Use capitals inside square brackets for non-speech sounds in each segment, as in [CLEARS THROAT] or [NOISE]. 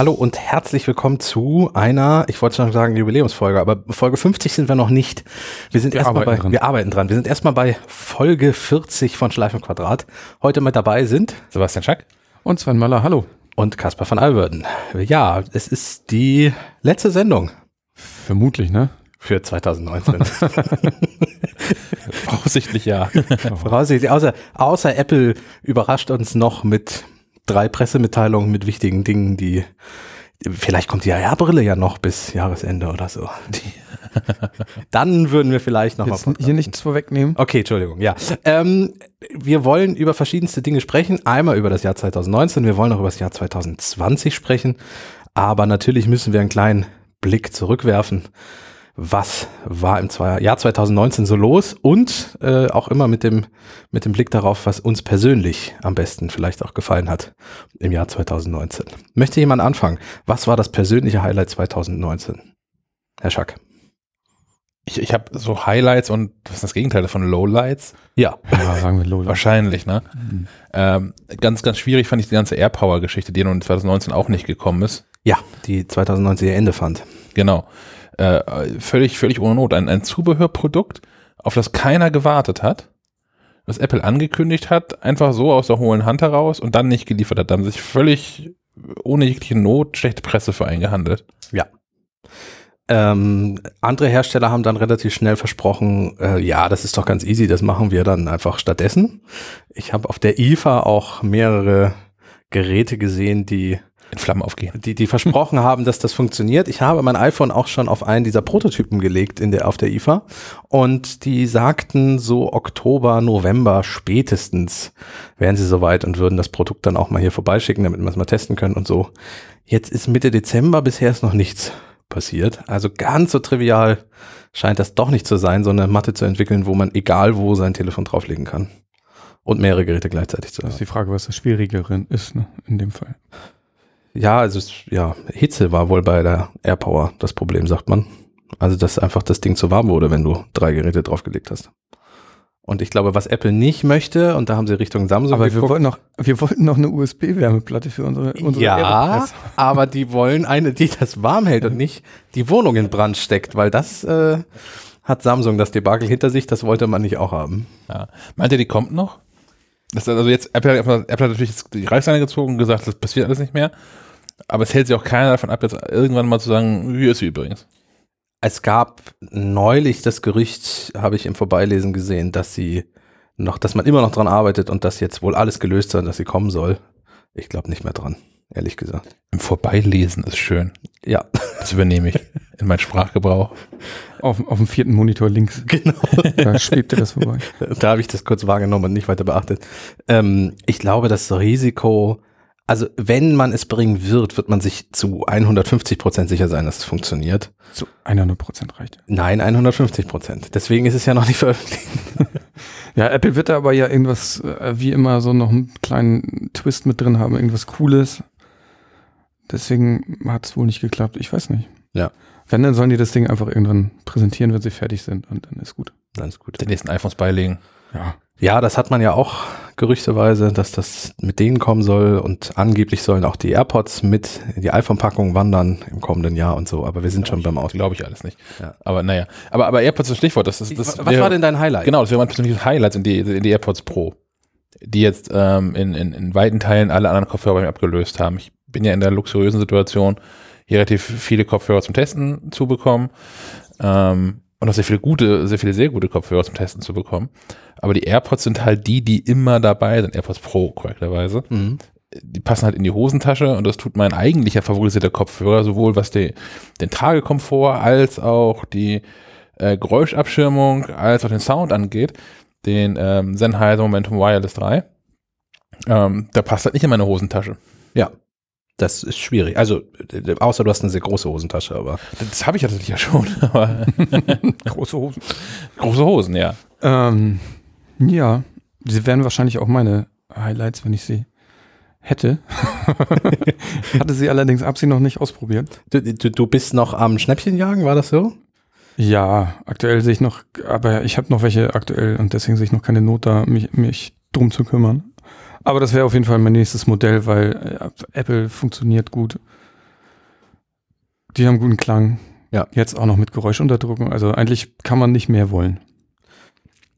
Hallo und herzlich willkommen zu einer, ich wollte schon sagen Jubiläumsfolge, aber Folge 50 sind wir noch nicht. Wir sind erstmal bei, dran. wir arbeiten dran. Wir sind erstmal bei Folge 40 von Schleifen Quadrat. Heute mit dabei sind Sebastian Schack und Sven Möller. Hallo. Und Caspar von Alverden. Ja, es ist die letzte Sendung. Vermutlich, ne? Für 2019. [LAUGHS] [LAUGHS] Voraussichtlich ja. Voraussichtlich, außer, außer Apple überrascht uns noch mit drei Pressemitteilungen mit wichtigen Dingen, die vielleicht kommt die AR-Brille ja noch bis Jahresende oder so. [LAUGHS] Dann würden wir vielleicht noch Jetzt mal hier nichts vorwegnehmen. Okay, Entschuldigung, ja. Ähm, wir wollen über verschiedenste Dinge sprechen. Einmal über das Jahr 2019, wir wollen auch über das Jahr 2020 sprechen. Aber natürlich müssen wir einen kleinen Blick zurückwerfen was war im Jahr 2019 so los und äh, auch immer mit dem, mit dem Blick darauf, was uns persönlich am besten vielleicht auch gefallen hat im Jahr 2019. Möchte jemand anfangen? Was war das persönliche Highlight 2019? Herr Schack. Ich, ich habe so Highlights und was ist das Gegenteil von Lowlights? Ja. ja sagen wir Lowlights. Wahrscheinlich, ne? Mhm. Ähm, ganz, ganz schwierig fand ich die ganze AirPower-Geschichte, die nun 2019 auch nicht gekommen ist. Ja, die 2019 ihr Ende fand. Genau äh, völlig, völlig ohne Not. Ein, ein Zubehörprodukt, auf das keiner gewartet hat, was Apple angekündigt hat, einfach so aus der hohlen Hand heraus und dann nicht geliefert hat. Da haben sich völlig ohne jegliche Not schlechte Presse für eingehandelt. Ja. Ähm, andere Hersteller haben dann relativ schnell versprochen, äh, ja, das ist doch ganz easy, das machen wir dann einfach stattdessen. Ich habe auf der IFA auch mehrere Geräte gesehen, die in Flammen aufgehen. Die, die versprochen [LAUGHS] haben, dass das funktioniert. Ich habe mein iPhone auch schon auf einen dieser Prototypen gelegt in der, auf der IFA und die sagten so Oktober, November spätestens wären sie soweit und würden das Produkt dann auch mal hier vorbeischicken, damit wir es mal testen können und so. Jetzt ist Mitte Dezember, bisher ist noch nichts passiert. Also ganz so trivial scheint das doch nicht zu sein, so eine Matte zu entwickeln, wo man egal wo sein Telefon drauflegen kann. Und mehrere Geräte gleichzeitig zu haben. Das ist die Frage, was das Schwierigere ist, ne, in dem Fall. Ja, also es, ja, Hitze war wohl bei der AirPower das Problem, sagt man. Also, dass einfach das Ding zu warm wurde, wenn du drei Geräte draufgelegt hast. Und ich glaube, was Apple nicht möchte, und da haben sie Richtung Samsung Aber geguckt, wir wollten noch, wir wollten noch eine USB-Wärmeplatte für unsere, unsere Ja, aber die wollen eine, die das warm hält und nicht die Wohnung in Brand steckt, weil das äh, hat Samsung das Debakel hinter sich, das wollte man nicht auch haben. Ja. Meint ihr, die kommt noch? Das, also jetzt, Apple, Apple hat natürlich die Reißleine gezogen und gesagt, das passiert alles nicht mehr. Aber es hält sich auch keiner davon ab, jetzt irgendwann mal zu sagen, wie ist sie übrigens. Es gab neulich das Gerücht, habe ich im Vorbeilesen gesehen, dass sie noch, dass man immer noch dran arbeitet und dass jetzt wohl alles gelöst sein, dass sie kommen soll. Ich glaube nicht mehr dran, ehrlich gesagt. Im Vorbeilesen ist schön. Ja. Das übernehme ich in meinen Sprachgebrauch. Auf, auf dem vierten Monitor links. Genau. Da schwebte das vorbei. Da habe ich das kurz wahrgenommen und nicht weiter beachtet. Ähm, ich glaube, das Risiko, also wenn man es bringen wird, wird man sich zu 150 Prozent sicher sein, dass es funktioniert. Zu 100 Prozent reicht. Nein, 150 Prozent. Deswegen ist es ja noch nicht veröffentlicht. [LAUGHS] ja, Apple wird da aber ja irgendwas, äh, wie immer, so noch einen kleinen Twist mit drin haben, irgendwas Cooles. Deswegen hat es wohl nicht geklappt. Ich weiß nicht. Ja. Wenn, dann sollen die das Ding einfach irgendwann präsentieren, wenn sie fertig sind und dann ist gut. Dann ist gut. Den nächsten iPhones beilegen. Ja. Ja, das hat man ja auch gerüchteweise, dass das mit denen kommen soll und angeblich sollen auch die AirPods mit in die iPhone-Packung wandern im kommenden Jahr und so, aber wir sind schon beim Aus. Glaube ich alles nicht. Ja. Aber naja, aber, aber AirPods ist das Stichwort. Das ist, das Was wäre, war denn dein Highlight? Genau, das wäre mein persönliches Highlight in die, in die AirPods Pro, die jetzt ähm, in, in, in weiten Teilen alle anderen Kopfhörer bei mir abgelöst haben. Ich bin ja in der luxuriösen Situation, hier relativ viele Kopfhörer zum Testen zu bekommen. Ähm, und auch sehr viele gute, sehr viele sehr gute Kopfhörer zum Testen zu bekommen. Aber die AirPods sind halt die, die immer dabei sind, AirPods Pro korrekterweise. Mhm. Die passen halt in die Hosentasche und das tut mein eigentlicher favorisierter Kopfhörer, sowohl was die, den Tragekomfort als auch die äh, Geräuschabschirmung als auch den Sound angeht, den ähm, Sennheiser Momentum Wireless 3. Ähm, da passt halt nicht in meine Hosentasche. Ja. Das ist schwierig. Also, außer du hast eine sehr große Hosentasche, aber. Das habe ich natürlich ja schon. [LAUGHS] [LAUGHS] große Hosen. Große Hosen, ja. Ähm, ja, sie wären wahrscheinlich auch meine Highlights, wenn ich sie hätte. [LAUGHS] Hatte sie allerdings ab sie noch nicht ausprobiert. Du, du, du bist noch am Schnäppchenjagen, war das so? Ja, aktuell sehe ich noch, aber ich habe noch welche aktuell und deswegen sehe ich noch keine Not da, mich, mich drum zu kümmern. Aber das wäre auf jeden Fall mein nächstes Modell, weil äh, Apple funktioniert gut. Die haben guten Klang. Ja. Jetzt auch noch mit Geräuschunterdrückung. Also eigentlich kann man nicht mehr wollen.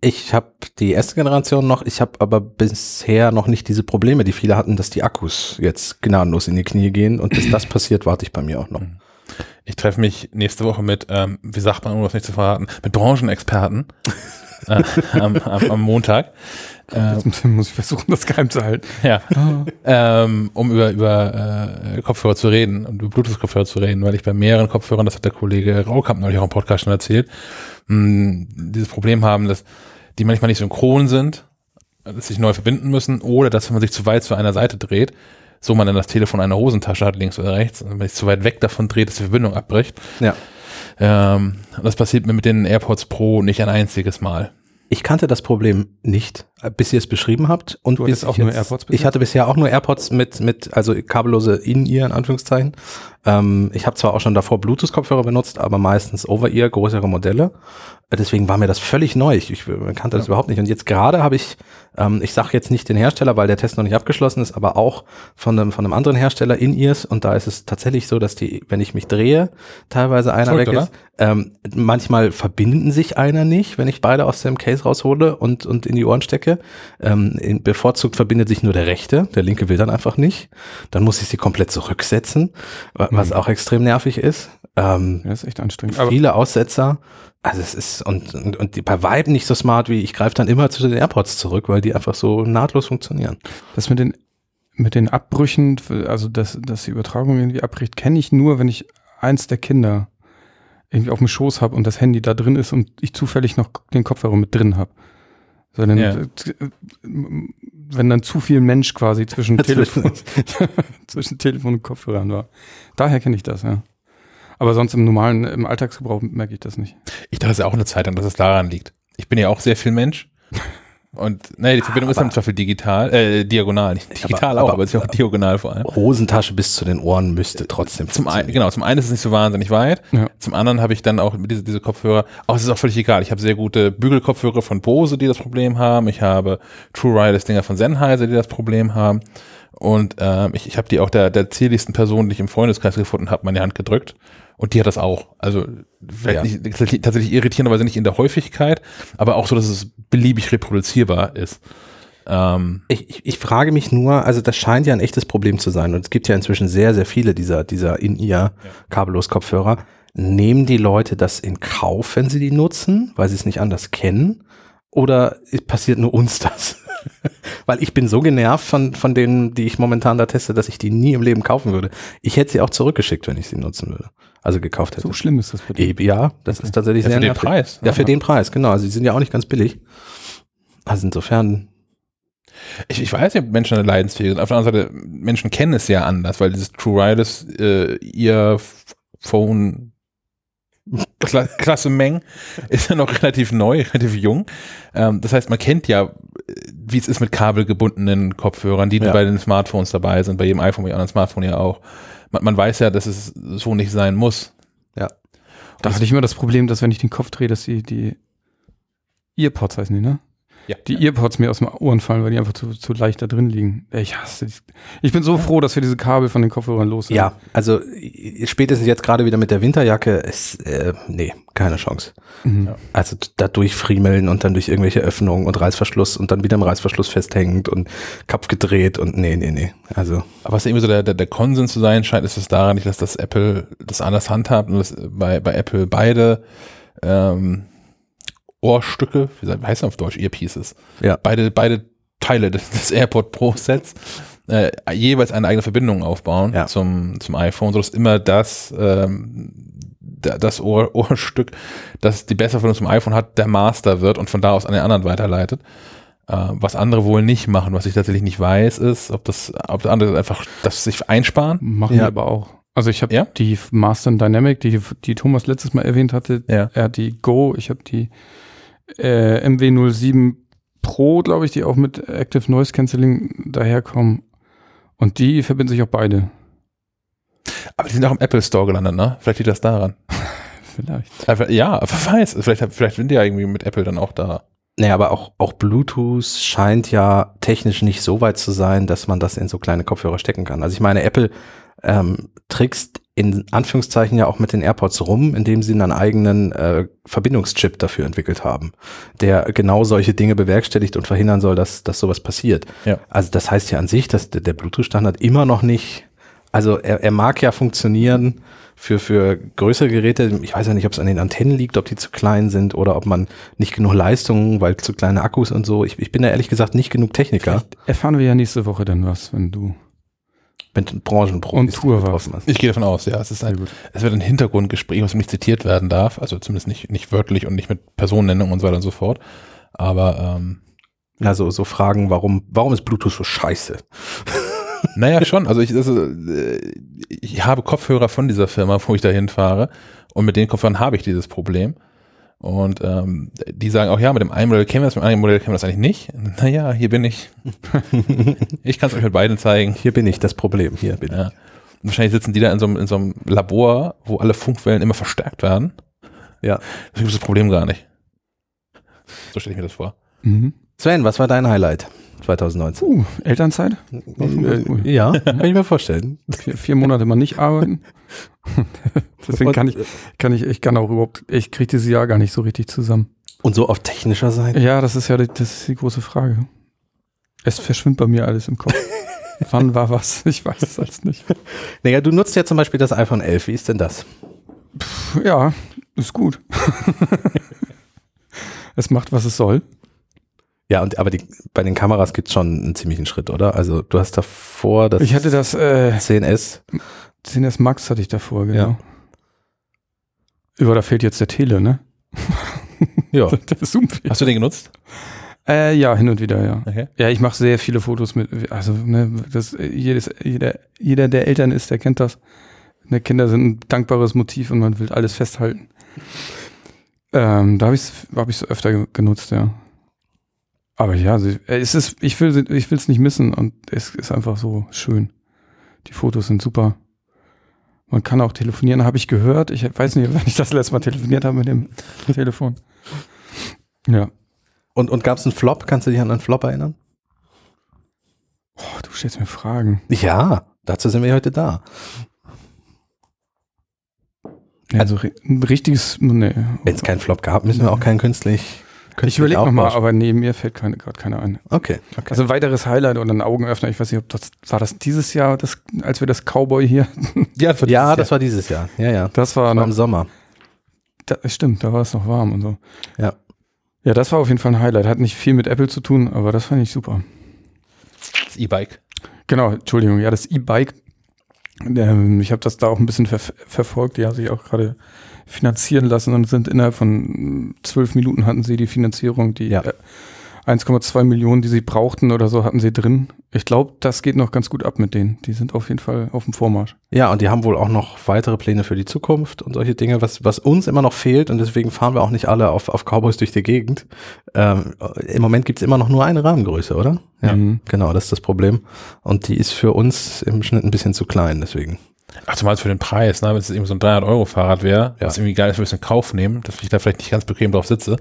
Ich habe die erste Generation noch, ich habe aber bisher noch nicht diese Probleme, die viele hatten, dass die Akkus jetzt gnadenlos in die Knie gehen und bis das passiert, warte ich bei mir auch noch. Ich treffe mich nächste Woche mit, ähm, wie sagt man, um das nicht zu verraten, mit Branchenexperten [LAUGHS] äh, am, am, am Montag. Äh, Jetzt muss ich versuchen, das geheim zu halten. ja, ähm, um über, über äh, Kopfhörer zu reden und über Bluetooth-Kopfhörer zu reden, weil ich bei mehreren Kopfhörern, das hat der Kollege Raukamp neulich auch im Podcast schon erzählt, mh, dieses Problem haben, dass die manchmal nicht synchron sind, dass sich neu verbinden müssen oder dass wenn man sich zu weit zu einer Seite dreht, so man dann das Telefon in einer Hosentasche hat, links oder rechts, und wenn sich zu weit weg davon dreht, dass die Verbindung abbricht. Ja. Ähm, das passiert mir mit den AirPods Pro nicht ein einziges Mal. Ich kannte das Problem nicht, bis ihr es beschrieben habt. Und Du bis auch ich nur AirPods bisher? Ich hatte bisher auch nur AirPods mit, mit also kabellose In-Ear in Anführungszeichen. Ähm, ich habe zwar auch schon davor Bluetooth-Kopfhörer benutzt, aber meistens Over-Ear, größere Modelle. Äh, Deswegen war mir das völlig neu. Ich, ich kannte das überhaupt nicht. Und jetzt gerade habe ich, ähm, ich sage jetzt nicht den Hersteller, weil der Test noch nicht abgeschlossen ist, aber auch von einem, von einem anderen Hersteller In-Ears. Und da ist es tatsächlich so, dass die, wenn ich mich drehe, teilweise einer Verrückt, weg ist. Ähm, manchmal verbinden sich einer nicht, wenn ich beide aus dem Case raushole und, und in die Ohren stecke. Ähm, in, bevorzugt verbindet sich nur der rechte, der linke will dann einfach nicht. Dann muss ich sie komplett zurücksetzen, wa- was auch extrem nervig ist. Ähm, Ja, ist echt anstrengend. Viele Aussetzer. Also es ist, und, und, und bei Vibe nicht so smart wie, ich greife dann immer zu den AirPods zurück, weil die einfach so nahtlos funktionieren. das mit den, mit den Abbrüchen, also dass, dass die Übertragung irgendwie abbricht, kenne ich nur, wenn ich eins der Kinder irgendwie auf dem Schoß habe und das Handy da drin ist und ich zufällig noch den Kopfhörer mit drin habe. So, dann, Ja. äh, wenn dann zu viel Mensch quasi zwischen Telefon, [LAUGHS] zwischen Telefon und Kopfhörern war. Daher kenne ich das, ja. Aber sonst im normalen, im Alltagsgebrauch merke ich das nicht. Ich dachte es ja auch eine Zeit lang, dass es daran liegt. Ich bin ja auch sehr viel Mensch. Und naja, die Verbindung ist dann zwar für digital, äh, diagonal, nicht digital Aber- auch, aber- aber, es ist ja auch diagonal vor allem. Hosentasche bis zu den Ohren müsste trotzdem Zum einen, genau, zum einen ist es nicht so wahnsinnig weit. Ja. Zum anderen habe ich dann auch mit diese, diese Kopfhörer, auch es ist auch völlig egal. Ich habe sehr gute Bügelkopfhörer von Bose, die das Problem haben. Ich habe True Wireless Dinger von Sennheiser, die das Problem haben. Und ähm, ich, ich habe die auch der, der zierlichsten Person, die ich im Freundeskreis gefunden habe, meine Hand gedrückt. Und die hat das auch. Also vielleicht Ja. nicht, tatsächlich- irritierenderweise nicht in der Häufigkeit, aber auch so, dass es beliebig reproduzierbar ist. Ähm, Ich, ich, ich frage mich nur, also das scheint ja ein echtes Problem zu sein und es gibt ja inzwischen sehr, sehr viele dieser, dieser In-Ear kabellos Kopfhörer. Nehmen die Leute das in Kauf, wenn sie die nutzen, weil sie es nicht anders kennen? Oder passiert nur uns das? [LAUGHS] weil ich bin so genervt von, von denen, die ich momentan da teste, dass ich die nie im Leben kaufen würde. Ich hätte sie auch zurückgeschickt, wenn ich sie nutzen würde. Also gekauft hätte. So schlimm ist das dir. Eben, Ja, das ist tatsächlich Ja, sehr für den nervig. Preis. Ja, für Aha. den Preis, genau. Also die sind ja auch nicht ganz billig. Also insofern, Ich, ich weiß nicht, ob Menschen eine leidensfähig sind. Auf der anderen Seite, Menschen kennen es ja anders, weil dieses True Wireless, äh, ihr Phone Kla Klasse Meng [LAUGHS] ist ja noch relativ neu, relativ jung. Ähm, das heißt, man kennt ja, wie es ist mit kabelgebundenen Kopfhörern, die Ja. bei den Smartphones dabei sind, bei jedem iPhone, bei jedem anderen Smartphone ja auch. Man, man weiß ja, dass es so nicht sein muss. ja. Da hatte ich immer das Problem, dass wenn ich den Kopf drehe, dass die, die Earpods heißen die, ne? Ja. Die Earpods mir aus den Ohren fallen, weil die einfach zu, zu leicht da drin liegen. Ich hasse die. Ich bin so froh, dass wir diese Kabel von den Kopfhörern los sind. Ja, also äh, spätestens jetzt gerade wieder mit der Winterjacke ist, äh, nee, keine Chance. Mhm. Ja. Also da durchfriemeln und dann durch irgendwelche Öffnungen und Reißverschluss und dann wieder im Reißverschluss festhängend und Kopf gedreht und nee, nee, nee. Also Aber was irgendwie so der, der, der Konsens zu sein scheint, ist es daran nicht, dass das Apple das anders handhabt und dass bei, bei Apple beide ähm, Ohrstücke, wie heißt das auf Deutsch, Earpieces, Ja. beide, beide Teile des, des AirPod Pro Sets äh, jeweils eine eigene Verbindung aufbauen Ja. zum, zum iPhone, sodass immer das, ähm, da- das Ohr, [LAUGHS] Ohrstück, das die bessere Verbindung zum iPhone hat, der Master wird und von da aus an den anderen weiterleitet. Äh, was andere wohl nicht machen, was ich tatsächlich nicht weiß, ist, ob das, ob andere einfach das sich einsparen. Machen Ja. wir aber auch. Also ich habe Ja? die Master Dynamic, die, die Thomas letztes Mal erwähnt hatte. Ja. Er hat die Go, ich habe die äh, MW07 Pro, glaube ich, die auch mit Active Noise Cancelling daherkommen. Und die verbinden sich auch beide. Aber die sind auch im Apple Store gelandet, ne? Vielleicht liegt das daran. [LAUGHS] Vielleicht. Einfach, ja, aber wer weiß, vielleicht, vielleicht sind die ja irgendwie mit Apple dann auch da. Nee, aber auch, auch Bluetooth scheint ja technisch nicht so weit zu sein, dass man das in so kleine Kopfhörer stecken kann. Also ich meine, Apple ähm, trickst in Anführungszeichen ja auch mit den AirPods rum, indem sie einen eigenen äh, Verbindungschip dafür entwickelt haben, der genau solche Dinge bewerkstelligt und verhindern soll, dass, dass sowas passiert. Ja. Also das heißt ja an sich, dass der, der Bluetooth-Standard immer noch nicht, also er, er mag ja funktionieren für, für größere Geräte. Ich weiß ja nicht, ob es an den Antennen liegt, ob die zu klein sind oder ob man nicht genug Leistung, weil zu kleine Akkus und so. Ich, ich bin da ehrlich gesagt nicht genug Techniker. Vielleicht erfahren wir ja nächste Woche dann was, wenn du mit Branchenprofis Und Tour getroffen hast. Ich gehe davon aus, ja. Es ist ein, es wird ein Hintergrundgespräch, was nicht zitiert werden darf, also zumindest nicht, nicht wörtlich und nicht mit Personennennung und so weiter und so fort. Aber ähm, Also so Fragen, warum, warum ist Bluetooth so scheiße? [LAUGHS] naja, schon. Also ich, das, äh, ich habe Kopfhörer von dieser Firma, wo ich da hinfahre. Und mit den Kopfhörern habe ich dieses Problem. Und ähm, die sagen auch, ja, mit dem einen Modell kennen wir das, mit dem anderen Modell kennen wir das eigentlich nicht. [LAUGHS] Naja, hier bin ich. [LAUGHS] ich kann es euch mit beiden zeigen. Hier bin ich das Problem, hier bin Ja. Und wahrscheinlich sitzen die da in so, einem, in so einem Labor, wo alle Funkwellen immer verstärkt werden. ich. Ja. Deswegen ist das Problem gar nicht. So stelle ich mir das vor. Mhm. Sven, was war dein Highlight 2019? Uh, Elternzeit? Äh, ja, [LAUGHS] kann ich mir vorstellen. Vier, vier Monate mal nicht arbeiten. [LAUGHS] Deswegen kann ich, kann ich, ich kann auch überhaupt, ich kriege dieses Jahr gar nicht so richtig zusammen. Und so auf technischer Seite? Ja, das ist ja die, das ist die große Frage. Es verschwimmt bei mir alles im Kopf. [LAUGHS] Wann war was? Ich weiß es alles nicht. Naja, du nutzt ja zum Beispiel das iPhone 11. Wie ist denn das? Ja, ist gut. es macht, was es soll. Ja, und aber die, bei den Kameras gibt es schon einen ziemlichen Schritt, oder? Also du hast davor das Ich hatte das äh, 10S. 10S Max hatte ich davor, genau. Ja. Über da fehlt jetzt der Tele, ne? Ja. [LAUGHS] Der Zoom fehlt. Hast du den genutzt? Äh, ja, hin und wieder, ja. Okay. Ja, ich mache sehr viele Fotos mit, also ne, das, äh, jedes, jeder, jeder, der Eltern ist, der kennt das. Ne, Kinder sind ein dankbares Motiv und man will alles festhalten. Ähm, da habe ich es hab ich's öfter ge- genutzt, ja. Aber ja, äh, es ist, ich will ich will's nicht missen und es ist einfach so schön. Die Fotos sind super. Man kann auch telefonieren, habe ich gehört. Ich weiß nicht, wann ich das letzte Mal telefoniert habe mit dem [LAUGHS] Telefon. Ja. Und, und gab es einen Flop? Kannst du dich an einen Flop erinnern? Boah, du stellst mir Fragen. Ja, dazu sind wir heute da. Also ri- ein richtiges, nee. Wenn es keinen Flop gab, müssen wir auch keinen künstlich. Ich künstlich überlege nochmal, aber nee, mir fällt keine, gerade keiner ein. Okay, okay. Also ein weiteres Highlight oder ein Augenöffner, ich weiß nicht, ob das, war das dieses Jahr, das, als wir das Cowboy hier, [LAUGHS] Ja, das ja, das war dieses Jahr. Ja, ja. das war War noch, im Sommer. da, stimmt, da war es noch warm und so. Ja. Ja, das war auf jeden Fall ein Highlight. Hat nicht viel mit Apple zu tun, aber das fand ich super. das E-Bike. Genau, Entschuldigung, ja, das E-Bike. Ähm, ich habe das da auch ein bisschen ver verfolgt. Die haben sich auch gerade finanzieren lassen und sind innerhalb von mm, zwölf Minuten hatten sie die Finanzierung, die Ja. äh, 1,2 Millionen, die sie brauchten oder so, hatten sie drin. Ich glaube, das geht noch ganz gut ab mit denen. Die sind auf jeden Fall auf dem Vormarsch. Ja, und die haben wohl auch noch weitere Pläne für die Zukunft und solche Dinge, was, was uns immer noch fehlt und deswegen fahren wir auch nicht alle auf, auf Cowboys durch die Gegend. Ähm, Im Moment gibt's immer noch nur eine Rahmengröße, oder? Ja, Mhm. genau, das ist das Problem. Und die ist für uns im Schnitt ein bisschen zu klein, deswegen. Ach, zumal für den Preis, ne? wenn es irgendwie so ein 300-Euro-Fahrrad wäre, Ja. was irgendwie geil ist, würde ich es in Kauf nehmen, dass ich da vielleicht nicht ganz bequem drauf sitze.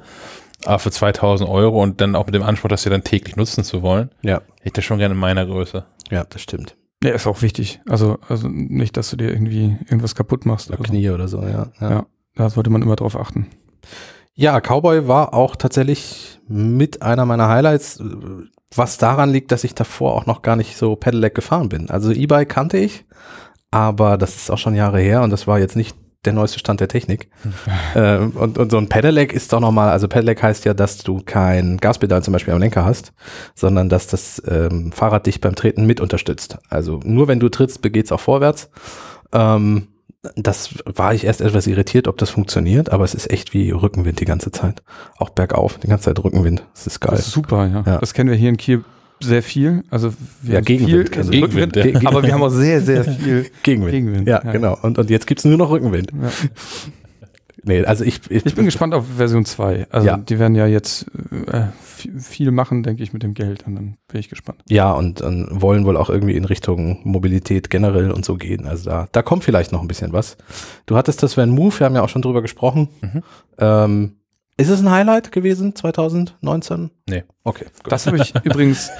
Aber für 2000 Euro und dann auch mit dem Anspruch, das ja dann täglich nutzen zu wollen, Ja, hätte ich das schon gerne in meiner Größe. ja, das stimmt. Ja, ist auch wichtig. Also, also nicht, dass du dir irgendwie irgendwas kaputt machst. Oder oder so. Knie oder so, ja. ja. Ja, da sollte man immer drauf achten. Ja, Cowboy war auch tatsächlich mit einer meiner Highlights, was daran liegt, dass ich davor auch noch gar nicht so Pedelec gefahren bin. Also E-Bike kannte ich, aber das ist auch schon Jahre her und das war jetzt nicht der neueste Stand der Technik. [LAUGHS] ähm, und, und so ein Pedelec ist doch nochmal, also Pedelec heißt ja, dass du kein Gaspedal zum Beispiel am Lenker hast, sondern dass das ähm, Fahrrad dich beim Treten mit unterstützt. Also nur wenn du trittst, begeht's auch vorwärts. Ähm, das war ich erst etwas irritiert, ob das funktioniert, aber es ist echt wie Rückenwind die ganze Zeit. Auch bergauf, die ganze Zeit Rückenwind. Das ist geil. Das ist super, ja. Ja. Das kennen wir hier in Kiel sehr viel. Also wir Ja, haben Gegenwind viel, also Gegenwind, ja. aber wir haben auch sehr, sehr [LAUGHS] viel Gegenwind. Gegenwind. Ja, genau. Und, und jetzt gibt's nur noch Rückenwind. Ja. [LAUGHS] Nee, also ich, ich, Ich bin gespannt auf Version 2. Also Ja. die werden ja jetzt äh, viel, viel machen, denke ich, mit dem Geld. Und dann bin ich gespannt. Ja, und, und wollen wohl auch irgendwie in Richtung Mobilität generell und so gehen. Also da, da kommt vielleicht noch ein bisschen was. Du hattest das Van Move, wir haben ja auch schon drüber gesprochen. Mhm. Ähm, Ist es ein Highlight gewesen 2019? Nee. Okay, gut. Das habe ich [LAUGHS] übrigens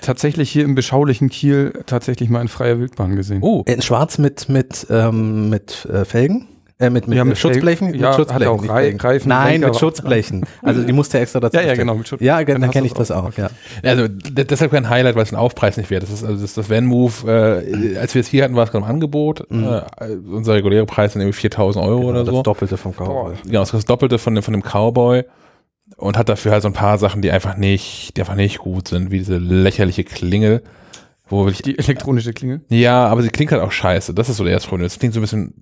tatsächlich hier im beschaulichen Kiel tatsächlich mal in freier Wildbahn gesehen. Oh, In schwarz mit, mit, ähm, mit äh, Felgen? Äh, mit mit Ja, mit Schutzblechen? Ja, mit Schutzblechen. auch Rei-. Reifen, Nein, Lenker, mit Schutzblechen. Also die musste extra dazu Ja, ja, genau, mit Schutz- Ja, dann kenne ich das auch. auch, ja. also deshalb kein Highlight, weil es ein Aufpreis nicht wert ist. Das ist also das, das Van-Move, äh, als wir es hier hatten, war es gerade im Angebot. Äh, unser regulärer Preis sind irgendwie 4000 Euro oder Mhm. das so. Doppelte vom Cowboy. Genau, das Doppelte von dem, von dem Cowboy und hat dafür halt so ein paar Sachen, die einfach nicht, die einfach nicht gut sind, wie diese lächerliche Klingel, wo ich, Die elektronische Klingel. ja, aber sie klingt halt auch scheiße. Das ist so der erste Problem. Das klingt so ein bisschen,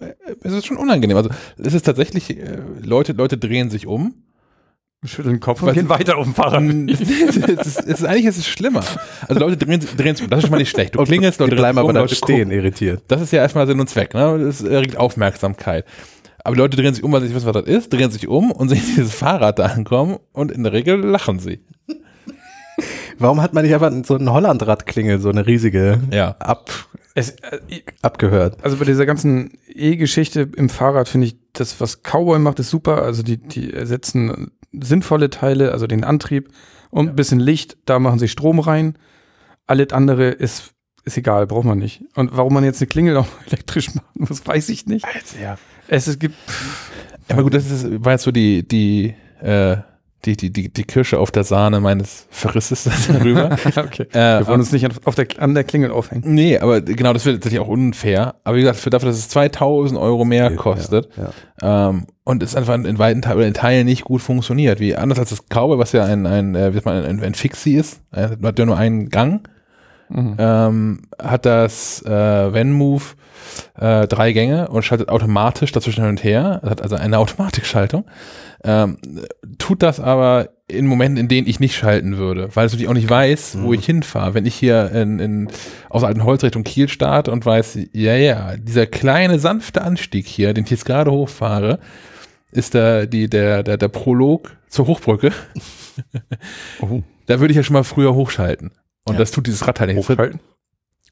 äh, es ist schon unangenehm. Also, es ist tatsächlich, äh, Leute, Leute drehen sich um. Schütteln den Kopf und gehen weiter auf dem Fahrrad. [LAUGHS] es ist, es ist, eigentlich ist es schlimmer. Also Leute drehen, drehen sich um. Das ist schon mal nicht schlecht. Du klingelst, Leute bleiben aber um, Leute stehen, gucken. irritiert. Das ist ja erstmal Sinn und Zweck. Ne? Das erregt Aufmerksamkeit. Aber die Leute drehen sich um, weil sie nicht wissen, was das ist, drehen sich um und sehen dieses Fahrrad da ankommen und in der Regel lachen sie. Warum hat man nicht einfach so eine Hollandrad-Klingel, so eine riesige, Ja. ab, Es, äh, abgehört? also bei dieser ganzen E-Geschichte im Fahrrad finde ich, das, was Cowboy macht, ist super. Also die, die ersetzen sinnvolle Teile, also den Antrieb und ein bisschen Licht, da machen sie Strom rein. Alles andere ist, ist egal, braucht man nicht. Und warum man jetzt eine Klingel auch [LAUGHS] elektrisch machen muss, weiß ich nicht. ja. Es, es gibt, Aber gut, das ist, war jetzt so die, die, äh, die, die, die, die Kirsche auf der Sahne meines Verrisses [LAUGHS] darüber. [LAUGHS] okay. äh, Wir wollen uns nicht auf der, an der Klingel aufhängen. nee, aber genau, das wird tatsächlich auch unfair. Aber wie gesagt, für dafür, dass es 2000 Euro mehr kostet, Ja. Ähm, und es einfach in, weiten Teilen, in Teilen nicht gut funktioniert. Wie anders als das Cowboy, was ja ein, ein, äh, man, ein, ein Fixie ist, hat ja nur einen Gang, Mhm. ähm, hat das äh, Van-Move äh, drei Gänge und schaltet automatisch dazwischen hin und her. Es hat also eine [LAUGHS] Automatikschaltung. Ähm, tut das aber in Momenten, in denen ich nicht schalten würde, weil es natürlich auch nicht weiß, wo ich hinfahre. Wenn ich hier in, in, aus Altenholz Richtung Kiel starte und weiß, ja, ja, dieser kleine sanfte Anstieg hier, den ich jetzt gerade hochfahre, ist der, die, der, der, der Prolog zur Hochbrücke. [LAUGHS] Oh. Da würde ich ja schon mal früher hochschalten. Und Ja. das tut dieses Rad halt nicht. Hochhalten.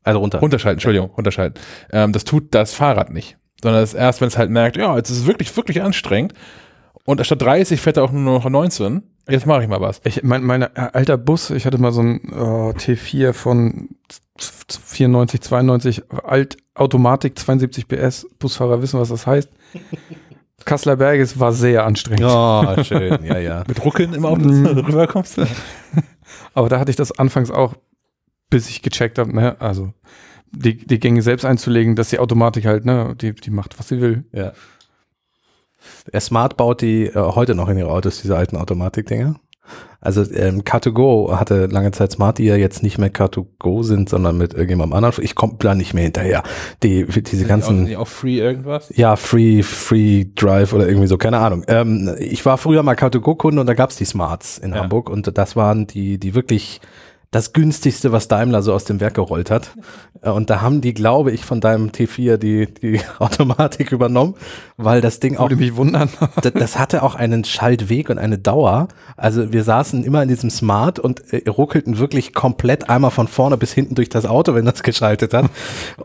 Also runter. Runterschalten, Entschuldigung, runterschalten. Ähm, das tut das Fahrrad nicht. Sondern das erst, wenn es halt merkt, ja, jetzt ist es wirklich, wirklich anstrengend. Und statt 30 fährt er auch nur noch 19. Jetzt mache ich mal was. Ich, mein, mein äh, alter Bus, ich hatte mal so ein oh, T4 von 94, 92, alt, Automatik, 72 PS. Busfahrer wissen, was das heißt. [LAUGHS] Kasseler Berges war sehr anstrengend. Oh, schön, ja, ja. Mit Ruckeln im Auto Mm. rüberkommst. [LAUGHS] Aber da hatte ich das anfangs auch, bis ich gecheckt habe, ne, also die, die Gänge selbst einzulegen, dass die Automatik halt, ne, die, die macht, was sie will. ja. Der Smart baut die äh, heute noch in ihre Autos, diese alten Automatikdinger. Also ähm, Car2Go hatte lange Zeit Smart, die ja jetzt nicht mehr Car2Go sind, sondern mit irgendjemandem anderen. Ich komme da nicht mehr hinterher. Die, diese ganzen... Auch, auch free irgendwas. Ja, Free, Free Drive oder irgendwie so, keine Ahnung. Ähm, ich war früher mal Car2Go-Kunde und da gab's die Smarts in Ja. Hamburg und das waren die, die wirklich das günstigste, was Daimler so aus dem Werk gerollt hat. Äh, Und da haben die, glaube ich, von deinem T4 die, die [LAUGHS] Automatik übernommen, weil das Ding auch Würde mich wundern. [LAUGHS] das, das hatte auch einen Schaltweg und eine Dauer. Also wir saßen immer in diesem Smart und äh, ruckelten wirklich komplett einmal von vorne bis hinten durch das Auto, wenn das geschaltet hat.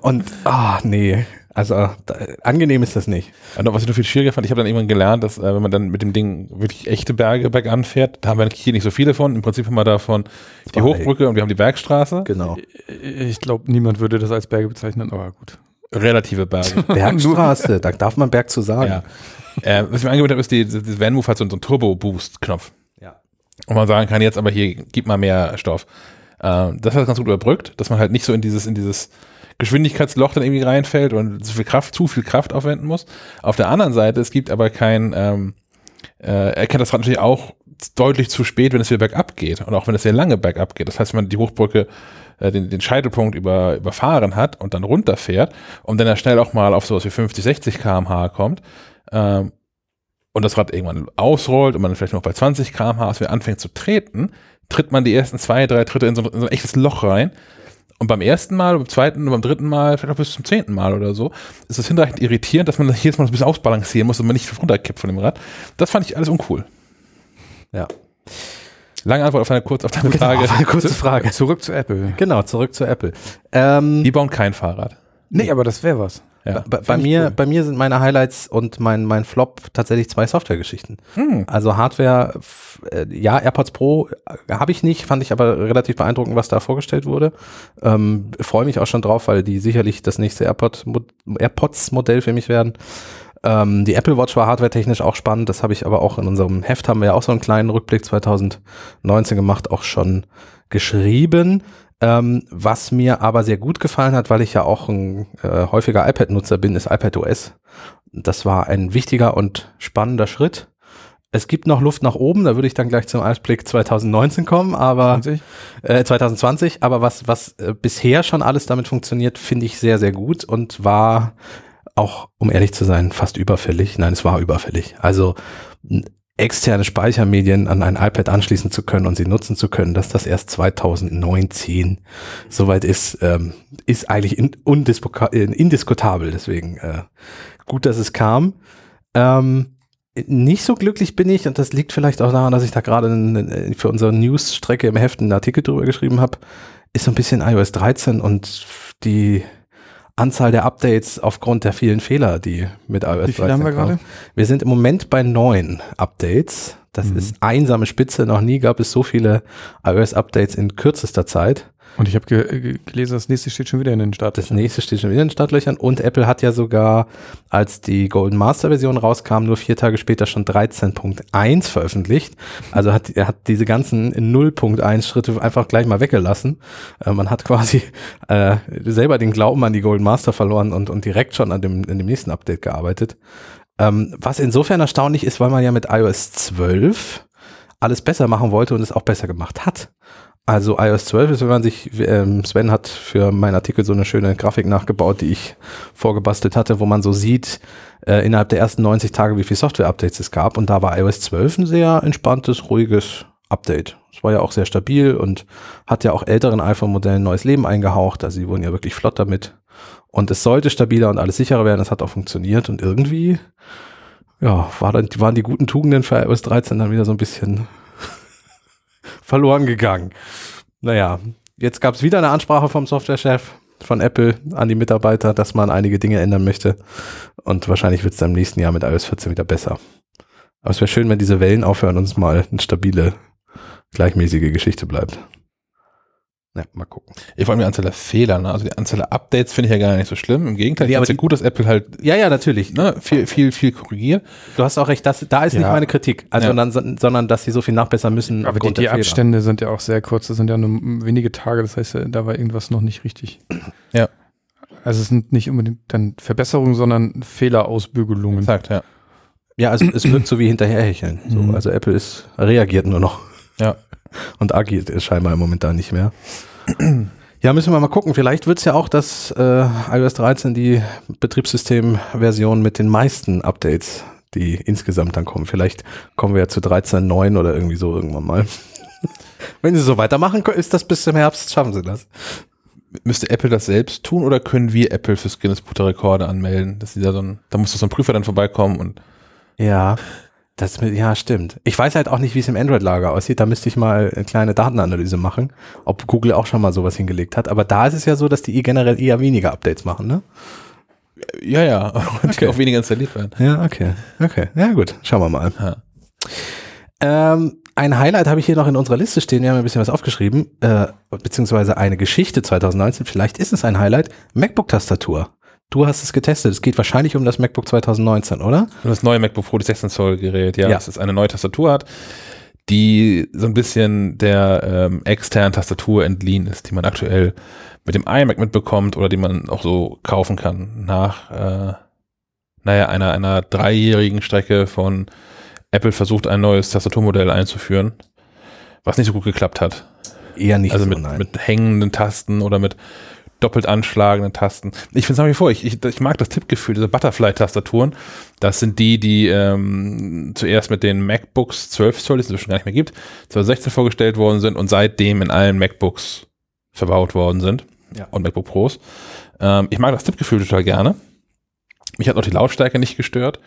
Und ah nee, also da, angenehm ist das nicht. Und was ich noch viel schwieriger fand, ich habe dann irgendwann gelernt, dass äh, wenn man dann mit dem Ding wirklich echte Berge bergan fährt, da haben wir hier nicht so viele von. Im Prinzip haben wir davon die. Hochbrücke und wir haben die Bergstraße. Genau. Ich glaube, niemand würde das als Berge bezeichnen, aber gut. Relative Berge. [LAUGHS] Bergstraße, da darf man Berg zu sagen. ja. Äh, was ich mir angewöhnt habe, ist, die, die Van-Move hat so, so einen Turbo-Boost-Knopf. Ja. Und man sagen kann, jetzt aber hier, gib mal mehr Stoff. Äh, das hat ganz gut überbrückt, dass man halt nicht so in dieses, in dieses Geschwindigkeitsloch dann irgendwie reinfällt und so viel Kraft, zu viel Kraft aufwenden muss. Auf der anderen Seite, es gibt aber kein, ähm, äh, erkennt das Rad natürlich auch deutlich zu spät, wenn es wieder bergab geht und auch wenn es sehr lange bergab geht. Das heißt, wenn man die Hochbrücke, äh, den, den Scheitelpunkt über, überfahren hat und dann runterfährt und dann ja schnell auch mal auf sowas wie 50, 60 km/h kommt, ähm, und das Rad irgendwann ausrollt und man vielleicht noch bei 20 km/h anfängt zu treten, tritt man die ersten zwei, drei Tritte in so, in so ein echtes Loch rein. Und beim ersten Mal, beim zweiten beim dritten Mal, vielleicht auch bis zum zehnten Mal oder so, ist es hinreichend irritierend, dass man das jedes Mal so ein bisschen ausbalancieren muss und man nicht runterkippt von dem Rad. Das fand ich alles uncool. Ja. Lange Antwort auf eine, kurz, auf deine Frage. Eine kurze Frage. Zurück zu Apple. Genau, zurück zu Apple. Ähm, Die bauen kein Fahrrad. Nee, aber das wäre was. Ja. Bei, bei mir, bei mir sind meine Highlights und mein, mein Flop tatsächlich zwei Softwaregeschichten. Hm. Also Hardware, ja, AirPods Pro äh, habe ich nicht, fand ich aber relativ beeindruckend, was da vorgestellt wurde. Ähm, Freue mich auch schon drauf, weil die sicherlich das nächste AirPod, AirPods-Modell für mich werden. Ähm, die Apple Watch war hardwaretechnisch auch spannend, das habe ich aber auch in unserem Heft, haben wir ja auch so einen kleinen Rückblick 2019 gemacht, auch schon geschrieben. Ähm, was mir aber sehr gut gefallen hat, weil ich ja auch ein äh, häufiger iPad-Nutzer bin, ist iPadOS. Das war ein wichtiger und spannender Schritt. Es gibt noch Luft nach oben, da würde ich dann gleich zum Ausblick 2019 kommen, aber 20? äh, 2020, aber was, was äh, bisher schon alles damit funktioniert, finde ich sehr, sehr gut und war auch, um ehrlich zu sein, fast überfällig. Nein, es war überfällig. Also externe Speichermedien an ein iPad anschließen zu können und sie nutzen zu können, dass das erst 2019 soweit ist, ähm, ist eigentlich in, äh, indiskutabel. Deswegen äh, gut, dass es kam. Ähm, nicht so glücklich bin ich, und das liegt vielleicht auch daran, dass ich da gerade n- für unsere News-Strecke im Heft einen Artikel drüber geschrieben habe, ist so ein bisschen iOS 13 und die Anzahl der Updates aufgrund der vielen Fehler, die mit iOS 13 Wie viele haben wir kamen. gerade? Wir sind im Moment bei neun Updates. Das Mhm. ist einsame Spitze. Noch nie gab es so viele iOS-Updates in kürzester Zeit. Und ich habe ge ge gelesen, das nächste steht schon wieder in den Start. Das nächste steht schon wieder in den Startlöchern. Und Apple hat ja sogar, als die Golden Master Version rauskam, nur vier Tage später schon 13.1 veröffentlicht. Also hat, er hat diese ganzen 0.1 Schritte einfach gleich mal weggelassen. Äh, man hat quasi äh, selber den Glauben an die Golden Master verloren und, und direkt schon an dem, in dem nächsten Update gearbeitet. Ähm, was insofern erstaunlich ist, weil man ja mit iOS 12 alles besser machen wollte und es auch besser gemacht hat. Also iOS 12 ist, wenn man sich, ähm, Sven hat für meinen Artikel so eine schöne Grafik nachgebaut, die ich vorgebastelt hatte, wo man so sieht, äh, innerhalb der ersten 90 Tage, wie viele Software-Updates es gab. Und da war iOS 12 ein sehr entspanntes, ruhiges Update. Es war ja auch sehr stabil und hat ja auch älteren iPhone-Modellen neues Leben eingehaucht. Also sie wurden ja wirklich flott damit. Und es sollte stabiler und alles sicherer werden. Es hat auch funktioniert und irgendwie, ja, war dann, waren die guten Tugenden für iOS 13 dann wieder so ein bisschen [LAUGHS] verloren gegangen. Naja, jetzt gab es wieder eine Ansprache vom Softwarechef von Apple an die Mitarbeiter, dass man einige Dinge ändern möchte. Und wahrscheinlich wird es dann im nächsten Jahr mit iOS 14 wieder besser. Aber es wäre schön, wenn diese Wellen aufhören und es mal eine stabile, gleichmäßige Geschichte bleibt. Ja, mal gucken. Ich vor allem die Anzahl der Fehler, ne? also die Anzahl der Updates finde ich ja gar nicht so schlimm. Im Gegenteil, ich Ja, finde aber es ja gut, dass Apple halt Ja, ja, natürlich. ne, viel, viel, viel korrigiert. Du hast auch recht, das, da ist nicht Ja. meine Kritik. Also, Ja. dann, sondern, dass sie so viel nachbessern müssen. Aber die, die. Abstände sind ja auch sehr kurz, das sind ja nur wenige Tage, das heißt, da war irgendwas noch nicht richtig. Ja. Also es sind nicht unbedingt dann Verbesserungen, sondern Fehlerausbügelungen. Exakt, ja. Ja, also es wirkt so wie hinterherhecheln. So, Mhm. Also Apple ist, reagiert nur noch. Ja. Und agiert ist scheinbar im Moment da nicht mehr. Ja, müssen wir mal gucken. Vielleicht wird es ja auch, dass äh, iOS 13 die Betriebssystemversion mit den meisten Updates, die insgesamt dann kommen. Vielleicht kommen wir ja zu 13.9 oder irgendwie so irgendwann mal. [LAUGHS] Wenn sie so weitermachen, ist das bis zum Herbst, schaffen sie das. Müsste Apple das selbst tun oder können wir Apple fürs Guinness Buch der Rekorde anmelden? Dass die da so ein, da muss doch so ein Prüfer dann vorbeikommen und Ja, das mit, ja, stimmt. Ich weiß halt auch nicht, wie es im Android-Lager aussieht. Da müsste ich mal eine kleine Datenanalyse machen, ob Google auch schon mal sowas hingelegt hat. Aber da ist es ja so, dass die generell eher weniger Updates machen, ne? ja, ja, und [LAUGHS] Okay. auch weniger installiert werden. Ja, okay. Okay. Ja, gut. Schauen wir mal. Ja. Ähm, ein Highlight habe ich hier noch in unserer Liste stehen. Wir haben ein bisschen was aufgeschrieben, äh, beziehungsweise eine Geschichte 2019. Vielleicht ist es ein Highlight. MacBook-Tastatur. Du hast es getestet. Es geht wahrscheinlich um das MacBook 2019, oder? Und das neue MacBook Pro, das 16 Zoll Gerät, ja, Ja. das ist eine neue Tastatur hat, die so ein bisschen der ähm, externen Tastatur entliehen ist, die man aktuell mit dem iMac mitbekommt oder die man auch so kaufen kann nach, äh, naja, einer, einer dreijährigen Strecke von Apple versucht, ein neues Tastaturmodell einzuführen, was nicht so gut geklappt hat. Eher nicht also so, mit, nein. mit hängenden Tasten oder mit doppelt anschlagenden Tasten. Ich finde es nach wie vor, ich, ich, ich mag das Tippgefühl, diese Butterfly-Tastaturen. Das sind die, die ähm, zuerst mit den MacBooks 12 Zoll, die es inzwischen gar nicht mehr gibt, 2016 vorgestellt worden sind und seitdem in allen MacBooks verbaut worden sind Ja. und MacBook Pros. Ähm, ich mag das Tippgefühl total gerne. Mich hat auch die Lautstärke nicht gestört.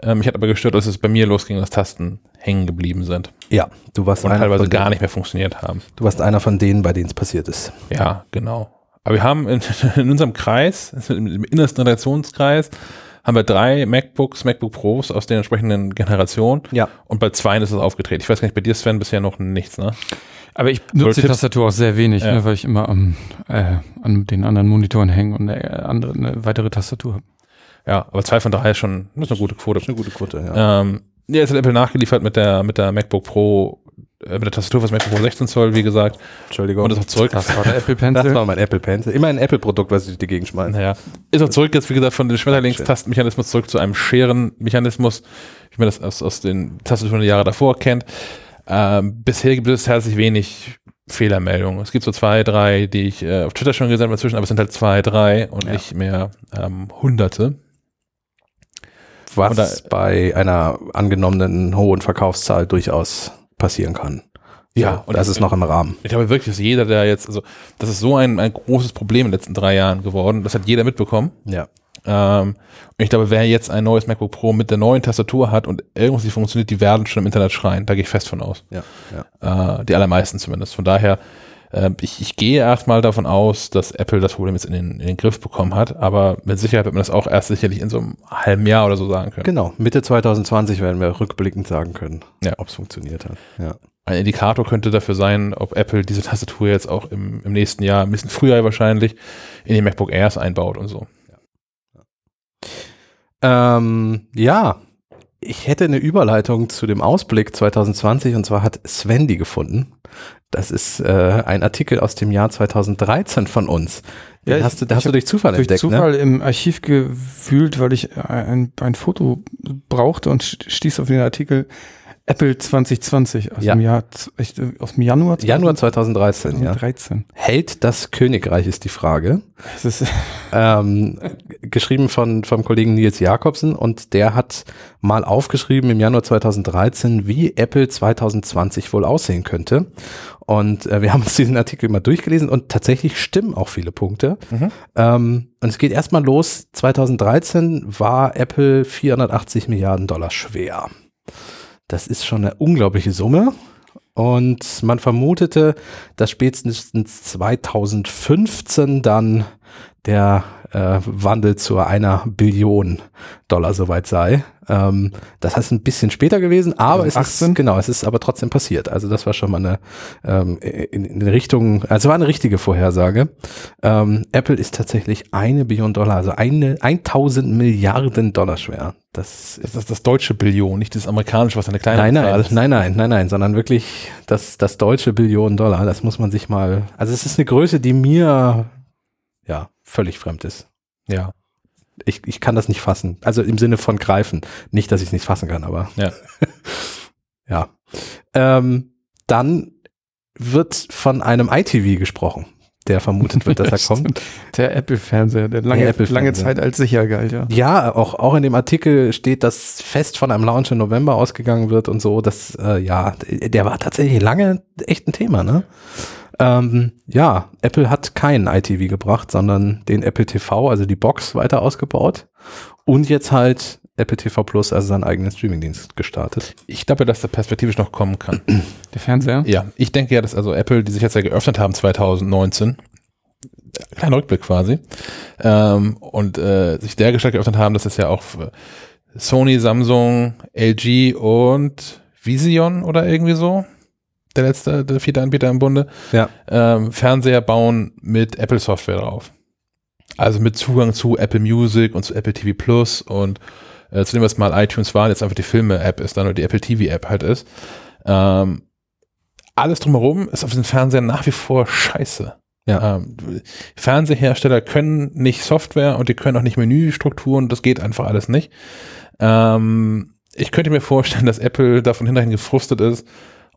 Ähm, mich hat aber gestört, dass es bei mir losging, dass Tasten hängen geblieben sind ja, du warst, und einer teilweise gar nicht mehr funktioniert haben. du warst einer von denen, bei denen es passiert ist. Ja, genau. Aber wir haben in, [LAUGHS] in unserem Kreis, im innersten Redaktionskreis, haben wir drei MacBooks, MacBook Pros aus den entsprechenden Generationen. Ja. Und bei zwei ist es aufgetreten. Ich weiß gar nicht, bei dir, Sven, bisher noch nichts, ne? Aber ich nutze die Tastatur auch sehr wenig, Ja. ne, weil ich immer am, äh, an den anderen Monitoren hänge und eine, andere, eine weitere Tastatur habe. Ja, aber zwei von drei ist schon, das ist eine gute Quote. eine gute Quote, ja. Ähm, ja, jetzt hat Apple nachgeliefert mit der, mit der MacBook Pro, äh, mit der Tastatur fürs MacBook Pro 16 Zoll, wie gesagt. Entschuldigung. Und ist auch zurück. Das war der Apple [LAUGHS] das Pencil. war mein Apple Pencil. Immer ein Apple-Produkt, was ich durch die Gegend schmeiße. Naja, ist auch zurück jetzt, wie gesagt, von dem Schmetterlingstastenmechanismus zurück zu einem Scherenmechanismus, wie man das aus, aus den Tastaturen der Jahre davor kennt. Ähm, bisher gibt es herzlich wenig Fehlermeldungen. Es gibt so zwei, drei, die ich äh, auf Twitter schon gesehen habe inzwischen, aber es sind halt zwei, drei und Ja. nicht mehr ähm, hunderte. Was Oder- bei einer angenommenen hohen Verkaufszahl durchaus passieren kann. Ja, und das ist noch im Rahmen. Ich glaube wirklich, dass jeder, der jetzt, also das ist so ein, ein großes Problem in den letzten drei Jahren geworden, das hat jeder mitbekommen. Ja. Ähm, und ich glaube, wer jetzt ein neues MacBook Pro mit der neuen Tastatur hat und irgendwas nicht funktioniert, die werden schon im Internet schreien. Da gehe ich fest von aus. Ja. ja. Äh, die allermeisten zumindest. Von daher, ich, ich gehe erstmal davon aus, dass Apple das Problem jetzt in den, in den Griff bekommen hat, aber mit Sicherheit wird man das auch erst sicherlich in so einem halben Jahr oder so sagen können. Genau. Mitte 2020 werden wir rückblickend sagen können, Ja. ob es funktioniert hat. Ja. Ein Indikator könnte dafür sein, ob Apple diese Tastatur jetzt auch im, im nächsten Jahr, ein bisschen früher wahrscheinlich, in die MacBook Airs einbaut und so. Ähm, ja, ich hätte eine Überleitung zu dem Ausblick 2020 und zwar hat Sven die gefunden. Das ist äh, ein Artikel aus dem Jahr 2013 von uns. Den Ja, ich- hast du, den hast du durch Zufall Durch entdeckt, ne? Zufall im Archiv gewühlt, weil ich ein, ein Foto brauchte und st- stieß auf den Artikel Apple 2020 aus Ja. dem Jahr, aus dem Januar Januar 2013, ja. 2013. Hält das Königreich ist die Frage. Das ist, [LAUGHS] ähm, geschrieben von vom Kollegen Nils Jakobsen und der hat mal aufgeschrieben im Januar 2013, wie Apple 2020 wohl aussehen könnte. Und äh, wir haben uns diesen Artikel mal durchgelesen und tatsächlich stimmen auch viele Punkte. Mhm. Ähm, und es geht erstmal los. 2013 war Apple 480 Milliarden Dollar schwer. Das ist schon eine unglaubliche Summe. Und man vermutete, dass spätestens 2015 dann der äh, Wandel zu einer Billion Dollar soweit sei. Ähm, das heißt ein bisschen später gewesen, aber es 2018? ist genau, es ist aber trotzdem passiert. Also das war schon mal eine ähm, in, in Richtung, also war eine richtige Vorhersage. Ähm, Apple ist tatsächlich eine Billion Dollar, also eine 1000 Milliarden Dollar schwer. Das ist Das ist das deutsche Billion, nicht das amerikanische, was eine kleine Nein, nein, ist. nein, nein, nein, nein, sondern wirklich das, das deutsche Billionen Dollar, das muss man sich mal, also es ist eine Größe, die mir, völlig fremd ist. Ja. Ich, ich kann das nicht fassen. Also im Sinne von greifen. Nicht, dass ich es nicht fassen kann, aber. Ja. [LAUGHS] ja. Ähm, dann wird von einem ITV gesprochen, der vermutet wird, dass er [LAUGHS] kommt. der Apple-Fernseher, der lange, Der Apple-Fernseher. lange Zeit als sicher galt, ja. Ja, auch, auch in dem Artikel steht, dass fest von einem Launch im November ausgegangen wird und so. Das, äh, ja, der war tatsächlich lange echt ein Thema, ne? Ähm, ja, Apple hat keinen ITV gebracht, sondern den Apple TV, also die Box, weiter ausgebaut. Und jetzt halt Apple TV Plus, also seinen eigenen Streamingdienst gestartet. Ich glaube, dass der perspektivisch noch kommen kann. [CLEARS THROAT] Der Fernseher. ja, ich denke ja, dass also Apple, die sich jetzt ja geöffnet haben 2019, kleiner Rückblick quasi, ähm, und äh, sich dergestalt geöffnet haben, dass es ja auch Sony, Samsung, LG und Vision oder irgendwie so, der letzte, der vierte Anbieter im Bunde, Ja. ähm, Fernseher bauen mit Apple Software drauf. Also mit Zugang zu Apple Music und zu Apple TV Plus und äh, zu dem, was mal iTunes war, jetzt einfach die Filme-App ist, dann oder die Apple TV-App halt ist. Ähm, alles drumherum ist auf diesen Fernsehern nach wie vor scheiße. Ja. Ähm, Fernsehersteller können nicht Software und die können auch nicht Menüstrukturen, das geht einfach alles nicht. Ähm, ich könnte mir vorstellen, dass Apple davon hinterhin gefrustet ist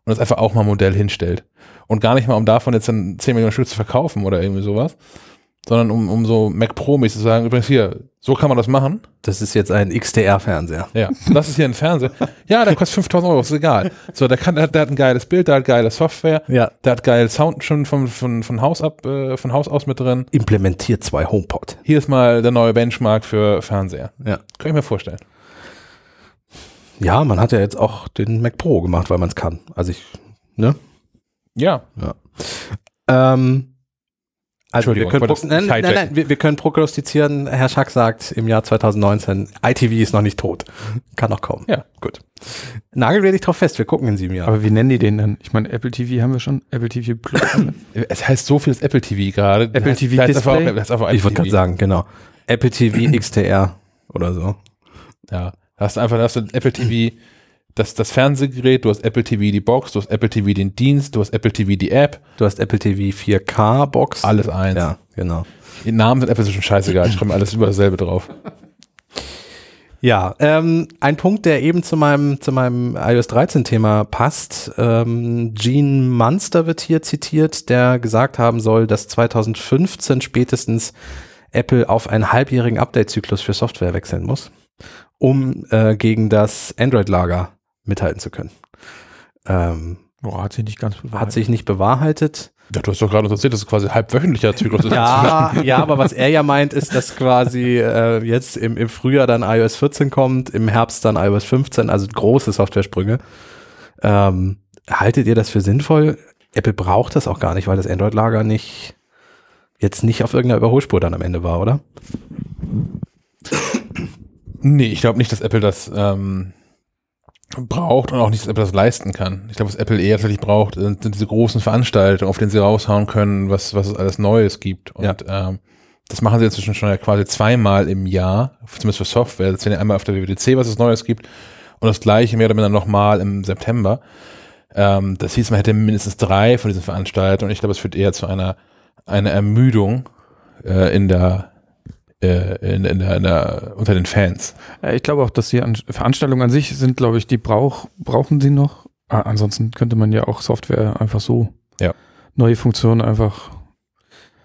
und das einfach auch mal ein Modell hinstellt. Und gar nicht mal, um davon jetzt dann 10 Millionen Stück zu verkaufen oder irgendwie sowas, sondern um, um so Mac Pro-mäßig zu sagen, übrigens hier, so kann man das machen. Das ist jetzt ein XDR-Fernseher. Ja, das ist hier ein Fernseher. Ja, der kostet 5000 Euro, ist egal. So, der, kann, der, hat- der hat ein geiles Bild, der hat geile Software, Ja. der hat geil Sound schon von, von, von, Haus ab, äh, von Haus aus mit drin. Implementiert zwei HomePod. Hier ist mal der neue Benchmark für Fernseher. Ja. Kann ich mir vorstellen. Ja, man hat ja jetzt auch den Mac Pro gemacht, weil man es kann. Also ich, ne? Ja, Ähm, Also wir können, nein, nein, nein, wir, wir können prognostizieren, Herr Schack sagt im Jahr 2019, ITV ist noch nicht tot. [LAUGHS] Kann noch kommen. Ja. Gut. Nagel werde ich drauf fest, wir gucken in sieben Jahren. Aber wie nennen die den denn? Ich meine, Apple TV haben wir schon. Apple TV Plus. [LAUGHS] Es heißt so viel Apple TV gerade. Apple TV das heißt Display? auch- das heißt einfach ich wollte Apple gerade sagen, genau. Apple TV XTR oder so. Ja, hast du einfach, hast du Apple TV, das, das Fernsehgerät, du hast Apple TV die Box, du hast Apple TV den Dienst, du hast Apple TV die App, Du hast Apple TV 4K Box. alles eins. Ja, genau. Die Namen sind Apple schon scheißegal, ich schreibe alles über dasselbe drauf. Ja, ähm, ein Punkt, der eben zu meinem, zu meinem iOS 13 Thema passt. Ähm, Gene Munster wird hier zitiert, der gesagt haben soll, dass 2015 spätestens Apple auf einen halbjährigen Update-Zyklus für Software wechseln muss, um äh, gegen das Android-Lager mithalten zu können. Ähm, Boah, hat sich nicht ganz bewahrheitet. hat sich nicht bewahrheitet. Ja, du hast doch gerade uns erzählt, dass es quasi halbwöchentlicher Zyklus ist. Ja, [LAUGHS] ja, aber was er ja meint, ist, dass quasi äh, jetzt im, im Frühjahr dann iOS 14 kommt, im Herbst dann iOS 15, also große Software-Sprünge. Ähm, haltet ihr das für sinnvoll? Apple braucht das auch gar nicht, weil das Android-Lager nicht jetzt nicht auf irgendeiner Überholspur dann am Ende war, oder? Nee, ich glaube nicht, dass Apple das ähm, braucht und auch nicht, dass Apple das leisten kann. Ich glaube, was Apple eher tatsächlich braucht, sind, sind diese großen Veranstaltungen, auf denen sie raushauen können, was, was es alles Neues gibt. Und ähm, das machen sie inzwischen schon ja quasi zweimal im Jahr, zumindest für Software. Das sind ja einmal auf der WWDC, was es Neues gibt, und das gleiche mehr oder minder nochmal im September. Ähm, das hieß, man hätte mindestens drei von diesen Veranstaltungen. Und ich glaube, es führt eher zu einer, einer Ermüdung äh, in der in, in, der, in der, unter den Fans. Ja, ich glaube auch, dass die An Veranstaltungen an sich sind, glaube ich, die brauch, brauchen sie noch. Ah, ansonsten könnte man ja auch Software einfach so Ja. neue Funktionen einfach.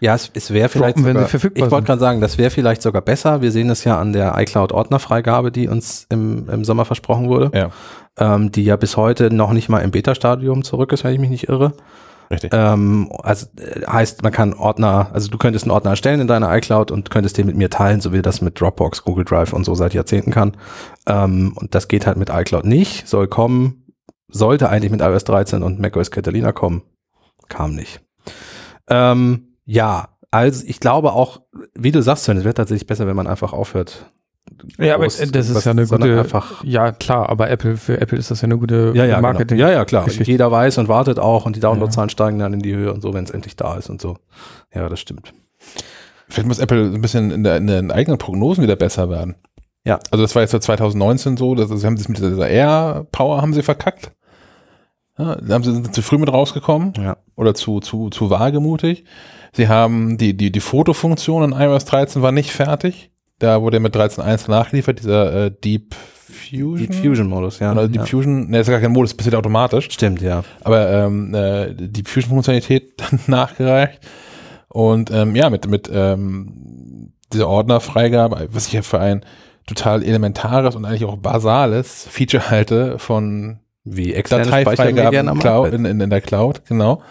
Ja, es, es wäre vielleicht Droppen, wenn sogar, sie verfügbar ich wollte gerade sagen, das wäre vielleicht sogar besser. Wir sehen es ja an der iCloud-Ordnerfreigabe, die uns im, im Sommer versprochen wurde, Ja, ähm, die ja bis heute noch nicht mal im Beta-Stadium zurück ist, wenn ich mich nicht irre. Richtig. Ähm, also äh, heißt, man kann Ordner, also du könntest einen Ordner erstellen in deiner iCloud und könntest den mit mir teilen, so wie das mit Dropbox, Google Drive und so seit Jahrzehnten kann. Ähm, und das geht halt mit iCloud nicht, soll kommen, sollte eigentlich mit iOS 13 und macOS Catalina kommen, kam nicht. Ähm, ja, also ich glaube auch, wie du sagst, es wäre tatsächlich besser, wenn man einfach aufhört. Ja, aber groß äh, das ist was- ja eine gute. Einfach, ja, klar, aber Apple, für Apple ist das ja eine gute ja, ja, Marketing. Genau. Ja, ja, klar. Geschichte. jeder weiß und wartet auch und die Downloadzahlen steigen dann in die Höhe und so, wenn es endlich da ist und so. Ja, das stimmt. Vielleicht muss Apple ein bisschen in, der, in den eigenen Prognosen wieder besser werden. Ja. Also das war jetzt seit 2019 so, dass sie haben sich mit dieser Air Power haben sie verkackt. Ja, da haben sie sind zu früh mit rausgekommen Ja. oder zu, zu, zu wagemutig. Sie haben die, die, die Fotofunktion in iOS 13 war nicht fertig. Da wurde mit 13.1 nachgeliefert, dieser äh, Deep Fusion. Deep Fusion Modus, ja. Oder Deep ja. Fusion, ne, ist gar kein Modus, das passiert automatisch. Stimmt, ja. Aber ähm, äh, die Fusion-Funktionalität [LAUGHS] dann nachgereicht. Und ähm, ja, mit, mit ähm, dieser Ordnerfreigabe, was ich ja für ein total elementares und eigentlich auch basales Feature halte von Wie externe Dateifreigaben in, in, in der Cloud, genau.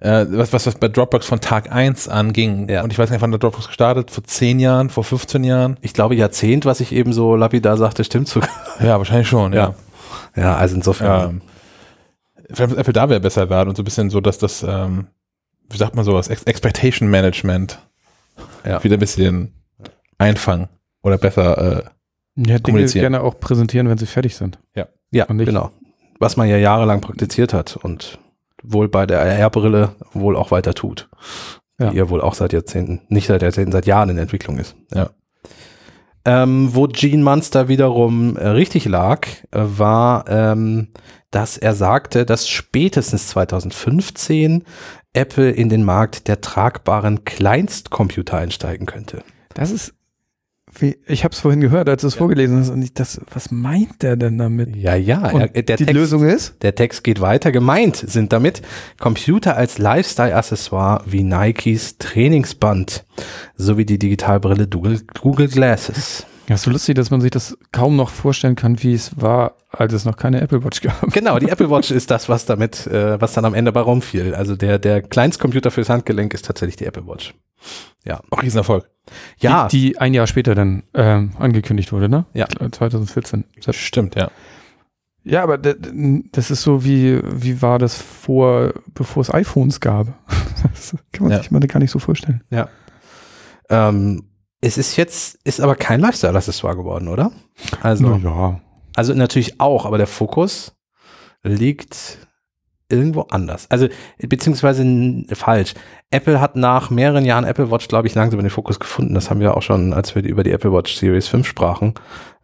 Äh, was, was, was bei Dropbox von Tag 1 anging. Ja. Und ich weiß nicht, wann der Dropbox gestartet, vor 10 Jahren, vor 15 Jahren? Ich glaube, Jahrzehnt, was ich eben so lapidar sagte, stimmt sogar. Ja, wahrscheinlich schon, ja. Ja, also insofern. Ähm, vielleicht muss Apple da wäre besser werden und so ein bisschen so, dass das, ähm, wie sagt man sowas, Ex Expectation Management Ja. wieder ein bisschen einfangen oder besser, äh, Ja, Dinge gerne auch präsentieren, wenn sie fertig sind. ja, und nicht- genau. Was man ja jahrelang praktiziert hat und wohl bei der AR-Brille wohl auch weiter tut. Ja. Die ja wohl auch seit Jahrzehnten, nicht seit Jahrzehnten, seit Jahren in Entwicklung ist. Ja. Ähm, wo Gene Munster wiederum äh, richtig lag, äh, war, ähm, dass er sagte, dass spätestens 2015 Apple in den Markt der tragbaren Kleinstcomputer einsteigen könnte. Das ist, wie, ich habe es vorhin gehört, als du es vorgelesen hast, und ich das, was meint der denn damit? Ja, ja, Und er, der die Text, Lösung ist? Der Text geht weiter. Gemeint sind damit Computer als Lifestyle-Accessoire wie Nikes Trainingsband sowie die Digitalbrille Google, Google Glasses. Ja, ist so lustig, dass man sich das kaum noch vorstellen kann, wie es war, als es noch keine Apple Watch gab. [LAUGHS] Genau, die Apple Watch ist das, was damit, äh, was dann am Ende bei rumfiel. Also der, der Kleinstcomputer fürs Handgelenk ist tatsächlich die Apple Watch. auch Riesenerfolg. Ja, Die, die ein Jahr später dann ähm, angekündigt wurde, ne? Ja. 2014. Stimmt, ja. Ja, aber das ist so wie, wie war das vor, bevor es iPhones gab? [LAUGHS] Das kann man Ja. sich mal gar nicht so vorstellen. Ähm, es ist jetzt, ist aber kein Lifestyle-Accessoire geworden, oder? Also, ja. also natürlich auch, aber der Fokus liegt irgendwo anders. Also, beziehungsweise falsch. Apple hat nach mehreren Jahren Apple Watch, glaube ich, langsam den Fokus gefunden. Das haben wir auch schon, als wir über die Apple Watch Series 5 sprachen,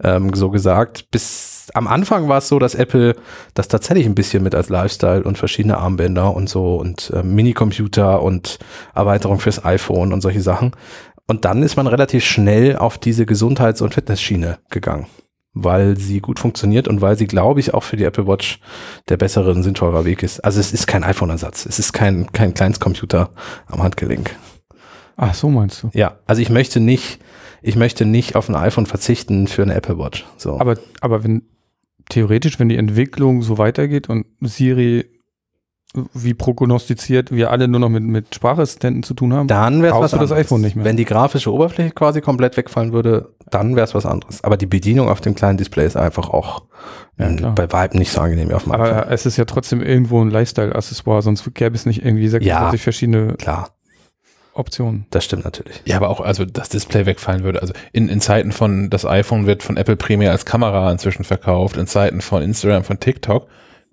ähm, so gesagt. Bis am Anfang war es so, dass Apple das tatsächlich ein bisschen mit als Lifestyle und verschiedene Armbänder und so und ähm, Minicomputer und Erweiterung fürs iPhone und solche Sachen. Und dann ist man relativ schnell auf diese Gesundheits- und Fitnessschiene gegangen, weil sie gut funktioniert und weil sie, glaube ich, auch für die Apple Watch der bessere und sinnvollere Weg ist. Also es ist kein iPhone-Ersatz, es ist kein, kein Kleinstcomputer am Handgelenk. Ach, so meinst du. Ja, also ich möchte nicht, ich möchte nicht auf ein iPhone verzichten für eine Apple Watch. So. Aber, aber wenn, theoretisch, wenn die Entwicklung so weitergeht und Siri wie prognostiziert, wir alle nur noch mit, mit Sprachassistenten zu tun haben, dann wäre es was du das anderes. iPhone nicht mehr. Wenn die grafische Oberfläche quasi komplett wegfallen würde, dann wäre es was anderes. Aber die Bedienung auf dem kleinen Display ist einfach auch Ja, ähm, bei Vibe nicht so angenehm wie auf dem iPhone. aber es ist ja trotzdem irgendwo ein Lifestyle-Accessoire, sonst gäbe es nicht irgendwie 26 verschiedene Klar, Optionen. das stimmt natürlich. Ja, aber auch, also das Display wegfallen würde. Also in, in Zeiten von, das iPhone wird von Apple primär als Kamera inzwischen verkauft, in Zeiten von Instagram, von TikTok.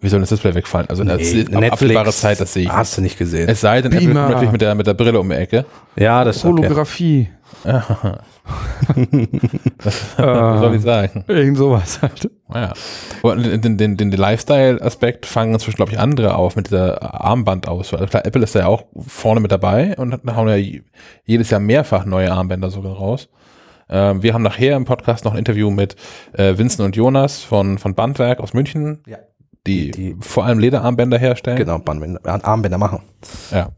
Wie soll das Display wegfallen? Also das ist auf absehbare Zeit, das sehe ich. Hast du nicht gesehen. Es sei denn, Apple Beamer. natürlich mit der, mit der Brille um die Ecke. ja, das ist okay. Holographie. [LAUGHS] Was soll ich sagen? [LAUGHS] Irgend sowas halt. Ja. Und den, den, den, Lifestyle-Aspekt fangen inzwischen, glaube ich, andere auf mit dieser Armbandauswahl. Also klar, Apple ist da ja auch vorne mit dabei und hauen ja je- jedes Jahr mehrfach neue Armbänder sogar raus. Ähm, wir haben nachher im Podcast noch ein Interview mit äh, Vincent und Jonas von, von Bandwerk aus München, Ja. Die, Die- vor allem Lederarmbänder herstellen. Genau, Bandbänder- Armbänder machen. Ja.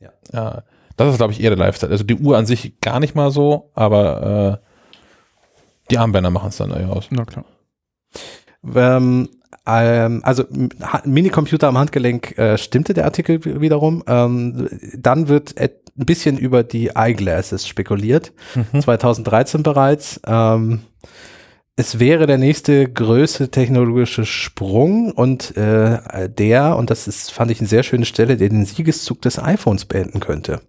Ja. ja. Das ist, glaube ich, eher der Lifestyle. Also die Uhr an sich gar nicht mal so, aber äh, die Armbänder machen es dann eher aus. Na klar. Ähm, ähm, also Minicomputer am Handgelenk äh, stimmte der Artikel wiederum. Ähm, dann wird ein bisschen über die Eyeglasses spekuliert. 2013 bereits. Ähm, es wäre der nächste größte technologische Sprung und äh, der, und das ist, fand ich eine sehr schöne Stelle, der den Siegeszug des iPhones beenden könnte.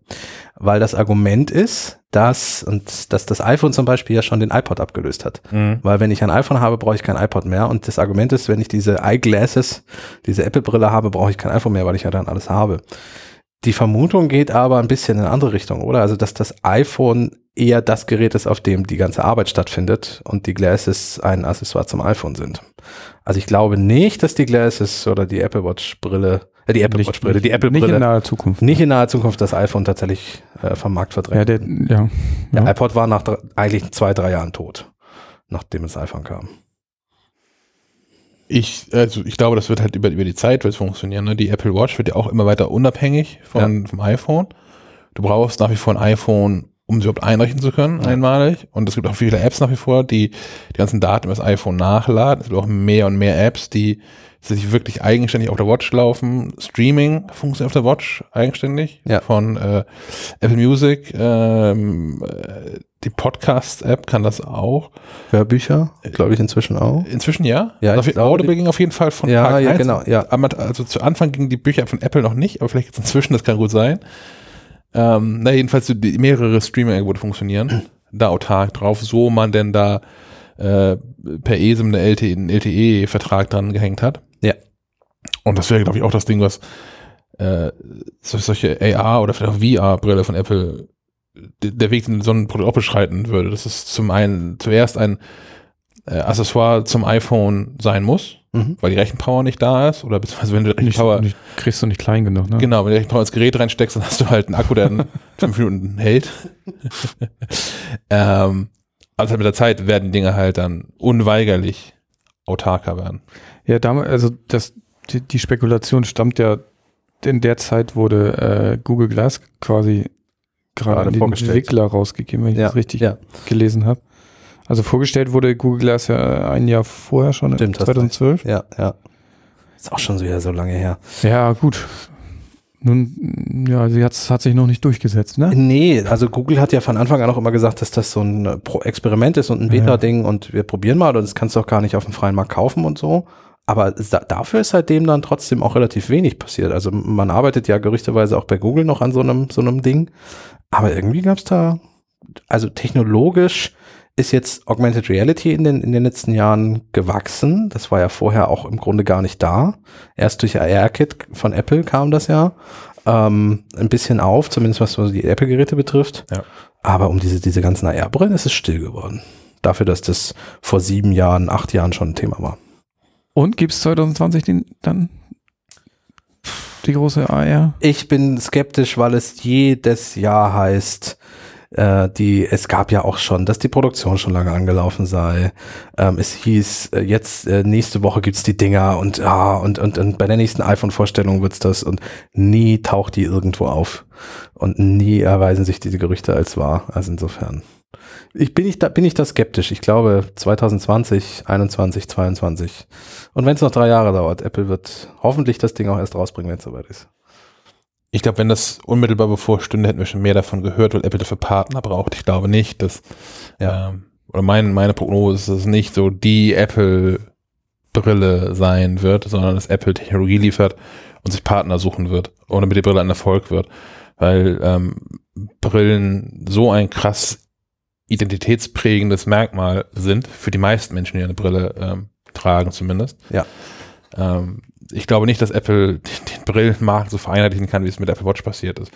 Weil das Argument ist, dass, und dass das iPhone zum Beispiel ja schon den iPod abgelöst hat. Mhm. Weil wenn ich ein iPhone habe, brauche ich kein iPod mehr. Und das Argument ist, wenn ich diese Eyeglasses, diese Apple-Brille habe, brauche ich kein iPhone mehr, weil ich ja dann alles habe. Die Vermutung geht aber ein bisschen in eine andere Richtung, oder? Also, dass das iPhone eher das Gerät ist, auf dem die ganze Arbeit stattfindet und die Glasses ein Accessoire zum iPhone sind. Also ich glaube nicht, dass die Glasses oder die Apple Watch Brille, äh, die Apple Nicht- Watch Brille, die Apple Nicht in Brille naher Zukunft. nicht in naher Zukunft das iPhone tatsächlich äh, vom Markt Ja, verdrängt. der, ja. Der ja. iPod war nach eigentlich zwei, drei Jahren tot, nachdem das iPhone kam. Ich, also ich glaube, das wird halt über, über die Zeit wird es funktionieren. Ne? Die Apple Watch wird ja auch immer weiter unabhängig von, vom iPhone. Du brauchst nach wie vor ein iPhone, um sie überhaupt einrichten zu können, Ja. einmalig. Und es gibt auch viele Apps nach wie vor, die die ganzen Daten über das iPhone nachladen. Es gibt auch mehr und mehr Apps, die sich wirklich eigenständig auf der Watch laufen. Streaming funktioniert auf der Watch eigenständig. Ja. Von äh, Apple Music. Ähm, äh, die Podcast-App kann das auch. Hörbücher, glaube ich inzwischen auch. Inzwischen ja. Ja, Also ich Audible ging auf jeden Fall von Ja, Tag ja, 1. genau, ja. Also zu Anfang gingen die Bücher von Apple noch nicht, aber vielleicht jetzt inzwischen, das kann gut sein. Ähm, na, jedenfalls, die, mehrere Streaming-Angebote funktionieren [CLEARS THROAT] da autark drauf, so man denn da äh, per ESIM eine LTE, einen LTE-Vertrag dran gehängt hat. Ja. Und das wäre, glaube ich, auch das Ding, was äh, so- solche AR oder vielleicht auch VR-Brille von Apple der Weg in so ein Produkt auch beschreiten würde. Das ist zum einen zuerst ein äh, Accessoire zum iPhone sein muss, Mhm. weil die Rechenpower nicht da ist oder beziehungsweise wenn du die Nicht, Rechenpower nicht, kriegst du nicht klein genug, ne? Genau, wenn du Rechenpower ins Gerät reinsteckst, dann hast du halt einen Akku, der [LAUGHS] fünf Minuten hält. [LAUGHS] ähm, also mit der Zeit werden die Dinge halt dann unweigerlich autarker werden. Ja, damals, also das, die, die Spekulation stammt ja, in der Zeit wurde äh, Google Glass quasi gerade an den. Entwickler rausgegeben, wenn ich Ja, das richtig ja. gelesen habe. Also vorgestellt wurde Google Glass ja ein Jahr vorher schon, Stimmt, hast 2012. Ja, ja. Ist auch schon so, ja, so lange her. Ja, gut. Nun, ja, sie hat's, hat sich noch nicht durchgesetzt, ne? Nee, also Google hat ja von Anfang an auch immer gesagt, dass das so ein Experiment ist und ein Ja. Beta-Ding und wir probieren mal und das kannst du auch gar nicht auf dem freien Markt kaufen und so. Aber dafür ist seitdem dann trotzdem auch relativ wenig passiert. Also man arbeitet ja gerüchteweise auch bei Google noch an so einem, so einem Ding. Aber irgendwie gab es da, also technologisch ist jetzt Augmented Reality in den, in den letzten Jahren gewachsen. Das war ja vorher auch im Grunde gar nicht da. Erst durch AR-Kit von Apple kam das ja ähm, ein bisschen auf, zumindest was die Apple-Geräte betrifft. Ja. Aber um diese, diese ganzen AR-Brillen ist es still geworden. Dafür, dass das vor sieben Jahren, acht Jahren schon ein Thema war. Und gibt es 2020 den, dann die große AR? Ich bin skeptisch, weil es jedes Jahr heißt, äh, die, es gab ja auch schon, dass die Produktion schon lange angelaufen sei. Ähm, es hieß, äh, jetzt äh, nächste Woche gibt's die Dinger und, ah, und, und, und bei der nächsten iPhone-Vorstellung wird's das und nie taucht die irgendwo auf. Und nie erweisen sich diese Gerüchte als wahr. Also insofern. Ich bin ich da, bin ich da skeptisch. Ich glaube 2020, 21, 22. Und wenn es noch drei Jahre dauert, Apple wird hoffentlich das Ding auch erst rausbringen, wenn es soweit ist. Ich glaube, wenn das unmittelbar bevorstünde, hätten wir schon mehr davon gehört, weil Apple dafür Partner braucht. Ich glaube nicht, dass, Ja. ähm, oder mein, meine Prognose ist, dass es nicht so die Apple-Brille sein wird, sondern dass Apple Technologie liefert und sich Partner suchen wird und damit die Brille ein Erfolg wird. Weil ähm, Brillen so ein krass identitätsprägendes Merkmal sind, für die meisten Menschen, die eine Brille ähm, tragen zumindest. Ja. Ähm, ich glaube nicht, dass Apple [LAUGHS] den, den Brillenmarkt so vereinheitlichen kann, wie es mit Apple Watch passiert ist.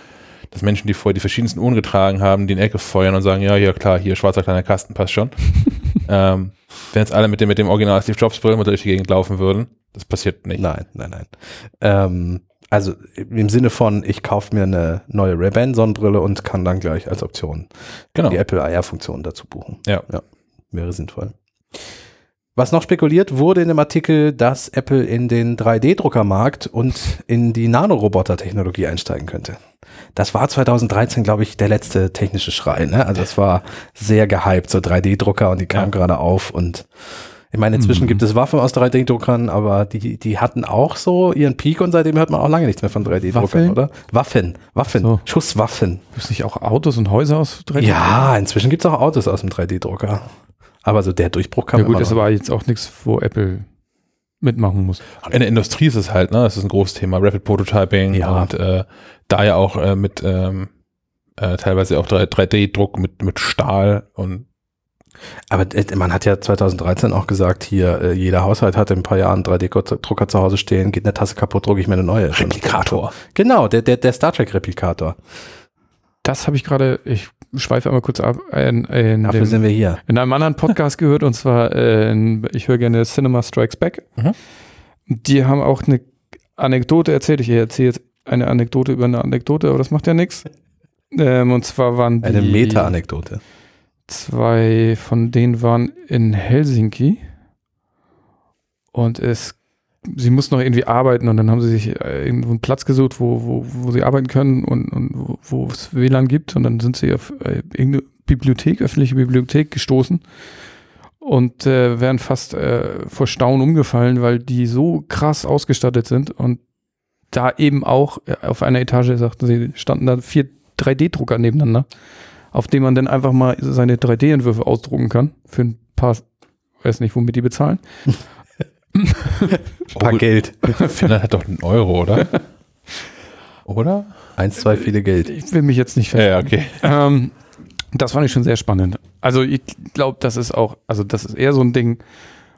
Dass Menschen, die vorher die verschiedensten Uhren getragen haben, die in Ecke feuern und sagen, ja, ja klar, hier schwarzer kleiner Kasten passt schon. [LAUGHS] ähm, wenn jetzt alle mit dem, mit dem Original Steve Jobs Brillenmodell durch die Gegend laufen würden, das passiert nicht. Nein, nein, nein. Ähm, also im Sinne von, ich kaufe mir eine neue Ray-Ban Sonnenbrille und kann dann gleich als Option Genau. die Apple AR-Funktion dazu buchen. Ja. ja. Wäre sinnvoll. Was noch spekuliert wurde in dem Artikel, dass Apple in den 3D-Druckermarkt und in die Nanoroboter-Technologie einsteigen könnte. Das war 2013, glaube ich, der letzte technische Schrei. Ne? Also es war sehr gehypt, so 3D-Drucker und die kamen Ja. gerade auf und ich meine, inzwischen Mhm. gibt es Waffen aus 3D-Druckern, aber die, die hatten auch so ihren Peak und seitdem hört man auch lange nichts mehr von 3D-Druckern, Waffeln? oder? Waffen, Waffen, So. Schusswaffen. Gibt es nicht auch Autos und Häuser aus 3D? Ja, inzwischen gibt es auch Autos aus dem 3D-Drucker. Aber so der Durchbruch kam Ja gut, immer ist noch. aber jetzt auch nichts, wo Apple mitmachen muss. In der Industrie ist es halt, ne, das ist ein großes Thema, Rapid Prototyping Ja. und äh, da ja auch äh, mit ähm, äh, teilweise auch 3- 3D-Druck mit, mit Stahl und Aber äh, man hat ja 2013 auch gesagt, hier, äh, jeder Haushalt hat in ein paar Jahren einen 3D-Drucker zu Hause stehen, geht eine Tasse kaputt, drucke ich mir eine neue. Replikator. Genau, der, der, der Star Trek-Replikator. Das habe ich gerade, ich schweife einmal kurz ab, in, in, Dafür dem, sind wir hier. in einem anderen Podcast [LAUGHS] gehört und zwar, äh, in, ich höre gerne Cinema Strikes Back. Mhm. Die haben auch eine Anekdote erzählt. Ich erzähle jetzt eine Anekdote über eine Anekdote, aber das macht ja nichts. Ähm, und zwar waren die Eine Meta-Anekdote. Zwei von denen waren in Helsinki. Und es sie mussten noch irgendwie arbeiten und dann haben sie sich äh, irgendwo einen Platz gesucht, wo, wo, wo sie arbeiten können und, und wo, wo es WLAN gibt. Und dann sind sie auf äh, irgendeine Bibliothek, öffentliche Bibliothek gestoßen und äh, wären fast äh, vor Staunen umgefallen, weil die so krass ausgestattet sind. Und da eben auch äh, auf einer Etage, sagten sie, standen da vier 3D-Drucker nebeneinander, auf denen man dann einfach mal seine 3D-Entwürfe ausdrucken kann für ein paar, weiß nicht, womit die bezahlen. Paar Geld. Finnland hat doch einen Euro, oder? oder? Eins, zwei, viele Geld. Ich will mich jetzt nicht fest. ja, okay. Ähm, das fand ich schon sehr spannend. Also ich glaube, das ist auch, also das ist eher so ein Ding,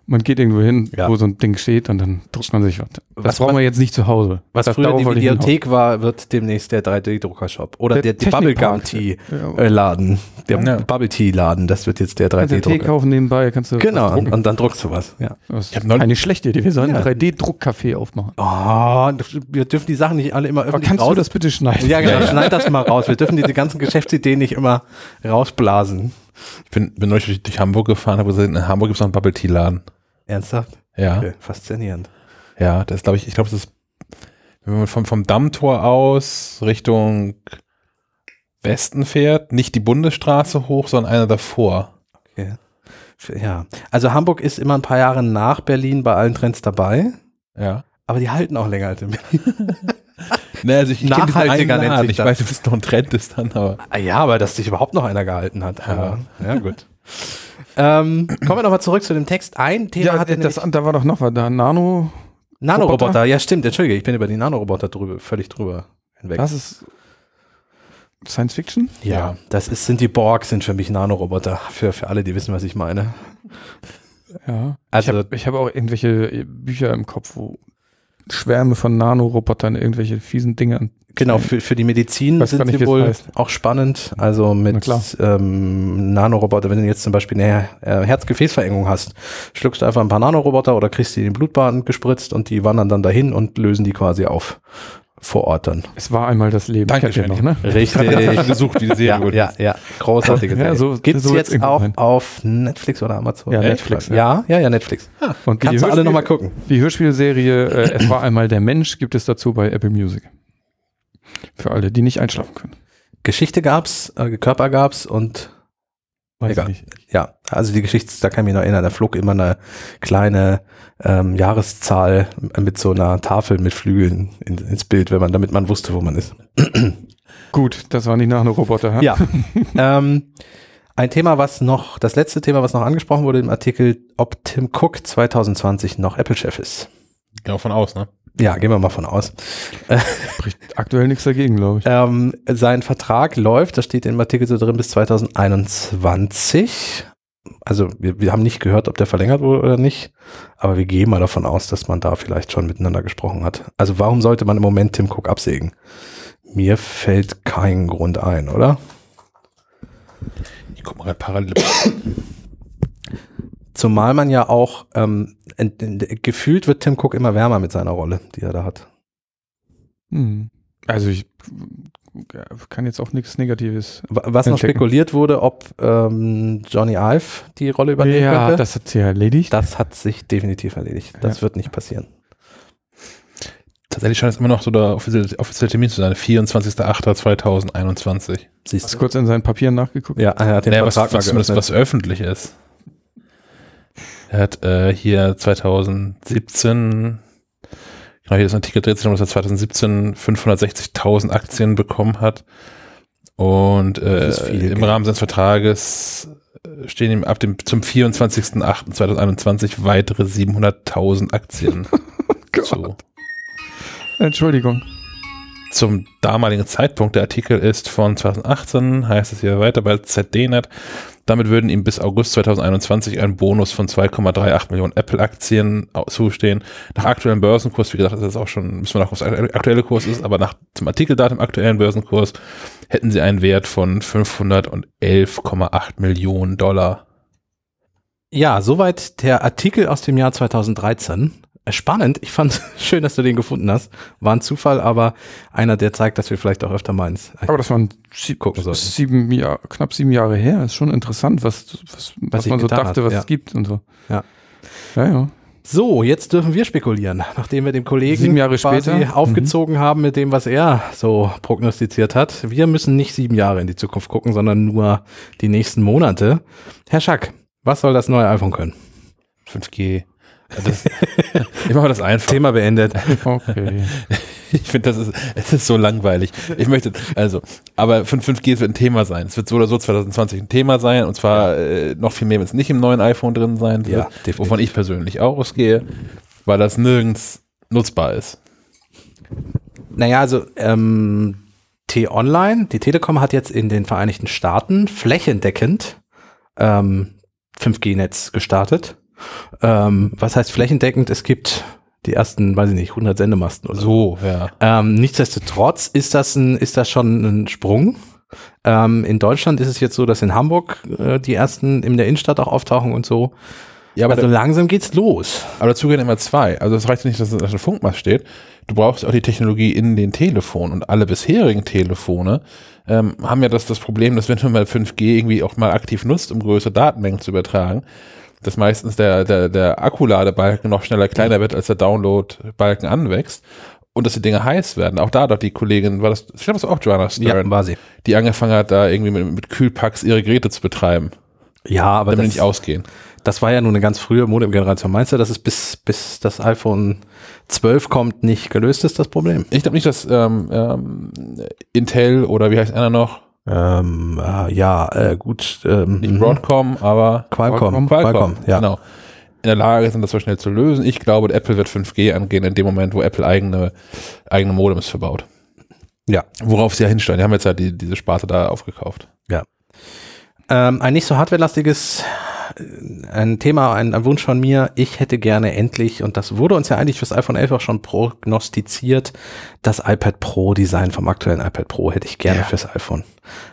man geht irgendwo hin, Ja. wo so ein Ding steht und dann druckt man sich was. Das Was- brauchen wir jetzt nicht zu Hause. Was das, früher die. Videothek war, wird demnächst der 3D-Drucker-Shop. Oder der, Der der Bubblegum Technikpark. Tea äh, Laden. Der Ja. Bubble Tea Laden, das wird jetzt der Kannst du Tee 3D-Drucker. kaufen nebenbei, kannst du was Genau, und, und dann druckst du was. Ja. Das ist neulich- keine schlechte Idee. Wir sollen Ja. ein 3D-Druckcafé aufmachen. Oh, wir dürfen die Sachen nicht alle immer Aber öffentlich kannst du raus. das bitte schneiden? ja, genau, schneid das mal raus. Wir dürfen diese ganzen Geschäftsideen nicht immer rausblasen. Ich bin, bin neulich durch, durch Hamburg gefahren, habe gesehen, in Hamburg gibt es noch einen Bubble Tea Laden. Ernsthaft? Ja, Okay, faszinierend. ja, das glaube ich, ich glaube, das ist, wenn man vom, vom Dammtor aus Richtung Westen fährt, nicht die Bundesstraße hoch, sondern einer davor. Okay. Ja, also Hamburg ist immer ein paar Jahre nach Berlin bei allen Trends dabei, Ja. aber die halten auch länger als in Berlin. [LAUGHS] Ne, also ich, ich Nachhaltiger nennt sich Ich das. weiß, dass es noch ein Trend ist dann, aber Ah ja, aber dass sich überhaupt noch einer gehalten hat. Ja. Ja gut. Ähm, kommen wir nochmal zurück zu dem Text. Ein Thema Ja, hatte das, da war doch noch was da. Nano, Nanoroboter. Roboter. Ja, stimmt. Entschuldige, ich bin über die Nanoroboter drüber, völlig drüber hinweg. das ist Science Fiction? Ja, Ja. das ist, sind die Borg, sind für mich Nanoroboter. Für, für alle, die wissen, was ich meine. Ja. Also- ich habe hab auch irgendwelche Bücher im Kopf, wo Schwärme von Nanorobotern irgendwelche fiesen Dinge. Genau, für, für die Medizin Weiß sind sie wohl heißt. auch spannend. Also mit ähm, Nanoroboter, wenn du jetzt zum Beispiel eine äh, Herzgefäßverengung hast, schluckst du einfach ein paar Nanoroboter oder kriegst die in den Blutbahn gespritzt und die wandern dann dahin und lösen die quasi auf vor Ort dann. Es war einmal das Leben. Dankeschön. Kennt ihr noch, ne? Richtig. [LAUGHS] gesucht, wie die Serie ja, gut ja, ja, großartige Ja, Serie. so- Gibt's so wird's jetzt auch sein. auf Netflix oder Amazon? Ja? Netflix, ja. Ja, ja, ja, Netflix. Und Kannst du alle nochmal gucken. Die Hörspielserie äh, Es war einmal der Mensch gibt es dazu bei Apple Music. Für alle, die nicht einschlafen können. Geschichte gab's, äh, Körper gab's und Weiß Egal. ich nicht. ja, also die Geschichte, da kann ich mich noch erinnern, da flog immer eine kleine ähm, Jahreszahl mit so einer Tafel mit Flügeln in, ins Bild, wenn man, damit man wusste, wo man ist. [CLEARS THROAT] Gut, das waren die Nanoroboter. hä? Ja. ähm, ein Thema, was noch, das letzte Thema, was noch angesprochen wurde im Artikel, ob Tim Cook 2020 noch Apple-Chef ist. Genau von aus, ne? Ja, gehen wir mal von aus. Spricht aktuell nichts dagegen, glaube ich. Ähm, sein Vertrag läuft, das steht im Artikel so drin, bis 2021. Also wir, wir haben nicht gehört, ob der verlängert wurde oder nicht, aber wir gehen mal davon aus, dass man da vielleicht schon miteinander gesprochen hat. Also warum sollte man im Moment Tim Cook absägen? Mir fällt kein Grund ein, oder? Ich guck mal gerade parallel. Zumal man ja auch ähm, ent- ent- gefühlt wird Tim Cook immer wärmer mit seiner Rolle, die er da hat. Hm. Also ich äh, kann jetzt auch nichts Negatives. Wa- Was noch spekuliert wurde, ob ähm, Johnny Ive die Rolle übernehmen ja, könnte. das hat sie erledigt. Das hat sich definitiv erledigt. Das Ja. wird nicht passieren. Tatsächlich scheint es immer noch so der offizielle, offizielle Termin zu sein, 24.08.2021. Siehst Hast du kurz in seinen Papieren nachgeguckt? Ja, er hat den Naja, was, Vertrag was, geöffnet. was öffentlich ist. Er hat äh, hier 2017, genau hier ist ein Artikel dreht sich dass er 2017 560.000 Aktien bekommen hat. Und äh, viel im Geld. Rahmen seines Vertrages äh, stehen ihm ab dem zum 24.08.2021 weitere 700.000 Aktien [LAUGHS] zu. Entschuldigung. Zum damaligen Zeitpunkt, der Artikel ist von 2018, heißt es hier weiter bei ZDNet. Damit würden ihm bis August 2021 ein Bonus von 2,38 Millionen Apple-Aktien zustehen. Nach aktuellem Börsenkurs, wie gesagt, das ist auch schon, müssen wir noch, was der aktuelle Kurs ist, aber nach zum Artikeldatum aktuellen Börsenkurs hätten sie einen Wert von 511,8 Millionen Dollar. Ja, soweit der Artikel aus dem Jahr 2013. Äh, Spannend. Ich fand [LAUGHS] schön, dass du den gefunden hast. War ein Zufall, aber einer, der zeigt, dass wir vielleicht auch öfter mal ins Aber das waren sie gucken sollten. sieben Jahr, knapp sieben Jahre her. Ist schon interessant, was, was, was sich man so dachte, hat, was ja. es gibt und so. Ja. Ja, ja. So, jetzt dürfen wir spekulieren, nachdem wir dem Kollegen Sieben Jahre quasi später? Mhm. aufgezogen haben mit dem, was er so prognostiziert hat. Wir müssen nicht sieben Jahre in die Zukunft gucken, sondern nur die nächsten Monate. Herr Schack, was soll das neue iPhone können? 5G. Das, [LAUGHS] ich mache das einfach. Thema beendet. Okay. [LAUGHS] Ich finde, das ist, es ist so langweilig. Ich möchte, also, aber 5, 5G wird ein Thema sein. Es wird so oder so 2020 ein Thema sein und zwar äh, noch viel mehr, wenn es nicht im neuen iPhone drin sein wird, Ja, wovon ich persönlich auch ausgehe, weil das nirgends nutzbar ist. Naja, also ähm, T-Online, die Telekom hat jetzt in den Vereinigten Staaten flächendeckend ähm, 5G-Netz gestartet. Ähm, was heißt flächendeckend? Es gibt die ersten, weiß ich nicht, 100 Sendemasten oder so. Ja. Ähm, nichtsdestotrotz ist das, ein, ist das schon ein Sprung. Ähm, in Deutschland ist es jetzt so, dass in Hamburg äh, die ersten in der Innenstadt auch auftauchen und so. Ja, aber, also da, langsam geht's los. aber dazu gehören immer zwei. Also es reicht nicht, dass da ein Funkmast steht. Du brauchst auch die Technologie in den Telefonen und alle bisherigen Telefone ähm, haben ja das, das Problem, dass wenn du mal 5G irgendwie auch mal aktiv nutzt, um größere Datenmengen zu übertragen, dass meistens der, der, der Akkuladebalken noch schneller kleiner wird, als der Downloadbalken anwächst und dass die Dinge heiß werden. Auch da hat die Kollegin, war das, ich glaube, das war auch Joanna Stern, war sie. die angefangen hat, da irgendwie mit, mit Kühlpacks ihre Geräte zu betreiben, Ja, aber damit das, nicht ausgehen. das war ja nun eine ganz frühe Modem-Generation. Meinst du, dass es bis, bis das iPhone 12 kommt, nicht gelöst ist, das Problem? Ich glaube nicht, dass ähm, ähm, Intel oder wie heißt einer noch, Ähm, äh, ja, äh, gut. Ähm, Nicht mhm. Broadcom, aber Qualcomm, Qualcomm, Qualcomm, ja. genau. In der Lage sind, das so schnell zu lösen. Ich glaube, Apple wird 5G angehen in dem Moment, wo Apple eigene, eigene Modems verbaut. Ja. Worauf sie ja hinsteuern. Die haben jetzt ja die, diese Sparte da aufgekauft. Ähm, ein nicht so hardwarelastiges ein Thema, ein, ein Wunsch von mir. Ich hätte gerne endlich, und das wurde uns ja eigentlich fürs iPhone 11 auch schon prognostiziert, das iPad Pro Design vom aktuellen iPad Pro hätte ich gerne Ja. fürs iPhone.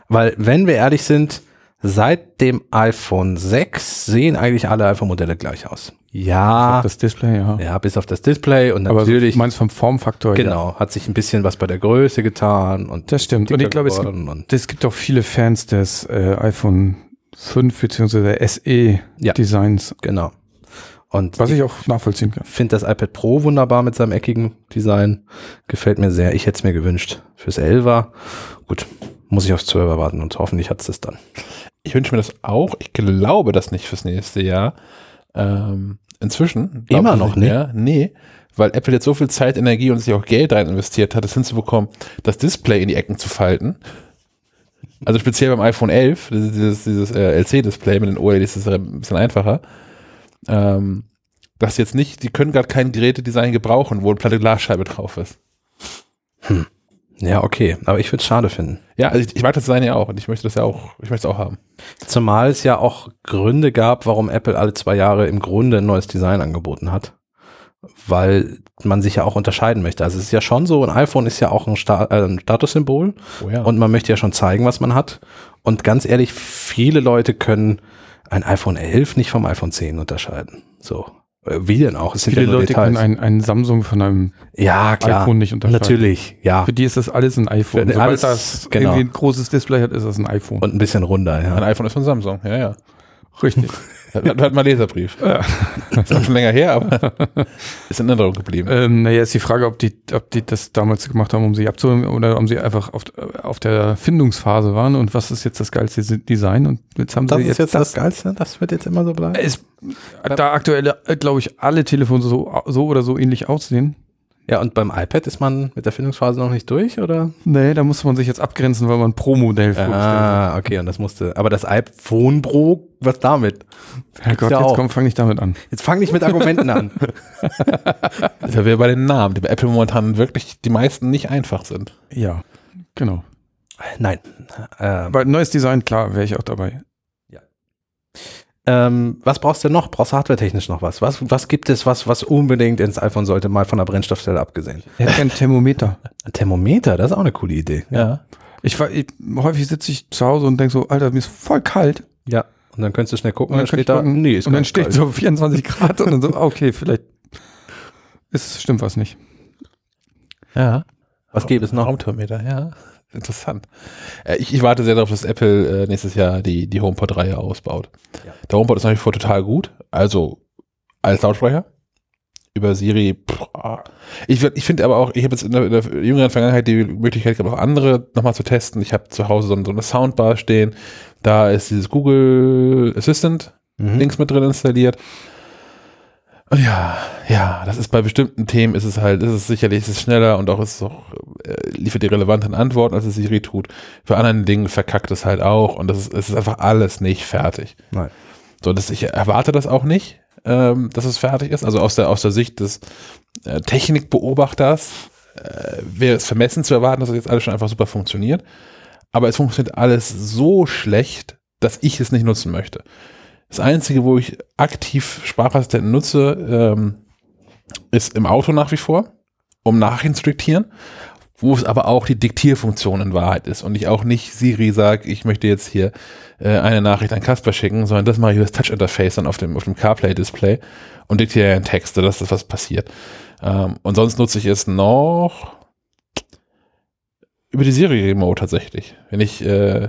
Weil, wenn wir ehrlich sind, seit dem iPhone 6 sehen eigentlich alle iPhone-Modelle gleich aus. Ja, Das Display, ja. ja, bis auf das Display und Aber natürlich, du meinst vom Formfaktor her. genau, hat sich ein bisschen was bei der Größe getan und Das stimmt. Und ich glaube, es gibt, es gibt auch viele Fans des äh, iPhone 5 bzw. Ja. SE-Designs, genau. Und was ich auch nachvollziehen kann. finde das iPad Pro wunderbar mit seinem eckigen Design. Gefällt mir sehr. Ich hätte es mir gewünscht fürs 11er. Gut, muss ich aufs 12er warten und hoffentlich hat es das dann. Ich wünsche mir das auch. Ich glaube das nicht fürs nächste Jahr. Ähm, inzwischen. Immer ich noch Mehr. Nee, weil Apple jetzt so viel Zeit, Energie und sich auch Geld rein investiert hat, es hinzubekommen, das Display in die Ecken zu falten. Also speziell beim iPhone 11, dieses, dieses, äh, LC-Display mit den OLEDs ist es ein bisschen einfacher. Ähm, das jetzt nicht, die können gerade kein Gerätedesign gebrauchen, wo eine platte Glasscheibe drauf ist. Ja, okay. Aber ich würde es schade finden. Ja, also ich, ich mag das Design ja auch und ich möchte das ja auch, ich möchte es auch haben. Zumal es ja auch Gründe gab, warum Apple alle zwei Jahre im Grunde ein neues Design angeboten hat. Weil man sich ja auch unterscheiden möchte. Also es ist ja schon so, ein iPhone ist ja auch ein, Sta äh, ein Statussymbol. Oh ja. Und man möchte ja schon zeigen, was man hat. Und ganz ehrlich, viele Leute können ein iPhone 11 nicht vom iPhone 10 unterscheiden. So. Äh, Wie denn auch? Es sind Viele ja Leute Details. können ein, ein Samsung von einem ja, klar. iPhone nicht unterscheiden. Natürlich, ja. Für die ist das alles ein iPhone. Sobald alles, das genau. irgendwie ein großes Display hat, ist das ein iPhone. Und ein bisschen runder, Ein ja. iPhone ist von Samsung, ja, ja. Richtig. [LAUGHS] Hat, hat mal Leserbrief. Ja. Ist auch schon länger her, aber [LAUGHS] ist in Erinnerung geblieben. ähm, naja, ist die Frage, ob die, ob die das damals gemacht haben, um sie abzuholen oder um sie einfach auf, auf der Findungsphase waren und was ist jetzt das geilste Design und jetzt haben Das sie ist jetzt, jetzt das Geilste, das wird jetzt immer so bleiben. ist, da aktuell, glaube ich, alle Telefone so, so oder so ähnlich aussehen. Ja, und beim iPad ist man mit der Findungsphase noch nicht durch, oder? Nee, da muss man sich jetzt abgrenzen, weil man Pro-Modell vorgestellt hat. Ah, okay, und das musste. Aber das iPhone Pro, was damit? Herrgott, ja jetzt komm, fang nicht damit an. Jetzt fang nicht mit Argumenten an. Das [LAUGHS] ist ja wieder bei den Namen, die bei Apple momentan wirklich die meisten nicht einfach sind. Ja, genau. Nein. Ähm, Aber neues Design, klar, wäre ich auch dabei. Ähm, was brauchst du noch? Brauchst du hardwaretechnisch noch was? Was, was gibt es, was, was unbedingt ins iPhone sollte, mal von der Brennstoffzelle abgesehen? Er hat kein Thermometer. Ein Thermometer, das ist auch eine coole Idee. Ja. Ich, ich häufig sitze ich zu Hause und denke so, Alter, mir ist voll kalt. Ja. Und dann könntest du schnell gucken Und und dann dann steht da, gucken, nee, ist und dann steht kalt. so 24 Grad und dann so, okay, vielleicht ist, stimmt was nicht. Ja. Was gäbe es noch? Raumthermometer, ja. Interessant. Äh, ich, ich warte sehr darauf, dass Apple äh, nächstes Jahr die, die HomePod-Reihe ausbaut. Ja. Der HomePod ist nach wie vor total gut. Also als Lautsprecher. Über Siri. Pff, ah. ich ich finde aber auch, ich habe jetzt in der, in der jüngeren Vergangenheit die Möglichkeit gehabt, auch andere nochmal zu testen. Ich habe zu Hause so, so eine Soundbar stehen. Da ist dieses Google Assistant Mhm. Links mit drin installiert. Ja, ja, das ist bei bestimmten Themen ist es halt, ist es sicherlich, ist es schneller und auch ist es auch, äh, liefert die relevanten Antworten, als es Siri tut. Für anderen Dingen verkackt es halt auch und das ist, es ist einfach alles nicht fertig. Nein. So, dass ich erwarte das auch nicht, ähm, dass es fertig ist. Also aus der, aus der Sicht des äh, Technikbeobachters äh, wäre es vermessen zu erwarten, dass das jetzt alles schon einfach super funktioniert. Aber es funktioniert alles so schlecht, dass ich es nicht nutzen möchte. Das Einzige, wo ich aktiv Sprachassistenten nutze, ähm, ist im Auto nach wie vor, um Nachrichten zu diktieren, wo es aber auch die Diktierfunktion in Wahrheit ist und ich auch nicht Siri sage, ich möchte jetzt hier äh, eine Nachricht an Kasper schicken, sondern das mache ich über das Touch-Interface dann auf dem, auf dem CarPlay-Display und diktiere einen Text, das was passiert. Ähm, und sonst nutze ich es noch über die Siri-Remote tatsächlich. Wenn ich äh,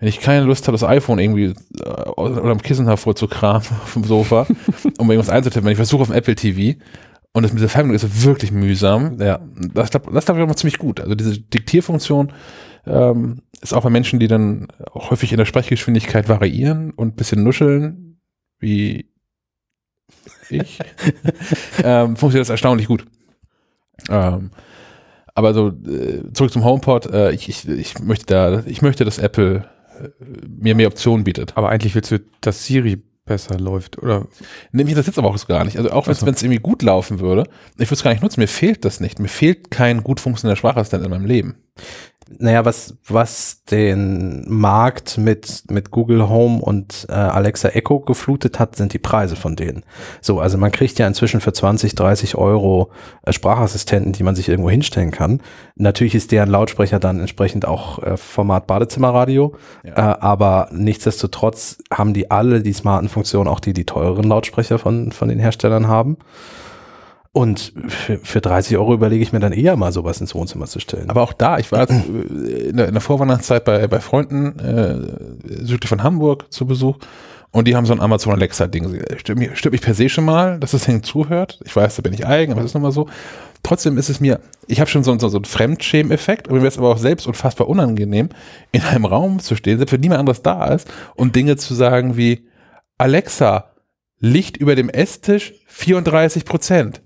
wenn ich keine Lust habe, das iPhone irgendwie äh, oder am Kissen hervorzukramen [LAUGHS] vom Sofa, um irgendwas einzutippen, wenn ich versuche auf dem Apple TV und das mit der Fernbedienung ist wirklich mühsam, Ja. das glaube das glaub ich immer ziemlich gut. Also diese Diktierfunktion ähm, ist auch bei Menschen, die dann auch häufig in der Sprechgeschwindigkeit variieren und ein bisschen nuscheln, wie ich, [LAUGHS] ähm, funktioniert das erstaunlich gut. Ähm, Aber so äh, zurück zum HomePod. Äh, ich, ich, ich möchte da, ich möchte, dass Apple mir mehr Optionen bietet. Aber eigentlich willst du, dass Siri besser läuft, oder? Nämlich das jetzt aber auch gar nicht. Also auch wenn es irgendwie gut laufen würde, ich würde es gar nicht nutzen. Mir fehlt das nicht. Mir fehlt kein gut funktionierender Sprachassistent in meinem Leben. Naja, was, was den Markt mit, mit Google Home und äh, Alexa Echo geflutet hat, sind die Preise von denen. So, also man kriegt ja inzwischen für 20, 30 Euro äh, Sprachassistenten, die man sich irgendwo hinstellen kann. Natürlich ist deren Lautsprecher dann entsprechend auch äh, Format Badezimmerradio, Ja. äh, aber nichtsdestotrotz haben die alle die smarten Funktionen, auch die die teureren Lautsprecher von, von den Herstellern haben. Und für, für 30 Euro überlege ich mir dann eher mal sowas ins Wohnzimmer zu stellen. Aber auch da, ich war äh, in der, Vorweihnachtszeit bei, bei Freunden äh, südlich von Hamburg zu Besuch und die haben so ein Amazon Alexa-Ding. Stört mich, stört mich per se schon mal, dass das Ding zuhört. Ich weiß, da bin ich eigen, aber es ist nun mal so. Trotzdem ist es mir, ich habe schon so, so, so einen Fremdschämen-Effekt mir wäre es aber auch selbst unfassbar unangenehm, in einem Raum zu stehen, selbst wenn niemand anderes da ist und Dinge zu sagen wie Alexa, Licht über dem Esstisch 34 Prozent.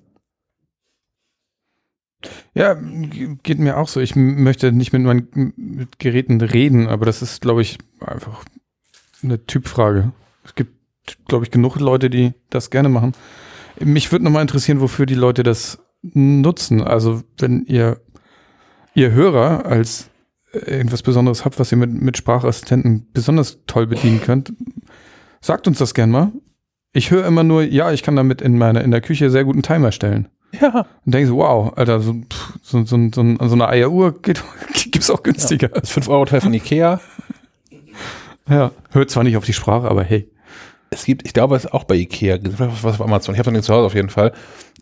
Ja, geht mir auch so. Ich möchte nicht mit meinen mit Geräten reden, aber das ist, glaube ich, einfach eine Typfrage. Es gibt, glaube ich, genug Leute, die das gerne machen. Mich würde nochmal interessieren, wofür die Leute das nutzen. Also, wenn ihr, ihr Hörer als äh, irgendwas Besonderes habt, was ihr mit, mit Sprachassistenten besonders toll bedienen könnt, sagt uns das gerne mal. Ich höre immer nur, ja, ich kann damit in meiner, in der Küche sehr guten Timer stellen. Ja, Und denkst du, wow, Alter, so, so, so, so, so eine Eieruhr geht, [LAUGHS] gibt's auch günstiger. das 5-Euro-Teil von Ikea. Ja. Hört zwar nicht auf die Sprache, aber hey. Es gibt, ich glaube, es ist auch bei Ikea, was auf Amazon, ich habe den zu Hause auf jeden Fall.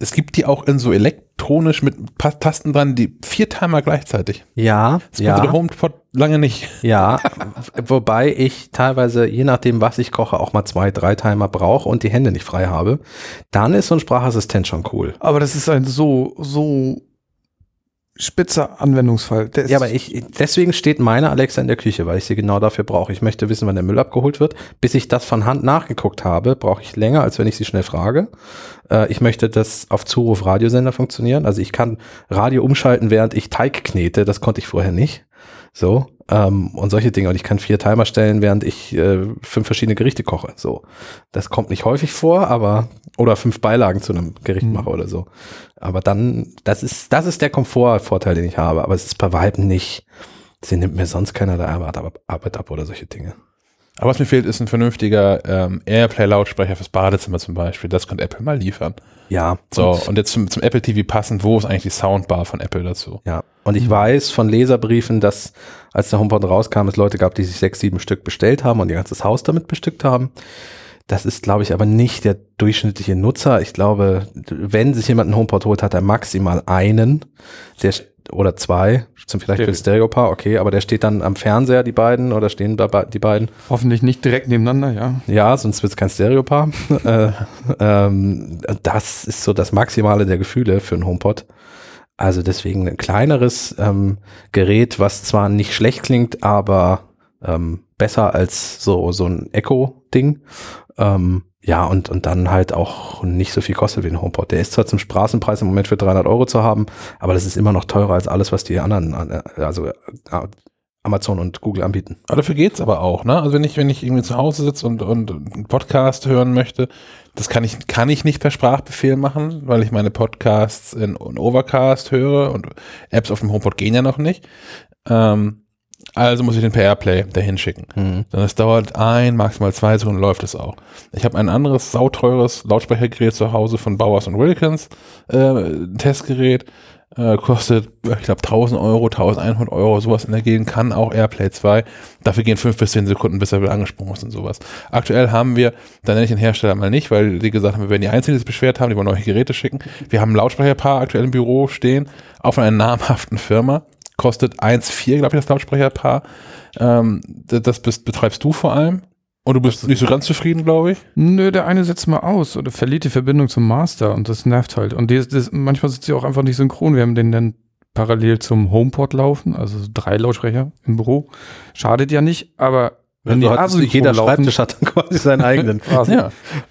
Es gibt die auch in so elektronisch mit Tasten dran, die vier Timer gleichzeitig. ja, Das konnte der ja, HomePod lange nicht. ja. Wobei ich teilweise, je nachdem, was ich koche, auch mal zwei, drei Timer brauche und die Hände nicht frei habe. Dann ist so ein Sprachassistent schon cool. Aber das ist ein so, so spitzer Anwendungsfall. Ja, aber ich, deswegen steht meine Alexa in der Küche, weil ich sie genau dafür brauche. Ich möchte wissen, wann der Müll abgeholt wird. Bis ich das von Hand nachgeguckt habe, brauche ich länger, als wenn ich sie schnell frage. Äh, ich möchte, dass auf Zuruf Radiosender funktionieren. Also ich kann Radio umschalten, während ich Teig knete. Das konnte ich vorher nicht. So. Ähm, und solche Dinge. Und ich kann vier Timer stellen, während ich äh, fünf verschiedene Gerichte koche. So. Das kommt nicht häufig vor, aber, oder fünf Beilagen zu einem Gericht Hm. mache oder so. Aber dann, das ist, das ist der Komfortvorteil, den ich habe. Aber es ist bei Weitem nicht, sie nimmt mir sonst keiner der Arbeit ab, Arbeit ab oder solche Dinge. Aber was mir fehlt, ist ein vernünftiger ähm, Airplay-Lautsprecher fürs Badezimmer zum Beispiel. Das könnte Apple mal liefern. Ja. So, Und, und jetzt zum, zum Apple TV passend, wo ist eigentlich die Soundbar von Apple dazu? ja. Und ich weiß von Leserbriefen, dass als der HomePod rauskam, es Leute gab, die sich sechs, sieben Stück bestellt haben und ihr ganzes Haus damit bestückt haben. Das ist, glaube ich, aber nicht der durchschnittliche Nutzer. Ich glaube, wenn sich jemand einen HomePod holt, hat er maximal einen, der oder zwei, zum vielleicht für Stereo. Stereopaar, okay, aber der steht dann am Fernseher, die beiden, oder stehen da die beiden. hoffentlich nicht direkt nebeneinander, ja. Ja, sonst wird es kein Stereopaar. [LAUGHS] äh, ähm, das ist so das Maximale der Gefühle für einen HomePod. Also deswegen ein kleineres ähm, Gerät, was zwar nicht schlecht klingt, aber ähm, besser als so, so ein Echo-Ding. Ähm, ja, und, und dann halt auch nicht so viel kostet wie ein HomePod. Der ist zwar zum Straßenpreis im Moment für 300 Euro zu haben, aber das ist immer noch teurer als alles, was die anderen, äh, also äh, Amazon und Google anbieten. Aber dafür geht's aber auch, ne? Also wenn ich, wenn ich irgendwie zu Hause sitze und, und einen Podcast hören möchte, das kann ich, kann ich nicht per Sprachbefehl machen, weil ich meine Podcasts in, in Overcast höre und Apps auf dem HomePod gehen ja noch nicht. Ähm, also muss ich den per Airplay dahin schicken. Mhm. Dann es dauert ein, maximal zwei Sekunden läuft es auch. Ich habe ein anderes sauteures Lautsprechergerät zu Hause von Bowers und Wilkins, äh, ein Testgerät, äh, kostet, ich glaube, 1000 Euro, 1100 Euro, sowas in der Gegend, kann auch Airplay 2. Dafür gehen fünf bis zehn Sekunden, bis er wieder angesprungen ist und sowas. Aktuell haben wir, da nenne ich den Hersteller mal nicht, weil die gesagt haben, wir werden die Einzigen, die sich beschwert haben, die wollen neue Geräte schicken. Wir haben ein Lautsprecherpaar aktuell im Büro stehen, auch von einer [LAUGHS] namhaften Firma. Kostet 1,4, glaube ich, das Lautsprecherpaar. Ähm, das das bist, betreibst du vor allem. Und du bist nicht so ganz zufrieden, glaube ich. Nö, der eine setzt mal aus oder verliert die Verbindung zum Master und das nervt halt. Und die, das, manchmal sind sie auch einfach nicht synchron. Wir haben den dann parallel zum HomePod laufen, also so drei Lautsprecher im Büro. Schadet ja nicht, aber wenn die Also hat, asynchron jeder laufen, Schreibtisch hat dann quasi seinen eigenen. [LAUGHS] quasi.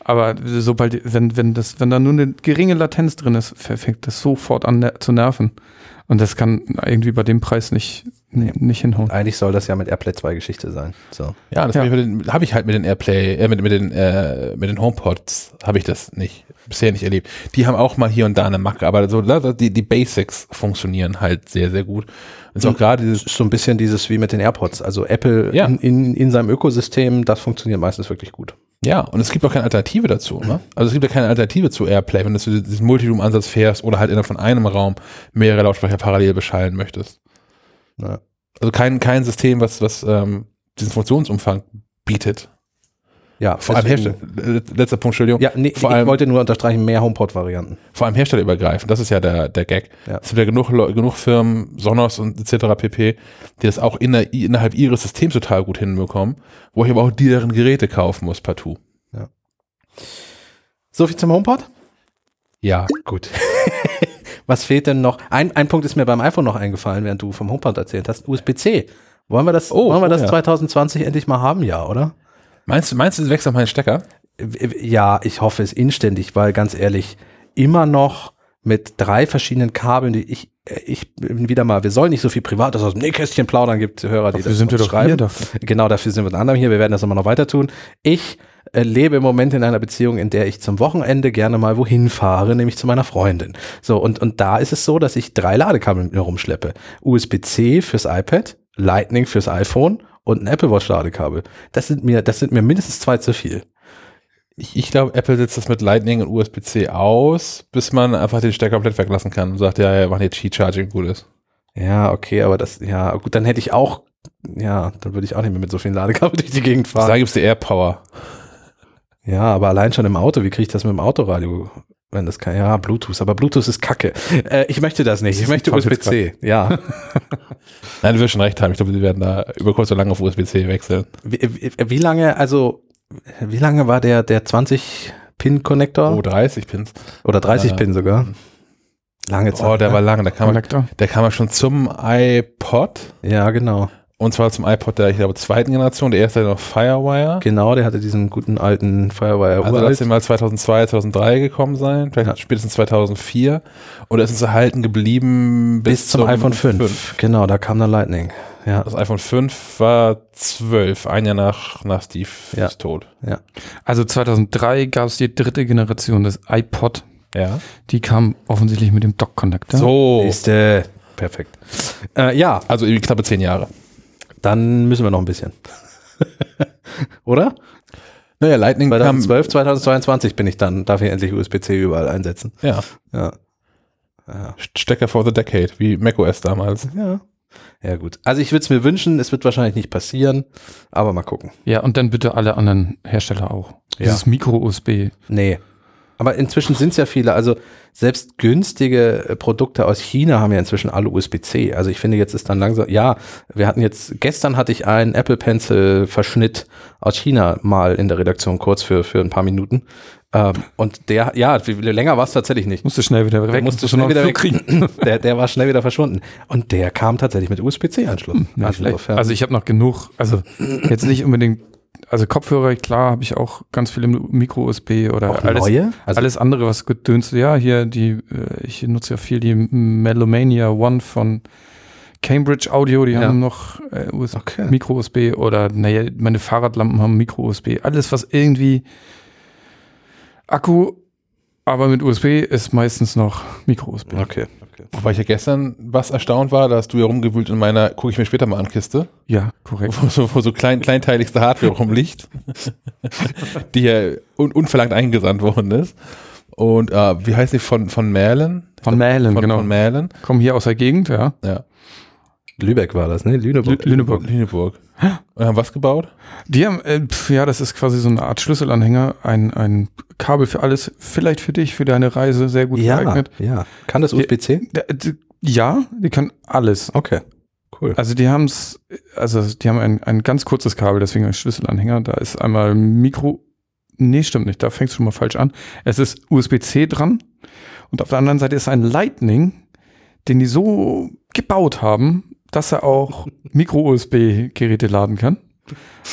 Aber sobald, wenn, wenn das, wenn da nur eine geringe Latenz drin ist, fängt das sofort an zu nerven. Und das kann irgendwie bei dem Preis nicht, nicht hinhauen. Eigentlich soll das ja mit AirPlay 2 Geschichte sein. So. Ja, das Ja. habe ich, hab ich halt mit den Airplay, äh, mit, mit den, äh, mit den HomePods habe ich das nicht, bisher nicht erlebt. Die haben auch mal hier und da eine Macke, aber so, da- die, die Basics funktionieren halt sehr, sehr gut. Und ist auch gerade dieses, ist so ein bisschen dieses wie mit den AirPods. Also Apple Ja. in, in, in seinem Ökosystem, das funktioniert meistens wirklich gut. Ja, und es gibt auch keine Alternative dazu, ne? Also es gibt ja keine Alternative zu Airplay, wenn du diesen Multiroom-Ansatz fährst oder halt innerhalb von einem Raum mehrere Lautsprecher parallel beschallen möchtest. Ja. Also kein, kein System, was, was ähm, diesen Funktionsumfang bietet. Ja, Vor allem Hersteller, äh, letzter Punkt, Entschuldigung. Ja, nee, vor ich allem, wollte nur unterstreichen, mehr HomePod-Varianten. vor allem herstellerübergreifend. Das ist ja der, der Gag. Ja. Es gibt ja genug, genug Firmen, Sonos und etc. pp., die das auch in der, innerhalb ihres Systems total gut hinbekommen, wo ich aber auch deren Geräte kaufen muss, partout. So viel zum HomePod? Ja. Gut. [LAUGHS] Was fehlt denn noch? Ein, ein Punkt ist mir beim iPhone noch eingefallen, während du vom HomePod erzählt hast. USB-C. Wollen wir das, Oh, wollen wir oh das ja. 2020 endlich mal haben? Ja, oder? Meinst du, meinst du, es wächst auf meinen Stecker? Ja, ich hoffe es inständig, weil ganz ehrlich, immer noch mit drei verschiedenen Kabeln, die ich, ich bin wieder mal, wir sollen nicht so viel Privates aus dem Nähkästchen plaudern, gibt Hörer, die Dafür das sind wir doch schreiben. hier dafür. Genau, dafür sind wir unter anderem hier. Wir werden das immer noch weiter tun. Ich äh, lebe im Moment in einer Beziehung, in der ich zum Wochenende gerne mal wohin fahre, nämlich zu meiner Freundin. So, und, und da ist es so, dass ich drei Ladekabel mit mir rumschleppe. USB-C fürs iPad, Lightning fürs iPhone und ein Apple Watch Ladekabel. Das sind mir, das sind mir mindestens zwei zu viel. Ich, ich glaube, Apple setzt das mit Lightning und USB-C aus, bis man einfach den Stecker komplett weglassen kann und sagt, ja, ja, machen jetzt Qi-Charging, gut ist. Ja, okay, aber das, ja, gut, dann hätte ich auch, ja, dann würde ich auch nicht mehr mit so vielen Ladekabel [LAUGHS] durch die Gegend Da fahren. gibt es die AirPower. Ja, aber allein schon im Auto, wie kriege ich das mit dem Autoradio? Wenn das kann, ja, Bluetooth, aber Bluetooth ist kacke. Äh, ich möchte das nicht. Das Ich möchte USB-C. Ja. [LAUGHS] Nein, du wirst schon recht haben. Ich glaube, sie werden da über kurz oder lang auf USB-C wechseln. wie, wie, wie lange, also, wie lange war der, der 20-Pin-Connector? Oh, 30 Pins. Oder 30 äh, Pin sogar? Lange Zeit. Oh, der ne? war lang. Da kam, er, der kam er schon zum iPod. Ja, genau. Und zwar zum iPod der, ich glaube, zweiten Generation. Der erste hatte noch Firewire. Genau, der hatte diesen guten alten Firewire Also lass den mal 2002, 2003 gekommen sein. Vielleicht Ja. spätestens 2004. Und es ist erhalten geblieben bis, bis zum, iPhone 5. Genau, da kam dann Lightning. Ja, Das iPhone 5 war 12, ein Jahr nach, nach Steve's Ja. Tod. ja. Also 2003 gab es die dritte Generation des iPod. Ja. Die kam offensichtlich mit dem Dock-Connector. So. Ist, äh, perfekt. Äh, ja, Also knappe zehn Jahre. Dann müssen wir noch ein bisschen. [LAUGHS] Oder? Naja, Lightning kam. 2012, 2022 bin ich dann, darf ich endlich USB-C überall einsetzen. Ja. Ja. Ja. Stecker for the Decade, wie macOS damals. Ja. Ja, gut. Also ich würde es mir wünschen, es wird wahrscheinlich nicht passieren, aber mal gucken. Ja, und dann bitte alle anderen Hersteller auch. Ja. Dieses Micro-USB. Nee. Aber inzwischen sind es ja viele, also selbst günstige äh, Produkte aus China haben ja inzwischen alle USB-C. Also ich finde, jetzt ist dann langsam, ja, wir hatten jetzt, gestern hatte ich einen Apple Pencil Verschnitt aus China mal in der Redaktion kurz für, für ein paar Minuten. Ähm, und der, ja, länger war es tatsächlich nicht. Musste schnell wieder weg. musste schnell wieder einen weg. Flug kriegen. [LAUGHS] Der, der war schnell wieder verschwunden. Und der kam tatsächlich mit USB-C-Anschluss. Schlecht. ja. Also ich habe noch genug, also jetzt nicht unbedingt, also Kopfhörer, klar, habe ich auch ganz viele Micro-USB oder auch alles, neue? Also, alles andere, was gedönst. Ja, hier die, äh, ich nutze ja viel die Melomania One von Cambridge Audio, die Ja. haben noch äh, okay. Micro-USB oder naja, meine Fahrradlampen haben Micro-USB. Alles, was irgendwie Akku, aber mit USB ist meistens noch Micro-USB. Okay. Okay. Wobei ich ja gestern was erstaunt war, da hast du ja rumgewühlt in meiner, gucke ich mir später mal an, Kiste, Ja, korrekt. wo so, wo so klein, kleinteiligste Hardware rumliegt, [LAUGHS] die ja un, unverlangt eingesandt worden ist. Und äh, wie heißt die von, von Merlin? Von Mählen, Von, genau. von Merlin. Kommen hier aus der Gegend, ja. Ja. Lübeck war das, ne? Lüneburg. Lü- Lüneburg. Lüneburg. Und haben was gebaut? Die haben, äh, pf, ja, das ist quasi so eine Art Schlüsselanhänger, ein, ein Kabel für alles, vielleicht für dich, für deine Reise, sehr gut Ja, geeignet. ja. Kann das USB-C? Ja, die können alles. Okay. Cool. Also die haben es, also die haben ein, ein ganz kurzes Kabel, deswegen ein Schlüsselanhänger. Da ist einmal Mikro, nee, stimmt nicht, da fängst du schon mal falsch an. Es ist USB-C dran und auf der anderen Seite ist ein Lightning, den die so gebaut haben, dass er auch Micro-USB-Geräte laden kann.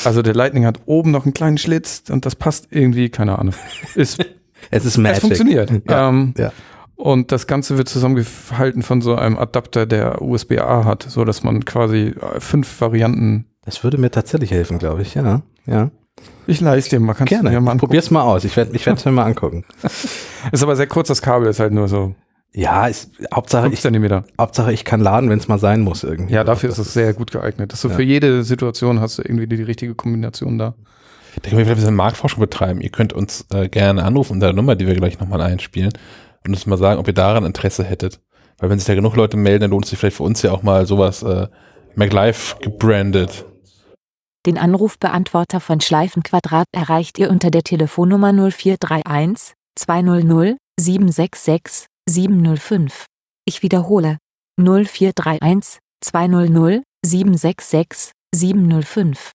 Also der Lightning hat oben noch einen kleinen Schlitz und das passt irgendwie, keine Ahnung. Ist, [LAUGHS] Es ist es Magic. funktioniert. Ja, ähm, ja. Und das Ganze wird zusammengehalten von so einem Adapter, der USB-A hat, so dass man quasi äh, fünf Varianten. Das würde mir tatsächlich helfen, glaube ich, ja. Ja. Ich leiste dir mal, kannst Gerne. du dir mal angucken. probier's mal aus. Ich werde ich werd's mir mal angucken. [LAUGHS] Ist aber sehr kurz, das Kabel ist halt nur so Ja, ist, Hauptsache, 5 ich. Hauptsache ich kann laden, wenn es mal sein muss irgendwie. Ja, dafür ist es sehr gut geeignet. Dass du Ja. für jede Situation hast du irgendwie die, die richtige Kombination da. Da können wir vielleicht ein bisschen Marktforschung betreiben. Ihr könnt uns äh, gerne anrufen unter der Nummer, die wir gleich nochmal einspielen und uns mal sagen, ob ihr daran Interesse hättet. Weil wenn sich da genug Leute melden, dann lohnt es sich vielleicht für uns ja auch mal sowas äh, MacLife gebrandet. Den Anrufbeantworter von Schleifenquadrat erreicht ihr unter der Telefonnummer 0431 200 766 705. Ich wiederhole 0431 200 766 705.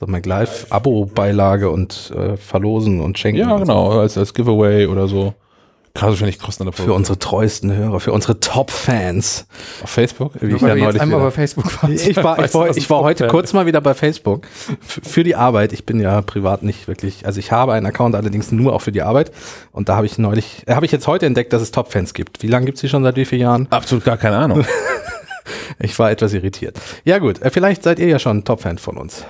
So MacLife Abo-Beilage und äh, verlosen und schenken. Ja, und genau, als, als Giveaway oder so. Gerade finde ich kosten. Für unsere treuesten Hörer, für unsere Top-Fans. Auf Facebook. Wie Nur ich ja neulich einmal wieder- bei Facebook [LAUGHS] warst. Ich war, ich war, was ich war ein heute kurz mal wieder bei Facebook für die Arbeit. Ich bin ja privat nicht wirklich, also ich habe einen Account allerdings nur auch für die Arbeit und da habe ich neulich, äh, habe ich jetzt heute entdeckt, dass es Top-Fans gibt. Wie lange gibt es die schon seit wie vielen Jahren? Absolut gar keine Ahnung. [LAUGHS] Ich war etwas irritiert. Ja gut, äh, vielleicht seid ihr ja schon Top-Fan von uns.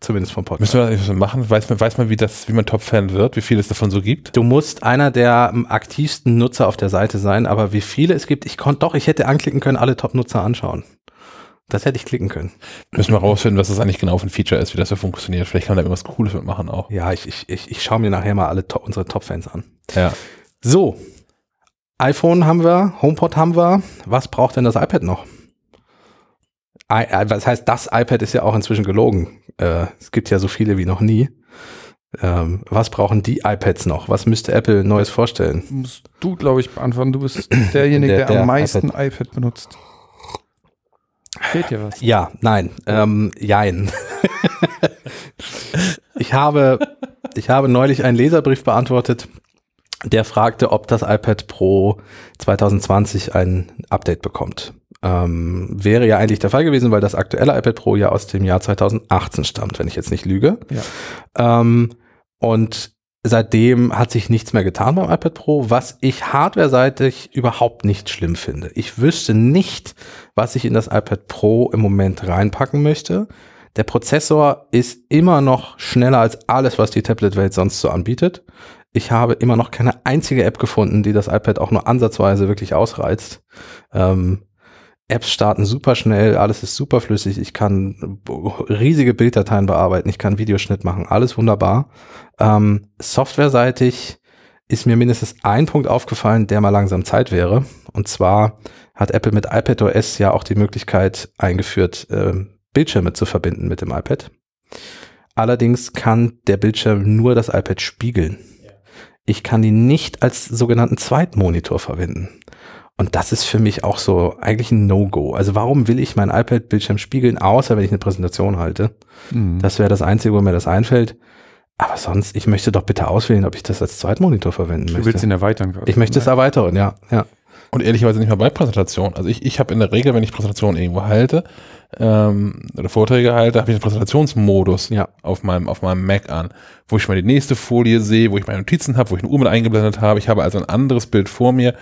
Zumindest vom Podcast. Müssen wir das machen? Weiß man, weiß man, wie das, wie man Top-Fan wird, wie viel es davon so gibt? Du musst einer der aktivsten Nutzer auf der Seite sein, aber wie viele es gibt, ich konnte doch, ich hätte anklicken können, alle Top-Nutzer anschauen. Das hätte ich klicken können. Müssen wir rausfinden, was das eigentlich genau für ein Feature ist, wie das so funktioniert. Vielleicht kann man da irgendwas Cooles mitmachen auch. Ja, ich, ich, ich, ich schaue mir nachher mal alle Top, unsere Top-Fans an. Ja. So, iPhone haben wir, HomePod haben wir. Was braucht denn das iPad noch? Äh, was heißt, das iPad ist ja auch inzwischen gelogen. Äh, es gibt ja so viele wie noch nie. Ähm, was brauchen die iPads noch? Was müsste Apple Neues vorstellen? Musst du, glaube ich, beantworten. Du bist [CLEARS THROAT] derjenige, Der- der, der am meisten iPad. benutzt. Fehlt dir was? Ja, nein, ähm, jein. [LAUGHS] ich habe, ich habe neulich einen Leserbrief beantwortet, der fragte, ob das iPad Pro 2020 ein Update bekommt. Ähm, wäre ja eigentlich der Fall gewesen, weil das aktuelle iPad Pro ja aus dem Jahr 2018 stammt, wenn ich jetzt nicht lüge. Ja. Ähm, und seitdem hat sich nichts mehr getan beim iPad Pro, was ich hardware-seitig überhaupt nicht schlimm finde. Ich wüsste nicht, was ich in das iPad Pro im Moment reinpacken möchte. Der Prozessor ist immer noch schneller als alles, was die Tablet-Welt sonst so anbietet. Ich habe immer noch keine einzige App gefunden, die das iPad auch nur ansatzweise wirklich ausreizt. Ähm, Apps starten super schnell, alles ist super flüssig. Ich kann riesige Bilddateien bearbeiten, ich kann Videoschnitt machen, alles wunderbar. Ähm, softwareseitig ist mir mindestens ein Punkt aufgefallen, der mal langsam Zeit wäre. Und zwar hat Apple mit iPadOS ja auch die Möglichkeit eingeführt, ähm, Bildschirme zu verbinden mit dem iPad. Allerdings kann der Bildschirm nur das iPad spiegeln. Ich kann ihn nicht als sogenannten Zweitmonitor verwenden. Und das ist für mich auch so eigentlich ein No-Go. Also warum will ich mein iPad-Bildschirm spiegeln, außer wenn ich eine Präsentation halte? Mhm. Das wäre das Einzige, wo mir das einfällt. Aber sonst, ich möchte doch bitte auswählen, ob ich das als Zweitmonitor verwenden du willst möchte. ihn erweitern gerade. Ich möchte es erweitern, ja. ja. Und ehrlicherweise nicht mal bei Präsentationen. Also ich, ich habe in der Regel, wenn ich Präsentationen irgendwo halte ähm, oder Vorträge halte, habe ich einen Präsentationsmodus Ja. auf, meinem, auf meinem Mac an, wo ich mal die nächste Folie sehe, wo ich meine Notizen habe, wo ich eine Uhr mit eingeblendet habe. Ich habe also ein anderes Bild vor mir,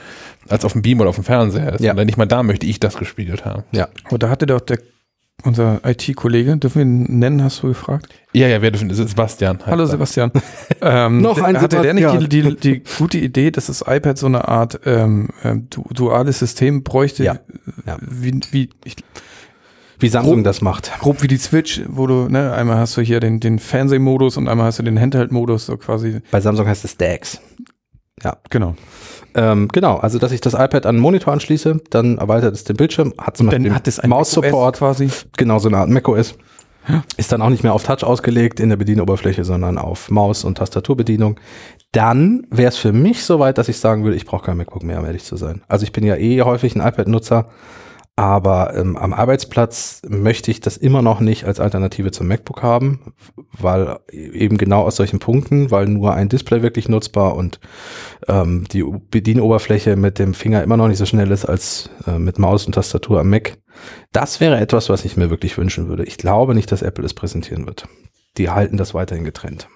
als auf dem Beam oder auf dem Fernseher ist. Ja. Und nicht mal da möchte ich das gespiegelt haben. Ja. Aber da hatte doch der, unser IT-Kollege, dürfen wir ihn nennen, hast du gefragt? Ja, ja, wer dürfen, das ist Sebastian. Hallo er. Sebastian. [LAUGHS] ähm, Noch ein hatte der nicht Sebastian. die, die, die gute Idee, dass das iPad so eine Art ähm, ähm, du, duales System bräuchte, Ja. Ja. wie, wie ich, Wie Samsung Grob- das macht. grob wie die Switch, wo du, ne, einmal hast du hier den, den Fernsehmodus und einmal hast du den Handheld-Modus, so quasi. Bei Samsung heißt es DAX. Genau. Ähm, genau, also dass ich das iPad an den Monitor anschließe, dann erweitert es den Bildschirm, hat zum Beispiel es ein Maus-Support, quasi. genau so eine Art macOS. Ist dann auch nicht mehr auf Touch ausgelegt in der Bedienoberfläche, sondern auf Maus- und Tastaturbedienung. Dann wäre es für mich soweit, dass ich sagen würde, ich brauche kein MacBook mehr, um ehrlich zu sein. Also ich bin ja eh häufig ein iPad-Nutzer, aber ähm, am Arbeitsplatz möchte ich das immer noch nicht als Alternative zum MacBook haben, weil eben genau aus solchen Punkten, weil nur ein Display wirklich nutzbar und ähm, die Bedienoberfläche mit dem Finger immer noch nicht so schnell ist als äh, mit Maus und Tastatur am Mac. Das wäre etwas, was ich mir wirklich wünschen würde. Ich glaube nicht, dass Apple es präsentieren wird. Die halten das weiterhin getrennt.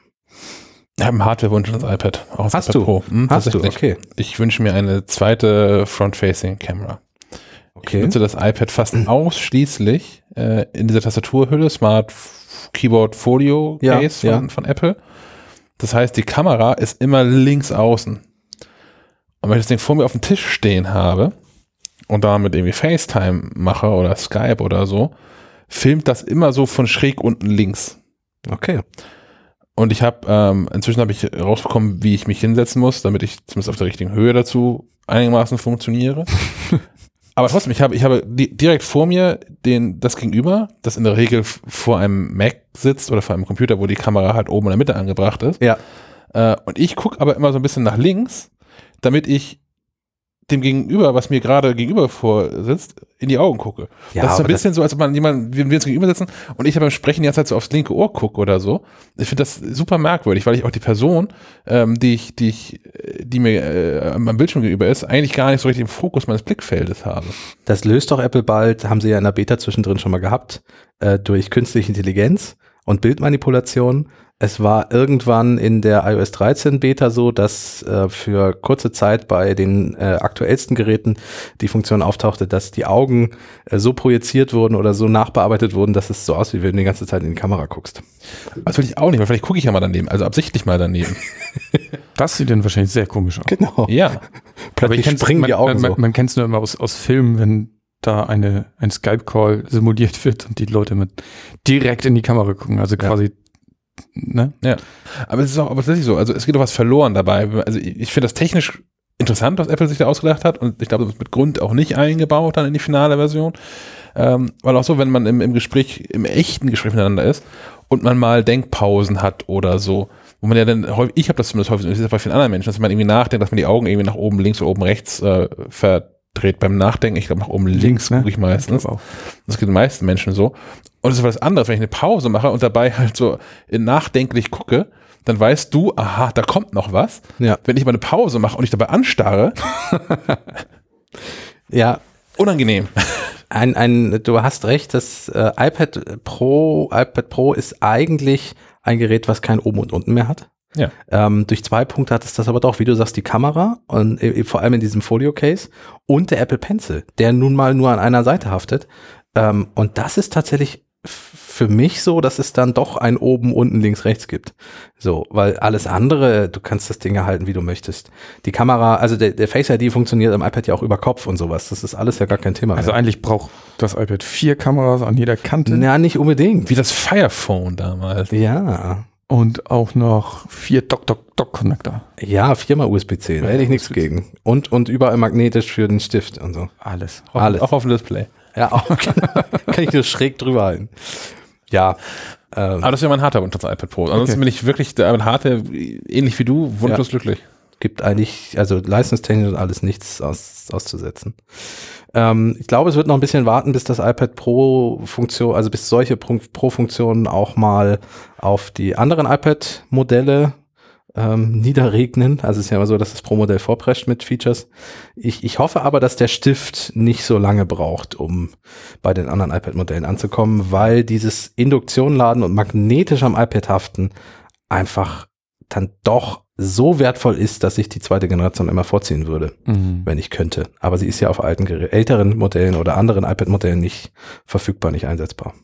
Ich habe einen Hardware-Wunsch ans iPad. Auch Hast iPad du? Pro. Hm, Hast du, okay. Ich wünsche mir eine zweite Front-Facing-Kamera. Ich Okay. nutze das iPad fast [CLEARS THROAT] ausschließlich äh, in dieser Tastaturhülle, Smart Keyboard Folio Ja, Case ja. von, von Apple. Das heißt, die Kamera ist immer links außen. Und wenn ich das Ding vor mir auf dem Tisch stehen habe und damit irgendwie FaceTime mache oder Skype oder so, filmt das immer so von schräg unten links. Okay. Und ich habe, ähm, inzwischen habe ich rausbekommen, wie ich mich hinsetzen muss, damit ich zumindest auf der richtigen Höhe dazu einigermaßen funktioniere. [LAUGHS] Aber trotzdem, ich habe, ich habe di direkt vor mir den, das Gegenüber, das in der Regel vor einem Mac sitzt oder vor einem Computer, wo die Kamera halt oben in der Mitte angebracht ist. Ja. Äh, und ich gucke aber immer so ein bisschen nach links, damit ich dem Gegenüber, was mir gerade gegenüber vorsitzt, in die Augen gucke. Ja, das ist ein bisschen so, als ob man jemanden, wir, wir uns gegenüber sitzen und ich beim Sprechen die ganze Zeit so aufs linke Ohr gucke oder so. Ich finde das super merkwürdig, weil ich auch die Person, ähm, die ich, die ich, äh, die mir äh, am Bildschirm gegenüber ist, eigentlich gar nicht so richtig im Fokus meines Blickfeldes habe. Das löst doch Apple bald, haben sie ja in der Beta zwischendrin schon mal gehabt, äh, durch künstliche Intelligenz und Bildmanipulation. Es war irgendwann in der iOS 13 Beta so, dass äh, für kurze Zeit bei den äh, aktuellsten Geräten die Funktion auftauchte, dass die Augen äh, so projiziert wurden oder so nachbearbeitet wurden, dass es so aussieht, wie wenn du die ganze Zeit in die Kamera guckst. Das will ich auch nicht, weil vielleicht gucke ich ja mal daneben, also absichtlich mal daneben. [LAUGHS] Das sieht dann wahrscheinlich sehr komisch aus. Genau. ja. Plötzlich springen man, die Augen man, so. man, man kennt es nur immer aus, aus Filmen, wenn da eine, ein Skype-Call simuliert wird und die Leute mit direkt in die Kamera gucken. Also Ja. quasi, ne? Aber es ist auch aber tatsächlich so, also es geht doch was verloren dabei. Also ich, ich finde das technisch interessant, was Apple sich da ausgedacht hat und ich glaube, das ist mit Grund auch nicht eingebaut dann in die finale Version. Ähm, weil auch so, wenn man im, im Gespräch, im echten Gespräch miteinander ist und man mal Denkpausen hat oder so, wo man ja dann häufig, ich habe das zumindest häufig, und das ist bei vielen anderen Menschen, dass man irgendwie nachdenkt, dass man die Augen irgendwie nach oben links oder oben rechts äh, verdreht beim Nachdenken. Ich glaube, nach oben links, ne? gucke ich meistens. auch. Das geht den meisten Menschen so. Und es ist was anderes, wenn ich eine Pause mache und dabei halt so nachdenklich gucke, dann weißt du, aha, da kommt noch was. Ja. Wenn ich mal eine Pause mache und ich dabei anstarre, [LAUGHS] Ja, unangenehm. Ein, ein, du hast recht, das äh, iPad Pro, iPad Pro ist eigentlich ein Gerät, was kein oben und unten mehr hat. Ja. Ähm, durch zwei Punkte hat es das aber doch, wie du sagst, die Kamera und äh, vor allem in diesem Folio-Case und der Apple Pencil, der nun mal nur an einer Seite haftet. Ähm, und das ist tatsächlich für mich so, dass es dann doch ein oben, unten, links, rechts gibt. So, weil alles andere, du kannst das Ding erhalten, wie du möchtest. Die Kamera, also der, der Face ID funktioniert am iPad ja auch über Kopf und sowas. Das ist alles ja gar kein Thema. Also mehr. eigentlich braucht das iPad vier Kameras an jeder Kante Ja, nicht unbedingt. Wie das Firephone damals. Ja. Und auch noch vier Dock-Dock-Dock-Connector. Ja, viermal USB-C, da hätte ich nichts gegen. Und, und überall magnetisch für den Stift und so. Alles. Auch, Alles. auch auf dem Display. Ja, auch. [LAUGHS] Kann ich nur schräg drüber halten. Ja. Ähm, Aber das wäre mein harter Wunsch als iPad Pro. Ansonsten Okay. bin ich wirklich der Hardware, ähnlich wie du, wunschlos glücklich. gibt eigentlich, also leistungstechnisch und alles nichts aus, auszusetzen. Ähm, ich glaube, es wird noch ein bisschen warten, bis das iPad Pro Funktion, also bis solche Pro- Pro-Funktionen auch mal auf die anderen iPad-Modelle ähm, niederregnen. Also es ist ja immer so, dass das Pro-Modell vorprescht mit Features. Ich, ich hoffe aber, dass der Stift nicht so lange braucht, um bei den anderen iPad-Modellen anzukommen, weil dieses Induktionladen und magnetisch am iPad haften einfach dann doch so wertvoll ist, dass ich die zweite Generation immer vorziehen würde, Mhm. wenn ich könnte. Aber sie ist ja auf alten, älteren Modellen oder anderen iPad-Modellen nicht verfügbar, nicht einsetzbar.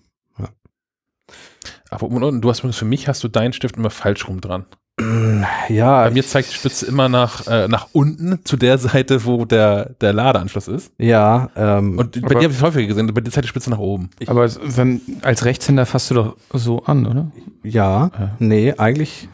Aber und, und, du hast für mich hast du deinen Stift immer falsch rum dran. [CLEARS THROAT] Ja, Bei mir zeigt die Spitze immer nach, äh, nach unten zu der Seite, wo der, der Ladeanschluss ist. ja, ähm, Und bei Aber- dir habe ich es häufiger gesehen, bei dir zeigt die Spitze nach oben. Aber wenn, als Rechtshänder fasst du doch so an, oder? ja, Ja. nee, eigentlich,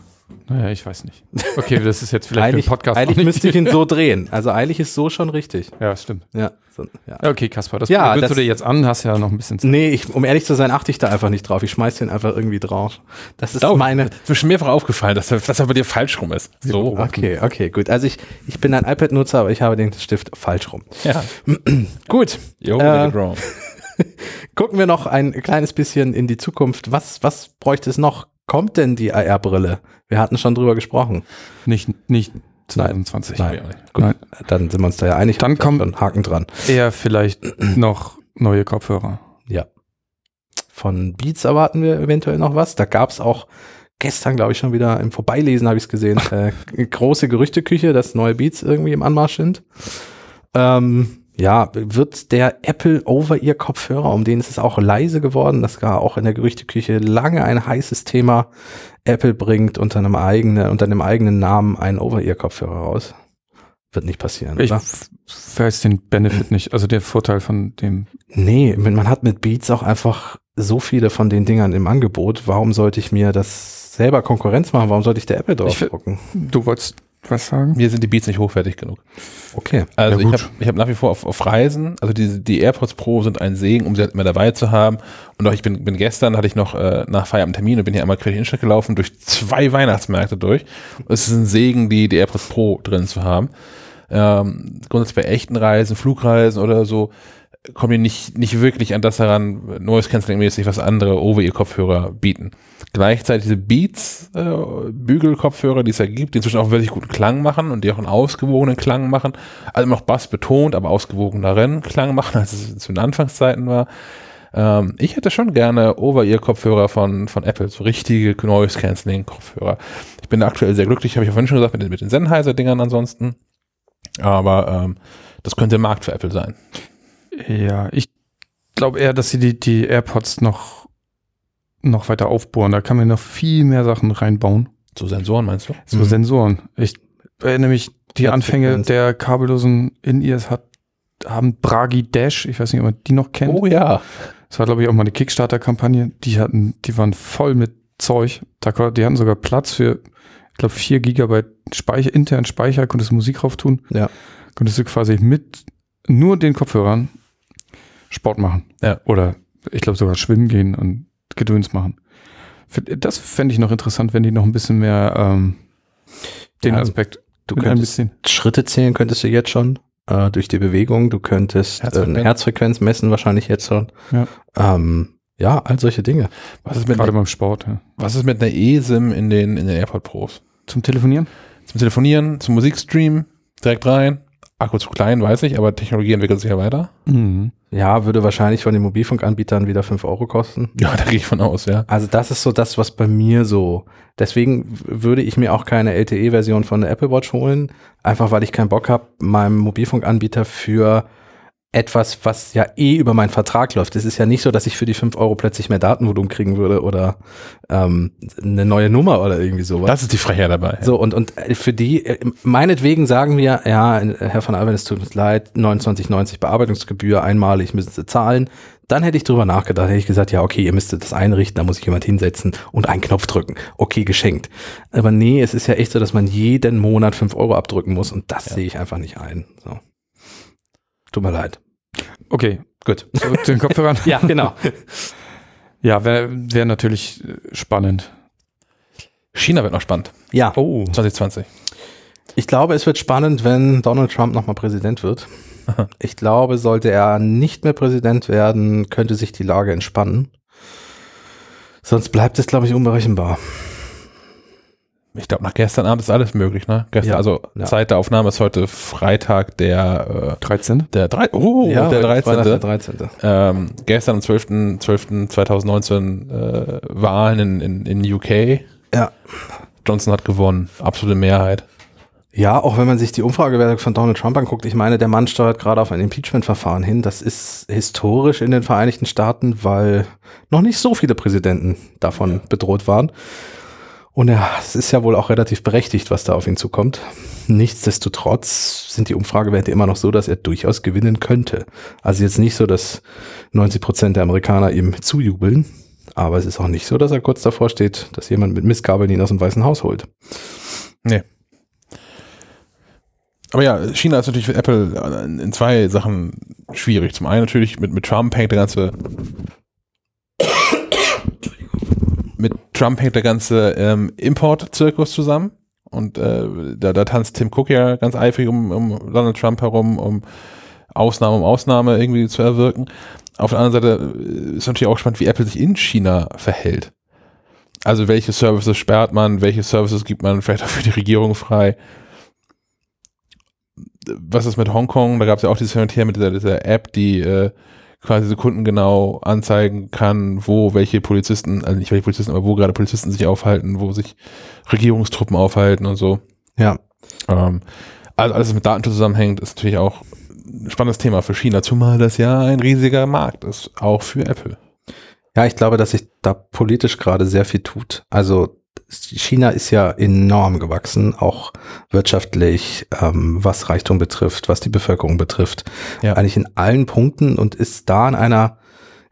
Naja, ich weiß nicht. Okay, das ist jetzt vielleicht eigentlich, für den Podcast. eigentlich müsste ich ihn so drehen. Also eigentlich ist so schon richtig. Ja, stimmt. Ja, so, ja. Okay, Kaspar, das Ja, willst das- du dir jetzt an, hast ja noch ein bisschen Zeit. Nee, ich, um ehrlich zu sein, achte ich da einfach nicht drauf. Ich schmeiß den einfach irgendwie drauf. Das ist Glaub, meine, Es ist mir schon mehrfach aufgefallen, dass, er- dass er bei dir falsch rum ist. So. Okay, okay, gut. Also ich, ich bin ein iPad-Nutzer, aber ich habe den Stift falsch rum. Ja. [CLEARS THROAT] Gut, Yo, Äh, [LAUGHS] gucken wir noch ein kleines bisschen in die Zukunft. Was, was bräuchte es noch? Kommt denn die AR-Brille? Wir hatten schon drüber gesprochen. Nicht, nicht 22. Nein. Ja, Gut, Nein. dann sind wir uns da ja einig. Dann kommt- schon Haken dran. Eher vielleicht noch neue Kopfhörer. Ja. Von Beats erwarten wir eventuell noch was. Da gab es auch gestern, glaube ich, schon wieder im Vorbeilesen habe ich es gesehen. [LAUGHS] Äh, große Gerüchteküche, dass neue Beats irgendwie im Anmarsch sind. Ähm, ja, wird der Apple Over-Ear-Kopfhörer, um den ist es auch leise geworden, das war auch in der Gerüchteküche lange ein heißes Thema. Apple bringt unter einem eigenen, unter einem eigenen Namen einen Over-Ear-Kopfhörer raus. Wird nicht passieren, Ich oder? weiß den Benefit nicht, also der Vorteil von dem. Nee, man hat mit Beats auch einfach so viele von den Dingern im Angebot. Warum sollte ich mir das selber Konkurrenz machen? Warum sollte ich der Apple drauf drucken? Du wolltest was sagen? Mir sind die Beats nicht hochwertig genug. Okay. Also Ja, ich habe ich hab nach wie vor auf, auf Reisen, also die, die AirPods Pro sind ein Segen, um sie halt immer dabei zu haben. Und auch ich bin, bin gestern, hatte ich noch äh, nach Feierabend Termin und bin hier einmal quer Innenstadt gelaufen, durch zwei Weihnachtsmärkte durch. Und es ist ein Segen, die, die AirPods Pro drin zu haben. Ähm, grundsätzlich bei echten Reisen, Flugreisen oder so, kommen die nicht, nicht wirklich an das heran, Noise Cancelling mäßig, was andere Over-Ear-Kopfhörer bieten. Gleichzeitig diese Beats äh, Bügelkopfhörer, die es ja gibt, die inzwischen auch wirklich guten Klang machen und die auch einen ausgewogenen Klang machen. Also noch Bass betont, aber ausgewogeneren Klang machen, [LAUGHS] als es zu den Anfangszeiten war. Ähm, ich hätte schon gerne Over-Ear-Kopfhörer von, von Apple, so richtige Noise-Canceling-Kopfhörer. Ich bin aktuell sehr glücklich, habe ich ja vorhin schon gesagt, mit den, mit den Sennheiser-Dingern ansonsten. Aber ähm, das könnte ein Markt für Apple sein. Ja, ich glaube eher, dass sie die, die AirPods noch, noch weiter aufbohren. Da kann man noch viel mehr Sachen reinbauen. So Sensoren meinst du? So Mhm. Sensoren. Ich erinnere mich, die Anfänge Herzfrequenz. der kabellosen In-Ears hat, haben Bragi Dash, ich weiß nicht, ob man die noch kennt. Oh ja. Das war, glaube ich, auch mal eine Kickstarter-Kampagne. Die hatten, die waren voll mit Zeug. Da, die hatten sogar Platz für, ich glaube, 4 Gigabyte Speicher, internen Speicher, konntest du Musik drauf tun. Ja. Konntest du quasi mit nur den Kopfhörern Sport machen. Ja. Oder ich glaube sogar schwimmen gehen und Gedöns machen. Das fände ich noch interessant, wenn die noch ein bisschen mehr ähm, den Ja, Aspekt Du könntest einbeziehen. Schritte zählen könntest du jetzt schon äh, durch die Bewegung. Du könntest äh, Herzfrequenz. eine Herzfrequenz messen wahrscheinlich jetzt schon. Ja. Ähm, ja, all solche Dinge. Was ist mit, Gerade einer, beim Sport. Ja. was ist mit einer eSIM in den, in den AirPod Pros? Zum Telefonieren? Zum Telefonieren, zum Musikstream, direkt rein. Akku zu klein, weiß ich, aber Technologie entwickelt sich ja weiter. Mhm. Ja, würde wahrscheinlich von den Mobilfunkanbietern wieder 5 Euro kosten. Ja, [LAUGHS] da gehe ich von aus, ja. Also das ist so das, was bei mir so. Deswegen würde ich mir auch keine LTE-Version von der Apple Watch holen, einfach weil ich keinen Bock habe, meinem Mobilfunkanbieter für etwas, was ja eh über meinen Vertrag läuft. Es ist ja nicht so, dass ich für die 5 Euro plötzlich mehr Datenvolumen kriegen würde oder ähm, eine neue Nummer oder irgendwie sowas. Das ist die Frechheit dabei. So, und, und äh, für die, äh, meinetwegen sagen wir, ja, äh, Herr von Alven, es tut uns leid, 29,90 Bearbeitungsgebühr, einmalig müssen Sie zahlen. Dann hätte ich drüber nachgedacht, hätte ich gesagt, ja, okay, ihr müsstet das einrichten, da muss sich jemand hinsetzen und einen Knopf drücken. Okay, geschenkt. Aber nee, es ist ja echt so, dass man jeden Monat 5 Euro abdrücken muss und das Ja. sehe ich einfach nicht ein. So. Tut mir leid. Okay, Gut. zurück zu den Kopfhörern. [LAUGHS] Ja, genau. [LAUGHS] Ja, wäre wär natürlich spannend. China wird noch spannend. Ja, Oh. 2020. ich glaube, es wird spannend, wenn Donald Trump nochmal Präsident wird. Aha. Ich glaube, sollte er nicht mehr Präsident werden, könnte sich die Lage entspannen. Sonst bleibt es, glaube ich, unberechenbar. Ich glaube, nach gestern Abend ist alles möglich, ne? Gestern, Ja, also ja. Zeit der Aufnahme ist heute Freitag, der, 13. äh, der, drei, oh, der heute 13. Freitag der 13. Ähm, gestern am 12. 12. 2019 äh, Wahlen in, in, in UK. Ja. Johnson hat gewonnen. Absolute Mehrheit. Ja, auch wenn man sich die Umfragewerte von Donald Trump anguckt, ich meine, der Mann steuert gerade auf ein Impeachment-Verfahren hin. Das ist historisch in den Vereinigten Staaten, weil noch nicht so viele Präsidenten davon bedroht waren. Und ja, es ist ja wohl auch relativ berechtigt, was da auf ihn zukommt. Nichtsdestotrotz sind die Umfragewerte immer noch so, dass er durchaus gewinnen könnte. Also jetzt nicht so, dass 90 Prozent der Amerikaner ihm zujubeln, aber es ist auch nicht so, dass er kurz davor steht, dass jemand mit Missgabeln ihn aus dem Weißen Haus holt. Aber ja, China ist natürlich für Apple äh, in in zwei Sachen schwierig. Zum einen natürlich mit, mit Trump hängt der ganze mit Trump hängt der ganze ähm, Import-Zirkus zusammen. Und äh, da, da tanzt Tim Cook ja ganz eifrig um, um Donald Trump herum, um Ausnahme um Ausnahme irgendwie zu erwirken. Auf der anderen Seite äh, ist natürlich auch spannend, wie Apple sich in China verhält. Also welche Services sperrt man, welche Services gibt man vielleicht auch für die Regierung frei was ist mit Hongkong? Da gab es ja auch dieses Hin und Her mit dieser, dieser App, die äh, quasi sekundengenau anzeigen kann, wo welche Polizisten, also nicht welche Polizisten, aber wo gerade Polizisten sich aufhalten, wo sich Regierungstruppen aufhalten und so. Ja. Ähm, also alles, was mit Datenschutz zusammenhängt, ist natürlich auch ein spannendes Thema für China, zumal das ja ein riesiger Markt ist, auch für Apple. Ja, ich glaube, dass sich da politisch gerade sehr viel tut. Also China ist ja enorm gewachsen, auch wirtschaftlich, ähm, was Reichtum betrifft, was die Bevölkerung betrifft. Ja. Eigentlich in allen Punkten und ist da in einer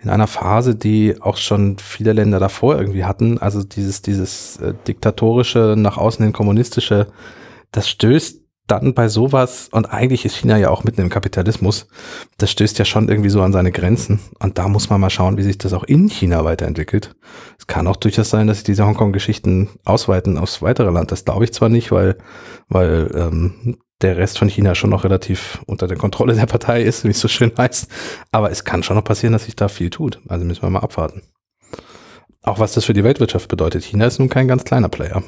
in einer Phase, die auch schon viele Länder davor irgendwie hatten. Also dieses dieses äh, diktatorische, nach außen hin kommunistische, das stößt dann bei sowas, und eigentlich ist China ja auch mitten im Kapitalismus, das stößt ja schon irgendwie so an seine Grenzen. Und da muss man mal schauen, wie sich das auch in China weiterentwickelt. Es kann auch durchaus sein, dass sich diese Hongkong-Geschichten ausweiten aufs weitere Land. Das glaube ich zwar nicht, weil, weil ähm, der Rest von China schon noch relativ unter der Kontrolle der Partei ist, wie es so schön heißt. Aber es kann schon noch passieren, dass sich da viel tut. Also müssen wir mal abwarten. Auch was das für die Weltwirtschaft bedeutet. China ist nun kein ganz kleiner Player.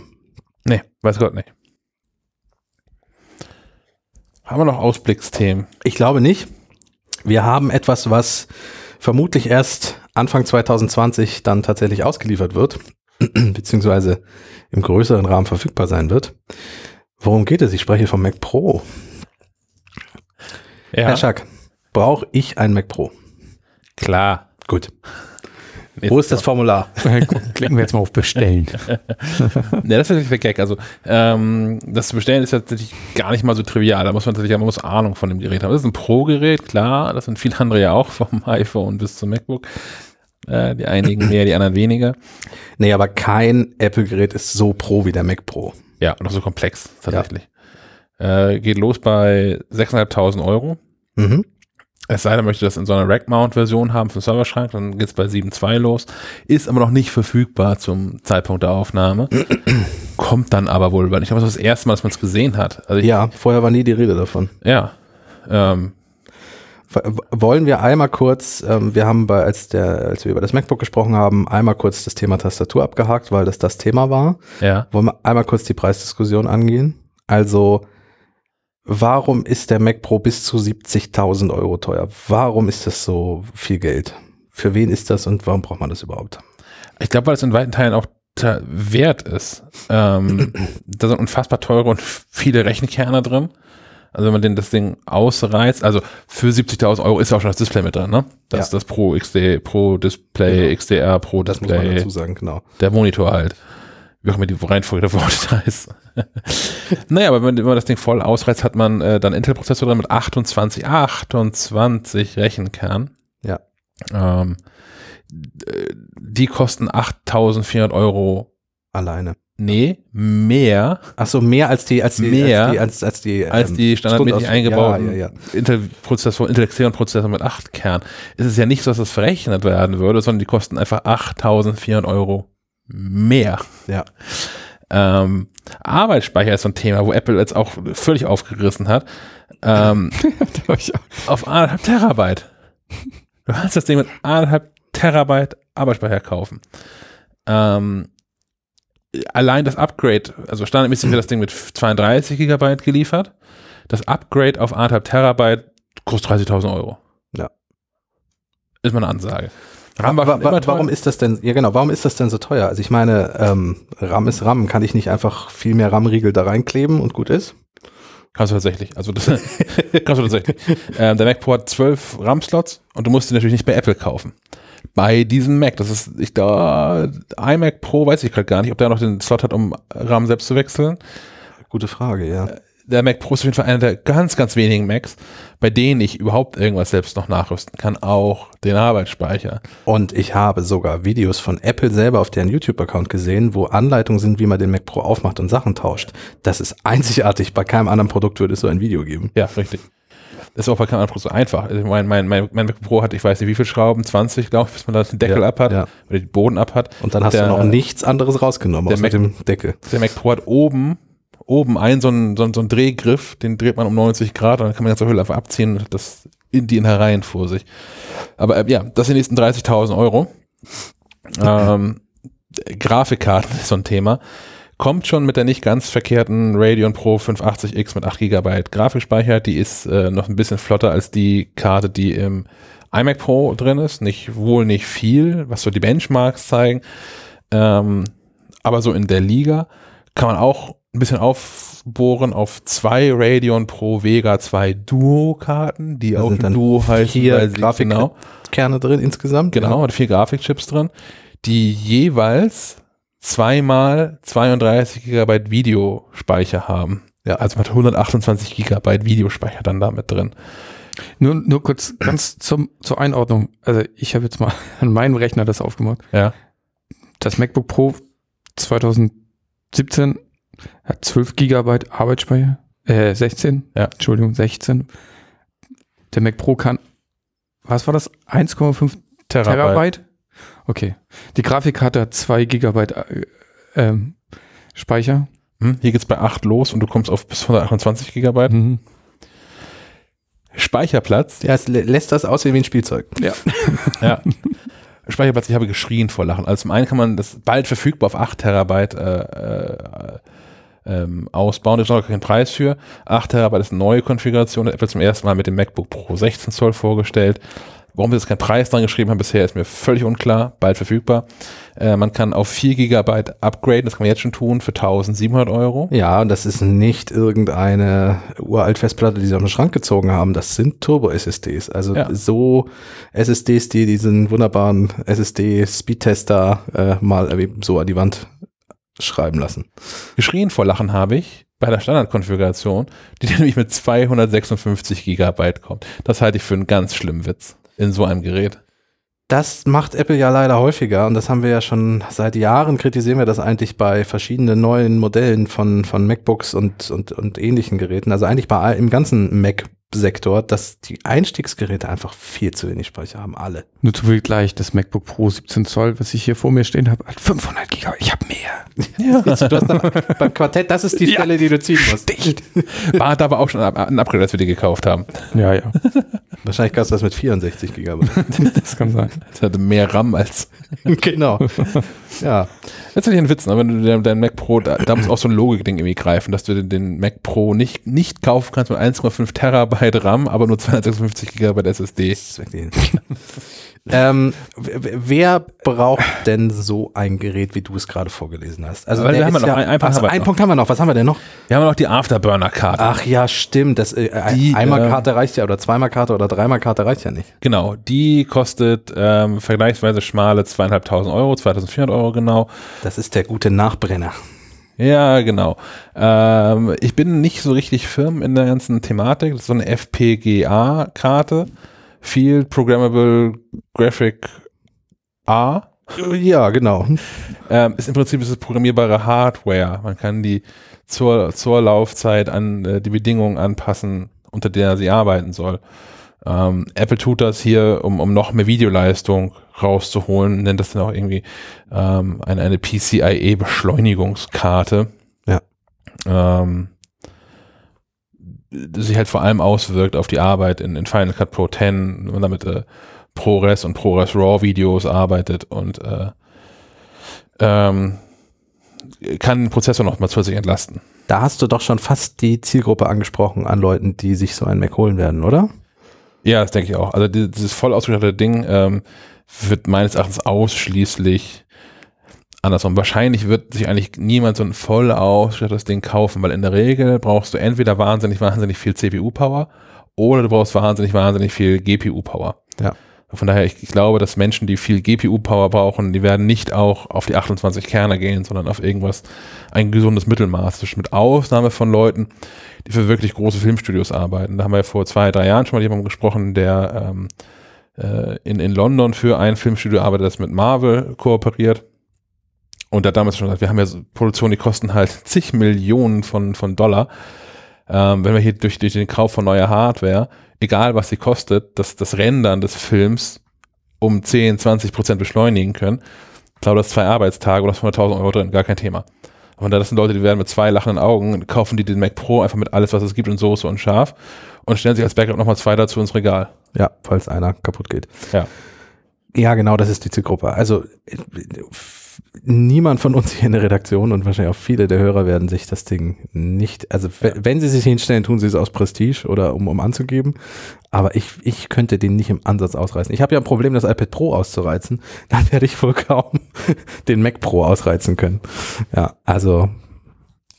Nee, weiß Gott nicht. Haben wir noch Ausblicksthemen? Ich glaube nicht. Wir haben etwas, was vermutlich erst Anfang 2020 dann tatsächlich ausgeliefert wird, [CLEARS THROAT] beziehungsweise im größeren Rahmen verfügbar sein wird. Worum geht es? Ich spreche vom Mac Pro. Ja, Herr Schack, brauche ich ein Mac Pro? klar. Gut. Wo ist das Formular? [LAUGHS] Klicken wir jetzt mal auf Bestellen. [LAUGHS] Ja, das ist natürlich der Gag. Also, ähm, das zu bestellen ist tatsächlich gar nicht mal so trivial. Da muss man tatsächlich, man muss Ahnung von dem Gerät haben. Das ist ein Pro-Gerät, klar. Das sind viele andere ja auch, vom [LAUGHS] iPhone bis zum MacBook. Äh, die einigen mehr, die anderen weniger. Nee, aber kein Apple-Gerät ist so pro wie der Mac Pro. Ja, und auch so komplex, tatsächlich. Äh, geht los bei 6.500 Euro. Mhm. Es sei denn, möchte das in so einer Rack-Mount-Version haben für den Serverschrank, dann geht's bei 7.2 los. Ist aber noch nicht verfügbar zum Zeitpunkt der Aufnahme. [CLEARS THROAT] Kommt dann aber wohl, weil ich glaube, das ist das erste Mal, dass man es gesehen hat. Also ich, Ja, vorher war nie die Rede davon. ja. Ähm, Wollen wir einmal kurz, ähm, wir haben bei, als der, als wir über das MacBook gesprochen haben, einmal kurz das Thema Tastatur abgehakt, weil das das Thema war. ja. Wollen wir einmal kurz die Preisdiskussion angehen? Also, warum ist der Mac Pro bis zu 70.000 Euro teuer? Warum ist das so viel Geld? Für wen ist das und warum braucht man das überhaupt? Ich glaube, weil es in weiten Teilen auch wert ist. Ähm, [CLEARS THROAT] da sind unfassbar teure und viele Rechenkerne drin. Also wenn man den, das Ding ausreizt, also für 70.000 Euro ist ja auch schon das Display mit drin, ne? Das Ja. ist das Pro XD, Pro Display, Genau. XDR, Pro Das muss man Display, dazu sagen, genau. der Monitor halt. Wie auch immer die Reihenfolge der Worte da ist. naja, aber wenn, wenn man das Ding voll ausreizt, hat man äh, dann Intel-Prozessor drin mit 28, 28 Rechenkernen. Ja. Ähm, die kosten 8.400 Euro. Alleine. Nee, mehr Ach so, mehr als die, als die, Mehr als die, als, als die, als ähm, die standardmäßig eingebauten Ja, ja, ja. Intel-Prozessor, Intel Xeon-Prozessor mit 8 Kern. Es ist ja nicht so, dass das verrechnet werden würde, sondern die kosten einfach 8.400 Euro mehr. Ja. Ähm, Arbeitsspeicher ist so ein Thema, wo Apple jetzt auch völlig aufgerissen hat. Ähm, [LAUGHS] auf 1,5 Terabyte. Du kannst das Ding mit 1,5 Terabyte Arbeitsspeicher kaufen. Ähm, allein das Upgrade, also standardmäßig wird das Ding mit 32 Gigabyte geliefert. Das Upgrade auf 1,5 Terabyte kostet 30.000 Euro. Ja. Ist mal eine Ansage. RAM war Wa- schon wa- immer teuer. warum ist das denn, ja genau, warum ist das denn so teuer? Also ich meine, ähm, RAM ist RAM, kann ich nicht einfach viel mehr RAM-Riegel da reinkleben und gut ist? Kannst du tatsächlich. Also das [LAUGHS] kannst du tatsächlich. Ähm, der Mac Pro hat 12 RAM-Slots und du musst ihn natürlich nicht bei Apple kaufen. Bei diesem Mac, das ist, ich da, iMac Pro weiß ich gerade gar nicht, ob der noch den Slot hat, um RAM selbst zu wechseln. Gute Frage, ja. Der Mac Pro ist auf jeden Fall einer der ganz, ganz wenigen Macs, bei denen ich überhaupt irgendwas selbst noch nachrüsten kann, auch den Arbeitsspeicher. Und ich habe sogar Videos von Apple selber auf deren YouTube-Account gesehen, wo Anleitungen sind, wie man den Mac Pro aufmacht und Sachen tauscht. Das ist einzigartig. Bei keinem anderen Produkt würde es so ein Video geben. Ja, richtig. Das ist auch bei keinem anderen Produkt so einfach. Also mein, mein, mein, mein Mac Pro hat, ich weiß nicht wie viele Schrauben, 20, glaube ich, bis man da den Deckel Ja, ab hat ja. oder den Boden ab hat. Und dann hast Der- du noch nichts anderes rausgenommen, der außer Mac- dem Deckel. Der Mac Pro hat oben, oben einen so einen, so einen, so einen Drehgriff, den dreht man um 90 Grad und dann kann man die ganze Hülle einfach abziehen und das in die Innereien vor sich. Aber äh, ja, das sind die nächsten 30.000 Euro. ähm, Grafikkarten [LAUGHS] ist so ein Thema. Kommt schon mit der nicht ganz verkehrten Radeon Pro 580X mit 8 GB Grafikspeicher. Die ist äh, noch ein bisschen flotter als die Karte, die im iMac Pro drin ist, nicht wohl nicht viel, was so die Benchmarks zeigen, ähm, aber so in der Liga kann man auch ein bisschen aufbohren auf zwei Radeon Pro Vega 2 Duo-Karten, die auch dann Duo heißen, vier weil sie- Grafik- genau, drin insgesamt. genau, hat vier Grafikchips drin, die jeweils zweimal 32 Gigabyte Videospeicher haben. Ja. Also man hat 128 Gigabyte Videospeicher dann damit drin. Nur, nur kurz ganz zum, zur Einordnung. Also ich habe jetzt mal [LAUGHS] an meinem Rechner das aufgemacht. Ja. Das MacBook Pro 2017 hat 12 Gigabyte Arbeitsspeicher. Äh, 16. Ja. Entschuldigung, 16. Der Mac Pro kann, was war das? 1,5 Terabyte. Terabyte? Okay. Die Grafikkarte hat 2 Gigabyte äh, ähm, Speicher. Hm, Hier geht's bei 8 los und du kommst auf bis 128 Gigabyte. Mhm. Speicherplatz. Ja, es lä- lässt das aussehen wie ein Spielzeug. Ja. [LAUGHS] Ja. Speicherplatz, ich habe geschrien vor Lachen. Also zum einen kann man das bald verfügbar auf 8 Terabyte äh, äh, ähm, ausbauen. Da ist noch kein Preis für. 8 Terabyte ist eine neue Konfiguration. Hat Apple zum ersten Mal mit dem MacBook Pro 16 Zoll vorgestellt. Warum wir jetzt keinen Preis dran geschrieben haben bisher, ist mir völlig unklar. Bald verfügbar. Äh, man kann auf 4 Gigabyte upgraden. Das kann man jetzt schon tun für 1700 Euro. Ja, und das ist nicht irgendeine uralt Festplatte, die sie aus dem Schrank gezogen haben. Das sind Turbo-SSDs. Also Ja. so SSDs, die diesen wunderbaren SSD-Speedtester äh, mal so an die Wand schreiben lassen. Geschrien vor Lachen habe ich bei der Standardkonfiguration, die [LAUGHS] nämlich mit 256 Gigabyte kommt. Das halte ich für einen ganz schlimmen Witz in so einem Gerät. Das macht Apple ja leider häufiger und das haben wir ja schon seit Jahren kritisieren wir das eigentlich bei verschiedenen neuen Modellen von, von MacBooks und, und, und ähnlichen Geräten. Also eigentlich bei im ganzen Mac-Sektor, dass die Einstiegsgeräte einfach viel zu wenig Speicher haben, alle. Nur zu viel gleich, das MacBook Pro 17 Zoll, was ich hier vor mir stehen habe, hat 500 Gigabyte. Ich habe mehr. Du hast dann, beim Quartett, das ist die Ja. Stelle, die du ziehen musst. War da aber auch schon ein ein Upgrade, als wir die gekauft haben. Ja, ja. [LAUGHS] Wahrscheinlich kannst du das mit 64 Gigabyte. [LAUGHS] Das kann sein. Das hatte mehr RAM als. [LAUGHS] genau. Ja. Letztendlich ein Witz, ne? wenn du dein, dein Mac Pro, da, da muss auch so ein Logik-Ding irgendwie greifen, dass du den, den Mac Pro nicht, nicht kaufen kannst mit 1,5 Terabyte RAM, aber nur 256 Gigabyte SSD. Das ist wirklich- ähm, wer braucht denn so ein Gerät, wie du es gerade vorgelesen hast? Also wir haben ja noch- ein- ein Punkt Ach so, haben wir einen noch. Punkt haben wir noch. Was haben wir denn noch? Wir haben noch die Afterburner-Karte. Ach ja, stimmt. Das, äh, Die, einmal äh, Karte reicht ja oder zweimal Karte oder dreimal Karte reicht ja nicht. Genau, die kostet ähm, vergleichsweise schmale zweieinhalbtausend Euro, 2400 Euro genau. Das ist der gute Nachbrenner. Ja, genau. Ähm, ich bin nicht so richtig firm in der ganzen Thematik. Das ist so eine FPGA-Karte. Field Programmable Graphic A. Ja, genau. Ähm, ist im Prinzip ist es programmierbare Hardware. Man kann die zur, zur Laufzeit an äh, die Bedingungen anpassen, unter der sie arbeiten soll. Ähm, Apple tut das hier, um, um noch mehr Videoleistung rauszuholen, nennt das dann auch irgendwie ähm, eine, eine PCIe-Beschleunigungskarte. Ja. Ähm, sich halt vor allem auswirkt auf die Arbeit in, in Final Cut Pro 10, wenn man damit äh, ProRes und ProRes RAW Videos arbeitet und äh, ähm, kann den Prozessor noch mal zusätzlich entlasten. Da hast du doch schon fast die Zielgruppe angesprochen an Leuten, die sich so ein Mac holen werden, oder? Ja, das denke ich auch. Also die- dieses voll ausgestattete Ding ähm, wird meines Erachtens ausschließlich andersrum. Wahrscheinlich wird sich eigentlich niemand so ein voll ausgestattetes Ding kaufen, weil in der Regel brauchst du entweder wahnsinnig, wahnsinnig viel CPU-Power oder du brauchst wahnsinnig, wahnsinnig viel GPU-Power. Ja. Von daher, ich, ich glaube, dass Menschen, die viel GPU-Power brauchen, die werden nicht auch auf die 28 Kerne gehen, sondern auf irgendwas, ein gesundes Mittelmaß. Das ist mit Ausnahme von Leuten, die für wirklich große Filmstudios arbeiten. Da haben wir ja vor zwei, drei Jahren schon mal jemandem gesprochen, der ähm, äh, in, in London für ein Filmstudio arbeitet, das mit Marvel kooperiert. Und hat damals schon gesagt, wir haben ja so Produktionen, die kosten halt [LAUGHS] zig Millionen von, von Dollar. Ähm, wenn wir hier durch, durch den Kauf von neuer Hardware, egal was sie kostet, das, das Rendern des Films um 10, 20 Prozent beschleunigen können, dauert das zwei Arbeitstage oder 100.000 Euro drin, gar kein Thema. Und das sind Leute, die werden mit zwei lachenden Augen, kaufen die den Mac Pro einfach mit alles, was es gibt in Soße und scharf und stellen sich als Backup nochmal zwei dazu ins Regal. Ja, falls einer kaputt geht. Ja. Ja, genau, das ist die Zielgruppe. Also niemand von uns hier in der Redaktion und wahrscheinlich auch viele der Hörer werden sich das Ding nicht, also w- wenn sie sich hinstellen, tun sie es aus Prestige oder um, um anzugeben. Aber ich, ich könnte den nicht im Ansatz ausreißen. Ich habe ja ein Problem, das iPad Pro auszureizen. [LAUGHS] Dann werde ich wohl kaum [LAUGHS] den Mac Pro ausreizen können. Ja, also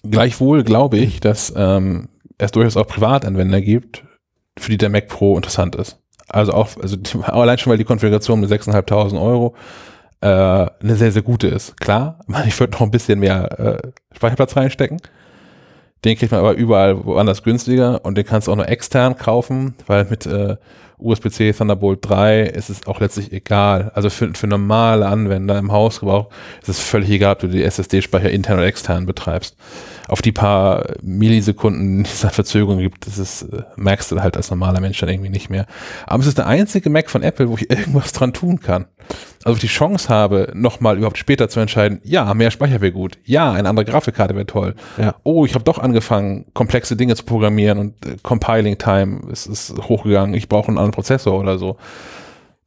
Gleichwohl glaube ich, dass ähm, es durchaus auch Privatanwender gibt, für die der Mac Pro interessant ist. Also auch, also [LAUGHS] allein schon, weil die Konfiguration mit 6.500 Euro äh, eine sehr, sehr gute ist. Klar, [LAUGHS] ich würde noch ein bisschen mehr äh, Speicherplatz reinstecken. Den kriegt man aber überall woanders günstiger und den kannst du auch nur extern kaufen, weil mit äh, USB-C Thunderbolt 3 ist es auch letztlich egal. Also für, für normale Anwender im Hausgebrauch ist es völlig egal, ob du die SSD-Speicher intern oder extern betreibst. Auf die paar Millisekunden, die es an Verzögerung gibt, das ist, äh, merkst du halt als normaler Mensch dann irgendwie nicht mehr. Aber es ist der einzige Mac von Apple, wo ich [LAUGHS] irgendwas dran tun kann. Also die Chance habe, nochmal überhaupt später zu entscheiden, ja, mehr Speicher wäre gut, ja, eine andere Grafikkarte wäre toll. Ja. Oh, ich habe doch angefangen, komplexe Dinge zu programmieren und äh, Compiling Time ist, ist hochgegangen, ich brauche einen anderen Prozessor oder so.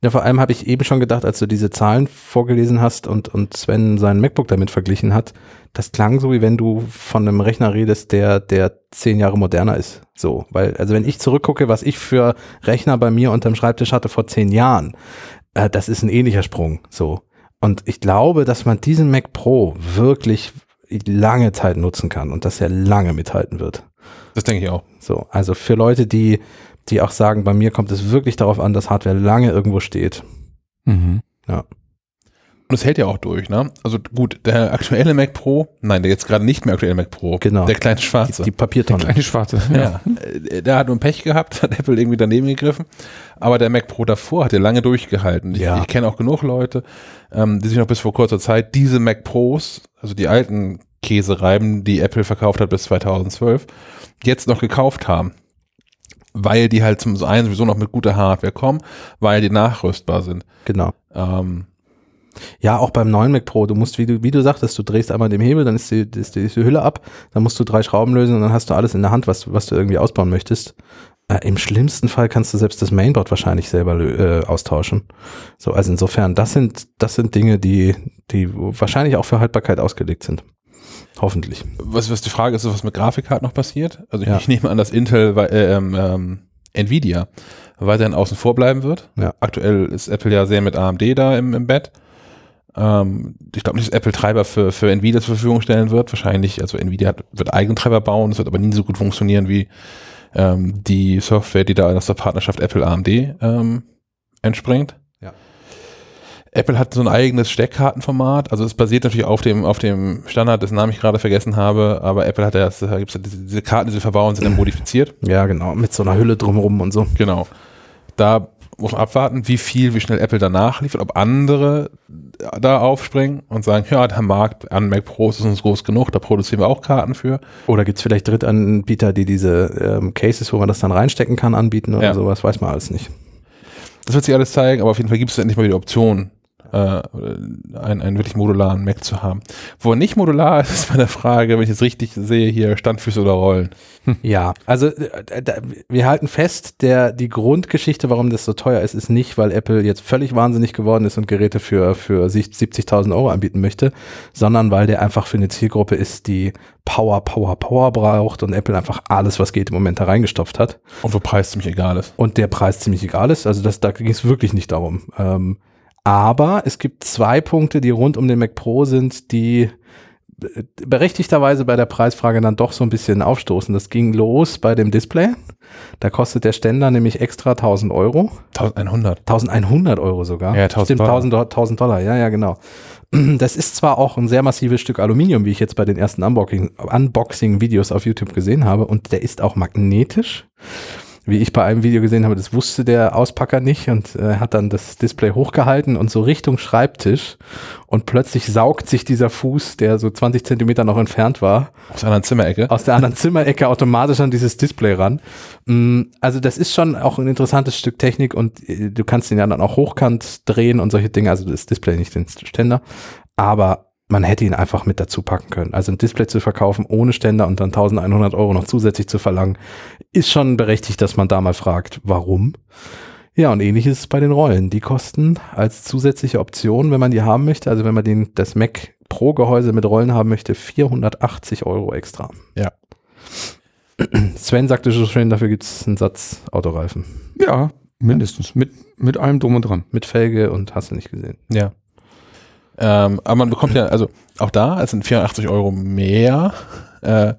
Ja, vor allem habe ich eben schon gedacht, als du diese Zahlen vorgelesen hast und, und Sven sein MacBook damit verglichen hat, das klang so, wie wenn du von einem Rechner redest, der, der zehn Jahre moderner ist. So, weil, also wenn ich zurückgucke, was ich für Rechner bei mir unterm Schreibtisch hatte vor zehn Jahren, äh, das ist ein ähnlicher Sprung. So. Und ich glaube, dass man diesen Mac Pro wirklich lange Zeit nutzen kann und dass er lange mithalten wird. Das denke ich auch. So, also für Leute, die, die auch sagen, bei mir kommt es wirklich darauf an, dass Hardware lange irgendwo steht. Mhm. Und es hält ja auch durch, ne? Also gut, der aktuelle Mac Pro, nein, der jetzt gerade nicht mehr aktuelle Mac Pro, Genau. der kleine schwarze. Die Papiertonne. Kleine schwarze. ja, äh, der hat nur Pech gehabt, [LAUGHS] hat Apple irgendwie daneben gegriffen. Aber der Mac Pro davor hat ja lange durchgehalten. Ich, Ja. ich kenne auch genug Leute, ähm, die sich noch bis vor kurzer Zeit diese Mac Pros, also die alten Käsereiben, die Apple verkauft hat bis 2012, jetzt noch gekauft haben. Weil die halt zum einen sowieso noch mit guter Hardware kommen, weil die nachrüstbar sind. Genau. Ähm, Ja, auch beim neuen Mac Pro, du musst, wie du, wie du sagtest, du drehst einmal den Hebel, dann ist die, ist die, ist die Hülle ab, dann musst du drei Schrauben lösen und dann hast du alles in der Hand, was, du- was du irgendwie ausbauen möchtest. Äh, Im schlimmsten Fall kannst du selbst das Mainboard wahrscheinlich selber äh, austauschen. So, also insofern, das sind, das sind Dinge, die, die wahrscheinlich auch für Haltbarkeit ausgelegt sind. Hoffentlich. was, was die Frage ist, was mit Grafikkarten noch passiert. Also ich, Ja. ich nehme an, dass Intel, äh, ähm, ähm, Nvidia weiterhin außen vor bleiben wird. Ja. Aktuell ist Apple ja sehr mit AMD da im, im Bett. Ähm, ich glaube nicht, dass Apple Treiber für, für Nvidia zur Verfügung stellen wird. Wahrscheinlich, also Nvidia hat, wird eigene Treiber bauen, das wird aber nie so gut funktionieren wie ähm, die Software, die da aus der Partnerschaft Apple AMD ähm, entspringt. Ja. Apple hat so ein eigenes Steckkartenformat, also es basiert natürlich auf dem, auf dem Standard, dessen Namen ich gerade vergessen habe, aber Apple hat ja, da gibt's ja diese, diese Karten, die sie verbauen, sind dann modifiziert. Ja, genau, mit so einer Hülle drumherum und so. Genau. Da muss man abwarten, wie viel, wie schnell Apple danach liefert, ob andere da aufspringen und sagen, ja, der Markt an Mac Pros ist uns groß genug, da produzieren wir auch Karten für. Oder gibt's vielleicht Drittanbieter, die diese ähm, Cases, wo man das dann reinstecken kann, anbieten oder Ja. sowas, weiß man alles nicht. Das wird sich alles zeigen, aber auf jeden Fall gibt es endlich mal die Option, äh, einen, einen wirklich modularen Mac zu haben. Wo er nicht modular ist, [LAUGHS] ist bei der Frage, wenn ich jetzt richtig sehe, hier Standfüße oder Rollen. [LAUGHS] Ja, also äh, da, wir halten fest, der, die Grundgeschichte, warum das so teuer ist, ist nicht, weil Apple jetzt völlig wahnsinnig geworden ist und Geräte für, für sich 70.000 Euro anbieten möchte, sondern weil der einfach für eine Zielgruppe ist, die Power, Power, Power braucht und Apple einfach alles, was geht, im Moment da reingestopft hat Und wo Preis ziemlich egal ist. und der Preis ziemlich egal ist. Also das, da ging es wirklich nicht darum. Ähm, aber es gibt zwei Punkte, die rund um den Mac Pro sind, die äh, berechtigterweise bei der Preisfrage dann doch so ein bisschen aufstoßen. Das ging los bei dem Display. Da kostet der Ständer nämlich extra 1000 Euro. 1100. 1100 Euro sogar. Ja, 1000 Stimmt, Dollar. 1000, Do- 1000 Dollar. Ja, ja, genau. Das ist zwar auch ein sehr massives Stück Aluminium, wie ich jetzt bei den ersten Unboxing- Unboxing-Videos auf YouTube gesehen habe, und der ist auch magnetisch. Wie ich bei einem Video gesehen habe, das wusste der Auspacker nicht und äh, hat dann das Display hochgehalten und so Richtung Schreibtisch und plötzlich saugt sich dieser Fuß, der so 20 Zentimeter noch entfernt war, Aus einer Zimmerecke. aus der anderen Zimmerecke automatisch an dieses Display ran. Mm, Also das ist schon auch ein interessantes Stück Technik und äh, du kannst den ja dann auch hochkant drehen und solche Dinge, also das Display nicht den Ständer, aber man hätte ihn einfach mit dazu packen können. Also ein Display zu verkaufen ohne Ständer und dann 1100 Euro noch zusätzlich zu verlangen, ist schon berechtigt, dass man da mal fragt, warum. Ja, und ähnlich ist es bei den Rollen. Die kosten als zusätzliche Option, wenn man die haben möchte, also wenn man den, das Mac Pro Gehäuse mit Rollen haben möchte, 480 Euro extra. Ja. Sven sagte schon schön, dafür gibt es einen Satz Autoreifen. Ja, mindestens. Mit, mit allem drum und dran. Mit Felge und hast du nicht gesehen. Ja. Ähm, aber man bekommt ja, also auch da, es sind 480 Euro mehr, äh,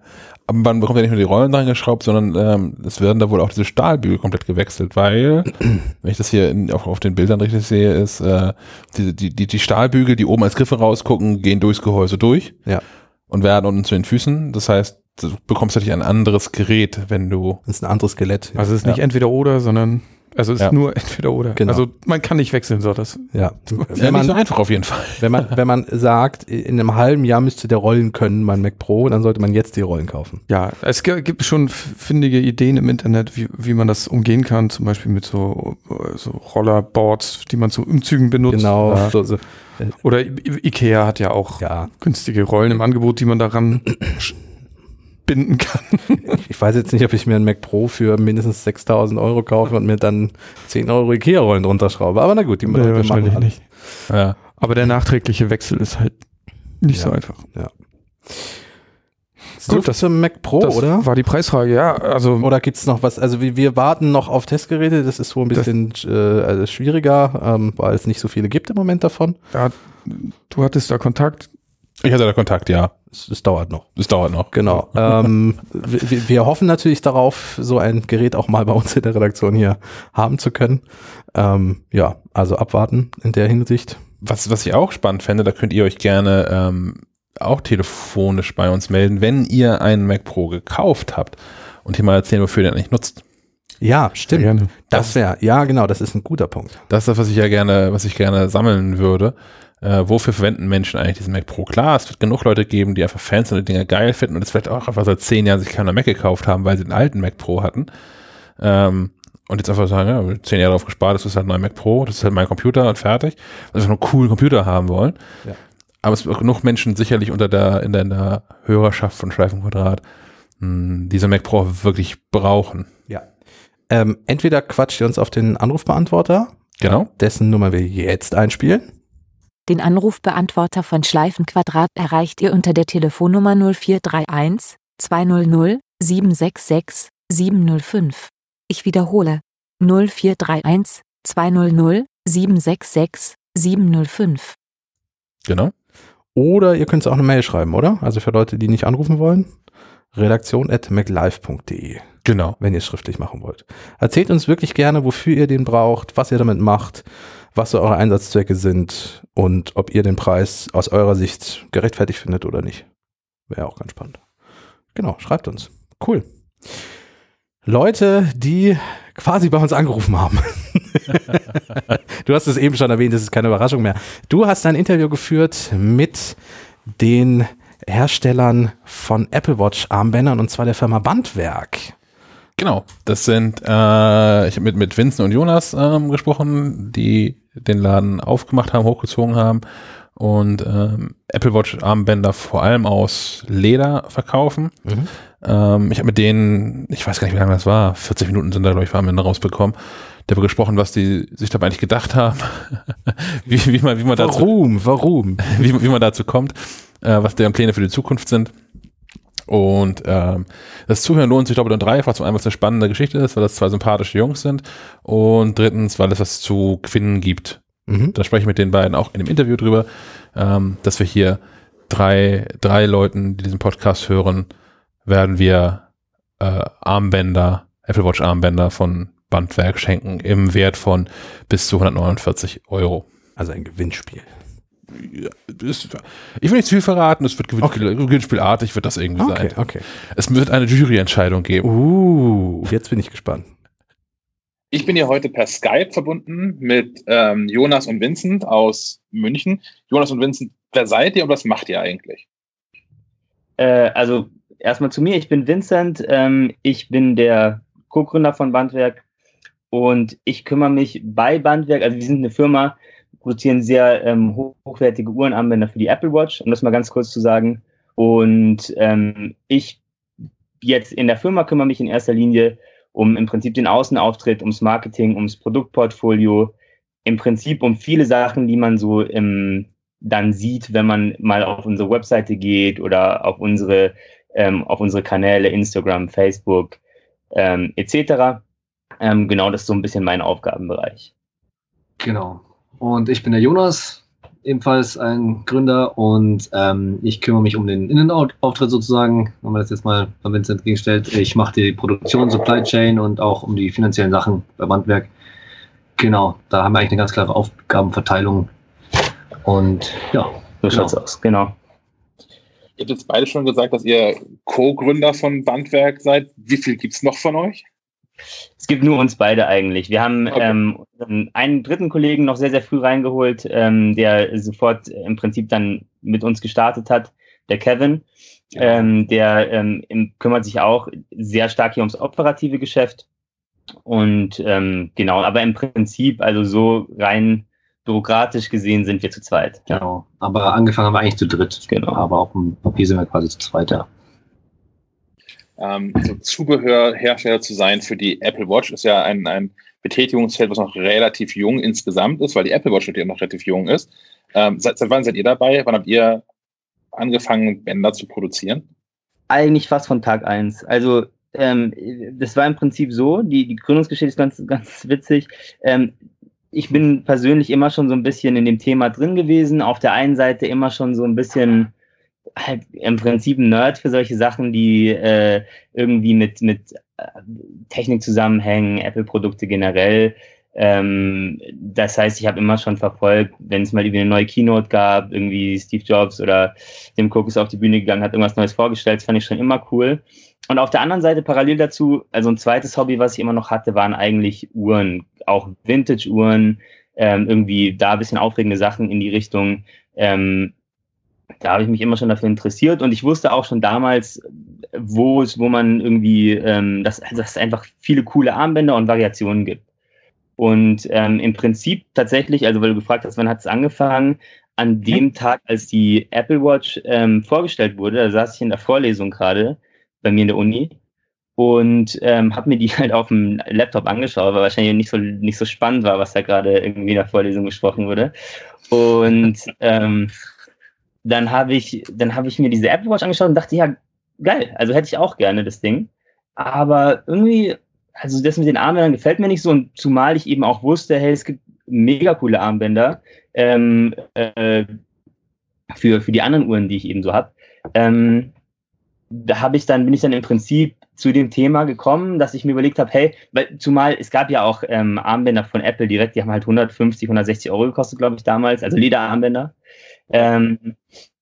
aber man bekommt ja nicht nur die Rollen dran geschraubt, sondern ähm, es werden da wohl auch diese Stahlbügel komplett gewechselt, weil, [CLEARS THROAT] wenn ich das hier in, auch auf den Bildern richtig sehe, ist, äh, die, die, die, die Stahlbügel, die oben als Griffe rausgucken, gehen durchs Gehäuse durch Ja. und werden unten zu den Füßen. Das heißt, du bekommst natürlich ein anderes Gerät, wenn du Das ist ein anderes Skelett. Also es ist nicht entweder oder, sondern also es ist Ja. nur [LAUGHS] entweder oder. Genau. Also man kann nicht wechseln, so das. ja. [LAUGHS] ja, Wenn nicht so man, einfach auf jeden Fall. wenn, man, wenn man sagt, in einem halben Jahr müsste der rollen können, mein Mac Pro, dann sollte man jetzt die Rollen kaufen. Ja, es gibt schon findige Ideen im Internet, wie, wie man das umgehen kann, zum Beispiel mit so, äh, so Rollerboards, die man zu Umzügen benutzt. Genau. Oder, So, so. oder I- Ikea hat ja auch Ja. günstige Rollen im Angebot, die man daran [CLEARS THROAT] binden kann. [LAUGHS] Ich weiß jetzt nicht, ob ich mir einen Mac Pro für mindestens 6000 Euro kaufe und mir dann 10 Euro Ikea-Rollen drunter schraube. Aber na gut, die Nee, wir wahrscheinlich alle. nicht. Ja. Aber der nachträgliche Wechsel ist halt nicht so Ja. einfach. So Gut, das zum Mac Pro, das oder? war die Preisfrage, ja. Also Oder gibt es noch was? Also wir, wir warten noch auf Testgeräte. Das ist wohl ein bisschen äh, also schwieriger, ähm, weil es nicht so viele gibt im Moment davon. ja, du hattest da Kontakt. Ich hatte da Kontakt, ja. Es, es dauert noch. Das dauert noch. Genau. [LAUGHS] ähm, wir, wir hoffen natürlich darauf, so ein Gerät auch mal bei uns in der Redaktion hier haben zu können. Ähm, ja, also abwarten in der Hinsicht. Was, was ich auch spannend fände, da könnt ihr euch gerne ähm, auch telefonisch bei uns melden, wenn ihr einen Mac Pro gekauft habt und hier mal erzählen, wofür ihr den eigentlich nutzt. Ja, stimmt. Das wäre, ja genau, das ist ein guter Punkt. Das ist das, was ich ja gerne, was ich gerne sammeln würde. Äh, wofür verwenden Menschen eigentlich diesen Mac Pro? Klar, es wird genug Leute geben, die einfach Fans und die Dinger geil finden und es vielleicht auch einfach seit zehn Jahren sich keiner Mac gekauft haben, weil sie den alten Mac Pro hatten. Ähm, und jetzt einfach sagen, ja, zehn Jahre darauf gespart, das ist halt ein neuer Mac Pro, das ist halt mein Computer und fertig. Also einfach nur einen coolen Computer haben wollen. Ja. Aber es gibt auch genug Menschen sicherlich unter der, in der, in der Hörerschaft von Schleifenquadrat, mh, diese Mac Pro wirklich brauchen. Ja. Ähm, entweder quatscht ihr uns auf den Anrufbeantworter, Genau. dessen Nummer wir jetzt einspielen. Den Anrufbeantworter von Schleifenquadrat erreicht ihr unter der Telefonnummer 0431 200 766 705. Ich wiederhole 0431 200 766 705. Genau. Oder ihr könnt es auch eine Mail schreiben, oder? Also für Leute, die nicht anrufen wollen. Redaktion.maclive.de, Genau. wenn ihr es schriftlich machen wollt. Erzählt uns wirklich gerne, wofür ihr den braucht, was ihr damit macht, was so eure Einsatzzwecke sind und ob ihr den Preis aus eurer Sicht gerechtfertigt findet oder nicht. Wäre auch ganz spannend. Genau, schreibt uns. Cool. Leute, die quasi bei uns angerufen haben. [LAUGHS] du hast es eben schon erwähnt, das ist keine Überraschung mehr. Du hast ein Interview geführt mit den Herstellern von Apple Watch Armbändern und zwar der Firma Bandwerk. Genau, das sind, äh, ich habe mit, mit Vincent und Jonas ähm, gesprochen, die den Laden aufgemacht haben, hochgezogen haben und ähm, Apple Watch Armbänder vor allem aus Leder verkaufen. Ähm, ich habe mit denen, ich weiß gar nicht, wie lange das war, 40 Minuten sind da, glaube ich, Armbänder rausbekommen. Darüber gesprochen, was die sich dabei eigentlich gedacht haben, [LAUGHS] wie, wie, man, wie, man dazu, Warum? Warum? [LAUGHS] wie, wie man dazu kommt, äh, was deren Pläne für die Zukunft sind. Und ähm, das Zuhören lohnt sich doppelt und dreifach. Zum einen, weil es eine spannende Geschichte ist, weil das zwei sympathische Jungs sind. Und drittens, weil es was zu gewinnen gibt. Mhm. Da spreche ich mit den beiden auch in dem Interview drüber, ähm, dass wir hier drei, drei Leuten, die diesen Podcast hören, werden wir äh, Armbänder, Apple Watch Armbänder von Bandwerk schenken im Wert von bis zu 149 Euro. Also ein Gewinnspiel. Ich will nicht zu viel verraten, es wird Gewinnspiel, Gewinnspielartig, wird das irgendwie Okay, sein. okay. Es wird eine Juryentscheidung geben. Uh, jetzt bin ich gespannt. Ich bin hier heute per Skype verbunden mit ähm, Jonas und Vincent aus München. Jonas und Vincent, wer seid ihr und was macht ihr eigentlich? Äh, also erstmal zu mir, ich bin Vincent, ähm, ich bin der Co-Gründer von Bandwerk und ich kümmere mich bei Bandwerk, also wir sind eine Firma, produzieren sehr ähm, hochwertige Uhrenarmbänder für die Apple Watch, um das mal ganz kurz zu sagen. Und ähm, ich jetzt in der Firma kümmere mich in erster Linie um im Prinzip den Außenauftritt, ums Marketing, ums Produktportfolio, im Prinzip um viele Sachen, die man so im, dann sieht, wenn man mal auf unsere Webseite geht oder auf unsere, ähm, auf unsere Kanäle, Instagram, Facebook ähm, etc. Ähm, genau, das ist so ein bisschen mein Aufgabenbereich. Genau. Und ich bin der Jonas, ebenfalls ein Gründer und ähm, ich kümmere mich um den Innenauftritt sozusagen, wenn man das jetzt mal bei Vincent entgegenstellt. Ich mache die Produktion, Supply Chain und auch um die finanziellen Sachen bei Bandwerk. Genau, da haben wir eigentlich eine ganz klare Aufgabenverteilung. Und ja. So genau. schaut's aus, genau. Ihr habt jetzt beide schon gesagt, dass ihr Co-Gründer von Bandwerk seid. Wie viel gibt es noch von euch? Es gibt nur uns beide eigentlich. Wir haben okay. ähm, einen dritten Kollegen noch sehr, sehr früh reingeholt, ähm, der sofort im Prinzip dann mit uns gestartet hat, der Kevin. Ähm, der ähm, kümmert sich auch sehr stark hier ums operative Geschäft. Und ähm, genau, aber im Prinzip, also so rein bürokratisch gesehen, sind wir zu zweit. Genau, aber angefangen haben wir eigentlich zu dritt. Genau. Aber auf dem Papier sind wir quasi zu zweit, ja. Ähm, so Zubehörhersteller zu sein für die Apple Watch ist ja ein, ein Betätigungsfeld, was noch relativ jung insgesamt ist, weil die Apple Watch natürlich noch relativ jung ist. Ähm, seit, seit wann seid ihr dabei? Wann habt ihr angefangen, Bänder zu produzieren? Eigentlich fast von Tag eins. Also ähm, das war im Prinzip so, die, die Gründungsgeschichte ist ganz, ganz witzig. Ähm, ich bin persönlich immer schon so ein bisschen in dem Thema drin gewesen. Auf der einen Seite immer schon so ein bisschen halt im Prinzip ein Nerd für solche Sachen, die äh, irgendwie mit, mit äh, Technik zusammenhängen, Apple-Produkte generell. Ähm, das heißt, ich habe immer schon verfolgt, wenn es mal irgendwie eine neue Keynote gab, irgendwie Steve Jobs oder Tim Cook ist auf die Bühne gegangen, hat irgendwas Neues vorgestellt, das fand ich schon immer cool. Und auf der anderen Seite parallel dazu, also ein zweites Hobby, was ich immer noch hatte, waren eigentlich Uhren, auch Vintage-Uhren, ähm, irgendwie da ein bisschen aufregende Sachen in die Richtung. Ähm, da habe ich mich immer schon dafür interessiert und ich wusste auch schon damals, wo es, wo man irgendwie, ähm, dass, dass es einfach viele coole Armbänder und Variationen gibt. Und ähm, im Prinzip tatsächlich, also weil du gefragt hast, wann hat es angefangen, an dem Tag, als die Apple Watch ähm, vorgestellt wurde, da saß ich in der Vorlesung gerade bei mir in der Uni und ähm, habe mir die [LAUGHS] halt auf dem Laptop angeschaut, weil wahrscheinlich nicht so, nicht so spannend war, was da gerade irgendwie in der Vorlesung gesprochen wurde. Und ähm, dann habe ich, dann habe ich mir diese Apple Watch angeschaut und dachte, ja, geil, also hätte ich auch gerne das Ding. Aber irgendwie, also das mit den Armbändern gefällt mir nicht so und zumal ich eben auch wusste, hey, es gibt mega coole Armbänder ähm, äh, für, für die anderen Uhren, die ich eben so habe. Ähm, da habe ich dann, bin ich dann im Prinzip zu dem Thema gekommen, dass ich mir überlegt habe, hey, weil zumal es gab ja auch ähm, Armbänder von Apple direkt, die haben halt 150, 160 Euro gekostet, glaube ich, damals, also Lederarmbänder. Ähm,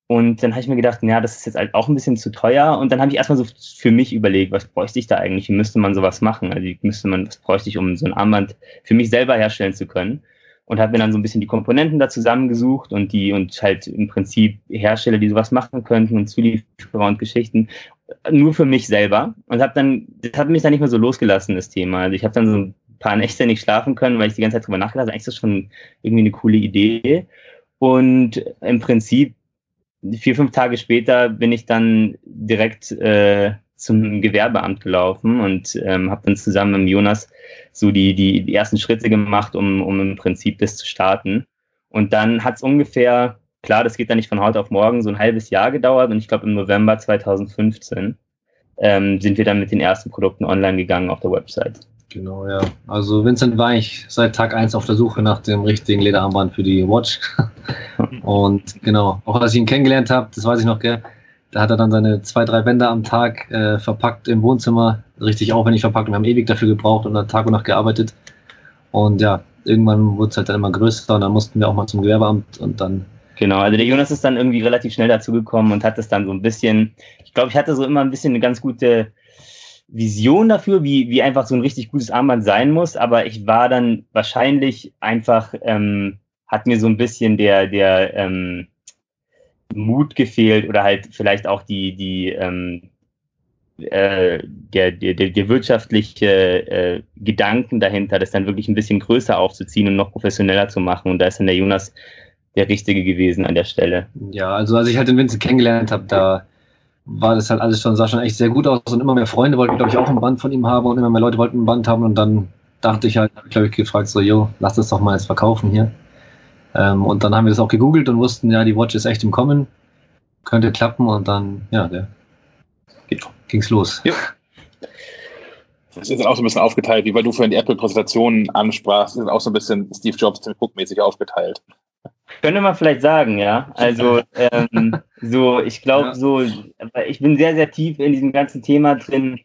und dann habe ich mir gedacht, ja, das ist jetzt halt auch ein bisschen zu teuer. Und dann habe ich erstmal so für mich überlegt, was bräuchte ich da eigentlich? Wie müsste man sowas machen? Also wie müsste man, was bräuchte ich, um so ein Armband für mich selber herstellen zu können? Und habe mir dann so ein bisschen die Komponenten da zusammengesucht und die und halt im Prinzip Hersteller, die sowas machen könnten und Zulieferer und Geschichten nur für mich selber. Und habe dann, das hat mich dann nicht mehr so losgelassen, das Thema. Also ich habe dann so ein paar Nächte nicht schlafen können, weil ich die ganze Zeit drüber nachgedacht habe. Eigentlich ist das schon irgendwie eine coole Idee. Und im Prinzip vier, fünf Tage später bin ich dann direkt äh, zum Gewerbeamt gelaufen und ähm, habe dann zusammen mit Jonas so die, die, ersten Schritte gemacht, um, um im Prinzip das zu starten. Und dann hat es ungefähr, klar, das geht dann nicht von heute auf morgen, so ein halbes Jahr gedauert und ich glaube im November 2015 ähm, sind wir dann mit den ersten Produkten online gegangen auf der Website. Genau, ja. Also Vincent war ich seit Tag 1 auf der Suche nach dem richtigen Lederarmband für die Watch. [LAUGHS] und genau, auch als ich ihn kennengelernt habe, das weiß ich noch, gell, da hat er dann seine zwei, drei Bänder am Tag äh, verpackt im Wohnzimmer, richtig aufwendig verpackt. Und wir haben ewig dafür gebraucht und Tag und Nacht gearbeitet. Und ja, irgendwann wurde es halt dann immer größer und dann mussten wir auch mal zum Gewerbeamt und dann Genau, also der Jonas ist dann irgendwie relativ schnell dazugekommen und hat das dann so ein bisschen, ich glaube, ich hatte so immer ein bisschen eine ganz gute Vision dafür, wie, wie einfach so ein richtig gutes Armband sein muss, aber ich war dann wahrscheinlich einfach, ähm, hat mir so ein bisschen der, der ähm, Mut gefehlt oder halt vielleicht auch die, die ähm, äh, der, der, der wirtschaftliche äh, Gedanken dahinter, das dann wirklich ein bisschen größer aufzuziehen und noch professioneller zu machen. Und da ist dann der Jonas der Richtige gewesen an der Stelle. Ja, also als ich halt den Vincent kennengelernt habe, da war das halt alles schon, sah schon echt sehr gut aus und immer mehr Freunde wollten, glaube ich, auch ein Band von ihm haben und immer mehr Leute wollten ein Band haben und dann dachte ich halt, habe ich glaube ich gefragt, so, yo, lass das doch mal jetzt verkaufen hier. Ähm, und dann haben wir das auch gegoogelt und wussten, ja, die Watch ist echt im Kommen, könnte klappen und dann, ja, der, ging's los. Ja. Das ist auch so ein bisschen aufgeteilt, wie weil du vorhin die Apple-Präsentationen ansprachst, ist auch so ein bisschen Steve Jobs Tim Cook-mäßig aufgeteilt. Könnte man vielleicht sagen, ja. Also ähm, [LAUGHS] so, ich glaube, Ja. so, ich bin sehr, sehr tief in diesem ganzen Thema drin.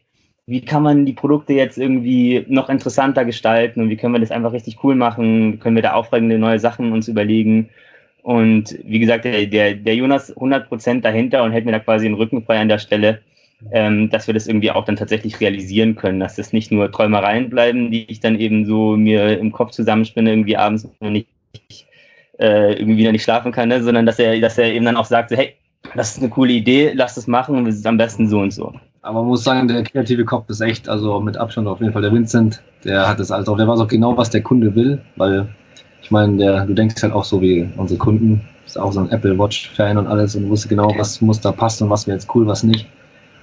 Wie kann man die Produkte jetzt irgendwie noch interessanter gestalten und wie können wir das einfach richtig cool machen? Können wir da aufregende neue Sachen uns überlegen? Und wie gesagt, der, der, der Jonas 100% dahinter und hält mir da quasi den Rücken frei an der Stelle, ähm, dass wir das irgendwie auch dann tatsächlich realisieren können, dass das nicht nur Träumereien bleiben, die ich dann eben so mir im Kopf zusammenspinne, irgendwie abends, wenn ich äh, irgendwie wieder nicht schlafen kann, ne? sondern dass er, dass er eben dann auch sagt, so, hey, das ist eine coole Idee, lass das machen und es ist am besten so und so. Aber man muss sagen, der kreative Kopf ist echt, also mit Abstand auf jeden Fall der Vincent, der hat das alles auch, der weiß auch genau, was der Kunde will, weil ich meine, der, du denkst halt auch so wie unsere Kunden, ist auch so ein Apple Watch-Fan und alles und wusste genau, was muss da passen und was wäre jetzt cool, was nicht.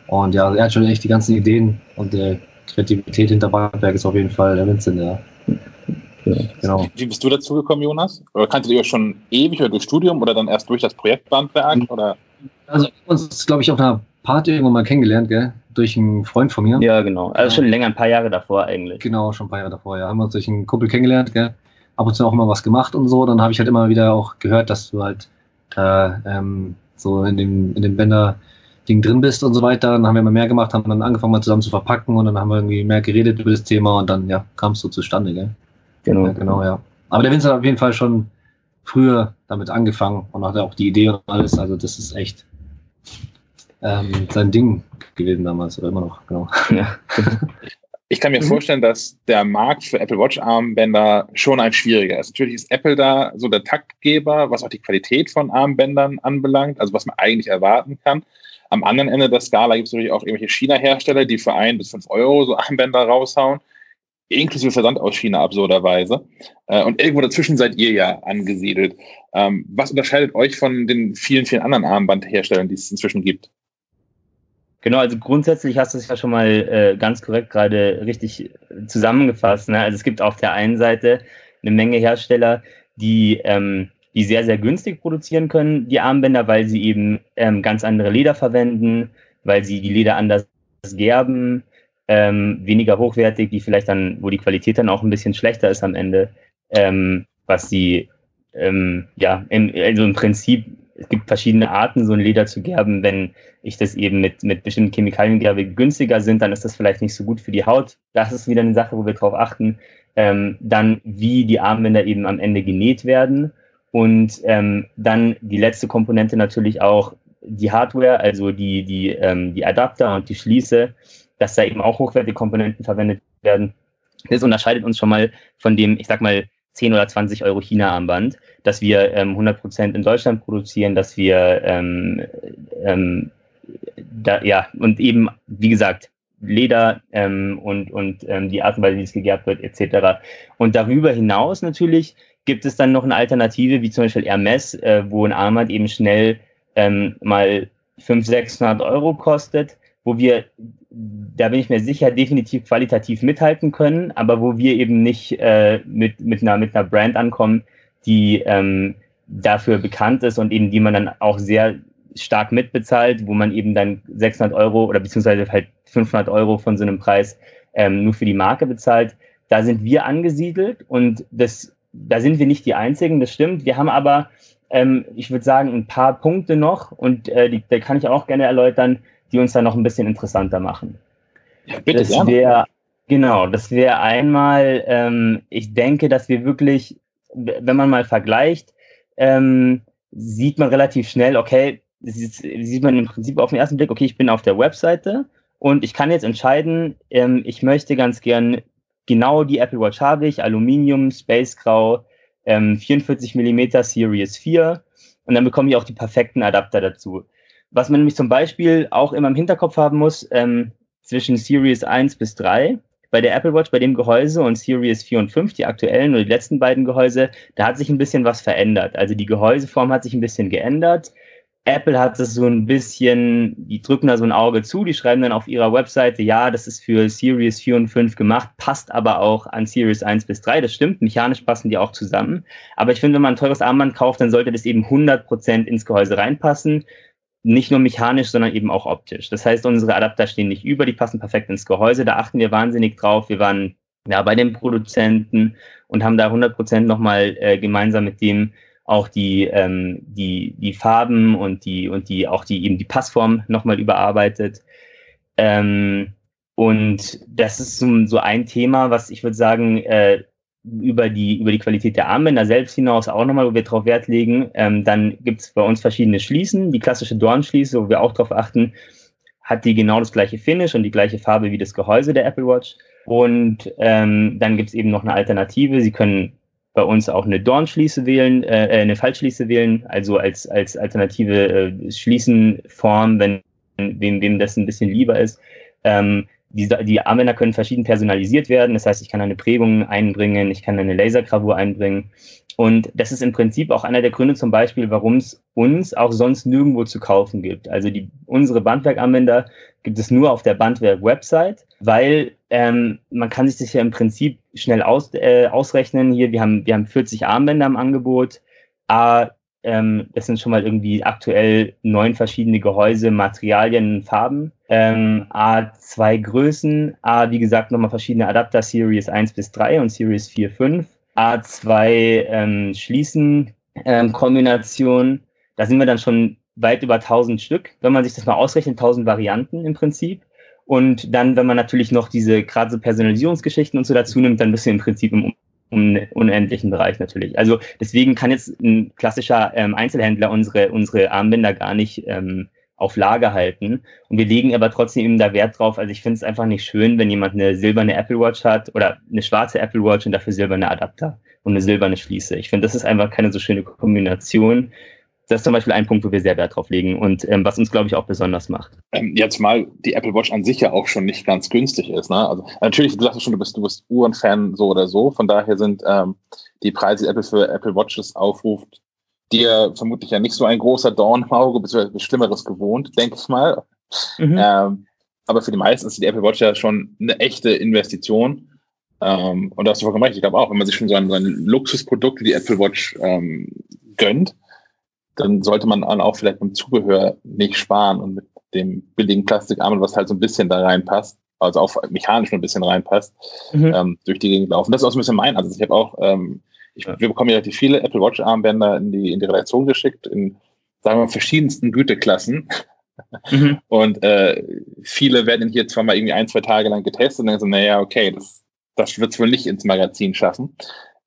Und ja, er hat schon echt die ganzen Ideen und der Kreativität hinter Bandwerk ist auf jeden Fall der Vincent, ja. Genau. Wie bist du dazu gekommen, Jonas? Oder kanntet ihr euch schon ewig oder durch Studium oder dann erst durch das Projekt Bandwerk? Oder? Also wir haben uns, glaube ich, auf einer Party irgendwann mal kennengelernt, gell? Durch einen Freund von mir. Ja, genau. Also schon länger, ein paar Jahre davor eigentlich. Genau, schon ein paar Jahre davor, ja. Haben wir uns durch einen Kumpel kennengelernt, gell? Ab und zu auch immer was gemacht und so. Dann habe ich halt immer wieder auch gehört, dass du halt äh, ähm, so in dem, in dem Bänder-Ding drin bist und so weiter. Dann haben wir immer mehr gemacht, haben dann angefangen mal zusammen zu verpacken und dann haben wir irgendwie mehr geredet über das Thema und dann, ja, kam es so zustande, gell? Genau. Ja, genau, ja. Aber der Vincent hat auf jeden Fall schon früher damit angefangen und hatte auch die Idee und alles. Also das ist echt ähm, sein Ding gewesen damals oder immer noch, genau. Ja. [LAUGHS] Ich kann mir Mhm. vorstellen, dass der Markt für Apple Watch Armbänder schon ein schwieriger ist. Natürlich ist Apple da so der Taktgeber, was auch die Qualität von Armbändern anbelangt, also was man eigentlich erwarten kann. Am anderen Ende der Skala gibt es natürlich auch irgendwelche China-Hersteller, die für ein bis fünf Euro so [LAUGHS] Armbänder raushauen, inklusive Versand aus China absurderweise. Äh, Und irgendwo dazwischen seid ihr ja angesiedelt. Ähm, Was unterscheidet euch von den vielen, vielen anderen Armbandherstellern, die es inzwischen gibt? Genau, also grundsätzlich hast du es ja schon mal äh, ganz korrekt gerade richtig zusammengefasst. Ne? Also es gibt auf der einen Seite eine Menge Hersteller, die, ähm, die sehr, sehr günstig produzieren können, die Armbänder, weil sie eben ähm, ganz andere Leder verwenden, weil sie die Leder anders gerben, ähm, weniger hochwertig, die vielleicht dann, wo die Qualität dann auch ein bisschen schlechter ist am Ende, ähm, was die, ähm, ja, im, also im Prinzip, es gibt verschiedene Arten, so ein Leder zu gerben. Wenn ich das eben mit, mit bestimmten Chemikalien gerbe, günstiger sind, dann ist das vielleicht nicht so gut für die Haut. Das ist wieder eine Sache, wo wir drauf achten. Ähm, dann, wie die Armbänder eben am Ende genäht werden. Und ähm, dann die letzte Komponente natürlich auch die Hardware, also die, die, ähm, die Adapter und die Schließe, dass da eben auch hochwertige Komponenten verwendet werden. Das unterscheidet uns schon mal von dem, ich sag mal, 10 oder 20 Euro China-Armband, dass wir ähm, 100% in Deutschland produzieren, dass wir ähm, ähm, da, ja, und eben, wie gesagt, Leder ähm, und, und ähm, die Art und Weise, wie es gegerbt wird, etc. Und darüber hinaus natürlich gibt es dann noch eine Alternative, wie zum Beispiel Hermes, äh, wo ein Armband eben schnell ähm, mal 500, 600 Euro kostet, wo wir, da bin ich mir sicher, definitiv qualitativ mithalten können, aber wo wir eben nicht äh, mit, mit, einer, mit einer Brand ankommen, die ähm, dafür bekannt ist und eben die man dann auch sehr stark mitbezahlt, wo man eben dann 600 Euro oder beziehungsweise halt 500 Euro von so einem Preis ähm, nur für die Marke bezahlt. Da sind wir angesiedelt und das, da sind wir nicht die Einzigen, das stimmt. Wir haben aber, ähm, ich würde sagen, ein paar Punkte noch und äh, die, die kann ich auch gerne erläutern, die uns dann noch ein bisschen interessanter machen. Ja, bitte das wäre, genau, das wäre einmal, ähm, ich denke, dass wir wirklich, wenn man mal vergleicht, ähm, sieht man relativ schnell, okay, sieht man im Prinzip auf den ersten Blick, okay, ich bin auf der Webseite und ich kann jetzt entscheiden, ähm, ich möchte ganz gern genau die Apple Watch habe ich, Aluminium, Space Grau, ähm, 44 mm Series 4 und dann bekomme ich auch die perfekten Adapter dazu. Was man nämlich zum Beispiel auch immer im Hinterkopf haben muss, ähm, zwischen Series 1 bis 3, bei der Apple Watch, bei dem Gehäuse und Series 4 und 5, die aktuellen oder die letzten beiden Gehäuse, da hat sich ein bisschen was verändert. Also die Gehäuseform hat sich ein bisschen geändert. Apple hat es so ein bisschen, die drücken da so ein Auge zu, die schreiben dann auf ihrer Webseite, ja, das ist für Series 4 und 5 gemacht, passt aber auch an Series 1 bis 3, das stimmt, mechanisch passen die auch zusammen. Aber ich finde, wenn man ein teures Armband kauft, dann sollte das eben 100% ins Gehäuse reinpassen. Nicht nur mechanisch, sondern eben auch optisch. Das heißt, unsere Adapter stehen nicht über, die passen perfekt ins Gehäuse, da achten wir wahnsinnig drauf. Wir waren ja, bei den Produzenten und haben da 100% nochmal äh, gemeinsam mit dem auch die, ähm, die, die Farben und die, und die, auch die, eben die Passform nochmal überarbeitet. Ähm, und das ist so, so, ein Thema, was ich würde sagen, äh, über die, über die Qualität der Armbänder selbst hinaus auch nochmal, wo wir drauf Wert legen. Ähm, dann gibt es bei uns verschiedene Schließen. Die klassische Dornschließe, wo wir auch darauf achten, hat die genau das gleiche Finish und die gleiche Farbe wie das Gehäuse der Apple Watch. Und ähm, dann gibt es eben noch eine Alternative. Sie können bei uns auch eine Dornschließe wählen, äh, äh, eine Fallschließe wählen, also als, als alternative äh, Schließenform, wenn wem, wem das ein bisschen lieber ist. Ähm, die, die Armbänder können verschieden personalisiert werden. Das heißt, ich kann eine Prägung einbringen, ich kann eine Lasergravur einbringen. Und das ist im Prinzip auch einer der Gründe zum Beispiel, warum es uns auch sonst nirgendwo zu kaufen gibt. Also die, unsere Bandwerk-Armbänder gibt es nur auf der Bandwerk-Website, weil ähm, man kann sich das ja im Prinzip schnell aus, äh, ausrechnen. Hier, wir haben, wir haben 40 Armbänder im Angebot. A, ähm, das sind schon mal irgendwie aktuell neun verschiedene Gehäuse, Materialien, Farben. Ähm, A, zwei Größen. A, wie gesagt, nochmal verschiedene Adapter, Series 1 bis 3 und Series 4, 5. A2 ähm, Schließen ähm. Da sind wir dann schon weit über 1000 Stück, wenn man sich das mal ausrechnet, 1000 Varianten im Prinzip. Und dann, wenn man natürlich noch diese gerade so Personalisierungsgeschichten und so dazu nimmt, dann bist du im Prinzip im unendlichen Bereich natürlich. Also deswegen kann jetzt ein klassischer ähm, Einzelhändler unsere, unsere Armbänder gar nicht ähm, auf Lager halten. Und wir legen aber trotzdem eben da Wert drauf. Also ich finde es einfach nicht schön, wenn jemand eine silberne Apple Watch hat oder eine schwarze Apple Watch und dafür silberne Adapter und eine silberne Schließe. Ich finde, das ist einfach keine so schöne Kombination. Das ist zum Beispiel ein Punkt, wo wir sehr Wert drauf legen und ähm, was uns, glaube ich, auch besonders macht. Ähm, jetzt mal die Apple Watch an sich ja auch schon nicht ganz günstig ist. Ne? Also natürlich, du sagst schon, du bist, du bist Uhrenfan so oder so. Von daher sind ähm, die Preise, die Apple für Apple Watches aufruft, dir vermutlich ja nicht so ein großer Dorn im Auge, beziehungsweise Schlimmeres gewohnt, denke ich mal. Mhm. Ähm, aber für die meisten ist die Apple Watch ja schon eine echte Investition. Ähm, und da hast du vollkommen recht. Ich glaube auch, wenn man sich schon so ein, so ein Luxusprodukt wie die Apple Watch ähm, gönnt, dann sollte man auch vielleicht beim Zubehör nicht sparen und mit dem billigen Plastikarm, was halt so ein bisschen da reinpasst, also auch mechanisch ein bisschen reinpasst, mhm. ähm, durch die Gegend laufen. Das ist auch so ein bisschen mein Also Ich habe auch, ähm, ich, wir bekommen ja relativ viele Apple Watch Armbänder in die, in die Redaktion geschickt, in, sagen wir, verschiedensten Güteklassen. Mhm. [LAUGHS] Und äh, viele werden hier zwar mal irgendwie ein, zwei Tage lang getestet und dann so, naja, okay, das, das wird es wohl nicht ins Magazin schaffen.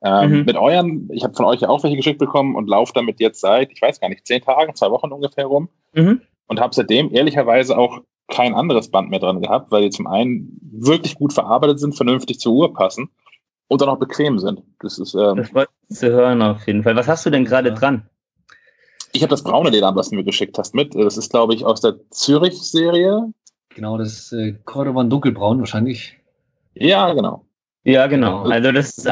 Ähm, mhm. Mit euren, ich habe von euch ja auch welche geschickt bekommen und laufe damit jetzt seit, ich weiß gar nicht, zehn Tagen, zwei Wochen ungefähr rum. Mhm. Und habe seitdem ehrlicherweise auch kein anderes Band mehr dran gehabt, weil die zum einen wirklich gut verarbeitet sind, vernünftig zur Uhr passen und dann auch bequem sind. Das ist. Ähm, das wollte ich zu hören auf jeden Fall. Was hast du denn gerade ja. dran? Ich habe das braune Leder, was du mir geschickt hast, mit. Das ist, glaube ich, aus der Zürich-Serie. Genau, das ist äh, Cordovan dunkelbraun wahrscheinlich. Ja, genau. Ja, genau. Also das ist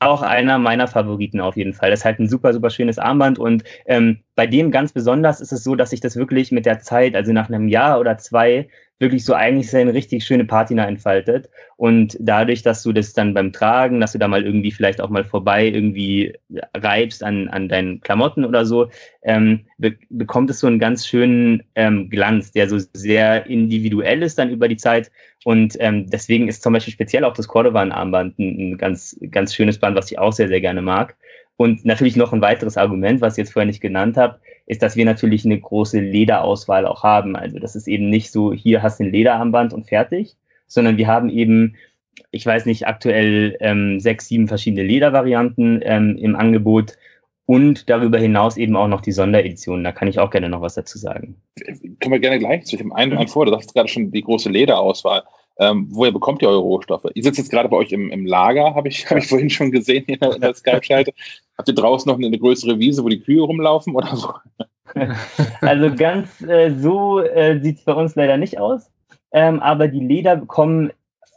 auch einer meiner Favoriten auf jeden Fall. Das ist halt ein super, super schönes Armband und ähm, bei dem ganz besonders ist es so, dass sich das wirklich mit der Zeit, also nach einem Jahr oder zwei, wirklich so eigentlich seine richtig schöne Patina entfaltet. Und dadurch, dass du das dann beim Tragen, dass du da mal irgendwie vielleicht auch mal vorbei irgendwie reibst an, an deinen Klamotten oder so, ähm, be bekommt es so einen ganz schönen ähm, Glanz, der so sehr individuell ist dann über die Zeit. Und ähm, deswegen ist zum Beispiel speziell auch das Cordovan-Armband ein, ein ganz, ganz schönes Band, was ich auch sehr, sehr gerne mag. Und natürlich noch ein weiteres Argument, was ich jetzt vorher nicht genannt habe, ist, dass wir natürlich eine große Lederauswahl auch haben. Also das ist eben nicht so, hier hast du ein Lederarmband und fertig, sondern wir haben eben, ich weiß nicht, aktuell ähm, sechs, sieben verschiedene Ledervarianten ähm, im Angebot und darüber hinaus eben auch noch die Sondereditionen. Da kann ich auch gerne noch was dazu sagen. Können wir gerne gleich zu dem einen, einen vor. Du sagst gerade schon die große Lederauswahl. Ähm, woher bekommt ihr eure Rohstoffe? Ihr sitzt jetzt gerade bei euch im, im Lager, habe ich, hab ich vorhin schon gesehen in der, der Skype-Schalte. [LAUGHS] Habt ihr draußen noch eine, eine, größere Wiese, wo die Kühe rumlaufen oder so? [LAUGHS] Also ganz äh, so äh, sieht es bei uns leider nicht aus. Ähm, aber die Leder kommen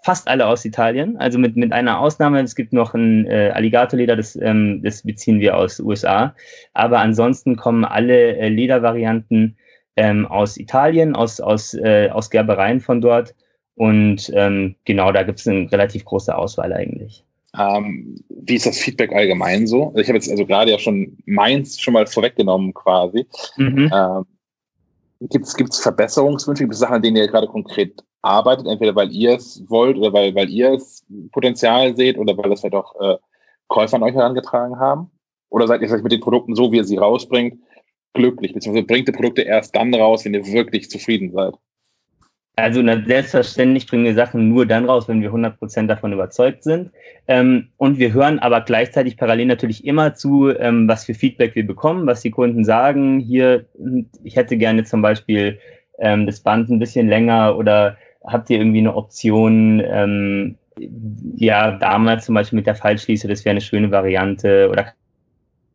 fast alle aus Italien, also mit, mit einer Ausnahme. Es gibt noch ein äh, Alligatorleder, das, ähm, das beziehen wir aus USA. Aber ansonsten kommen alle äh, Ledervarianten ähm, aus Italien, aus, aus, äh, aus Gerbereien von dort. Und ähm, genau, da gibt es eine relativ große Auswahl eigentlich. Ähm, wie ist das Feedback allgemein so? Also ich habe jetzt also gerade ja schon meins schon mal vorweggenommen quasi. Mhm. Ähm, gibt es Verbesserungswünsche? Gibt es Sachen, an denen ihr gerade konkret arbeitet, entweder weil ihr es wollt oder weil, weil ihr es Potenzial seht oder weil das vielleicht auch äh, Käufer an euch herangetragen haben? Oder seid ihr vielleicht mit den Produkten so, wie ihr sie rausbringt, glücklich? Beziehungsweise bringt ihr Produkte erst dann raus, wenn ihr wirklich zufrieden seid? Also selbstverständlich bringen wir Sachen nur dann raus, wenn wir 100% davon überzeugt sind. Ähm, und wir hören aber gleichzeitig parallel natürlich immer zu, ähm, was für Feedback wir bekommen, was die Kunden sagen. Hier, ich hätte gerne zum Beispiel ähm, das Band ein bisschen länger oder habt ihr irgendwie eine Option, ähm, ja, damals zum Beispiel mit der Fallschließe, das wäre eine schöne Variante oder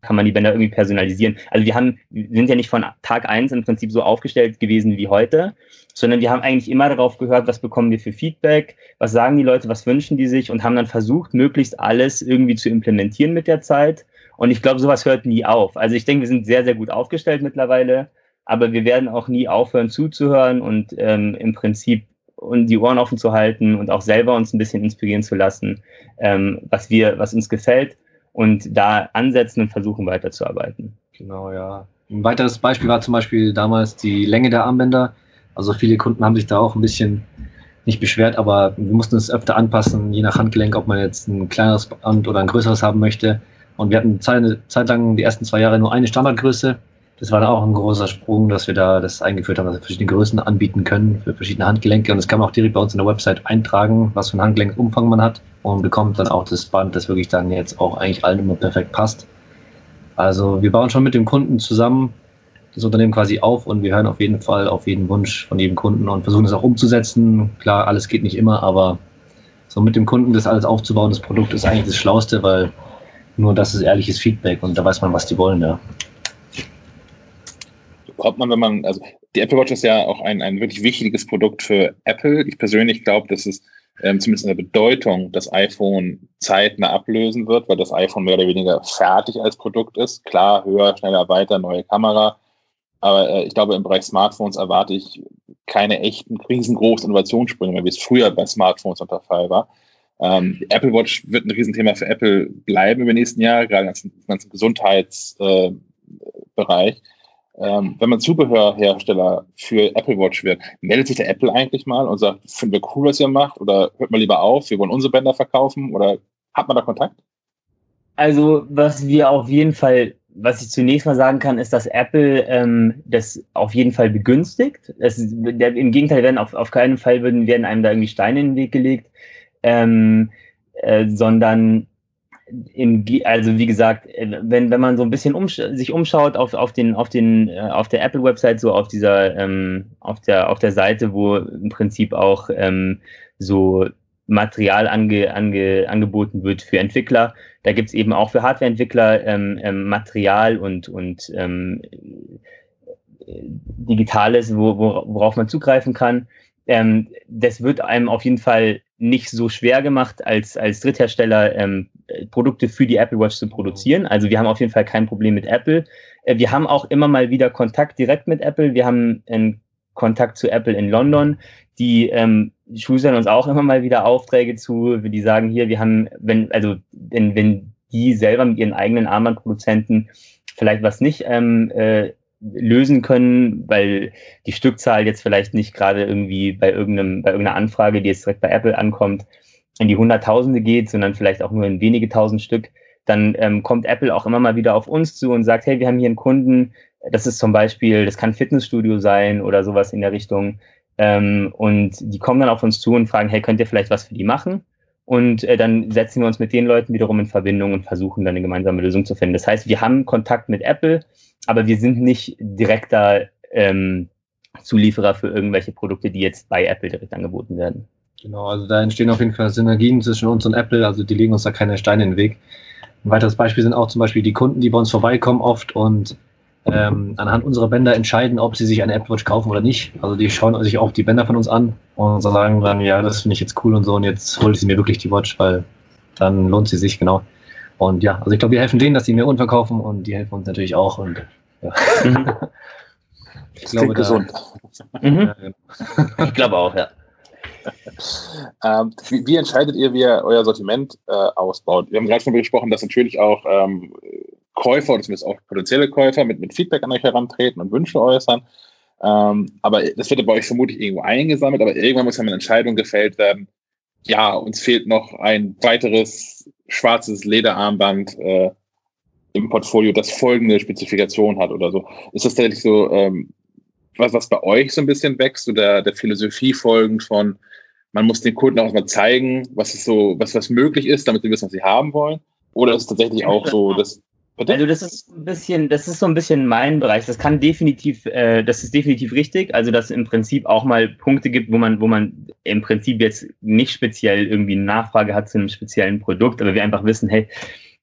kann man die Bänder irgendwie personalisieren. Also wir haben, sind ja nicht von Tag eins im Prinzip so aufgestellt gewesen wie heute, sondern wir haben eigentlich immer darauf gehört, was bekommen wir für Feedback, was sagen die Leute, was wünschen die sich und haben dann versucht, möglichst alles irgendwie zu implementieren mit der Zeit. Und ich glaube, sowas hört nie auf. Also ich denke, wir sind sehr, sehr gut aufgestellt mittlerweile, aber wir werden auch nie aufhören zuzuhören und ähm, im Prinzip und die Ohren offen zu halten und auch selber uns ein bisschen inspirieren zu lassen, ähm, was wir, was uns gefällt und da ansetzen und versuchen weiterzuarbeiten. Genau, ja. Ein weiteres Beispiel war zum Beispiel damals die Länge der Armbänder. Also viele Kunden haben sich da auch ein bisschen nicht beschwert, aber wir mussten es öfter anpassen, je nach Handgelenk, ob man jetzt ein kleineres Band oder ein größeres haben möchte. Und wir hatten eine Zeit lang die ersten zwei Jahre nur eine Standardgröße das war dann auch ein großer Sprung, dass wir da das eingeführt haben, dass wir verschiedene Größen anbieten können für verschiedene Handgelenke. Und das kann man auch direkt bei uns in der Website eintragen, was für einen Handgelenkumfang man hat und bekommt dann auch das Band, das wirklich dann jetzt auch eigentlich allen immer perfekt passt. Also wir bauen schon mit dem Kunden zusammen das Unternehmen quasi auf und wir hören auf jeden Fall auf jeden Wunsch von jedem Kunden und versuchen es auch umzusetzen. Klar, alles geht nicht immer, aber so mit dem Kunden das alles aufzubauen, das Produkt ist eigentlich das Schlauste, weil nur das ist ehrliches Feedback und da weiß man, was die wollen, ja kommt man, wenn man, also die Apple Watch ist ja auch ein, ein wirklich wichtiges Produkt für Apple. Ich persönlich glaube, dass es ähm, zumindest in der Bedeutung das iPhone zeitnah ablösen wird, weil das iPhone mehr oder weniger fertig als Produkt ist. Klar, höher, schneller, weiter, neue Kamera. Aber äh, ich glaube, im Bereich Smartphones erwarte ich keine echten riesengroßen Innovationssprünge mehr, wie es früher bei Smartphones unter Fall war. Ähm, Apple Watch wird ein Riesenthema für Apple bleiben über die nächsten Jahre, gerade im ganzen, ganzen Gesundheitsbereich. Äh, ähm, wenn man Zubehörhersteller für Apple Watch wird, meldet sich der Apple eigentlich mal und sagt, finden wir cool, was ihr macht? Oder hört mal lieber auf, wir wollen unsere Bänder verkaufen? Oder hat man da Kontakt? Also, was wir auf jeden Fall, was ich zunächst mal sagen kann, ist, dass Apple ähm, das auf jeden Fall begünstigt. Das der, Im Gegenteil, werden auf, auf keinen Fall würden, werden einem da irgendwie Steine in den Weg gelegt, ähm, äh, sondern im, also wie gesagt, äh, wenn, wenn man so ein bisschen umsch sich umschaut auf, auf, den, auf, den, äh, auf der Apple-Website, so auf dieser, ähm, auf, der, auf der Seite, wo im Prinzip auch ähm, so Material ange, ange, angeboten wird für Entwickler. Da gibt es eben auch für Hardware-Entwickler ähm, ähm, Material und, und ähm, Digitales, wo, worauf man zugreifen kann. Ähm, das wird einem auf jeden Fall nicht so schwer gemacht, als, als Dritthersteller ähm, Produkte für die Apple Watch zu produzieren. Also wir haben auf jeden Fall kein Problem mit Apple. Äh, wir haben auch immer mal wieder Kontakt direkt mit Apple. Wir haben einen Kontakt zu Apple in London. Die ähm, schustern uns auch immer mal wieder Aufträge zu, die sagen hier, wir haben, wenn, also wenn, wenn die selber mit ihren eigenen Armbandproduzenten vielleicht was nicht ähm, äh, lösen können, weil die Stückzahl jetzt vielleicht nicht gerade irgendwie bei irgendeinem, bei irgendeiner Anfrage, die jetzt direkt bei Apple ankommt, in die Hunderttausende geht, sondern vielleicht auch nur in wenige tausend Stück, dann ähm, kommt Apple auch immer mal wieder auf uns zu und sagt, hey, wir haben hier einen Kunden, das ist zum Beispiel, das kann Fitnessstudio sein oder sowas in der Richtung. Ähm, und die kommen dann auf uns zu und fragen, hey, könnt ihr vielleicht was für die machen? Und äh, dann setzen wir uns mit den Leuten wiederum in Verbindung und versuchen dann eine gemeinsame Lösung zu finden. Das heißt, wir haben Kontakt mit Apple, aber wir sind nicht direkter ähm, Zulieferer für irgendwelche Produkte, die jetzt bei Apple direkt angeboten werden. Genau, also da entstehen auf jeden Fall Synergien zwischen uns und Apple, also die legen uns da keine Steine in den Weg. Ein weiteres Beispiel sind auch zum Beispiel die Kunden, die bei uns vorbeikommen oft und ähm, anhand unserer Bänder entscheiden, ob sie sich eine Apple Watch kaufen oder nicht. Also die schauen sich auch die Bänder von uns an und sagen dann, ja, das finde ich jetzt cool und so und jetzt hole ich sie mir wirklich die Watch, weil dann lohnt sie sich, genau. Und ja, also ich glaube, wir helfen denen, dass sie mehr Uhren verkaufen und die helfen uns natürlich auch und ja. Mhm. ich glaube, da, gesund. Mhm. genau. [LAUGHS] Ich glaube auch, ja. Ähm, wie, wie entscheidet ihr, wie ihr euer Sortiment äh, ausbaut? Wir haben gerade schon gesprochen, dass natürlich auch ähm, Käufer oder zumindest auch potenzielle Käufer mit, mit Feedback an euch herantreten und Wünsche äußern. Ähm, aber das wird ja bei euch vermutlich irgendwo eingesammelt, aber irgendwann muss ja eine Entscheidung gefällt werden. Ja, uns fehlt noch ein weiteres schwarzes Lederarmband äh, im Portfolio, das folgende Spezifikation hat oder so. Ist das tatsächlich so, ähm, was, was bei euch so ein bisschen wächst oder der Philosophie folgend von, man muss den Kunden auch mal zeigen, was ist so, was, was möglich ist, damit sie wissen, was sie haben wollen? Oder ist es tatsächlich auch so, dass? Also das ist ein bisschen, das ist so ein bisschen mein Bereich. Das kann definitiv, äh, das ist definitiv richtig. Also dass es im Prinzip auch mal Punkte gibt, wo man, wo man im Prinzip jetzt nicht speziell irgendwie eine Nachfrage hat zu einem speziellen Produkt, aber wir einfach wissen, hey,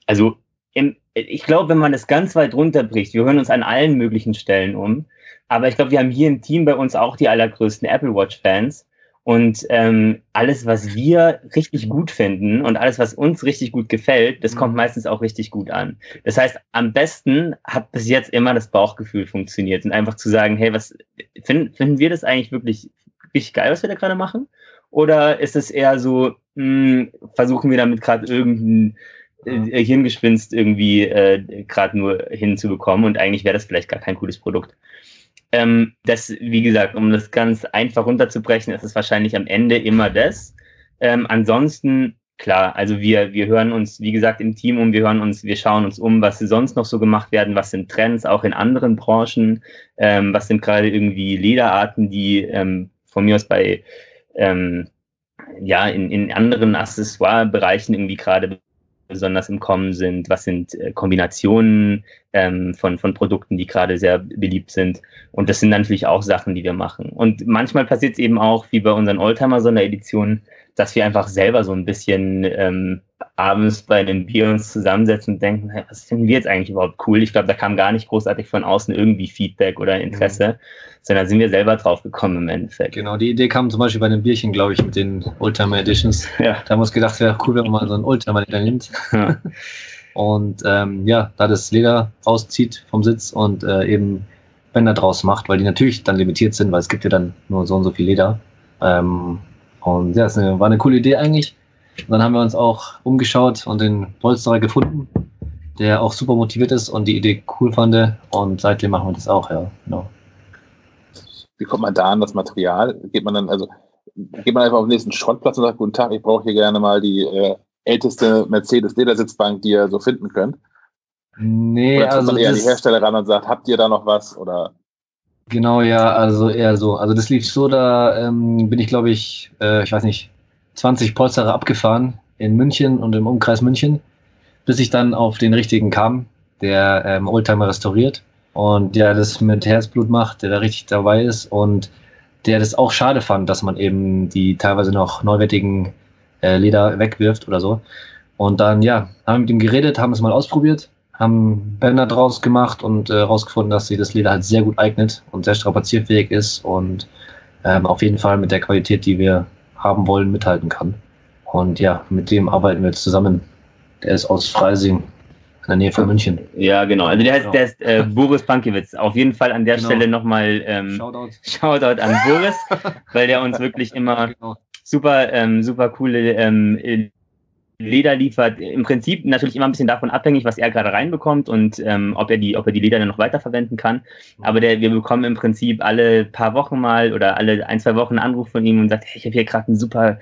also im, ich glaube, wenn man das ganz weit runterbricht, wir hören uns an allen möglichen Stellen um, aber ich glaube, wir haben hier im Team bei uns auch die allergrößten Apple Watch Fans. Und ähm, alles, was wir richtig gut finden und alles, was uns richtig gut gefällt, das kommt meistens auch richtig gut an. Das heißt, am besten hat bis jetzt immer das Bauchgefühl funktioniert und einfach zu sagen, hey, was finden, finden wir das eigentlich wirklich richtig geil, was wir da gerade machen? Oder ist es eher so, mh, versuchen wir damit gerade irgendein äh, Hirngespinst irgendwie äh, gerade nur hinzubekommen und eigentlich wäre das vielleicht gar kein cooles Produkt. Ähm, das, wie gesagt, um das ganz einfach runterzubrechen, ist es wahrscheinlich am Ende immer das. Ähm, ansonsten, klar, also wir, wir hören uns, wie gesagt, im Team um, wir hören uns, wir schauen uns um, was sonst noch so gemacht werden, was sind Trends, auch in anderen Branchen, ähm, was sind gerade irgendwie Lederarten, die ähm, von mir aus bei ähm, ja, in, in anderen Accessoire-Bereichen irgendwie gerade besonders im Kommen sind, was sind äh, Kombinationen ähm, von, von Produkten, die gerade sehr beliebt sind. Und das sind natürlich auch Sachen, die wir machen. Und manchmal passiert es eben auch, wie bei unseren Oldtimer-Sondereditionen, dass wir einfach selber so ein bisschen ähm, abends bei einem Bier uns zusammensetzen und denken, was finden wir jetzt eigentlich überhaupt cool? Ich glaube, da kam gar nicht großartig von außen irgendwie Feedback oder Interesse, mhm. sondern sind wir selber drauf gekommen im Endeffekt. Genau, die Idee kam zum Beispiel bei einem Bierchen, glaube ich, mit den Oldtimer Editions. [LAUGHS] Ja. Da haben wir uns gedacht, wäre cool, wenn man mal so einen Oldtimer Leder nimmt. Ja. [LAUGHS] Und ähm, ja, da das Leder rauszieht vom Sitz und äh, eben Bänder draus macht, weil die natürlich dann limitiert sind, weil es gibt ja dann nur so und so viel Leder. Ähm, und ja, es war eine coole Idee eigentlich. Und dann haben wir uns auch umgeschaut und den Polsterer gefunden, der auch super motiviert ist und die Idee cool fand. Und seitdem machen wir das auch, ja, genau. Wie kommt man da an das Material? Geht man dann, also geht man einfach auf den nächsten Schrottplatz und sagt, guten Tag, ich brauche hier gerne mal die äh, älteste Mercedes-Ledersitzbank, die ihr so finden könnt? Nee, Oder also man eher an die Hersteller ran und sagt, habt ihr da noch was? Oder genau, ja, also eher so. Also das lief so, da ähm, bin ich, glaube ich, äh, ich weiß nicht, 20 Polsterer abgefahren in München und im Umkreis München, bis ich dann auf den richtigen kam, der ähm, Oldtimer restauriert und der das mit Herzblut macht, der da richtig dabei ist und der das auch schade fand, dass man eben die teilweise noch neuwertigen äh, Leder wegwirft oder so. Und dann, ja, haben wir mit ihm geredet, haben es mal ausprobiert, haben Bänder draus gemacht und äh, rausgefunden, dass sich das Leder halt sehr gut eignet und sehr strapazierfähig ist und ähm, auf jeden Fall mit der Qualität, die wir haben wollen, mithalten kann. Und ja, mit dem arbeiten wir jetzt zusammen. Der ist aus Freising, in der Nähe von München. Ja, genau. Also der heißt, Genau. der ist äh, Boris Pankiewicz. Auf jeden Fall an der Genau. Stelle nochmal ähm, Shoutout. Shoutout an Boris, weil der uns wirklich [LAUGHS] immer Genau. super, ähm, super coole ähm, Leder liefert. Im Prinzip natürlich immer ein bisschen davon abhängig, was er gerade reinbekommt und ähm, ob er die, ob er die Leder dann noch weiterverwenden kann. Aber der, wir bekommen im Prinzip alle paar Wochen mal oder alle ein, zwei Wochen einen Anruf von ihm und sagt, hey, ich habe hier gerade ein super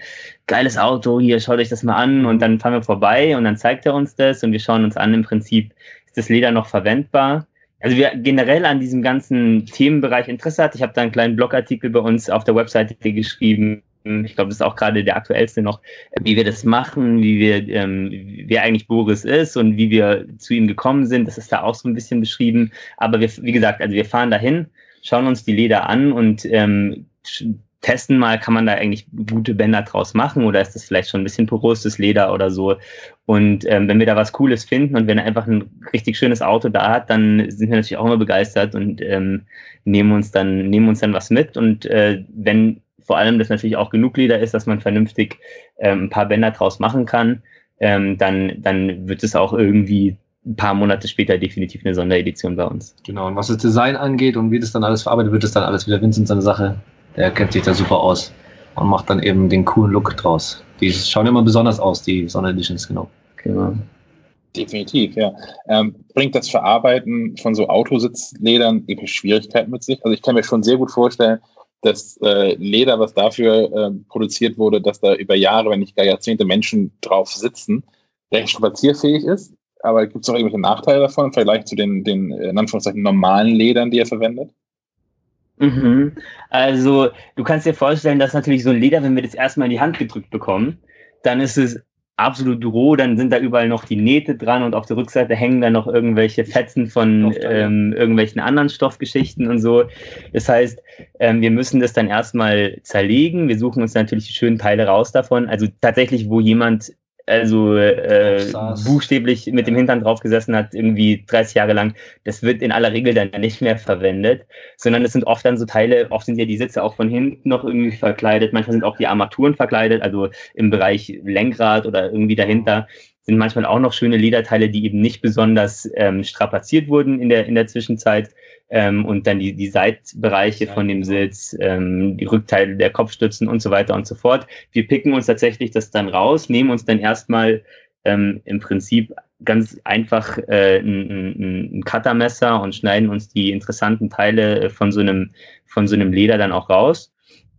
geiles Auto, hier schaut euch das mal an und dann fahren wir vorbei und dann zeigt er uns das und wir schauen uns an, im Prinzip ist das Leder noch verwendbar. Also wir generell an diesem ganzen Themenbereich Interesse hat. Ich habe da einen kleinen Blogartikel bei uns auf der Webseite geschrieben. Ich glaube, das ist auch gerade der aktuellste noch, wie wir das machen, wie wir, ähm, wer eigentlich Boris ist und wie wir zu ihm gekommen sind. Das ist da auch so ein bisschen beschrieben. Aber wir, wie gesagt, also wir fahren dahin, schauen uns die Leder an und ähm, testen mal, kann man da eigentlich gute Bänder draus machen oder ist das vielleicht schon ein bisschen poröses Leder oder so. Und ähm, wenn wir da was Cooles finden und wenn er einfach ein richtig schönes Auto da hat, dann sind wir natürlich auch immer begeistert und ähm, nehmen uns dann nehmen uns dann was mit. Und äh, wenn vor allem das natürlich auch genug Leder ist, dass man vernünftig ähm, ein paar Bänder draus machen kann, ähm, dann dann wird es auch irgendwie ein paar Monate später definitiv eine Sonderedition bei uns. Genau, und was das Design angeht und wie das dann alles verarbeitet wird, ist dann alles wieder Vincent seine Sache. Der kennt sich da super aus und macht dann eben den coolen Look draus. Die schauen immer besonders aus, die Sondereditions, genau. Genau. Definitiv, ja. Ähm, bringt das Verarbeiten von so Autositzledern eben Schwierigkeiten mit sich? Also ich kann mir schon sehr gut vorstellen, dass äh, Leder, was dafür äh, produziert wurde, dass da über Jahre, wenn nicht gar Jahrzehnte Menschen drauf sitzen, recht spazierfähig ist. Aber gibt es auch irgendwelche Nachteile davon im zu den, den in Anführungszeichen normalen Ledern, die ihr verwendet? Mhm. Also, du kannst dir vorstellen, dass natürlich so ein Leder, wenn wir das erstmal in die Hand gedrückt bekommen, dann ist es absolut roh, dann sind da überall noch die Nähte dran und auf der Rückseite hängen dann noch irgendwelche Fetzen von ähm, irgendwelchen anderen Stoffgeschichten und so. Das heißt, ähm, wir müssen das dann erstmal zerlegen. Wir suchen uns natürlich die schönen Teile raus davon. Also tatsächlich, wo jemand also äh, buchstäblich mit dem Hintern drauf gesessen hat, irgendwie 30 Jahre lang, das wird in aller Regel dann nicht mehr verwendet, sondern es sind oft dann so Teile, oft sind ja die Sitze auch von hinten noch irgendwie verkleidet, manchmal sind auch die Armaturen verkleidet, also im Bereich Lenkrad oder irgendwie dahinter sind manchmal auch noch schöne Lederteile, die eben nicht besonders ähm, strapaziert wurden in der, in der Zwischenzeit. Ähm, und dann die, die Seitbereiche von dem Sitz, ähm, die Rückteile der Kopfstützen und so weiter und so fort. Wir picken uns tatsächlich das dann raus, nehmen uns dann erstmal ähm, im Prinzip ganz einfach äh, ein, ein, ein Cuttermesser und schneiden uns die interessanten Teile von so einem, von so einem Leder dann auch raus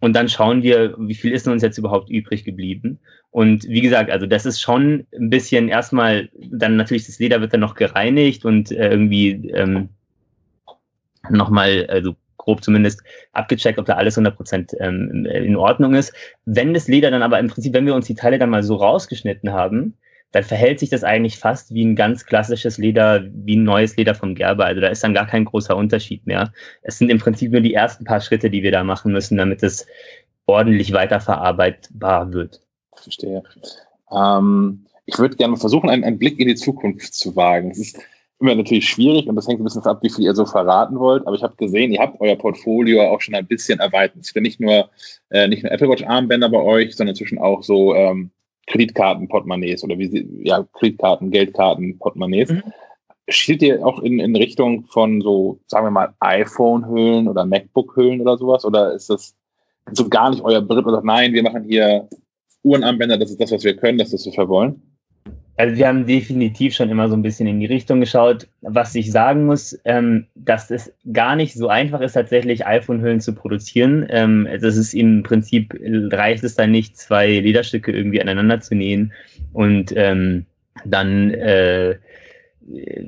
und dann schauen wir, wie viel ist uns jetzt überhaupt übrig geblieben. Und wie gesagt, also das ist schon ein bisschen erstmal, dann natürlich das Leder wird dann noch gereinigt und äh, irgendwie ähm, nochmal, also grob zumindest abgecheckt, ob da alles 100% ähm, in Ordnung ist. Wenn das Leder dann aber im Prinzip, wenn wir uns die Teile dann mal so rausgeschnitten haben, dann verhält sich das eigentlich fast wie ein ganz klassisches Leder, wie ein neues Leder vom Gerber. Also da ist dann gar kein großer Unterschied mehr. Es sind im Prinzip nur die ersten paar Schritte, die wir da machen müssen, damit es ordentlich weiterverarbeitbar wird. Verstehe. Ähm, ich würde gerne versuchen, einen, einen, Blick in die Zukunft zu wagen. Es ist immer natürlich schwierig und das hängt ein bisschen ab, wie viel ihr so verraten wollt. Aber ich habe gesehen, ihr habt euer Portfolio auch schon ein bisschen erweitert. Es ist ja nicht nur, äh, nicht nur Apple Watch Armbänder bei euch, sondern inzwischen auch so ähm, Kreditkarten-Portemonnaies oder wie sie, ja, Kreditkarten, Geldkarten, Portemonnaies. Mhm. Steht ihr auch in, in Richtung von so, sagen wir mal, iPhone-Hüllen oder MacBook-Hüllen oder sowas? Oder ist das so gar nicht euer Brit oder nein, wir machen hier Uhrenarmbänder, das ist das, was wir können, das ist, was wir wollen? Also wir haben definitiv schon immer so ein bisschen in die Richtung geschaut. Was ich sagen muss, ähm, dass es gar nicht so einfach ist, tatsächlich iPhone-Hüllen zu produzieren. Ähm, das ist im Prinzip, reicht es dann nicht, zwei Lederstücke irgendwie aneinander zu nähen und ähm, dann äh,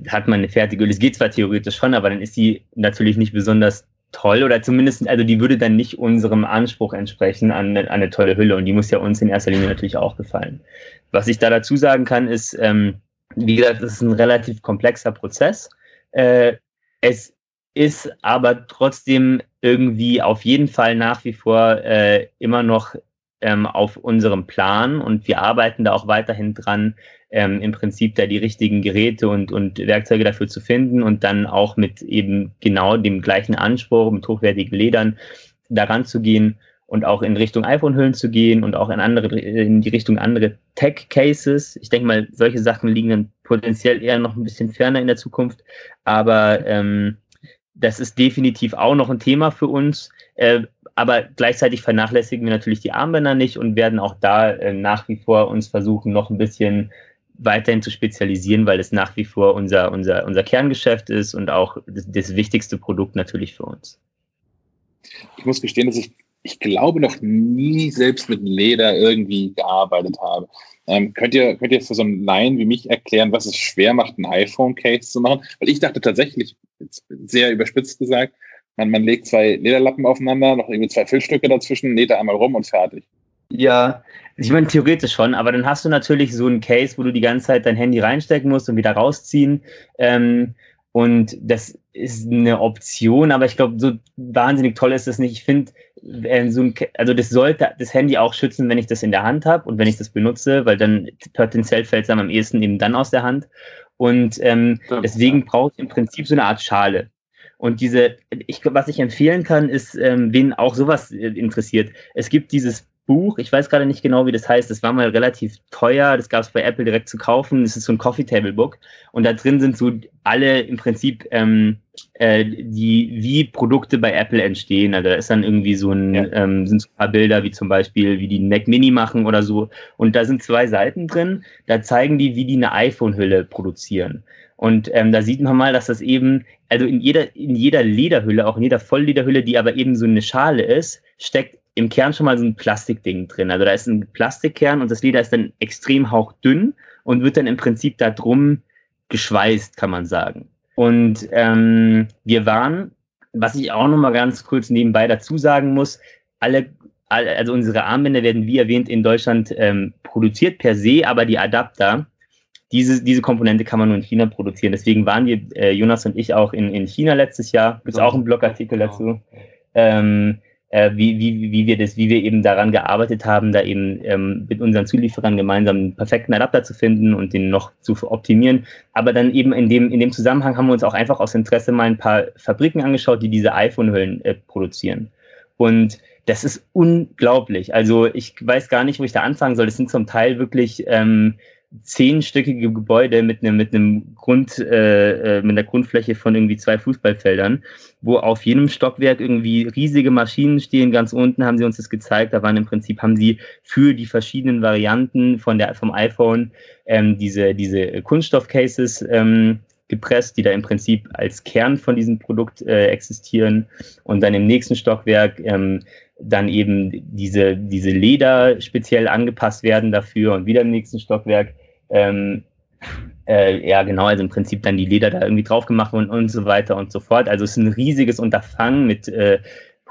hat man eine fertige Hülle. Es geht zwar theoretisch schon, aber dann ist die natürlich nicht besonders toll oder zumindest, also die würde dann nicht unserem Anspruch entsprechen an, an eine tolle Hülle und die muss ja uns in erster Linie natürlich auch gefallen. Was ich da dazu sagen kann, ist, ähm, wie gesagt, es ist ein relativ komplexer Prozess. Äh, es ist aber trotzdem irgendwie auf jeden Fall nach wie vor äh, immer noch ähm, auf unserem Plan und wir arbeiten da auch weiterhin dran, ähm, im Prinzip da die richtigen Geräte und, und Werkzeuge dafür zu finden und dann auch mit eben genau dem gleichen Anspruch, mit hochwertigen Ledern daran zu gehen und auch in Richtung iPhone-Hüllen zu gehen und auch in andere, in die Richtung andere Tech-Cases. Ich denke mal, solche Sachen liegen dann potenziell eher noch ein bisschen ferner in der Zukunft. Aber ähm, das ist definitiv auch noch ein Thema für uns. Äh, aber gleichzeitig vernachlässigen wir natürlich die Armbänder nicht und werden auch da äh, nach wie vor uns versuchen, noch ein bisschen weiterhin zu spezialisieren, weil es nach wie vor unser, unser, unser Kerngeschäft ist und auch das, das wichtigste Produkt natürlich für uns. Ich muss gestehen, dass ich ich glaube, noch nie selbst mit Leder irgendwie gearbeitet habe. Ähm, könnt, ihr, könnt ihr für so einen Laien wie mich erklären, was es schwer macht, ein iPhone-Case zu machen? Weil ich dachte tatsächlich, sehr überspitzt gesagt, man, man legt zwei Lederlappen aufeinander, noch irgendwie zwei Füllstücke dazwischen, näht da einmal rum und fertig. Ja, ich meine theoretisch schon, aber dann hast du natürlich so einen Case, wo du die ganze Zeit dein Handy reinstecken musst und wieder rausziehen. Ähm, Und das ist eine Option, aber ich glaube, so wahnsinnig toll ist das nicht. Ich finde, äh, so ein, also das sollte das Handy auch schützen, wenn ich das in der Hand habe und wenn ich das benutze, weil dann potenziell fällt es am ehesten eben dann aus der Hand. Und ähm, deswegen braucht ich im Prinzip so eine Art Schale. Und diese, ich, was ich empfehlen kann, ist, ähm, wen auch sowas äh, interessiert. Es gibt dieses Buch, ich weiß gerade nicht genau, wie das heißt, das war mal relativ teuer, das gab es bei Apple direkt zu kaufen, das ist so ein Coffee Table Book. Und da drin sind so alle im Prinzip ähm, äh, die, wie Produkte bei Apple entstehen, also da ist dann irgendwie so ein, ja. ähm, sind so ein paar Bilder, wie zum Beispiel, wie die einen Mac Mini machen oder so. Und da sind zwei Seiten drin, da zeigen die, wie die eine iPhone-Hülle produzieren. Und ähm, da sieht man mal, dass das eben, also in jeder, in jeder Lederhülle, auch in jeder Volllederhülle, die aber eben so eine Schale ist, steckt im Kern schon mal so ein Plastikding drin. Also da ist ein Plastikkern und das Leder ist dann extrem hauchdünn und wird dann im Prinzip da drum geschweißt, kann man sagen. Und ähm, wir waren, was ich auch noch mal ganz kurz nebenbei dazu sagen muss, alle, also unsere Armbänder werden wie erwähnt in Deutschland ähm, produziert per se, aber die Adapter, diese, diese Komponente kann man nur in China produzieren. Deswegen waren wir, äh, Jonas und ich, auch in, in China letztes Jahr. Gibt es auch einen Blogartikel dazu. Ähm, äh, wie, wie, wie wir das, wie wir eben daran gearbeitet haben, da eben ähm, mit unseren Zulieferern gemeinsam einen perfekten Adapter zu finden und den noch zu optimieren. Aber dann eben in dem, in dem Zusammenhang haben wir uns auch einfach aus Interesse mal ein paar Fabriken angeschaut, die diese iPhone-Hüllen äh, produzieren. Und das ist unglaublich. Also ich weiß gar nicht, wo ich da anfangen soll. Das sind zum Teil wirklich ähm, zehnstöckige Gebäude mit einem mit einem Grund äh, äh, mit einer Grundfläche von irgendwie zwei Fußballfeldern, wo auf jedem Stockwerk irgendwie riesige Maschinen stehen. Ganz unten haben sie uns das gezeigt. Da waren im Prinzip haben sie für die verschiedenen Varianten von der vom iPhone ähm, diese diese Kunststoffcases ähm, gepresst, die da im Prinzip als Kern von diesem Produkt äh, existieren. Und dann im nächsten Stockwerk ähm, dann eben diese, diese Leder speziell angepasst werden dafür und wieder im nächsten Stockwerk. Ähm, äh, ja, genau, also im Prinzip dann die Leder da irgendwie drauf gemacht und, und so weiter und so fort. Also es ist ein riesiges Unterfangen mit äh,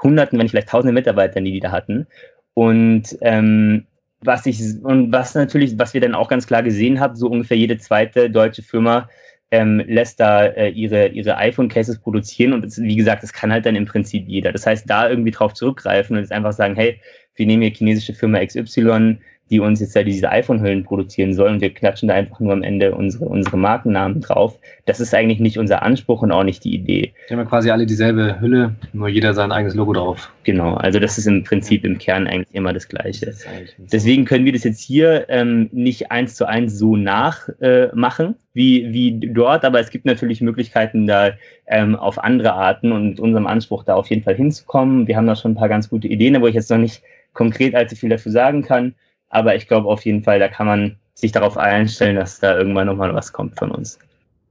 Hunderten, wenn nicht vielleicht Tausenden Mitarbeitern, die die da hatten. Und ähm, was ich und was natürlich, was wir dann auch ganz klar gesehen haben, so ungefähr jede zweite deutsche Firma ähm, lässt da äh, ihre, ihre iPhone-Cases produzieren und das, wie gesagt, das kann halt dann im Prinzip jeder. Das heißt, da irgendwie drauf zurückgreifen und jetzt einfach sagen, hey, wir nehmen hier chinesische Firma XY, die uns jetzt ja diese iPhone-Hüllen produzieren sollen und wir klatschen da einfach nur am Ende unsere, unsere Markennamen drauf. Das ist eigentlich nicht unser Anspruch und auch nicht die Idee. Die haben ja quasi alle dieselbe Hülle, nur jeder sein eigenes Logo drauf. Genau, also das ist im Prinzip im Kern eigentlich immer das Gleiche. Deswegen können wir das jetzt hier ähm, nicht eins zu eins so nachmachen äh, wie, wie dort, aber es gibt natürlich Möglichkeiten, da ähm, auf andere Arten und mit unserem Anspruch da auf jeden Fall hinzukommen. Wir haben da schon ein paar ganz gute Ideen, wo ich jetzt noch nicht konkret allzu viel dafür sagen kann. Aber ich glaube auf jeden Fall, da kann man sich darauf einstellen, dass da irgendwann nochmal was kommt von uns.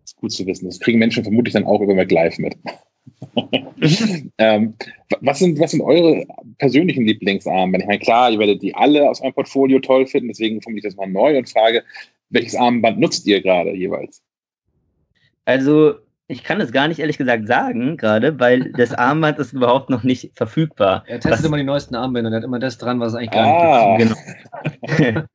Das ist gut zu wissen. Das kriegen Menschen vermutlich dann auch über MacLive mit. [LAUGHS] ähm, was, sind, was sind eure persönlichen Lieblingsarmbänder? Ich meine, klar, ihr werdet die alle aus eurem Portfolio toll finden, deswegen komme ich das mal neu und frage, welches Armband nutzt ihr gerade jeweils? Also ich kann es gar nicht ehrlich gesagt sagen, gerade, weil das [LAUGHS] Armband ist überhaupt noch nicht verfügbar. Er testet was, immer die neuesten Armbänder, er hat immer das dran, was es eigentlich gar ah. nicht gibt. Genau. [LAUGHS]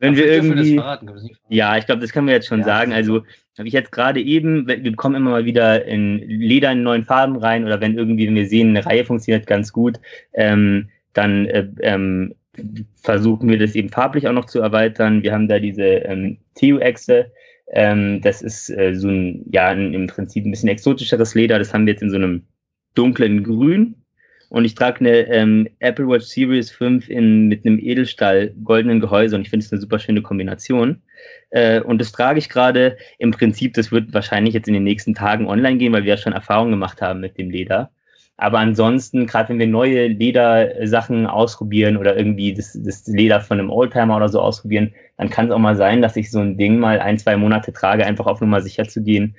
Wenn wir irgendwie. Verraten, ja, ich glaube, das können wir jetzt schon ja, sagen. Also habe ich jetzt gerade eben, wir kommen immer mal wieder in Leder in neuen Farben rein oder wenn irgendwie, wenn wir sehen, eine Reihe funktioniert ganz gut, ähm, dann äh, ähm, versuchen wir das eben farblich auch noch zu erweitern. Wir haben da diese ähm, TU-Echse, ähm, das ist äh, so ein, ja, ein, im Prinzip ein bisschen exotischeres Leder. Das haben wir jetzt in so einem dunklen Grün. Und ich trage eine ähm, Apple Watch Series 5 in, mit einem Edelstahl goldenen Gehäuse und ich finde es eine super schöne Kombination. Äh, und das trage ich gerade im Prinzip, das wird wahrscheinlich jetzt in den nächsten Tagen online gehen, weil wir ja schon Erfahrungen gemacht haben mit dem Leder. Aber ansonsten, gerade wenn wir neue Ledersachen ausprobieren oder irgendwie das, das Leder von einem Oldtimer oder so ausprobieren, dann kann es auch mal sein, dass ich so ein Ding mal ein, zwei Monate trage, einfach auf Nummer sicher zu gehen.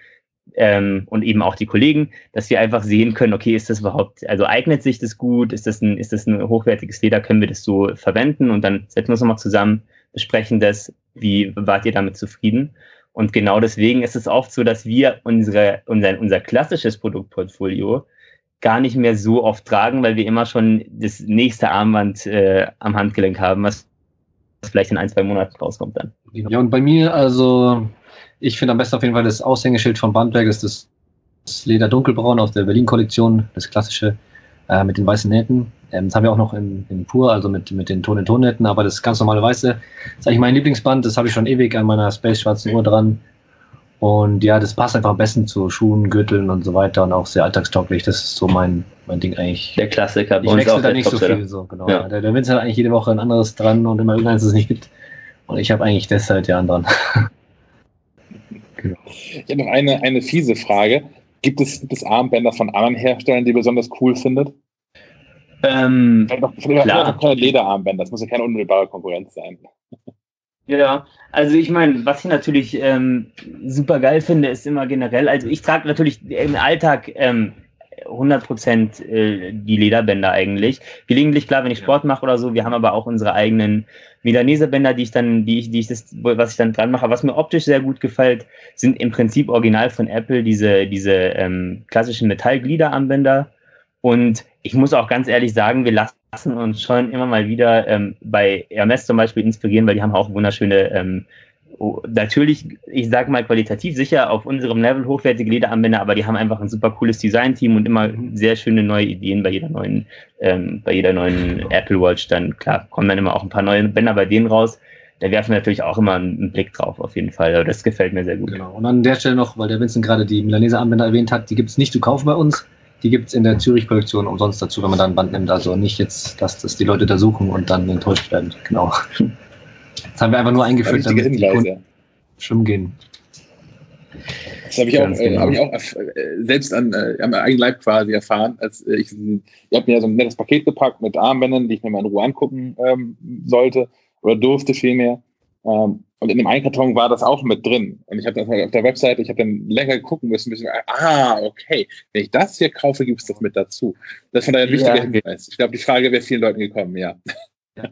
Ähm, und eben auch die Kollegen, dass wir einfach sehen können, okay, ist das überhaupt, also eignet sich das gut, ist das ein, ist das ein hochwertiges Leder, können wir das so verwenden und dann setzen wir uns nochmal zusammen, besprechen das, wie wart ihr damit zufrieden? Und genau deswegen ist es oft so, dass wir unsere, unser, unser klassisches Produktportfolio gar nicht mehr so oft tragen, weil wir immer schon das nächste Armband äh, am Handgelenk haben, was vielleicht in ein, zwei Monaten rauskommt dann. Ja, und bei mir, also ich finde am besten auf jeden Fall das Aushängeschild von Bandwerk ist das Leder dunkelbraun aus der Berlin-Kollektion, das klassische äh, mit den weißen Nähten. Ähm, das haben wir auch noch in, in pur, also mit, mit den Ton-in-Ton-Nähten, aber das ganz normale weiße ist eigentlich mein Lieblingsband. Das habe ich schon ewig an meiner Space-schwarzen Uhr dran. Und ja, das passt einfach am besten zu Schuhen, Gürteln und so weiter und auch sehr alltagstauglich. Das ist so mein, mein Ding eigentlich. Der Klassiker. Ich wechsle da nicht so viel, so, genau. Ja. Der, der Vince hat eigentlich jede Woche ein anderes dran und immer irgendeins, es nicht gibt. Und ich habe eigentlich seit Jahren dran. [LAUGHS] genau. Ich habe noch eine, eine fiese Frage. Gibt es, gibt es Armbänder von anderen Herstellern, die ihr besonders cool findet? Ähm, vielleicht auch, vielleicht klar. auch keine Lederarmbänder, das muss ja keine unmittelbare Konkurrenz sein. Ja, also ich meine, was ich natürlich ähm, super geil finde, ist immer generell, also ich trage natürlich im Alltag ähm, 100% äh, die Lederbänder eigentlich. Gelegentlich, klar, wenn ich Sport mache oder so, wir haben aber auch unsere eigenen Milanese-Bänder, die ich dann, die ich, die ich das, was ich dann dran mache. Was mir optisch sehr gut gefällt, sind im Prinzip original von Apple diese, diese ähm, klassischen Metallgliederarmbänder. Und ich muss auch ganz ehrlich sagen, wir lassen uns schon immer mal wieder ähm, bei Hermes zum Beispiel inspirieren, weil die haben auch wunderschöne ähm, natürlich, ich sage mal qualitativ sicher auf unserem Level hochwertige Lederarmbänder, aber die haben einfach ein super cooles Design-Team und immer sehr schöne neue Ideen bei jeder neuen, ähm, bei jeder neuen Apple Watch. Dann klar kommen dann immer auch ein paar neue Bänder bei denen raus. Da werfen wir natürlich auch immer einen Blick drauf, auf jeden Fall. Das gefällt mir sehr gut. Genau. Und an der Stelle noch, weil der Vincent gerade die Milanese Armbänder erwähnt hat, die gibt es nicht zu kaufen bei uns. Die gibt es in der Zürich-Kollektion umsonst dazu, wenn man da ein Band nimmt. Also nicht jetzt, dass das die Leute da suchen und dann enttäuscht werden. Genau. Das haben wir einfach nur eingeführt, damit Hinweis, die Kunden schwimmen gehen. Das habe ich, auch, äh, genau. hab ich auch äh, selbst an, äh, am eigenen Leib quasi erfahren. Als äh, ich, ihr habt mir so ein nettes Paket gepackt mit Armbändern, die ich mir mal in Ruhe angucken ähm, sollte oder durfte vielmehr. Ähm, und in dem Einkarton war das auch mit drin. Und ich habe das auf der Webseite, ich habe dann länger gucken müssen, bisschen, ah, okay, wenn ich das hier kaufe, gibt es das mit dazu. Das ist von daher ein wichtiger ja. Hinweis. Ich glaube, die Frage wäre vielen Leuten gekommen, ja.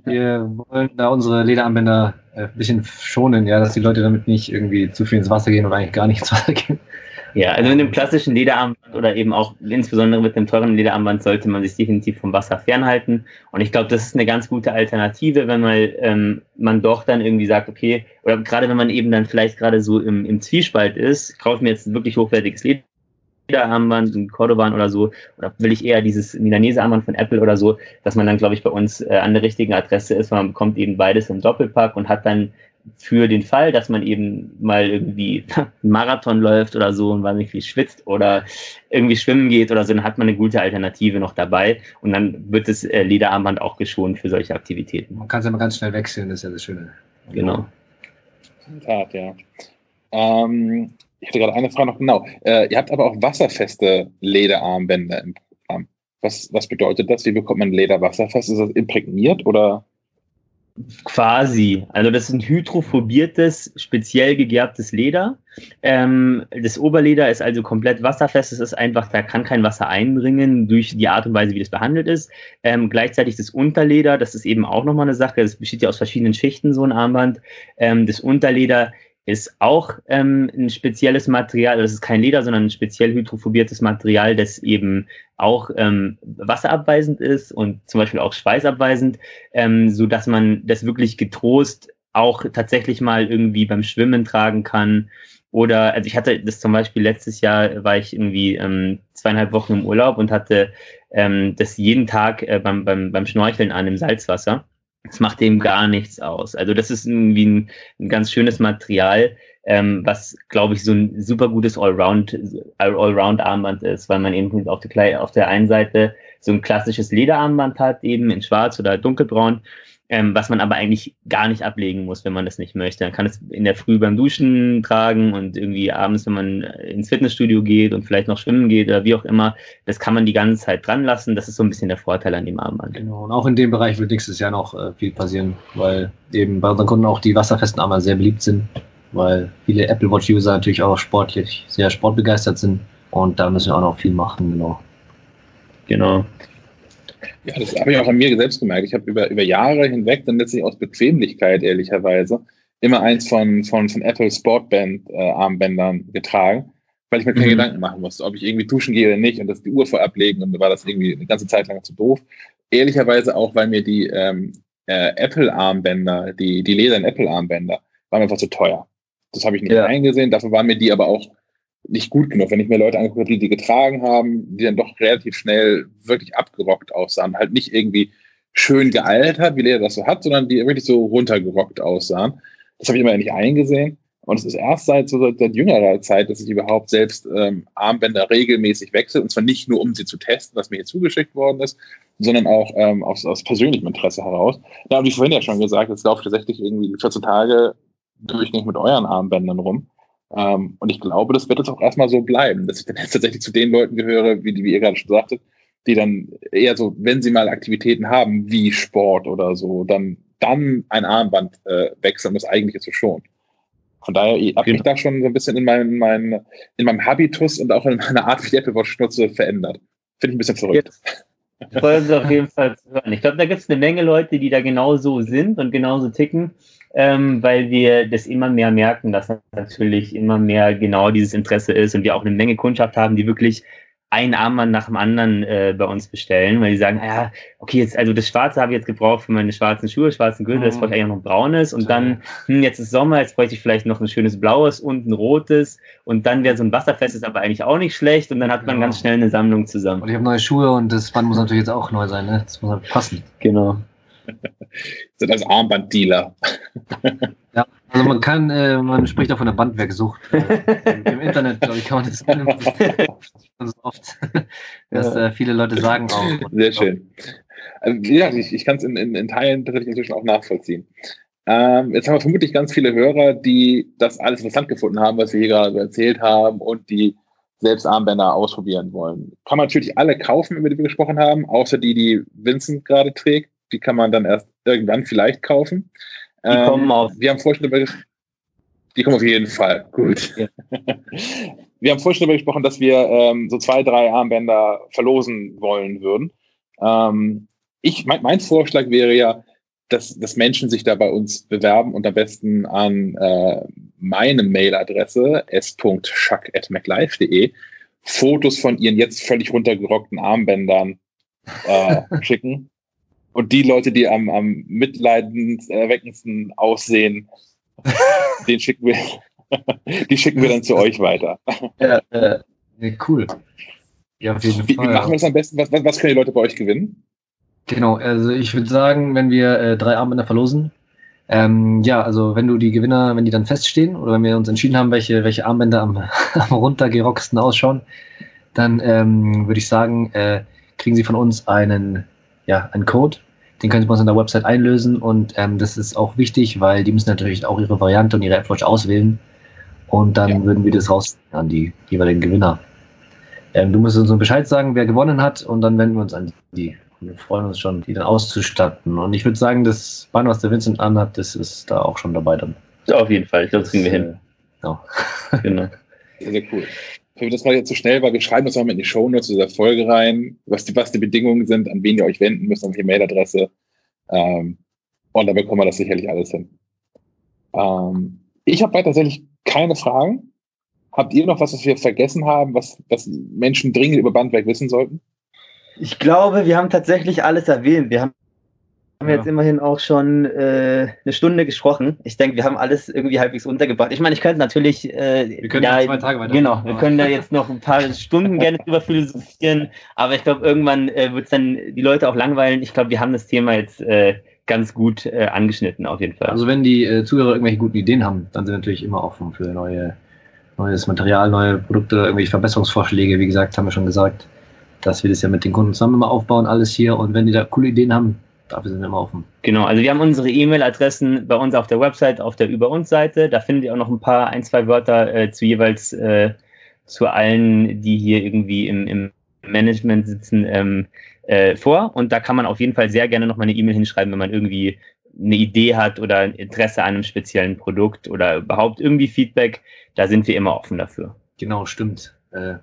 Wir wollen da unsere Lederarmbänder äh, ein bisschen schonen, ja, dass die Leute damit nicht irgendwie zu viel ins Wasser gehen oder eigentlich gar nicht ins [LAUGHS] Wasser gehen. Ja, also mit dem klassischen Lederarmband oder eben auch insbesondere mit dem teuren Lederarmband sollte man sich definitiv vom Wasser fernhalten. Und ich glaube, das ist eine ganz gute Alternative, wenn man, ähm, man doch dann irgendwie sagt, okay, oder gerade wenn man eben dann vielleicht gerade so im, im Zwiespalt ist, kaufe mir jetzt ein wirklich hochwertiges Leder Armband, ein Cordovan oder so, oder will ich eher dieses Milanese Armband von Apple oder so, dass man dann, glaube ich, bei uns äh, an der richtigen Adresse ist, weil man bekommt eben beides im Doppelpack und hat dann für den Fall, dass man eben mal irgendwie [LAUGHS] einen Marathon läuft oder so und wahnsinnig viel schwitzt oder irgendwie schwimmen geht oder so, dann hat man eine gute Alternative noch dabei und dann wird das äh, Lederarmband auch geschont für solche Aktivitäten. Man kann es immer ganz schnell wechseln, das ist ja das Schöne. Genau. Tat, ja. Ähm, ich hatte gerade eine Frage noch genau. Äh, ihr habt aber auch wasserfeste Lederarmbänder im Programm. Was, was bedeutet das? Wie bekommt man Leder wasserfest? Ist das imprägniert oder? Quasi. Also das ist ein hydrophobiertes, speziell gegerbtes Leder. Ähm, das Oberleder ist also komplett wasserfest. Es ist einfach, da kann kein Wasser eindringen durch die Art und Weise, wie das behandelt ist. Ähm, gleichzeitig das Unterleder, das ist eben auch nochmal eine Sache. Das besteht ja aus verschiedenen Schichten, so ein Armband. Ähm, das Unterleder ist auch ähm, ein spezielles Material, das ist kein Leder, sondern ein speziell hydrophobiertes Material, das eben auch ähm, wasserabweisend ist und zum Beispiel auch schweißabweisend, ähm, so dass man das wirklich getrost auch tatsächlich mal irgendwie beim Schwimmen tragen kann. Oder, also ich hatte das zum Beispiel letztes Jahr, war ich irgendwie ähm, zweieinhalb Wochen im Urlaub und hatte ähm, das jeden Tag äh, beim, beim, beim Schnorcheln an im Salzwasser. Das macht dem gar nichts aus. Also das ist irgendwie ein, ein ganz schönes Material, ähm, was, glaube ich, so ein super gutes Allround, Allround-Armband ist, weil man eben auf der, auf der einen Seite so ein klassisches Lederarmband hat, eben in schwarz oder dunkelbraun ähm, was man aber eigentlich gar nicht ablegen muss, wenn man das nicht möchte. Man kann es in der Früh beim Duschen tragen und irgendwie abends, wenn man ins Fitnessstudio geht und vielleicht noch schwimmen geht oder wie auch immer, das kann man die ganze Zeit dran lassen. Das ist so ein bisschen der Vorteil an dem Armband. Genau, und auch in dem Bereich wird nächstes Jahr noch äh, viel passieren, weil eben bei unseren Kunden auch die wasserfesten Armband sehr beliebt sind, weil viele Apple Watch-User natürlich auch sportlich sehr sportbegeistert sind und da müssen wir auch noch viel machen, genau. Genau. Ja, das habe ich auch an mir selbst gemerkt. Ich habe über, über Jahre hinweg dann letztlich aus Bequemlichkeit, ehrlicherweise, immer eins von, von, von Apple Sportband äh, Armbändern getragen, weil ich mir keine mhm. Gedanken machen musste, ob ich irgendwie duschen gehe oder nicht und das die Uhr vor ablegen und war das irgendwie eine ganze Zeit lang zu doof. Ehrlicherweise auch, weil mir die ähm, äh, Apple Armbänder, die, die ledernen Apple Armbänder, waren einfach zu teuer. Das habe ich nicht ja. eingesehen. Dafür waren mir die aber auch nicht gut genug. Wenn ich mir Leute angucke, die die getragen haben, die dann doch relativ schnell wirklich abgerockt aussahen, halt nicht irgendwie schön gealtert, wie Leder das so hat, sondern die wirklich so runtergerockt aussahen. Das habe ich immer nicht eingesehen. Und es ist erst seit, so seit, jüngerer Zeit, dass ich überhaupt selbst ähm, Armbänder regelmäßig wechsle. Und zwar nicht nur, um sie zu testen, was mir hier zugeschickt worden ist, sondern auch ähm, aus, aus persönlichem Interesse heraus. Ja, und wie vorhin ja schon gesagt, jetzt laufe ich tatsächlich irgendwie 14 Tage durchgängig mit euren Armbändern rum. Ähm, und ich glaube, das wird jetzt auch erstmal so bleiben, dass ich dann jetzt tatsächlich zu den Leuten gehöre, wie, wie ihr gerade schon sagtet, die dann eher so, wenn sie mal Aktivitäten haben, wie Sport oder so, dann, dann ein Armband äh, wechseln, das eigentliche zu schon. Von daher habe ich da schon so ein bisschen in, mein, mein, in meinem Habitus und auch in meiner Art, wie ich Apple Watch nutze, verändert. Finde ich ein bisschen verrückt. Jetzt freuen uns auf jeden Fall hören. Ich glaube, da gibt es eine Menge Leute, die da genauso sind und genauso ticken, ähm, weil wir das immer mehr merken, dass natürlich immer mehr genau dieses Interesse ist und wir auch eine Menge Kundschaft haben, die wirklich ein Armband nach dem anderen äh, bei uns bestellen, weil die sagen, ja, okay, jetzt, also das Schwarze habe ich jetzt gebraucht für meine schwarzen Schuhe, schwarzen Gürtel, mhm. jetzt brauche ich eigentlich noch ein braunes und dann, hm, jetzt ist Sommer, jetzt bräuchte ich vielleicht noch ein schönes blaues und ein rotes und dann wäre so ein wasserfestes aber eigentlich auch nicht schlecht und dann hat man genau. ganz schnell eine Sammlung zusammen. Und ich habe neue Schuhe und das Band muss natürlich jetzt auch neu sein, ne? Das muss halt passen. Genau. sind als Armbanddealer. [LAUGHS] also man kann, äh, man spricht auch von der Bandwerksucht. Äh, [LAUGHS] Im Internet, glaube ich, kann man das [LAUGHS] [LAUGHS] ganz oft, dass äh, viele Leute sagen auch. Sehr schön. Also, ja, ich, ich kann es in, in, in, Teilen tatsächlich inzwischen auch nachvollziehen. Ähm, jetzt haben wir vermutlich ganz viele Hörer, die das alles interessant gefunden haben, was wir hier gerade erzählt haben und die selbst Armbänder ausprobieren wollen. Kann man natürlich alle kaufen, über die wir gesprochen haben, außer die, die Vincent gerade trägt die kann man dann erst irgendwann vielleicht kaufen. Die ähm, kommen auf. Wir haben vorhin darüber die kommen auf jeden Fall. Gut. Ja. [LAUGHS] Wir haben vorhin darüber gesprochen, dass wir ähm, so zwei, drei Armbänder verlosen wollen würden. Ähm, ich, mein, mein, Vorschlag wäre ja, dass, dass Menschen sich da bei uns bewerben und am besten an äh, meine Mailadresse s.schack.maclife.de Fotos von ihren jetzt völlig runtergerockten Armbändern äh, [LAUGHS] schicken und die Leute, die am, am mitleidenserweckendsten aussehen, [LAUGHS] den schicken wir, [LAUGHS] die schicken wir dann zu euch weiter. Ja, äh, cool. Ja, auf jeden wie, Fall. Wie machen wir das am besten? Was, was, was können die Leute bei euch gewinnen? Genau, also ich würde sagen, wenn wir äh, drei Armbänder verlosen, ähm, ja, also wenn du die Gewinner, wenn die dann feststehen oder wenn wir uns entschieden haben, welche, welche Armbänder am, [LAUGHS] am runtergerocksten ausschauen, dann ähm, würde ich sagen, äh, kriegen sie von uns einen, ja, einen Code den können Sie bei uns an der Website einlösen und ähm, das ist auch wichtig, weil die müssen natürlich auch ihre Variante und ihre Apple Watch auswählen und dann ja. würden wir das raus an die jeweiligen Gewinner. Ähm, du musst uns Bescheid sagen, wer gewonnen hat und dann wenden wir uns an die. Wir freuen uns schon, die dann auszustatten. Und ich würde sagen, das Bein, was der Vincent anhat, das ist da auch schon dabei dann. Ja, auf jeden Fall. Ich glaube, das kriegen wir hin. Äh, ja. genau. Sehr, sehr cool das war jetzt zu so schnell, weil wir schreiben das nochmal in die Shownotes dieser Folge rein, was die, was die Bedingungen sind, an wen ihr euch wenden müsst, an welche Mailadresse. Ähm, und dann bekommen wir das sicherlich alles hin. Ähm, ich habe tatsächlich keine Fragen. Habt ihr noch was, was wir vergessen haben, was, was Menschen dringend über Bandwerk wissen sollten? Ich glaube, wir haben tatsächlich alles erwähnt. Wir haben haben ja. jetzt immerhin auch schon äh, eine Stunde gesprochen. Ich denke, wir haben alles irgendwie halbwegs untergebracht. Ich meine, ich könnte natürlich. Äh, wir können ja, zwei Tage weiter. Genau, wir können da jetzt noch ein paar Stunden [LAUGHS] gerne drüber philosophieren, aber ich glaube, irgendwann äh, wird es dann die Leute auch langweilen. Ich glaube, wir haben das Thema jetzt äh, ganz gut äh, angeschnitten, auf jeden Fall. Also, wenn die äh, Zuhörer irgendwelche guten Ideen haben, dann sind wir natürlich immer offen für neue, neues Material, neue Produkte, irgendwelche Verbesserungsvorschläge. Wie gesagt, haben wir schon gesagt, dass wir das ja mit den Kunden zusammen immer aufbauen, alles hier. Und wenn die da coole Ideen haben, dafür sind wir immer offen. Genau, also wir haben unsere E-Mail-Adressen bei uns auf der Website, auf der Über uns Seite. Da findet ihr auch noch ein paar, ein, zwei Wörter äh, zu jeweils äh, zu allen, die hier irgendwie im, im Management sitzen, ähm, äh, vor. Und da kann man auf jeden Fall sehr gerne noch mal eine E-Mail hinschreiben, wenn man irgendwie eine Idee hat oder Interesse an einem speziellen Produkt oder überhaupt irgendwie Feedback. Da sind wir immer offen dafür. Genau, stimmt. Äh,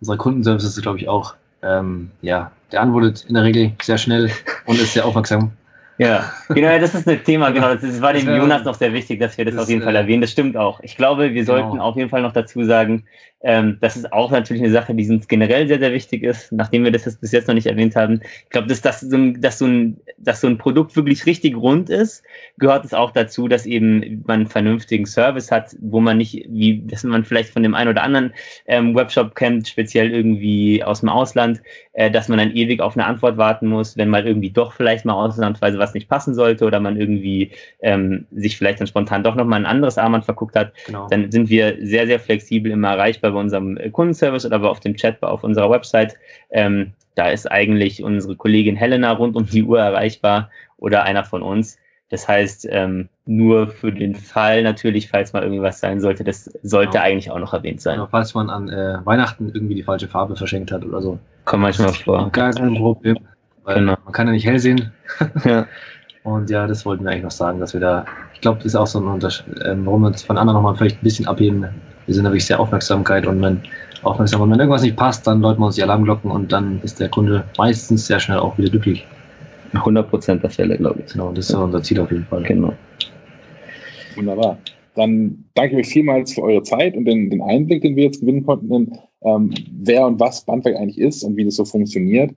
unser Kundenservice ist, glaube ich, auch ähm, ja, der antwortet in der Regel sehr schnell und ist sehr aufmerksam. Ja, genau, das ist ein Thema, genau. Das war dem Das wär- Jonas noch sehr wichtig, dass wir das, das, auf jeden Fall äh, erwähnen. Das stimmt auch. Ich glaube, wir sollten Genau. auf jeden Fall noch dazu sagen, ähm, das ist auch natürlich eine Sache, die uns generell sehr, sehr wichtig ist, nachdem wir das jetzt bis jetzt noch nicht erwähnt haben. Ich glaube, dass, das so ein, dass, so ein, dass so ein Produkt wirklich richtig rund ist, gehört es auch dazu, dass eben man einen vernünftigen Service hat, wo man nicht, wie das man vielleicht von dem einen oder anderen ähm, Webshop kennt, speziell irgendwie aus dem Ausland, äh, dass man dann ewig auf eine Antwort warten muss, wenn mal irgendwie doch vielleicht mal ausnahmsweise was nicht passen sollte oder man irgendwie ähm, sich vielleicht dann spontan doch nochmal ein anderes Armband verguckt hat, Genau. dann sind wir sehr, sehr flexibel immer erreichbar bei unserem äh, Kundenservice oder aber auf dem Chat auf unserer Website. Ähm, da ist eigentlich unsere Kollegin Helena rund um die Uhr erreichbar oder einer von uns. Das heißt, ähm, nur für den Fall natürlich, falls mal irgendwas sein sollte, das sollte Genau. eigentlich auch noch erwähnt sein. Genau, falls man an äh, Weihnachten irgendwie die falsche Farbe verschenkt hat oder so. Kommt manchmal vor. Gar kein Problem. Weil Genau. man kann ja nicht hell sehen. [LAUGHS] Ja. Und ja, das wollten wir eigentlich noch sagen, dass wir da, ich glaube, das ist auch so ein Unterschied, ähm, warum wir uns von anderen nochmal vielleicht ein bisschen abheben. Wir sind da wirklich sehr Aufmerksamkeit und wenn aufmerksam und wenn irgendwas nicht passt, dann läuten wir uns die Alarmglocken und dann ist der Kunde meistens sehr schnell auch wieder glücklich. 100% der Fälle, glaube ich. Genau, das ist ja unser Ziel auf jeden Fall. Genau. Wunderbar. Dann danke ich euch vielmals für eure Zeit und den, den Einblick, den wir jetzt gewinnen konnten, in ähm, wer und was Bandwerk eigentlich ist und wie das so funktioniert,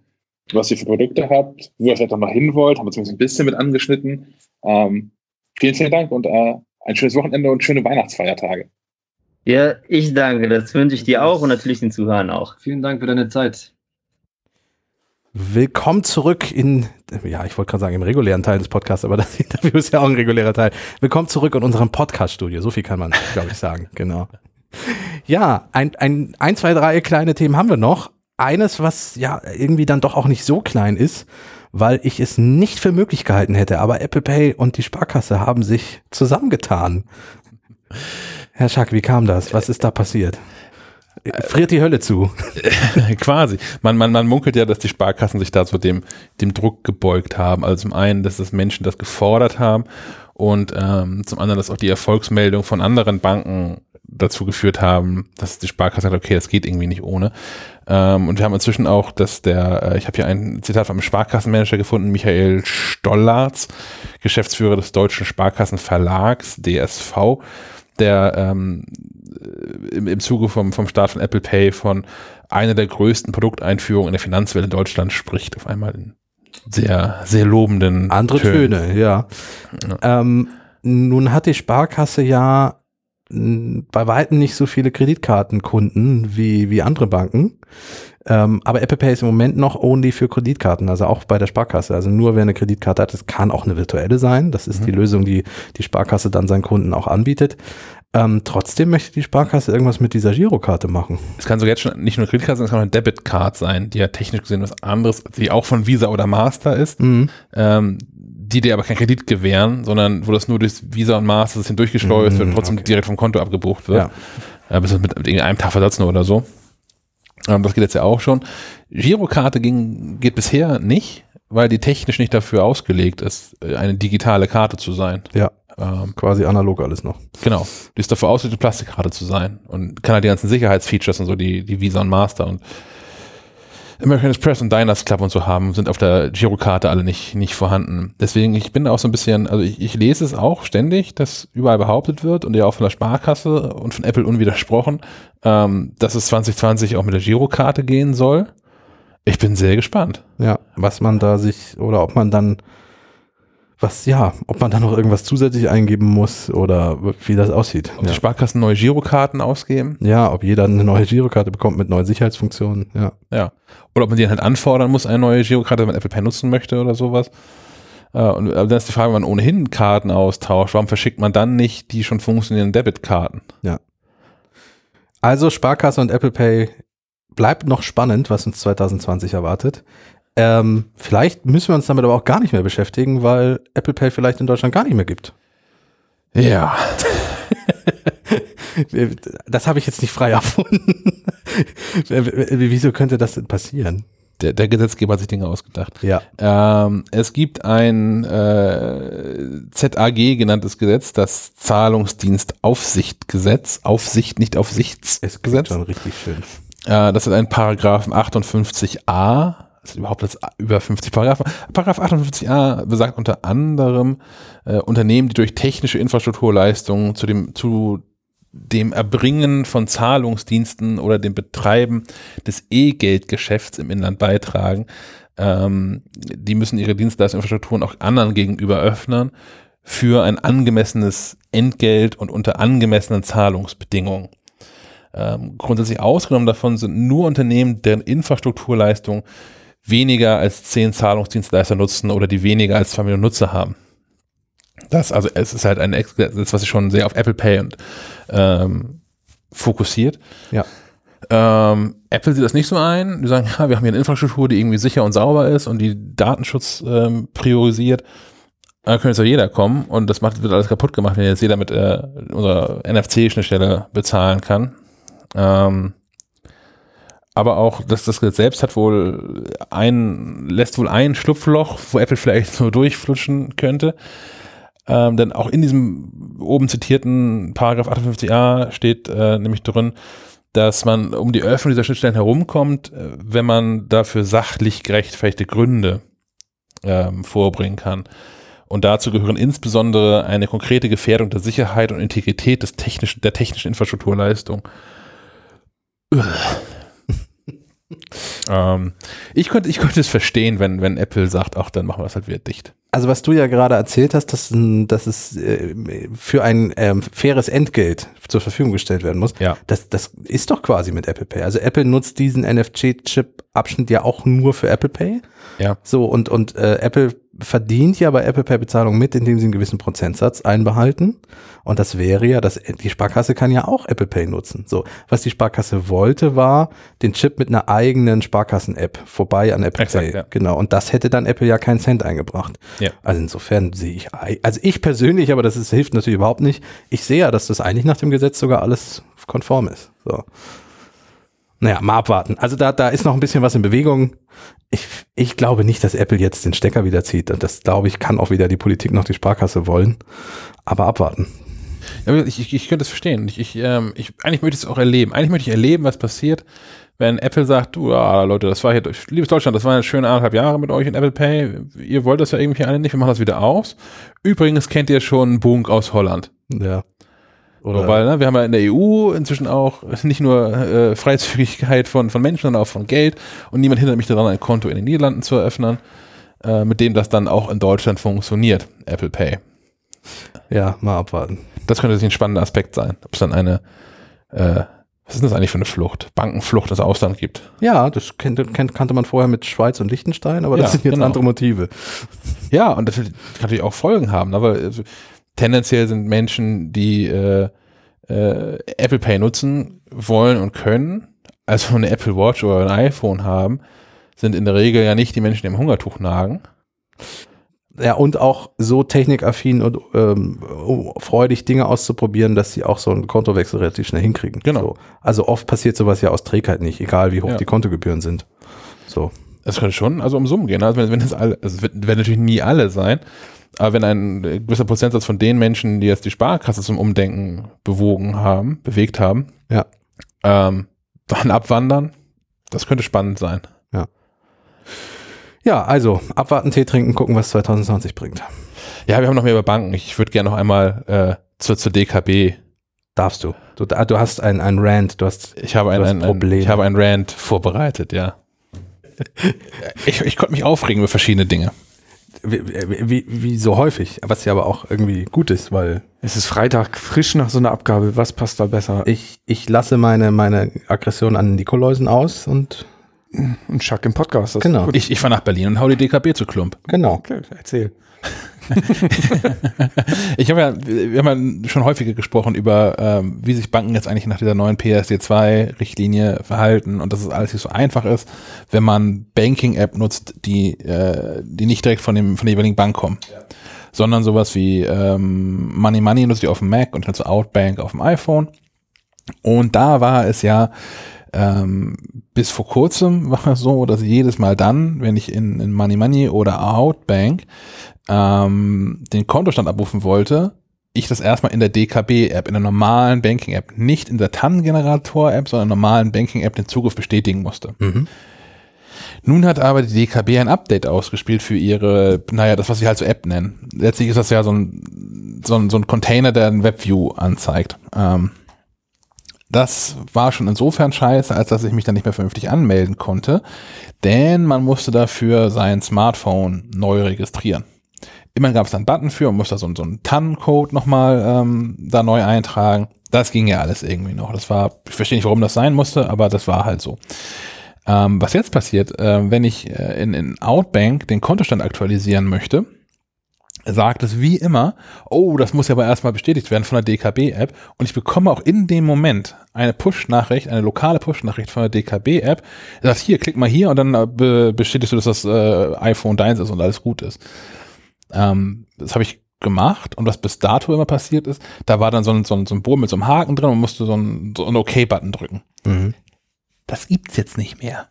was ihr für Produkte habt, wo ihr vielleicht auch mal hin wollt, haben wir zumindest ein bisschen mit angeschnitten. Ähm, vielen, vielen Dank und äh, ein schönes Wochenende und schöne Weihnachtsfeiertage. Ja, ich danke. Das wünsche ich dir auch und natürlich den Zuhörern auch. Vielen Dank für deine Zeit. Willkommen zurück in, ja, ich wollte gerade sagen, im regulären Teil des Podcasts, aber das [LAUGHS] Interview ist ja auch ein regulärer Teil. Willkommen zurück in unserem Podcast-Studio. So viel kann man, glaube ich, sagen. [LAUGHS] Genau. Ja, ein, ein, ein, zwei, drei kleine Themen haben wir noch. Eines, was ja irgendwie dann doch auch nicht so klein ist, weil ich es nicht für möglich gehalten hätte, aber Apple Pay und die Sparkasse haben sich zusammengetan. Herr Schack, wie kam das? Was ist da passiert? Friert die Hölle zu. [LAUGHS] Quasi. Man, man, man munkelt ja, dass die Sparkassen sich da so dem, dem Druck gebeugt haben. Also zum einen, dass das Menschen das gefordert haben und ähm, zum anderen, dass auch die Erfolgsmeldung von anderen Banken dazu geführt haben, dass die Sparkasse sagt, okay, das geht irgendwie nicht ohne. Ähm, und wir haben inzwischen auch, dass der, äh, ich habe hier ein Zitat vom Sparkassenmanager gefunden, Michael Stollarz, Geschäftsführer des Deutschen Sparkassenverlags, DSV, der ähm, im, im Zuge vom, vom Start von Apple Pay von einer der größten Produkteinführungen in der Finanzwelt in Deutschland spricht, auf einmal in sehr, sehr lobenden Andere Tönen. Töne, ja. Ähm, nun hat die Sparkasse ja bei weitem nicht so viele Kreditkartenkunden wie, wie andere Banken. Ähm, aber Apple Pay ist im Moment noch only für Kreditkarten, also auch bei der Sparkasse. Also nur wer eine Kreditkarte hat, das kann auch eine virtuelle sein. Das ist die Lösung, die die Sparkasse dann seinen Kunden auch anbietet. Ähm, trotzdem möchte die Sparkasse irgendwas mit dieser Girokarte machen. Es kann sogar jetzt schon nicht nur eine Kreditkarte sein, es kann auch eine Debitcard sein, die ja technisch gesehen was anderes, die auch von Visa oder Master ist, Mhm. ähm, die dir aber keinen Kredit gewähren, sondern wo das nur durch Visa und Master System durchgeschleust Mhm, wird und trotzdem okay. direkt vom Konto abgebucht wird. Ja. Äh, bis mit, mit irgendeinem Tag Versatz nur oder so. Ähm, das geht jetzt ja auch schon. Girokarte ging, geht bisher nicht, weil die technisch nicht dafür ausgelegt ist, äh, eine digitale Karte zu sein. Ja, Ähm, quasi analog alles noch. genau. Die ist dafür ausgelegt, eine Plastikkarte zu sein und kann halt die ganzen Sicherheitsfeatures und so, die, die Visa und Master und American Express und Diners Club und so haben, sind auf der Girokarte alle nicht, nicht vorhanden. Deswegen, ich bin auch so ein bisschen, also ich, ich lese es auch ständig, dass überall behauptet wird und ja auch von der Sparkasse und von Apple unwidersprochen, ähm, dass es 2020 auch mit der Girokarte gehen soll. Ich bin sehr gespannt. Ja, was man da sich oder ob man dann was ja, ob man da noch irgendwas zusätzlich eingeben muss oder wie das aussieht. Ob die Ja. Sparkassen neue Girokarten ausgeben. ja, ob jeder eine neue Girokarte bekommt mit neuen Sicherheitsfunktionen. Ja. Ja. Oder ob man die halt anfordern muss, eine neue Girokarte, wenn man Apple Pay nutzen möchte oder sowas. Äh, und aber dann ist die Frage, wenn man ohnehin Karten austauscht, warum verschickt man dann nicht die schon funktionierenden Debitkarten? Also Sparkasse und Apple Pay bleibt noch spannend, was uns 2020 erwartet. Ähm, vielleicht müssen wir uns damit aber auch gar nicht mehr beschäftigen, weil Apple Pay vielleicht in Deutschland gar nicht mehr gibt. Ja. [LAUGHS] Das habe ich jetzt nicht frei erfunden. Wieso könnte das denn passieren? Der, der Gesetzgeber hat sich Dinge ausgedacht. Ja. Ähm, es gibt ein äh, ZAG genanntes Gesetz, das Zahlungsdienstaufsichtgesetz. Aufsicht, nicht Es klingt Aufsichtsgesetz. schon richtig schön. Äh, das ist ein Paragraphen 58a also überhaupt das über 50 Paragraphen. Paragraph 58a besagt unter anderem äh, Unternehmen, die durch technische Infrastrukturleistungen zu dem, zu dem Erbringen von Zahlungsdiensten oder dem Betreiben des E-Geldgeschäfts im Inland beitragen. Ähm, die müssen ihre Dienstleistungsinfrastrukturen auch anderen gegenüber öffnen für ein angemessenes Entgelt und unter angemessenen Zahlungsbedingungen. Ähm, grundsätzlich ausgenommen davon sind nur Unternehmen, deren Infrastrukturleistung weniger als zehn Zahlungsdienstleister nutzen oder die weniger als zwei Millionen Nutzer haben. Das, also es ist halt ein Gesetz, was sich schon sehr auf Apple Pay und ähm, fokussiert. Ja. Ähm, Apple sieht das nicht so ein. Die sagen, ja, wir haben hier eine Infrastruktur, die irgendwie sicher und sauber ist und die Datenschutz ähm, priorisiert. Da könnte jetzt ja jeder kommen und das macht, wird alles kaputt gemacht, wenn jetzt jeder mit äh, unserer NFC-Schnittstelle bezahlen kann. Ähm, aber auch, dass das Gesetz selbst hat wohl ein, lässt wohl ein Schlupfloch, wo Apple vielleicht [LAUGHS] so durchflutschen könnte. Ähm, denn auch in diesem oben zitierten Paragraph 58a steht äh, nämlich drin, dass man um die Öffnung dieser Schnittstellen herumkommt, äh, wenn man dafür sachlich gerechtfertigte Gründe ähm, vorbringen kann. Und dazu gehören insbesondere eine konkrete Gefährdung der Sicherheit und Integrität des technischen, der technischen Infrastrukturleistung. Ähm, ich, könnte, ich könnte es verstehen, wenn, wenn Apple sagt, ach, dann machen wir es halt wieder dicht. Also was du ja gerade erzählt hast, dass, dass es äh, für ein ähm, faires Entgelt zur Verfügung gestellt werden muss, Ja. das, das ist doch quasi mit Apple Pay. Also Apple nutzt diesen NFC-Chip-Abschnitt ja auch nur für Apple Pay. Ja. So, und, und äh, Apple verdient ja bei Apple Pay Bezahlung mit, indem sie einen gewissen Prozentsatz einbehalten. Und das wäre ja, dass die Sparkasse kann ja auch Apple Pay nutzen. So, was die Sparkasse wollte, war den Chip mit einer eigenen Sparkassen-App vorbei an Apple Exakt, Pay. ja. Genau. Und das hätte dann Apple ja keinen Cent eingebracht. Ja. Also insofern sehe ich, also ich persönlich, aber das ist, hilft natürlich überhaupt nicht. Ich sehe ja, dass das eigentlich nach dem Gesetz sogar alles konform ist. So. Naja, mal abwarten. Also da, da ist noch ein bisschen was in Bewegung. Ich, ich glaube nicht, dass Apple jetzt den Stecker wieder zieht. Und das, glaube ich, kann auch wieder die Politik noch die Sparkasse wollen. Aber abwarten. Ja, ich, ich, ich könnte es verstehen. Ich, ich, ähm, ich, eigentlich möchte ich es auch erleben. Eigentlich möchte ich erleben, was passiert, wenn Apple sagt, du, ja, Leute, das war hier, liebes Deutschland, das waren eine schöne anderthalb Jahre mit euch in Apple Pay. Ihr wollt das ja irgendwie alle nicht, wir machen das wieder aus. Übrigens kennt ihr schon Bunk aus Holland. Ja. Oder weil ne, wir haben ja in der EU inzwischen auch [LAUGHS] nicht nur äh, Freizügigkeit von, von Menschen, sondern auch von Geld. Und niemand hindert mich daran, ein Konto in den Niederlanden zu eröffnen, äh, mit dem das dann auch in Deutschland funktioniert, Apple Pay. ja, mal abwarten. Das könnte sich ein spannender Aspekt sein. Ob es dann eine, äh, was ist denn das eigentlich für eine Flucht? Bankenflucht ins Ausland gibt. Ja, das kennt, kennt, kannte man vorher mit Schweiz und Liechtenstein, aber das Ja, sind jetzt genau. andere Motive. Ja, und das kann natürlich auch Folgen haben, aber äh, tendenziell sind Menschen, die äh, äh, Apple Pay nutzen wollen und können, also eine Apple Watch oder ein iPhone haben, sind in der Regel ja nicht die Menschen, die im Hungertuch nagen. Ja, und auch so technikaffin und ähm, freudig Dinge auszuprobieren, dass sie auch so einen Kontowechsel relativ schnell hinkriegen. Genau. So. Also oft passiert sowas ja aus Trägheit nicht, egal wie hoch Ja. die Kontogebühren sind. So. Es könnte schon also um Summen gehen. Also wenn, wenn es alle, also es wird, werden natürlich nie alle sein, aber wenn ein gewisser Prozentsatz von den Menschen, die jetzt die Sparkasse zum Umdenken bewogen haben, bewegt haben, Ja. ähm, dann abwandern, das könnte spannend sein. Ja, also abwarten, Tee trinken, gucken, was 2020 bringt. Ja, wir haben noch mehr über Banken. Ich würde gerne noch einmal äh, zur, zur DKB. Darfst du. Du, du hast ein, ein Rant, du hast. Ich habe ein, ein, Probleme. ich habe ein Rant vorbereitet, ja. [LAUGHS] ich, ich konnte mich aufregen über verschiedene Dinge. Wie, wie, wie so häufig, was ja aber auch irgendwie gut ist, weil Es ist Freitag, frisch nach so einer Abgabe. Was passt da besser? ich, ich lasse meine, meine Aggression an Nikoläusen aus und Und Chuck im Podcast. Das ist Genau. gut. Ich, ich fahre nach Berlin und hau die DKB zu Klump. genau. Okay, erzähl. [LAUGHS] Ich habe ja, wir haben ja schon häufiger gesprochen über, ähm, wie sich Banken jetzt eigentlich nach dieser neuen PSD2-Richtlinie verhalten und dass es alles nicht so einfach ist, wenn man Banking-App nutzt, die, äh, die nicht direkt von, dem, von der jeweiligen Bank kommen. Sondern sowas wie ähm, Money Money nutzt ihr auf dem Mac und also Outbank auf dem iPhone. Und da war es ja ähm, bis vor kurzem war es so, dass jedes Mal dann, wenn ich in, in Money Money oder Outbank ähm, den Kontostand abrufen wollte, ich das erstmal in der DKB-App, in der normalen Banking-App, nicht in der TAN-Generator-App, sondern in der normalen Banking-App den Zugriff bestätigen musste. Mhm. Nun hat aber die DKB ein Update ausgespielt für ihre, naja, das, was sie halt so App nennen. Letztlich ist das ja so ein, so ein, so ein Container, der ein Webview anzeigt. Ähm, das war schon insofern scheiße, als dass ich mich dann nicht mehr vernünftig anmelden konnte, denn man musste dafür sein Smartphone neu registrieren. Immerhin gab es einen Button für und musste so, so einen TAN-Code nochmal ähm, da neu eintragen. Das ging ja alles irgendwie noch. Das war, ich verstehe nicht, warum das sein musste, aber das war halt so. Ähm, was jetzt passiert, äh, wenn ich äh, in, in Outbank den Kontostand aktualisieren möchte, sagt es wie immer, oh, das muss ja aber erstmal bestätigt werden von der DKB-App und ich bekomme auch in dem Moment eine Push-Nachricht, eine lokale Push-Nachricht von der DKB-App, sagt hier, klick mal hier und dann äh, be bestätigst du, dass das äh, iPhone deins ist und alles gut ist. Ähm, das habe ich gemacht und was bis dato immer passiert ist, da war dann so ein, so ein Symbol mit so einem Haken drin und musste so einen, so einen OK-Button drücken. Mhm. Das gibt's jetzt nicht mehr.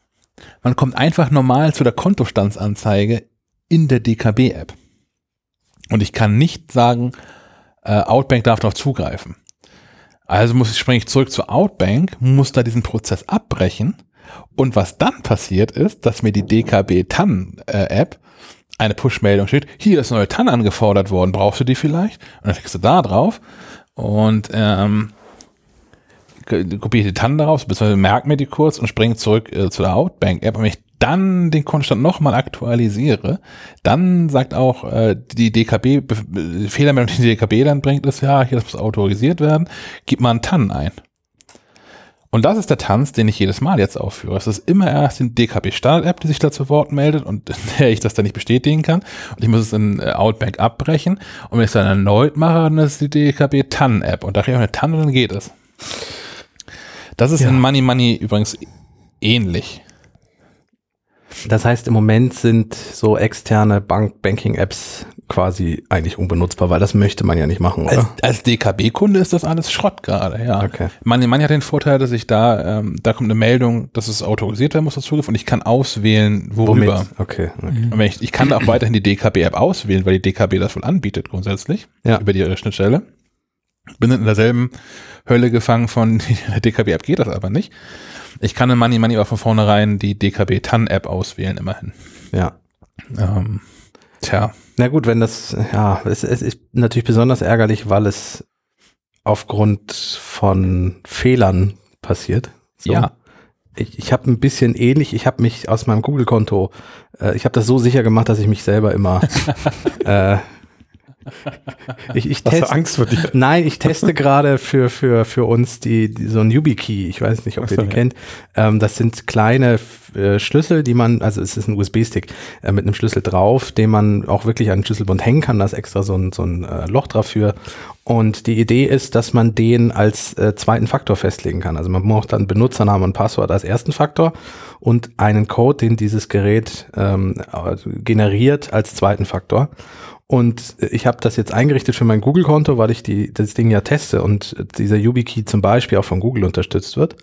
Man kommt einfach normal zu der Kontostandsanzeige in der DKB-App. Und ich kann nicht sagen, äh, Outbank darf darauf zugreifen. Also muss ich, springe ich zurück zu Outbank, muss da diesen Prozess abbrechen. Und was dann passiert ist, dass mir die DKB TAN äh, eine Push-Meldung steht, hier ist neue TAN angefordert worden, brauchst du die vielleicht? Und dann klickst du da drauf und ähm, kopiere die TAN daraus, beziehungsweise merke mir die kurz und springe zurück äh, zu der Outbank-App. Und wenn ich dann den Kontostand nochmal aktualisiere, dann sagt auch äh, die DKB, Fehlermeldung, die die DKB dann bringt, ist, ja, hier muss autorisiert werden, gib mal einen TAN ein. Und das ist der Tanz, den ich jedes Mal jetzt aufführe. Es ist immer erst die DKB Standard App, die sich da zu Wort meldet und in [LAUGHS] der ich das dann nicht bestätigen kann. Und ich muss es in äh, Outback abbrechen. Und wenn ich es dann erneut mache, dann ist die DKB TAN App. Und da kriege ich eine TAN und dann geht es. Das ist Ja. in Money Money übrigens ähnlich. Das heißt, im Moment sind so externe Bank-Banking-Apps quasi eigentlich unbenutzbar, weil das möchte man ja nicht machen, Als, oder? als DKB-Kunde ist das alles Schrott gerade, ja. Okay. Money Money hat den Vorteil, dass ich da, ähm, da kommt eine Meldung, dass es autorisiert werden muss, das Zugriff, und ich kann auswählen, worüber. Okay. okay. Wenn ich, ich kann da auch weiterhin die DKB-App auswählen, weil die DKB das wohl anbietet grundsätzlich Ja. über die Schnittstelle. Bin in derselben Hölle gefangen von [LAUGHS] der DKB-App geht das aber nicht. Ich kann in Money Money aber von vornherein die DKB-TAN-App auswählen, immerhin. Ja. Ähm, tja, Na gut, wenn das, ja, es, es ist natürlich besonders ärgerlich, weil es aufgrund von Fehlern passiert. So. Ja. Ich, ich habe ein bisschen ähnlich, ich habe mich aus meinem Google-Konto, äh, ich habe das so sicher gemacht, dass ich mich selber immer [LAUGHS] äh, ich, ich teste, Angst vor dir? Nein, ich teste gerade für, für, für uns die, die so ein YubiKey. Ich weiß nicht, ob ihr die ja. kennt. Ähm, das sind kleine äh, Schlüssel, die man, also es ist ein USB-Stick äh, mit einem Schlüssel drauf, den man auch wirklich an den Schlüsselbund hängen kann. Da ist extra so ein, so ein äh, Loch dafür. Und die Idee ist, dass man den als äh, zweiten Faktor festlegen kann. Also man braucht dann Benutzernamen und Passwort als ersten Faktor und einen Code, den dieses Gerät ähm, äh, generiert als zweiten Faktor. Und ich habe das jetzt eingerichtet für mein Google-Konto, weil ich die, das Ding ja teste und dieser YubiKey zum Beispiel auch von Google unterstützt wird.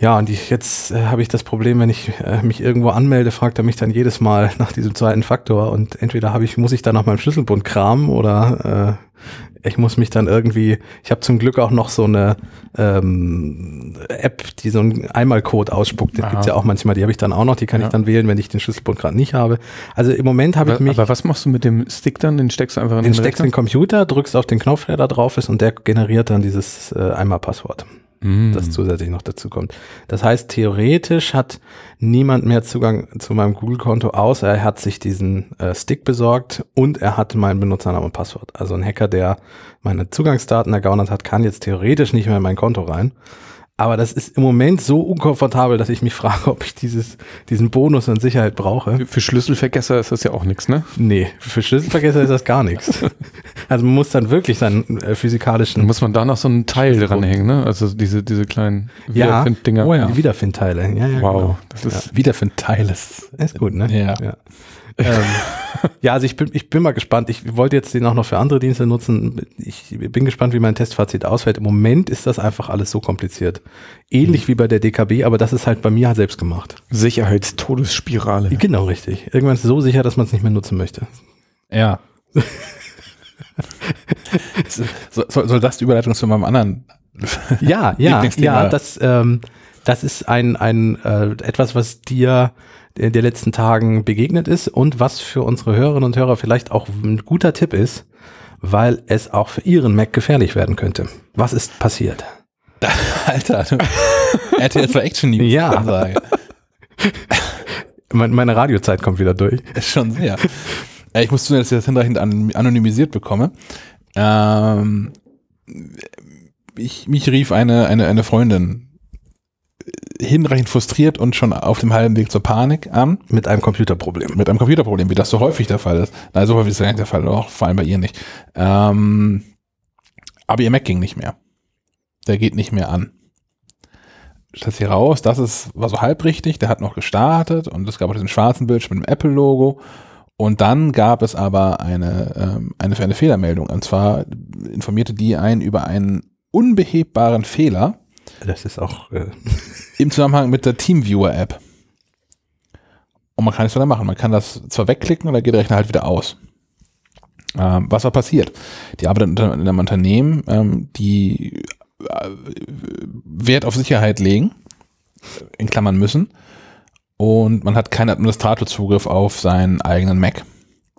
Ja, und ich, jetzt äh, habe ich das Problem, wenn ich äh, mich irgendwo anmelde, fragt er mich dann jedes Mal [LAUGHS] nach diesem zweiten Faktor und entweder habe ich, muss ich dann nach meinem Schlüsselbund kramen oder äh, ich muss mich dann irgendwie, ich habe zum Glück auch noch so eine ähm, App, die so einen Einmalcode ausspuckt, den Aha. gibt's ja auch manchmal, die habe ich dann auch noch, die kann Ja. ich dann wählen, wenn ich den Schlüsselbund gerade nicht habe. Also im Moment habe ich mich aber was machst du mit dem Stick dann? Den steckst du einfach in den den steckst in den Computer, drückst auf den Knopf, der da drauf ist und der generiert dann dieses äh, Einmalpasswort, Mhm. das zusätzlich noch dazu kommt. Das heißt, theoretisch hat niemand mehr Zugang zu meinem Google-Konto, außer er hat sich diesen äh, Stick besorgt und er hat meinen Benutzernamen und Passwort. Also ein Hacker, der meine Zugangsdaten ergaunert hat, kann jetzt theoretisch nicht mehr in mein Konto rein. Aber das ist im Moment so unkomfortabel, dass ich mich frage, ob ich dieses, diesen Bonus an Sicherheit brauche. Für- Schlüsselvergesser ist das ja auch nichts, ne? Nee, für Schlüsselvergesser ist das gar nichts. [LAUGHS] Also man muss dann wirklich seinen äh, physikalischen Dann muss man da noch so ein Teil dranhängen, ne? Also diese, diese kleinen Ja. Wiederfind-Dinger. Oh ja. die Wiederfindteile. Ja, ja, Wow, genau. das ist wieder für ein Teil ist. Ist gut, ne? Ja. Ja, ähm, [LAUGHS] ja also ich bin, ich bin mal gespannt. Ich wollte jetzt den auch noch für andere Dienste nutzen. Ich bin gespannt, wie mein Testfazit ausfällt. Im Moment ist das einfach alles so kompliziert. Ähnlich wie bei der DKB, aber das ist halt bei mir selbst gemacht. Sicherheitstodesspirale. Genau, richtig. Irgendwann ist es so sicher, dass man es nicht mehr nutzen möchte. Ja. [LAUGHS] so, soll, soll das die Überleitung zu meinem anderen? [LAUGHS] Ja, ja, ja, das, ähm, das ist ein, ein äh, etwas, was dir in den letzten Tagen begegnet ist und was für unsere Hörerinnen und Hörer vielleicht auch ein guter Tipp ist, weil es auch für ihren Mac gefährlich werden könnte. Was ist passiert? [LAUGHS] Alter, du- RTL für Action News. Ja. Ansage. Meine Radiozeit kommt wieder durch. Schon sehr. Ich muss tun, dass ich das hinreichend an, anonymisiert bekomme. Ähm, ich, mich rief eine, eine, eine Freundin hinreichend frustriert und schon auf dem halben Weg zur Panik an Mit einem Computerproblem. mit einem Computerproblem, wie das so häufig der Fall ist. Nein, so häufig ist das gar nicht der Fall, auch vor allem bei ihr nicht. Ähm, aber ihr Mac ging nicht mehr. Der geht nicht mehr an. Stellt sich raus, das ist, war so halb richtig, der hat noch gestartet und es gab auch diesen schwarzen Bildschirm mit dem Apple-Logo. Und dann gab es aber eine, ähm, eine, eine Fehlermeldung. Und zwar informierte die einen über einen unbehebbaren Fehler Das ist auch äh, [LAUGHS] im Zusammenhang mit der TeamViewer-App. Und man kann nichts weiter machen. Man kann das zwar wegklicken oder geht der Rechner halt wieder aus. Ähm, was war passiert? Die arbeitet unter- in einem Unternehmen, ähm, die äh, Wert auf Sicherheit legen, in Klammern müssen, und man hat keinen Administratorzugriff auf seinen eigenen Mac.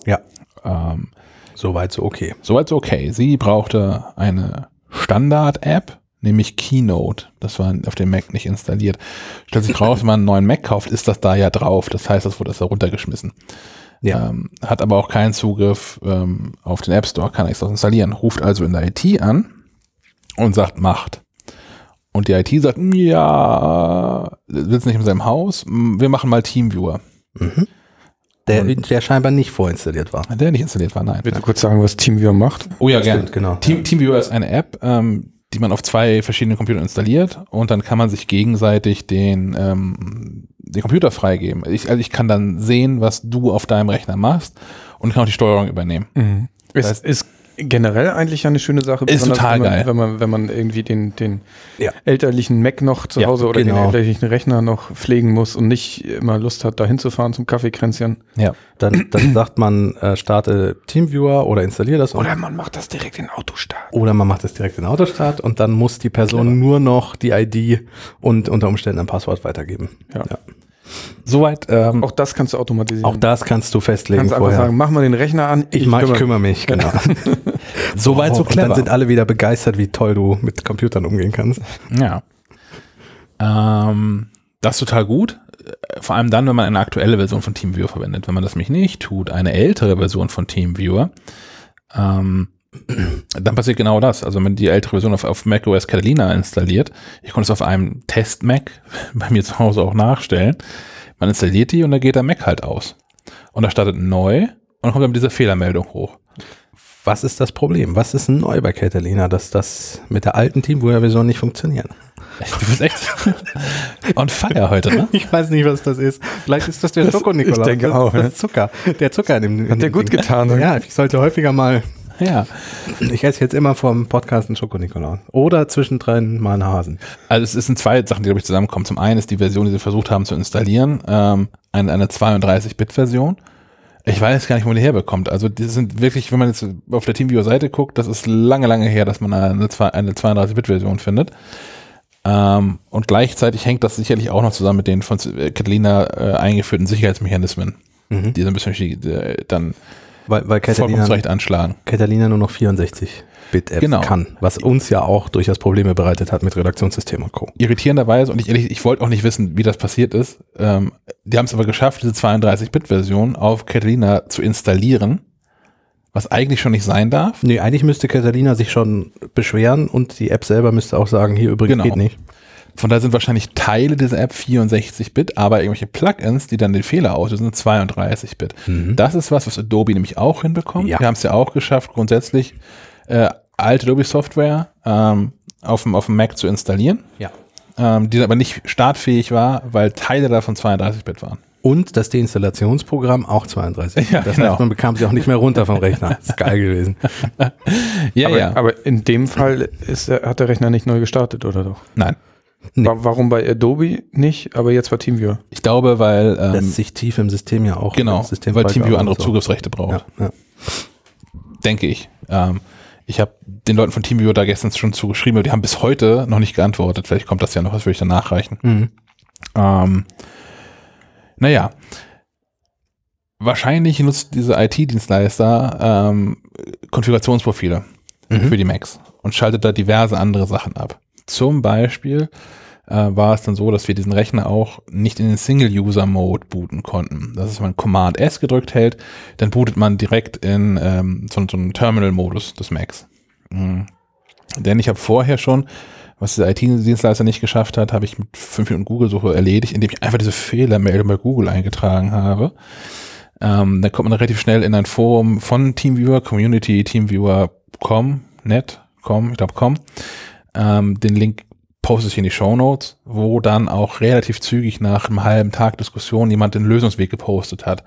ja Ähm, soweit so okay. Soweit so okay. Sie brauchte eine Standard-App, nämlich Keynote. Das war auf dem Mac nicht installiert. Stellt sich raus, [LAUGHS] wenn man einen neuen Mac kauft, ist das da ja drauf. Das heißt, das wurde erst runtergeschmissen. Ja. Ähm, hat aber auch keinen Zugriff ähm, auf den App Store, kann nichts daraus installieren. Ruft also in der IT an und sagt, macht. Und die IT sagt, "Mm, ja, sitzt nicht in seinem Haus, wir machen mal Teamviewer. Mhm. Der, der scheinbar nicht vorinstalliert war. Der nicht installiert war, nein. Willst du kurz sagen, was TeamViewer macht? Oh ja, gerne. Genau. Team, TeamViewer ist eine App, ähm, die man auf zwei verschiedenen Computern installiert und dann kann man sich gegenseitig den, ähm, den Computer freigeben. Ich, also ich kann dann sehen, was du auf deinem Rechner machst und kann auch die Steuerung übernehmen. Mhm. Ist, heißt- ist generell eigentlich eine schöne Sache. Ist besonders total wenn man, geil. Wenn man, wenn man irgendwie den, den Ja. elterlichen Mac noch zu Ja, Hause oder genau. den elterlichen Rechner noch pflegen muss und nicht immer Lust hat, da hinzufahren zum Kaffeekränzchen. Ja. Dann, dann sagt man, äh, starte Teamviewer oder installiere das. und- man macht das direkt in Autostart. Oder man macht es direkt in Autostart und dann muss die Person nur noch die ID und unter Umständen ein Passwort weitergeben. Ja. Soweit, ähm, Auch das kannst du automatisieren. Auch das kannst du festlegen kannst einfach vorher. sagen, mach mal den Rechner an. ich, mach, ich kümmere mich, genau. [LAUGHS] soweit so und dann clever. sind alle wieder begeistert, wie toll du mit Computern umgehen kannst. Ja. Ähm, das ist total gut. Vor allem dann, wenn man eine aktuelle Version von TeamViewer verwendet. Wenn man das nämlich nicht tut, eine ältere Version von TeamViewer, ähm, dann passiert genau das. Also wenn man die ältere Version auf, auf macOS Catalina installiert, ich konnte es auf einem Test-Mac [LAUGHS] bei mir zu Hause auch nachstellen, man installiert die und dann geht der Mac halt aus. Und da startet neu und dann kommt dann diese Fehlermeldung hoch. Was ist das Problem? Was ist neu bei Catalina, dass das mit der alten Teamviewer-Version nicht funktioniert? Du bist echt [LAUGHS] on fire heute, ne? Ich weiß nicht, was das ist. Vielleicht ist das der Schoko-Nikolaus. ich denke das, auch, Das ist Zucker. Der Zucker in dem. in Hat der dem gut getan. ne? Ja, ich sollte häufiger mal. Ja. Ich esse jetzt immer vom Podcast einen Schoko-Nikolaus. Oder zwischendrin mal einen Hasen. Also es sind zwei Sachen, die glaube ich zusammenkommen. Zum einen ist die Version, die sie versucht haben zu installieren, ähm, eine, eine 32-Bit-Version. Ich weiß gar nicht, wo man die herbekommt. Also die sind wirklich, wenn man jetzt auf der TeamViewer-Seite guckt, das ist lange, lange her, dass man eine, eine 32-Bit-Version findet. Ähm, und gleichzeitig hängt das sicherlich auch noch zusammen mit den von Catalina äh, eingeführten Sicherheitsmechanismen, Mhm. die so ein bisschen dann Weil, weil Catalina, anschlagen. Catalina nur noch 64-Bit-Apps Genau. kann. Was uns ja auch durchaus Probleme bereitet hat mit Redaktionssystem und Co. irritierenderweise, und ich ehrlich, ich wollte auch nicht wissen, wie das passiert ist, ähm, die haben es aber geschafft, diese 32-Bit-Version auf Catalina zu installieren, was eigentlich schon nicht sein darf. Nee, eigentlich müsste Catalina sich schon beschweren und die App selber müsste auch sagen, hier übrigens Genau. geht nicht. Von daher sind wahrscheinlich Teile dieser App 64-Bit, aber irgendwelche Plugins, die dann den Fehler auslösen, sind 32-Bit. Das ist was, was Adobe nämlich auch hinbekommt. Ja. Wir haben es ja auch geschafft, grundsätzlich äh, alte Adobe-Software ähm, auf, dem, auf dem Mac zu installieren, Ja. ähm, die aber nicht startfähig war, weil Teile davon 32-Bit waren. Und das Deinstallationsprogramm auch 32. Ja, das genau. heißt, man bekam sie auch nicht mehr runter vom Rechner. Das [LAUGHS] ist geil gewesen. Ja, aber, ja. aber in dem Fall ist, hat der Rechner nicht neu gestartet, oder doch? Nein. Nee. Wa- Warum bei Adobe nicht, aber jetzt bei TeamViewer? Ich glaube, weil ähm, Lässt sich tief im System ja auch. genau, System weil TeamViewer andere so. Zugriffsrechte braucht, Ja, ja. denke ich. Ähm, Ich habe den Leuten von TeamViewer da gestern schon zugeschrieben, aber die haben bis heute noch nicht geantwortet. Vielleicht kommt das ja noch, das würde ich dann nachreichen. Mhm. Ähm, naja, wahrscheinlich nutzt diese IT-Dienstleister ähm, Konfigurationsprofile Mhm. für die Macs und schaltet da diverse andere Sachen ab. Zum Beispiel äh, war es dann so, dass wir diesen Rechner auch nicht in den Single-User-Mode booten konnten. Das ist, wenn man Command S gedrückt hält, dann bootet man direkt in ähm, so, so einen Terminal-Modus des Macs. Mhm. Denn ich habe vorher schon, was der IT-Dienstleister nicht geschafft hat, habe ich mit 5 Minuten Google-Suche erledigt, indem ich einfach diese Fehlermeldung bei Google eingetragen habe. Ähm, dann kommt man relativ schnell in ein Forum von Teamviewer, Community, Teamviewer.com, net, com, ich glaube com. Ähm, den Link poste ich in die Show Notes, wo dann auch relativ zügig nach einem halben Tag Diskussion jemand den Lösungsweg gepostet hat.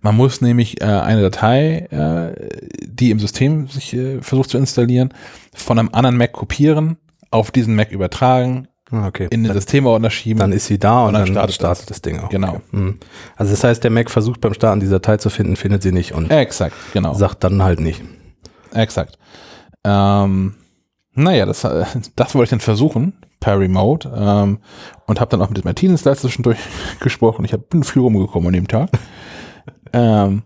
Man muss nämlich äh, eine Datei, äh, die im System sich äh, versucht zu installieren, von einem anderen Mac kopieren, auf diesen Mac übertragen, Ah, Okay. in den Systemordner schieben. dann ist sie da und, Und dann dann startet startet, das Ding auch. Genau. Okay. Mhm. Also das heißt, der Mac versucht beim Starten die Datei zu finden, findet sie nicht und Exakt, genau. sagt dann halt nicht. Exakt. Ähm, naja, das, äh, [LAUGHS] das wollte ich dann versuchen per Remote ähm, und habe dann auch mit dem IT-Dienstleister zwischendurch [LAUGHS] gesprochen. Ich hab, bin viel rumgekommen an dem Tag. ähm,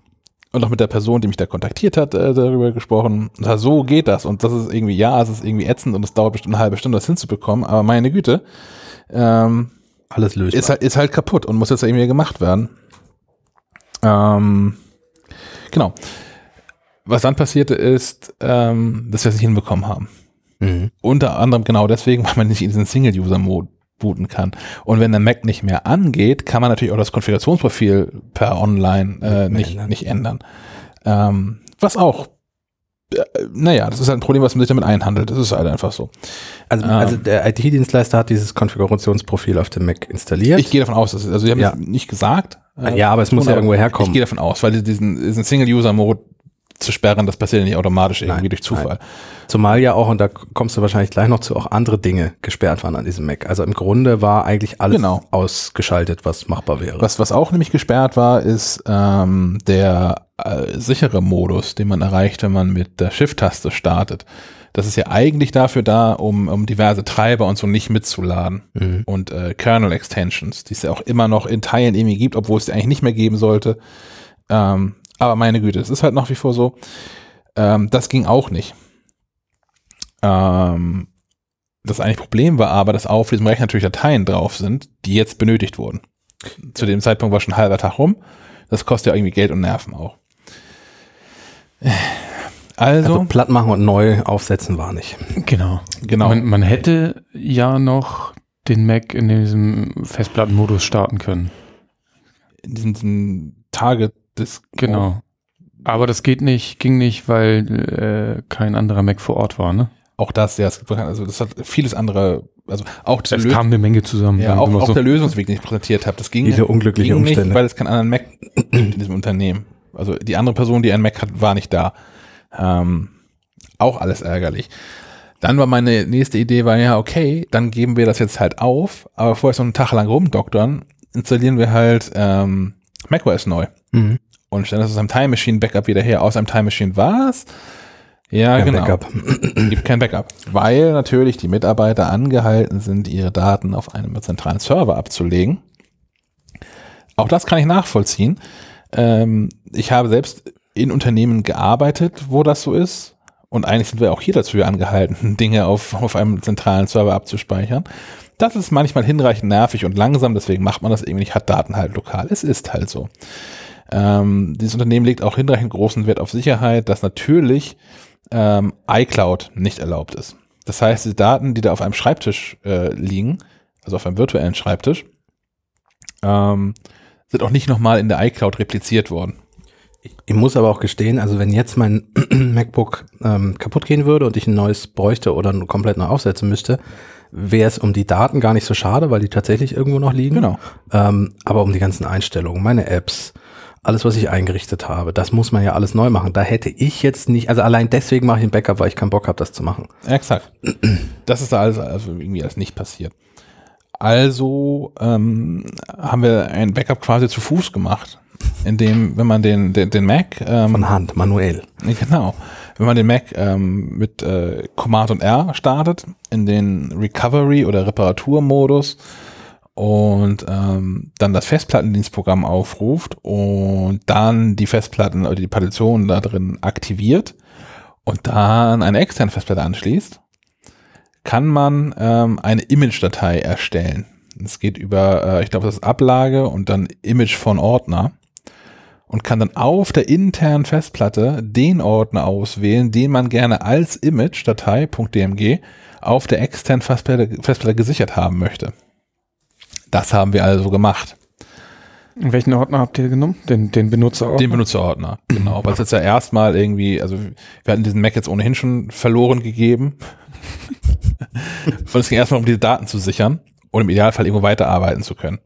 und auch mit der Person, die mich da kontaktiert hat, äh, darüber gesprochen. Na, so geht das. Und das ist irgendwie, ja, es ist irgendwie ätzend und es dauert bestimmt eine halbe Stunde, das hinzubekommen. Aber meine Güte, ähm, Alles lösbar. ist halt, ist halt kaputt und muss jetzt irgendwie gemacht werden. Ähm, genau. Was dann passierte ist, ähm, dass wir es nicht hinbekommen haben. Mhm. Unter anderem genau deswegen, [LAUGHS] weil man nicht in diesen Single-User-Mode booten kann. Und wenn der Mac nicht mehr angeht, kann man natürlich auch das Konfigurationsprofil per Online äh, Nicht ändern. nicht ändern. Ähm, was auch, äh, naja, das ist halt ein Problem, was man sich damit einhandelt. Das ist halt einfach so. Also, Ah. also der IT-Dienstleister hat dieses Konfigurationsprofil auf dem Mac installiert. Ich gehe davon aus, dass, also sie haben Ja. es nicht gesagt. äh, ja, aber es muss ja irgendwo herkommen. Ich gehe davon aus, weil diesen, diesen Single-User-Mode zu sperren, das passiert ja nicht automatisch irgendwie Nein, durch Zufall. Zumal ja auch, und da kommst du wahrscheinlich gleich noch zu, auch andere Dinge gesperrt waren an diesem Mac. Also im Grunde war eigentlich alles Genau. ausgeschaltet, was machbar wäre. Was, was auch nämlich gesperrt war, ist ähm, der äh, sichere Modus, den man erreicht, wenn man mit der Shift-Taste startet. Das ist ja eigentlich dafür da, um, um diverse Treiber und so nicht mitzuladen. Mhm. Und äh, Kernel-Extensions, die es ja auch immer noch in Teilen irgendwie gibt, obwohl es die eigentlich nicht mehr geben sollte. Ähm, aber meine Güte, es ist halt nach wie vor so. Ähm, das ging auch nicht. Ähm, das eigentliche Problem war aber, dass auf diesem Rechner natürlich Dateien drauf sind, die jetzt benötigt wurden. Zu dem Zeitpunkt war schon ein halber Tag rum. Das kostet ja irgendwie Geld und Nerven auch. Also, Also platt machen und neu aufsetzen war nicht. Genau. genau. Man, man hätte ja noch den Mac in diesem Festplattenmodus starten können. in diesem, diesem Target des Genau. Aber das geht nicht, ging nicht, weil äh, kein anderer Mac vor Ort war, ne? Auch das, ja, es gibt, also das hat vieles andere, also auch diese Es Lös- kam eine Menge zusammen. ja, auch, auch so. der Lösungsweg, den ich präsentiert habe, das ging, Viele unglückliche ging Umstände. nicht, weil es keinen anderen Mac gibt in diesem Unternehmen. Also die andere Person, die einen Mac hat, war nicht da. Ähm, auch alles ärgerlich. Dann war meine nächste Idee, war ja, okay, dann geben wir das jetzt halt auf, aber bevor wir so einen Tag lang rumdoktern, installieren wir halt ähm, macOS neu Mhm. Und stellen das aus einem Time Machine Backup wieder her. Aus einem Time Machine was? Ja, Kein genau. Backup. Gibt kein Backup, weil natürlich die Mitarbeiter angehalten sind, ihre Daten auf einem zentralen Server abzulegen. Auch das kann ich nachvollziehen. Ähm, ich habe selbst in Unternehmen gearbeitet, wo das so ist. Und eigentlich sind wir auch hier dazu angehalten, [LAUGHS] Dinge auf, auf einem zentralen Server abzuspeichern. Das ist manchmal hinreichend nervig und langsam, deswegen macht man das irgendwie nicht, hat Daten halt lokal. Es ist halt so. Ähm, dieses Unternehmen legt auch hinreichend großen Wert auf Sicherheit, dass natürlich ähm, iCloud nicht erlaubt ist. Das heißt, die Daten, die da auf einem Schreibtisch äh, liegen, also auf einem virtuellen Schreibtisch, ähm, sind auch nicht nochmal in der iCloud repliziert worden. Ich muss aber auch gestehen, also wenn jetzt mein [CLEARS THROAT] MacBook ähm, kaputt gehen würde und ich ein neues bräuchte oder komplett neu aufsetzen müsste, wäre es um die Daten gar nicht so schade, weil die tatsächlich irgendwo noch liegen. Genau. Ähm, aber um die ganzen Einstellungen, meine Apps, alles, was ich eingerichtet habe, das muss man ja alles neu machen. Da hätte ich jetzt nicht, also allein deswegen mache ich ein Backup, weil ich keinen Bock habe, das zu machen. Exakt. Das ist da alles, also irgendwie alles nicht passiert. Also ähm, haben wir ein Backup quasi zu Fuß gemacht. in dem, wenn man den, den, den Mac ähm, Von Hand, manuell. [LAUGHS] Genau. Wenn man den Mac ähm, mit äh, Command und R startet, in den Recovery- oder Reparaturmodus und ähm, dann das Festplattendienstprogramm aufruft und dann die Festplatten oder die Partitionen da drin aktiviert und dann eine externe Festplatte anschließt, kann man ähm, eine Image-Datei erstellen. Es geht über, äh, ich glaube, das ist Ablage und dann Image von Ordner und kann dann auf der internen Festplatte den Ordner auswählen, den man gerne als Image-Datei.dmg auf der externen Festplatte, Festplatte gesichert haben möchte. Das haben wir also gemacht. Und welchen Ordner habt ihr genommen? Den, den Benutzerordner? Den Benutzerordner, genau. Weil es jetzt ja erstmal irgendwie, also wir hatten diesen Mac jetzt ohnehin schon verloren gegeben. und es ging erstmal um diese Daten zu sichern und im Idealfall irgendwo weiterarbeiten zu können.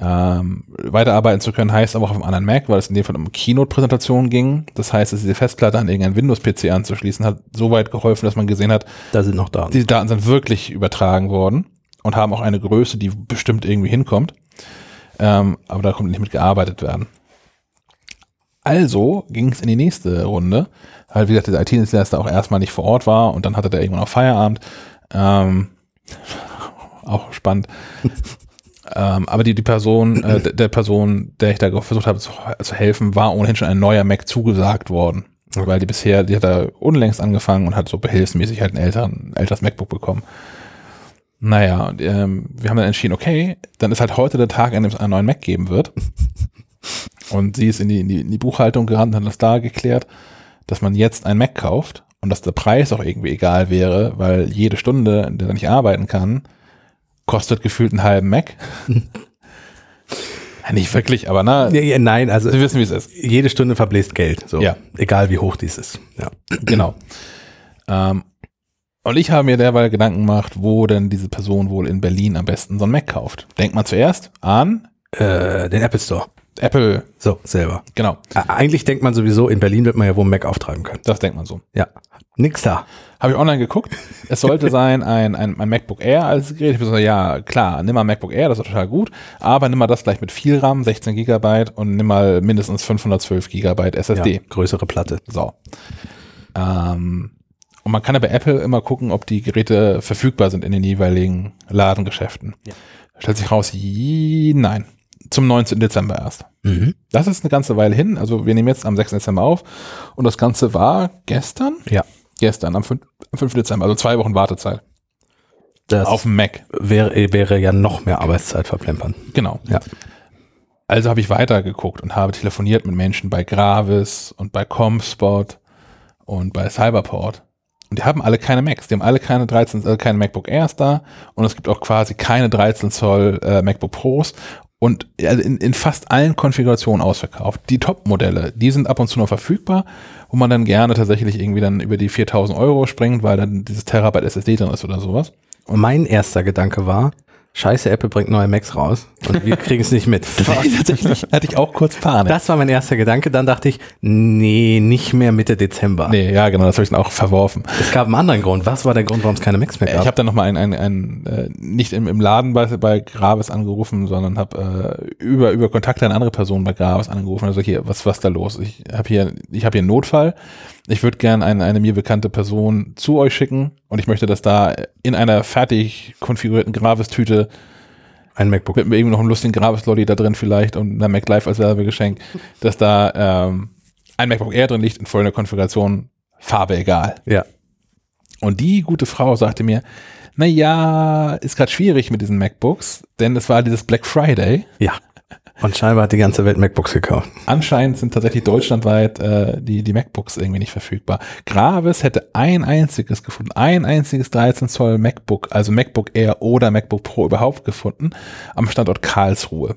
Ähm, weiterarbeiten zu können heißt aber auch auf einem anderen Mac, weil es in dem Fall um Keynote-Präsentationen ging. Das heißt, dass diese Festplatte an irgendeinen Windows-PC anzuschließen hat so weit geholfen, dass man gesehen hat, Da sind noch Daten. diese Daten sind wirklich übertragen worden und haben auch eine Größe, die bestimmt irgendwie hinkommt. Ähm, aber da kommt nicht mit gearbeitet werden. Also ging es in die nächste Runde, weil wie gesagt, der IT-Dienstleister auch erstmal nicht vor Ort war und dann hatte der irgendwann auch Feierabend. Ähm, [LAUGHS] auch spannend. [LAUGHS] ähm, aber die, die Person, äh, der Person, der ich da versucht habe zu, zu helfen, war ohnehin schon ein neuer Mac zugesagt worden. Weil die bisher, die hat da unlängst angefangen und hat so behilfsmäßig halt ein älteren, älteres MacBook bekommen. Naja, und, ähm, wir haben dann entschieden, okay, dann ist halt heute der Tag, an dem es einen neuen Mac geben wird. [LAUGHS] Und sie ist in die, in die, in die Buchhaltung gerannt, hat das da geklärt, dass man jetzt einen Mac kauft und dass der Preis auch irgendwie egal wäre, weil jede Stunde, in der er nicht arbeiten kann, kostet gefühlt einen halben Mac. [LAUGHS] Nicht wirklich, aber na, Ja, ja, nein, also Sie wissen, wie es ist. jede Stunde verbläst Geld. So. Ja. Egal wie hoch dies ist. Ja. Genau. Ähm, und ich habe mir derweil Gedanken gemacht, wo denn diese Person wohl in Berlin am besten so einen Mac kauft. Denkt man zuerst an Äh, den Apple Store. Apple, So, selber. genau, Ä- Eigentlich denkt man sowieso, in Berlin wird man ja wohl einen Mac auftreiben können. das denkt man so. Ja. Nix da. Habe ich online geguckt. Es sollte [LAUGHS] sein ein, ein, ein MacBook Air als Gerät. Ich bin so, ja, klar, nimm mal ein MacBook Air, das ist total gut, aber nimm mal das gleich mit viel RAM, 16 Gigabyte und nimm mal mindestens 512 Gigabyte SSD. Ja, größere Platte. So. Ähm, und man kann ja bei Apple immer gucken, ob die Geräte verfügbar sind in den jeweiligen Ladengeschäften. Ja. Stellt sich raus, nein. Zum 19. Dezember erst. Mhm. Das ist eine ganze Weile hin. Also wir nehmen jetzt am 6. Dezember auf. Und das Ganze war gestern? Ja. Gestern, am 5. am 5. Dezember. Also zwei Wochen Wartezeit. Das Auf dem Mac. wäre, wäre ja noch mehr Arbeitszeit verplempern. Genau. Ja. Also habe ich weitergeguckt und habe telefoniert mit Menschen bei Gravis und bei Comspot und bei Cyberport. Und die haben alle keine Macs. Die haben alle keine 13, also keine MacBook Airs da. Und es gibt auch quasi keine 13 Zoll äh, MacBook Pros. Und also in, in fast allen Konfigurationen ausverkauft. Die Top-Modelle, die sind ab und zu noch verfügbar, wo man dann gerne tatsächlich irgendwie dann über die 4000 Euro springt, weil dann dieses Terabyte SSD drin ist oder sowas. Und mein erster Gedanke war, scheiße, Apple bringt neue Macs raus und wir kriegen es nicht mit. [LAUGHS] [LAUGHS] Tatsächlich hatte ich auch kurz Panik. Das war mein erster Gedanke. Dann dachte ich, nee, nicht mehr Mitte Dezember. nee, ja, genau, das habe ich dann auch verworfen. Es gab einen anderen Grund. Was war der Grund, warum es keine Macs mehr Äh, gab? Ich habe dann nochmal ein, ein, ein, äh, nicht im, im Laden bei, bei Gravis angerufen, sondern habe äh, über, über Kontakte eine andere Person bei Gravis angerufen. Also hier, was was da los? Ich habe hier, ich habe hier einen Notfall. Ich würde gern eine, eine mir bekannte Person zu euch schicken und ich möchte, dass da in einer fertig konfigurierten Gravis-Tüte ein MacBook. mit irgendwie noch einem lustigen Gravis-Lolli da drin vielleicht und einer Mac Live als Werbegeschenk, dass da ähm, ein MacBook Air drin liegt in voller Konfiguration, Farbe egal. Ja. Und die gute Frau sagte mir, na ja, ist gerade schwierig mit diesen MacBooks, denn es war dieses Black Friday. Ja. Und scheinbar hat die ganze Welt MacBooks gekauft. Anscheinend sind tatsächlich deutschlandweit äh, die, die MacBooks irgendwie nicht verfügbar. Gravis hätte ein einziges gefunden, ein einziges 13 Zoll MacBook, also MacBook Air oder MacBook Pro überhaupt gefunden, am Standort Karlsruhe.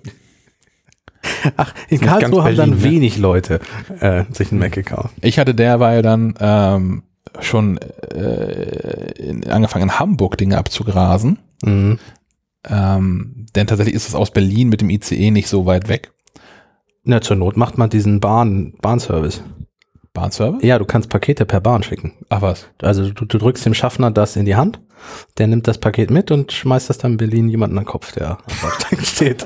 Ach, in Karlsruhe haben dann ne? wenig Leute äh, sich einen Mac gekauft. Ich hatte derweil dann ähm, schon äh, angefangen, in Hamburg Dinge abzugrasen. Mhm. Ähm, denn tatsächlich ist es aus Berlin mit dem ICE nicht so weit weg. Na, zur Not macht man diesen Bahn, Bahnservice. Bahnservice? Ja, du kannst Pakete per Bahn schicken. Ach was. Also du, du drückst dem Schaffner das in die Hand Der nimmt das Paket mit und schmeißt das dann in Berlin jemanden an den Kopf, der am Bordstein [LAUGHS] steht.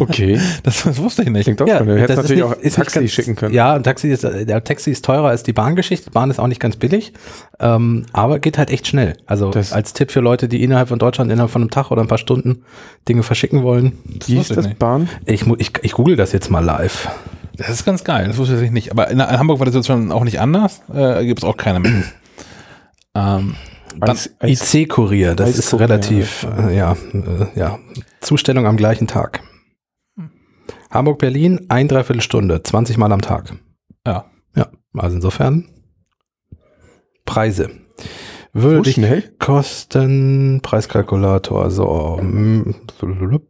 Okay. [LAUGHS] Das, das wusste ich nicht. Klingt auch ja, Du hättest natürlich nicht- auch Taxi ganz- schicken können. Ja, ein Taxi ist, der Taxi ist teurer als die Bahngeschichte. Bahn ist auch nicht ganz billig, ähm, aber geht halt echt schnell. Also Das- als Tipp für Leute, die innerhalb von Deutschland innerhalb von einem Tag oder ein paar Stunden Dinge verschicken wollen. Wie ist ich das nicht. Bahn? Ich, ich, ich google das jetzt mal live. Das ist ganz geil, das wusste ich nicht. Aber in, in Hamburg war das jetzt schon auch nicht anders. Äh, Gibt es auch keine mehr. [CLEARS THROAT] ähm, Eis- IC-Kurier, das ist relativ, ja. äh, ja, äh, ja, Zustellung am gleichen Tag. Hamburg-Berlin, ein Dreiviertelstunde, 20 Mal am Tag. ja. Ja, also insofern Preise. So Würde dich schnell? kosten, Preiskalkulator, so, blub.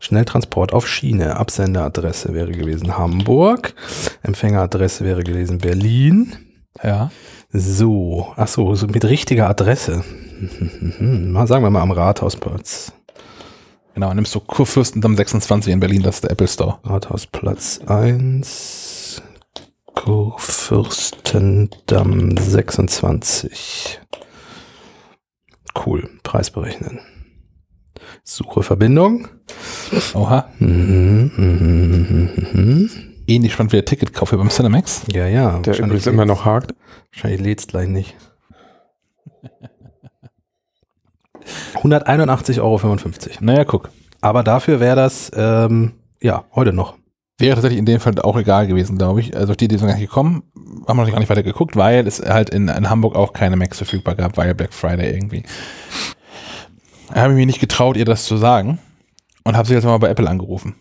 Schnelltransport auf Schiene, Absenderadresse wäre gewesen Hamburg, Empfängeradresse wäre gewesen Berlin. Ja. So, ach so, so mit richtiger Adresse. [LAUGHS] Mal sagen wir mal am Rathausplatz. Genau, nimmst du Kurfürstendamm 26 in Berlin, das ist der Apple Store. Rathausplatz 1, Kurfürstendamm 26. Cool, Preis berechnen. Suche Verbindung. Oha. Mhm, mhm, mhm, mhm. Ähnlich spannend wie der Ticketkauf hier beim Cinemax. Ja, ja. Der übrigens immer noch hakt. Wahrscheinlich lädt's gleich nicht. [LAUGHS] 181,55 Euro. Naja, guck. Aber dafür wäre das, ähm, ja, heute noch. Wäre tatsächlich in dem Fall auch egal gewesen, glaube ich. Also die, die sind gar nicht gekommen, haben wir noch gar nicht weiter geguckt, weil es halt in, in Hamburg auch keine Macs verfügbar gab, weil Black Friday irgendwie. Da habe ich mir nicht getraut, ihr das zu sagen und habe sie jetzt mal bei Apple angerufen.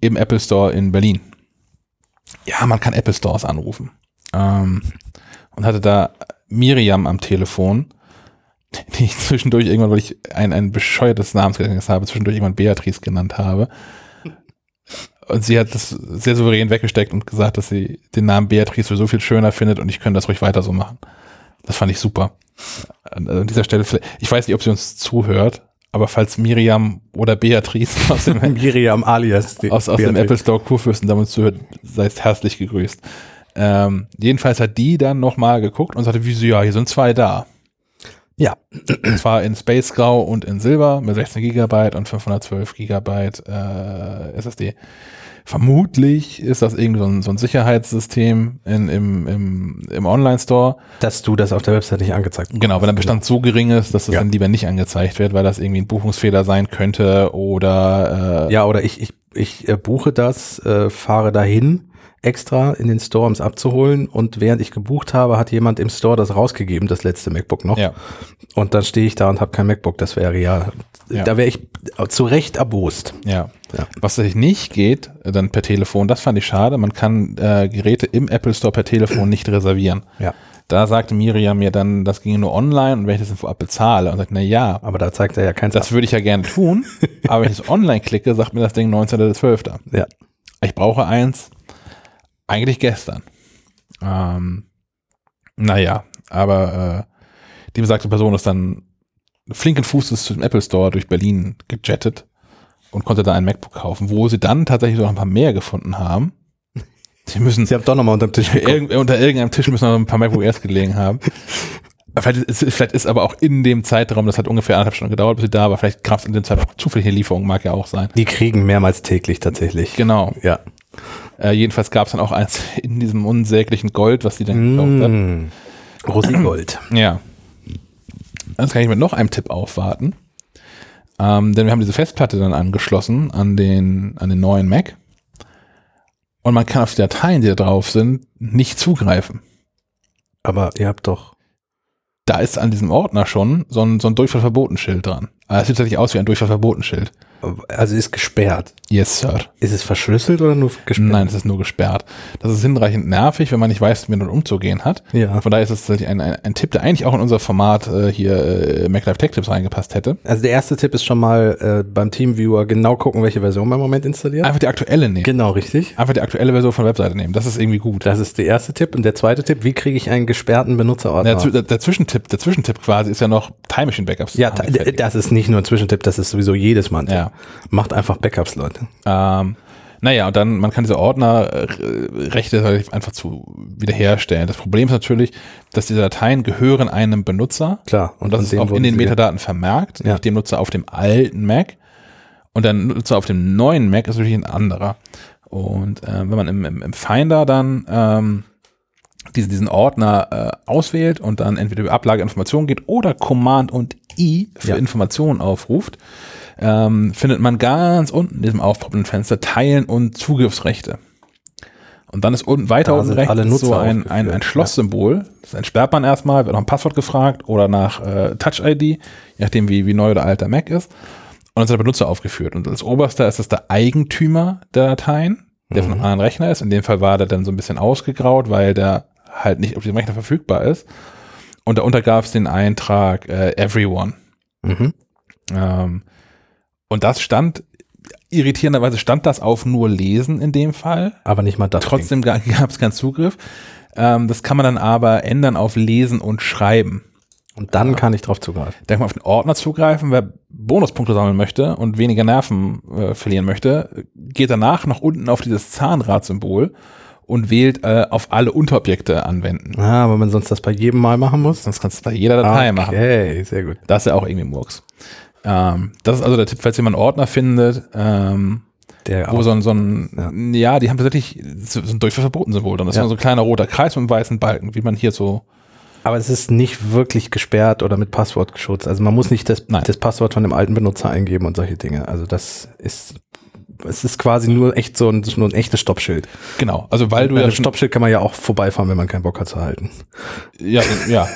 Im Apple Store in Berlin. Ja, man kann Apple Stores anrufen. Ähm, und hatte da Miriam am Telefon, [LAUGHS] die ich zwischendurch irgendwann, weil ich ein, ein bescheuertes Namensgedächtnis habe, zwischendurch irgendwann Beatrice genannt habe. Und sie hat das sehr souverän weggesteckt und gesagt, dass sie den Namen Beatrice so viel schöner findet und ich könnte das ruhig weiter so machen. Das fand ich super. An dieser Stelle, ich weiß nicht, ob sie uns zuhört, aber falls Miriam oder Beatrice [LAUGHS] aus dem, [LAUGHS] Miriam alias. aus, aus dem. Apple Store Kurfürsten damit zuhört, seid herzlich gegrüßt. Ähm, jedenfalls hat die dann nochmal geguckt und sagte, wie so, ja, hier sind zwei da. Ja. Und zwar in Space Grau und in Silber mit 16 Gigabyte und 512 Gigabyte äh, SSD. Vermutlich ist das irgendwie so ein, so ein Sicherheitssystem in, im, im, im Online-Store. Dass du das auf der Website nicht angezeigt bekommst. Genau, wenn der Bestand so gering ist, dass es Ja. dann lieber nicht angezeigt wird, weil das irgendwie ein Buchungsfehler sein könnte oder äh, Ja, oder ich, ich, ich äh, buche das, äh, fahre dahin extra in den Store, um es abzuholen und während ich gebucht habe, hat jemand im Store das rausgegeben, das letzte MacBook noch. ja. Und dann stehe ich da und habe kein MacBook. Das wäre ja, Ja. da wäre ich zu Recht erbost. Ja. Ja. Was natürlich nicht geht, äh, dann per Telefon, das fand ich schade. Man kann äh, Geräte im Apple Store per Telefon nicht reservieren. Ja. Da sagte Miriam mir dann, das ginge nur online und wenn ich das vorab bezahle und sagt, na ja, Aber da zeigt er ja kein das würde ich ja gerne tun, [LAUGHS] aber wenn ich es online klicke, sagt mir das Ding 19.12. Ja. Ich brauche eins, eigentlich gestern. Ähm, naja, aber äh, die besagte Person ist dann flinken Fußes zum Apple Store durch Berlin gejettet und konnte da ein MacBook kaufen, wo sie dann tatsächlich noch ein paar mehr gefunden haben. Sie müssen Sie haben doch nochmal unterm Tisch [LAUGHS] geguckt. Irgend, unter irgendeinem Tisch müssen noch ein paar MacBook Airs gelegen haben. [LAUGHS] Vielleicht ist, vielleicht ist aber auch in dem Zeitraum, das hat ungefähr anderthalb Stunden gedauert, bis sie da war, vielleicht gab es in dem Zeitraum auch zufällige Lieferung, mag ja auch sein. Die kriegen mehrmals täglich tatsächlich. Genau. Ja. Äh, jedenfalls gab es dann auch eins [LAUGHS] in diesem unsäglichen Gold, was die dann gekauft hat. Mm. Rosingold. [CLEARS THROAT] Ja. Jetzt kann ich mit noch einem Tipp aufwarten. Ähm, denn wir haben diese Festplatte dann angeschlossen an den, an den neuen Mac. Und man kann auf die Dateien, die da drauf sind, nicht zugreifen. Aber ihr habt doch. Da ist an diesem Ordner schon so ein, so ein Durchfallverbotenschild dran. Es sieht tatsächlich aus wie ein Durchfallverbotenschild. Also ist gesperrt. Yes, Sir. Ist es verschlüsselt oder nur gesperrt? Nein, es ist nur gesperrt. Das ist hinreichend nervig, wenn man nicht weiß, wie man umzugehen hat. Ja. Von daher ist es tatsächlich ein, ein, ein Tipp, der eigentlich auch in unser Format äh, hier äh, MacLife Tech Tips reingepasst hätte. Also der erste Tipp ist schon mal äh, beim Teamviewer genau gucken, welche Version man im Moment installiert. Einfach die aktuelle nehmen. Genau, richtig. Einfach die aktuelle Version von der Webseite nehmen. Das ist irgendwie gut. Das ist der erste Tipp. Und der zweite Tipp, wie kriege ich einen gesperrten Benutzerordner? Der, der, der, Zwischentipp, der Zwischentipp quasi ist ja noch Time Machine Backups. ja, das ist nicht nur ein Zwischentipp, das ist sowieso jedes Mal. Ja. Macht einfach Backups, Leute. Ähm, Naja, und dann, man kann diese Ordnerrechte relativ einfach zu wiederherstellen. Das Problem ist natürlich, dass diese Dateien gehören einem Benutzer. Klar. Und das von ist auch in den Metadaten vermerkt, Ja. dem Nutzer auf dem alten Mac. Und der Nutzer auf dem neuen Mac ist natürlich ein anderer. Und äh, wenn man im, im, im Finder dann ähm, diesen, diesen Ordner äh, auswählt und dann entweder über Ablage Informationen geht oder Command und I für Ja. Informationen aufruft, ähm, findet man ganz unten in diesem aufpoppenden Fenster Teilen und Zugriffsrechte. Und dann ist unten weiter Da unten rechts so ein, ein, ein Schlosssymbol. Das entsperrt man erstmal, wird noch ein Passwort gefragt oder nach äh, Touch-ID, je nachdem wie, wie neu oder alt der Mac ist. Und dann ist der Benutzer aufgeführt. Und als oberster ist das der Eigentümer der Dateien, der von einem anderen Rechner ist. In dem Fall war der dann so ein bisschen ausgegraut, weil der halt nicht auf diesem Rechner verfügbar ist. Und darunter gab es den Eintrag äh, Everyone. Mhm. Ähm, und das stand, irritierenderweise stand das auf nur Lesen in dem Fall. Aber nicht mal das. Trotzdem ga- [LAUGHS] gab es keinen Zugriff. Ähm, das kann man dann aber ändern auf Lesen und Schreiben. Und dann kann ich drauf zugreifen. Da kann man auf den Ordner zugreifen. Wer Bonuspunkte sammeln möchte und weniger Nerven äh, verlieren möchte, geht danach nach unten auf dieses Zahnradsymbol und wählt äh, auf alle Unterobjekte anwenden. Ah, aber man sonst das bei jedem Mal machen muss. Sonst kannst du es bei jeder Datei machen. Okay, sehr gut. Das ist ja auch irgendwie Murks. Ähm, das ist also der Tipp, falls jemand einen Ordner findet, ähm, Der wo auch- so ein, so ein ja. die haben tatsächlich so ein Durchfallverboten-Symbol drin. Das Ja. ist so ein kleiner roter Kreis mit einem weißen Balken, wie man hier so Aber es ist nicht wirklich gesperrt oder mit Passwort geschützt. Also man muss nicht das, das Passwort von dem alten Benutzer eingeben und solche Dinge. Also das ist, es ist quasi nur echt so ein, nur ein echtes Stoppschild. Genau, also weil du Bei ja einem schon, Stoppschild kann man ja auch vorbeifahren, wenn man keinen Bock hat zu halten. ja, ja.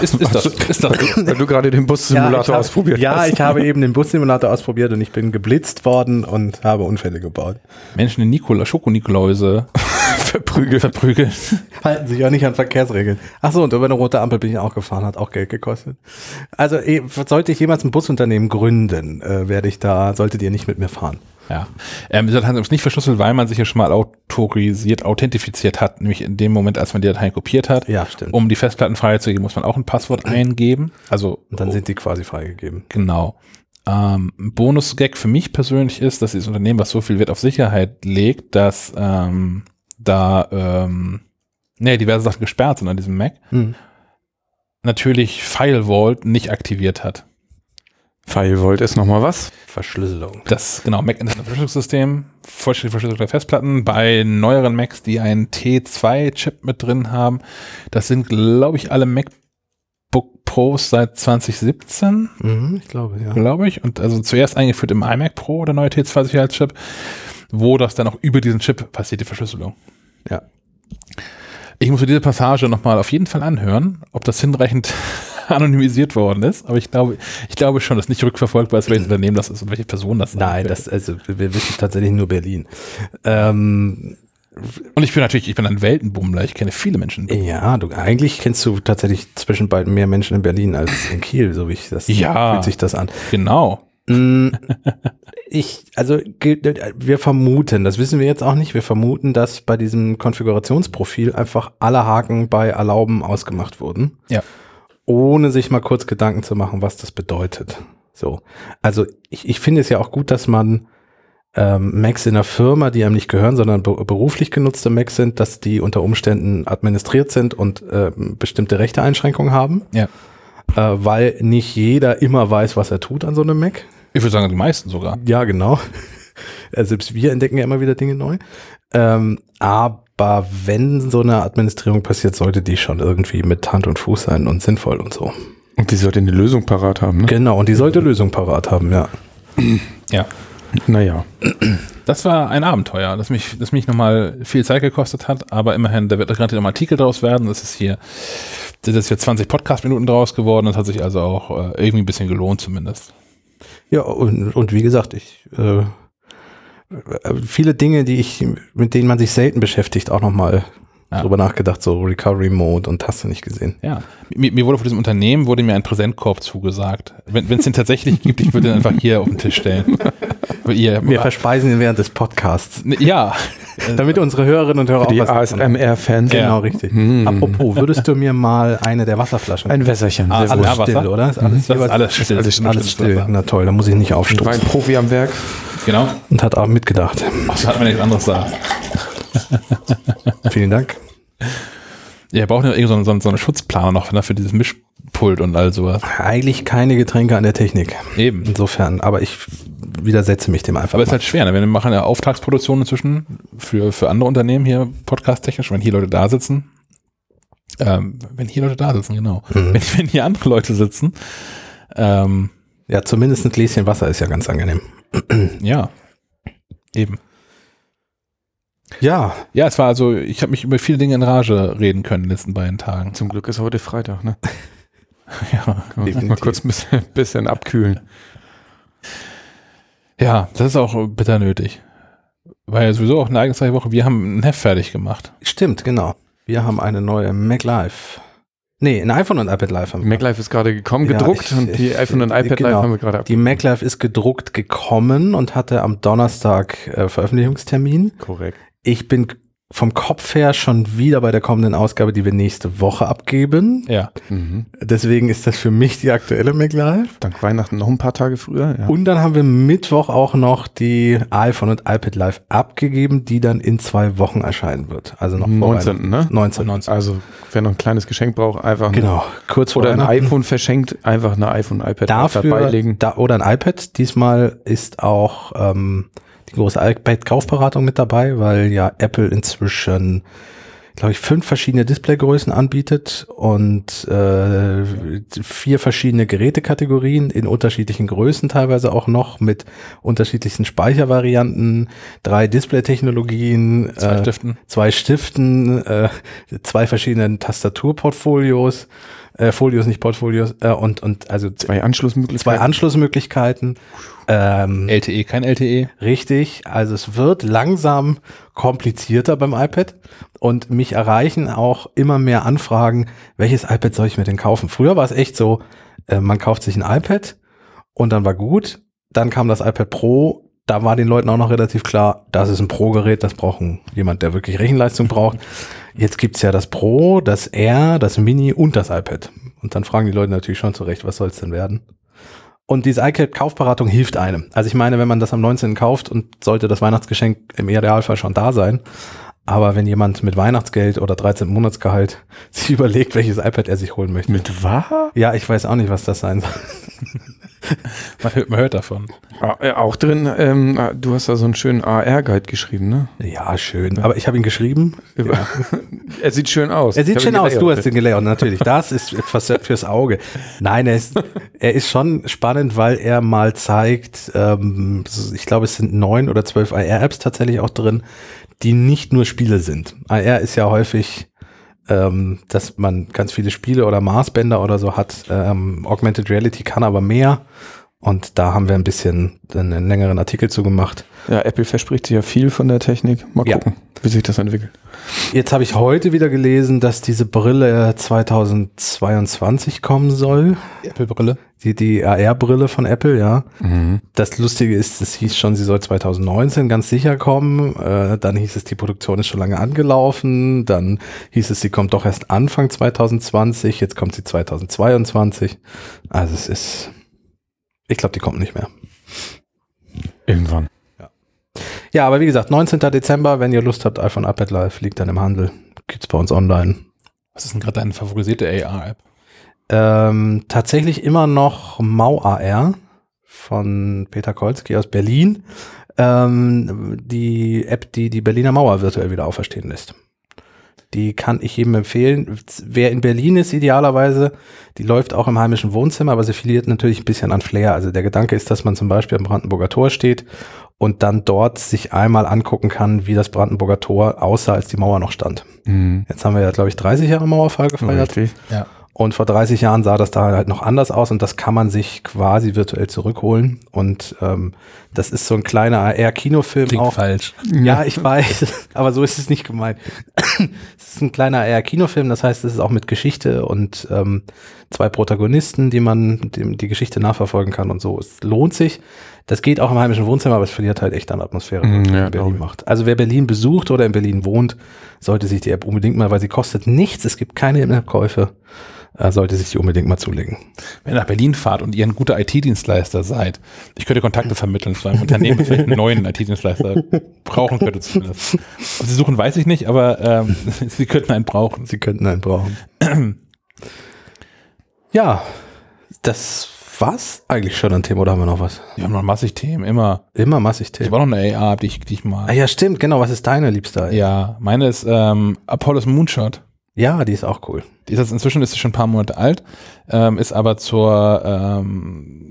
ist, ist das, ist das so? Weil du gerade den Bussimulator hab- ausprobiert Ja, hast. ich habe eben den Bussimulator ausprobiert und ich bin geblitzt worden und habe Unfälle gebaut. Menschen in Nikola, Schokonikoläuse verprügelt. verprügelt. [LAUGHS] Halten sich auch nicht an Verkehrsregeln. Ach so, und über eine rote Ampel bin ich auch gefahren, hat auch Geld gekostet. Also eh, sollte ich jemals ein Busunternehmen gründen, äh, werde ich da, solltet ihr nicht mit mir fahren. Ja. Ähm, diese Dateien sind nicht verschlüsselt, weil man sich ja schon mal autorisiert, authentifiziert hat, nämlich in dem Moment, als man die Dateien kopiert hat. Ja, stimmt. Um die Festplatten freizugeben, muss man auch ein Passwort eingeben. Also Und dann sind die quasi freigegeben. Genau. Ähm, ein Bonus-Gag für mich persönlich ist, dass dieses Unternehmen, was so viel Wert auf Sicherheit legt, dass ähm, da ähm, nee, diverse Sachen gesperrt sind an diesem Mac, Hm. natürlich Firewall nicht aktiviert hat. Firewall ist nochmal was? Verschlüsselung. Das, genau, Mac Internet Verschlüsselungssystem, vollständig verschlüsselte Festplatten. Bei neueren Macs, die einen T2-Chip mit drin haben, das sind, glaube ich, alle MacBook Pros seit 2017. Mhm, ich glaube, ja. glaube ich. Und also zuerst eingeführt im iMac Pro, der neue T2-Sicherheitschip, wo das dann auch über diesen Chip passiert, die Verschlüsselung. Ja. Ich muss mir diese Passage nochmal auf jeden Fall anhören, ob das hinreichend [LAUGHS] anonymisiert worden ist. Aber ich glaube, ich glaube schon, dass nicht rückverfolgbar ist, welches Unternehmen das ist und welche Person das sein Nein, das, also wir wissen tatsächlich nur Berlin. Ähm, Und ich bin natürlich, ich bin ein Weltenbummler, ich kenne viele Menschen. ja, du eigentlich kennst du tatsächlich zwischen beiden mehr Menschen in Berlin als in Kiel, so wie ich das Ja. fühlt sich das an. Genau. Mm, Ich, also wir vermuten, das wissen wir jetzt auch nicht, wir vermuten, dass bei diesem Konfigurationsprofil einfach alle Haken bei Erlauben ausgemacht wurden. Ja. Ohne sich mal kurz Gedanken zu machen, was das bedeutet. So. Also ich, ich finde es ja auch gut, dass man ähm, Macs in der Firma, die einem nicht gehören, sondern be beruflich genutzte Macs sind, dass die unter Umständen administriert sind und ähm, bestimmte Rechteeinschränkungen haben. Ja. Äh, weil nicht jeder immer weiß, was er tut an so einem Mac. Ich würde sagen, die meisten sogar. Ja, genau. [LAUGHS] Äh, Selbst wir entdecken ja immer wieder Dinge neu. Ähm, aber wenn so eine Administrierung passiert, sollte die schon irgendwie mit Hand und Fuß sein und sinnvoll und so. Und die sollte eine Lösung parat haben, ne? Genau, und die sollte Lösung parat haben, ja. [CLEARS THROAT] Ja. Naja. Das war ein Abenteuer, das mich, das mich nochmal viel Zeit gekostet hat, aber immerhin, da wird gerade noch ein Artikel draus werden. Das ist hier, das ist jetzt 20 Podcast-Minuten draus geworden. Das hat sich also auch äh, irgendwie ein bisschen gelohnt zumindest. Ja, und, und wie gesagt, ich äh, viele Dinge, die ich, mit denen man sich selten beschäftigt, auch nochmal Ja. drüber nachgedacht, so Recovery Mode und hast du nicht gesehen. Ja, mir, mir wurde von diesem Unternehmen wurde mir ein Präsentkorb zugesagt. Wenn es den tatsächlich gibt, ich würde den einfach hier auf den Tisch stellen. [LAUGHS] Ihr, Wir verspeisen ihn während des Podcasts, ja, damit unsere Hörerinnen und Hörer Die auch was ASMR-Fans. Genau, Ja. richtig. Hm. Apropos, würdest du mir mal eine der Wasserflaschen Ein Wässerchen. Ah, alles. Wasser? still, oder? Ist alles, das ist alles still. alles alles still. Na toll, da muss ich nicht aufstoßen. Weinprofi am Werk. Genau. und hat auch mitgedacht. Ach, hat man nichts anderes sagen. [LAUGHS] Vielen Dank. Ja, wir brauchen ja irgendwie so einen, so einen, so einen Schutzplaner noch ne, für dieses Mischpult und all sowas. Eigentlich keine Getränke an der Technik. Eben. Insofern, aber ich widersetze mich dem einfach. Aber es ist halt schwer, ne? Wir machen ja Auftragsproduktion inzwischen für, für andere Unternehmen hier, podcast-technisch, wenn hier Leute da sitzen. Ähm, wenn hier Leute da sitzen, genau. Mhm. Wenn, wenn hier andere Leute sitzen. Ähm, ja, zumindest ein Gläschen Wasser ist ja ganz angenehm. ja. Eben. Ja, Ja, es war also, ich habe mich über viele Dinge in Rage reden können in den letzten beiden Tagen. Zum Glück ist heute Freitag, ne? [LAUGHS] Ja. Kann man mal kurz ein bisschen, bisschen abkühlen. Ja, das ist auch bitter nötig. War ja sowieso auch eine ereignisreiche Woche. Wir haben ein Heft fertig gemacht. stimmt, genau. Wir haben eine neue Mac Live. Nee, ein iPhone und iPad Live haben wir. MacLife ist gerade gekommen, Ja, gedruckt ich- und die ich- iPhone und iPad genau. Live haben wir gerade Die Mac Live ist gedruckt gekommen und hatte am Donnerstag äh, Veröffentlichungstermin. Korrekt. Ich bin vom Kopf her schon wieder bei der kommenden Ausgabe, die wir nächste Woche abgeben. Ja. Mhm. Deswegen ist das für mich die aktuelle Mac Live. Dank Weihnachten noch ein paar Tage früher. Ja. Und dann haben wir Mittwoch auch noch die iPhone und iPad Live abgegeben, die dann in zwei Wochen erscheinen wird. Also noch vor 19. ne? Weihnachten. 19. 19. Also, wer noch ein kleines Geschenk braucht, einfach Genau, kurz vor oder ein iPhone verschenkt, einfach ein iPhone, iPad Dafür, dabei legen. da, oder ein iPad. Diesmal ist auch ähm, die große iPad-Kaufberatung mit dabei, weil ja Apple inzwischen, glaube ich, fünf verschiedene Displaygrößen anbietet und äh, vier verschiedene Gerätekategorien in unterschiedlichen Größen teilweise auch noch mit unterschiedlichsten Speichervarianten, drei Display-Technologien, Zwei äh, Stiften. zwei Stiften, äh, zwei verschiedenen Tastaturportfolios, äh, Folios, nicht Portfolios, äh, und, und also Zwei Anschlussmöglichkeiten. zwei Anschlussmöglichkeiten. Ähm, LTE, kein. LTE. richtig, also es wird langsam komplizierter beim iPad und mich erreichen auch immer mehr Anfragen, welches iPad soll ich mir denn kaufen? Früher war es echt so, äh, man kauft sich ein iPad und dann war gut, dann kam das iPad Pro, da war den Leuten auch noch relativ klar, das ist ein Pro-Gerät, das braucht ein, jemand, der wirklich Rechenleistung braucht. Jetzt gibt's ja das Pro, das R, das Mini und das iPad. Und dann fragen die Leute natürlich schon zurecht, was soll es denn werden? Und diese iCloud-Kaufberatung hilft einem. Also ich meine, wenn man das am 19. kauft und sollte das Weihnachtsgeschenk im Idealfall schon da sein. Aber wenn jemand mit Weihnachtsgeld oder 13 Monatsgehalt [LAUGHS] sich überlegt, welches iPad er sich holen möchte. Mit wahr? Ja, ich weiß auch nicht, was das sein soll. [LAUGHS] Man hört, man hört davon. Ah, äh, auch drin, ähm, ah, du hast da so einen schönen AR-Guide geschrieben, ne? Ja, schön. Aber ich habe ihn geschrieben. [LAUGHS] er sieht schön aus. Er sieht schön ihn aus. Du hast den gelayoutet, natürlich. Das ist etwas fürs Auge. Nein, er ist, er ist schon spannend, weil er mal zeigt, ähm, ich glaube, es sind neun oder zwölf AR-Apps tatsächlich auch drin, die nicht nur Spiele sind. AR ist ja häufig, ähm, dass man ganz viele Spiele oder Maßbänder oder so hat. Ähm, Augmented Reality kann aber mehr. Und da haben wir ein bisschen einen längeren Artikel zu gemacht. Ja, Apple verspricht sich ja viel von der Technik. Mal Ja. gucken, wie sich das entwickelt. Jetzt habe ich heute wieder gelesen, dass diese Brille 2022 kommen soll. Apple-Brille. Die, die AR-Brille von Apple, ja. Das Lustige ist, es hieß schon, sie soll 2019 ganz sicher kommen. Äh, dann hieß es, die Produktion ist schon lange angelaufen. Dann hieß es, sie kommt doch erst Anfang 2020. Jetzt kommt sie 2022. Also es ist, ich glaube, die kommt nicht mehr. Irgendwann. Ja, aber wie gesagt, 19. Dezember, wenn ihr Lust habt, iPhone iPad Live liegt dann im Handel. Gibt's bei uns online. Was ist denn gerade deine favorisierte AR-App? Ähm, tatsächlich immer noch Mau AR von Peter Kolski aus Berlin. Ähm, die App, die die Berliner Mauer virtuell wieder auferstehen lässt. Die kann ich jedem empfehlen. Wer in Berlin ist, idealerweise, die läuft auch im heimischen Wohnzimmer, aber sie verliert natürlich ein bisschen an Flair. Also der Gedanke ist, dass man zum Beispiel am Brandenburger Tor steht und dann dort sich einmal angucken kann, wie das Brandenburger Tor aussah, als die Mauer noch stand. Mhm. Jetzt haben wir ja, glaube ich, 30 Jahre Mauerfall gefeiert. Richtig. Ja. Und vor 30 Jahren sah das da halt noch anders aus und das kann man sich quasi virtuell zurückholen. Und ähm, das ist so ein kleiner AR-Kinofilm Klingt auch. falsch. Ja, ich weiß, [LAUGHS] aber so ist es nicht gemeint. [CLEARS THROAT] es ist ein kleiner AR-Kinofilm, das heißt, es ist auch mit Geschichte und ähm, zwei Protagonisten, die man dem die Geschichte nachverfolgen kann und so. Es lohnt sich. Das geht auch im heimischen Wohnzimmer, aber es verliert halt echt an Atmosphäre, Mhm, wenn man ja, Berlin macht. Also wer Berlin besucht oder in Berlin wohnt, sollte sich die App unbedingt mal, weil sie kostet nichts. Es gibt keine In-App-Käufe. äh, sollte sich die unbedingt mal zulegen. Wenn ihr nach Berlin fahrt und ihr ein guter IT-Dienstleister seid, ich könnte Kontakte vermitteln zu einem Unternehmen, das vielleicht einen neuen IT-Dienstleister brauchen könnte zumindest. Ob sie suchen, weiß ich nicht, aber ähm, [LAUGHS] sie könnten einen brauchen. Sie könnten einen brauchen. [CLEARS THROAT] ja, das war's eigentlich schon an Thema oder haben wir noch was? Wir haben noch massig Themen, immer. Immer massig Ich Themen. habe auch noch eine AR, die ich, die ich mal. Ah ja, stimmt, genau. Was ist deine liebste? Ja, meine ist ähm, Apollos Moonshot. ja, die ist auch cool. Die ist jetzt inzwischen ist sie schon ein paar Monate alt, ähm, ist aber zur, ähm,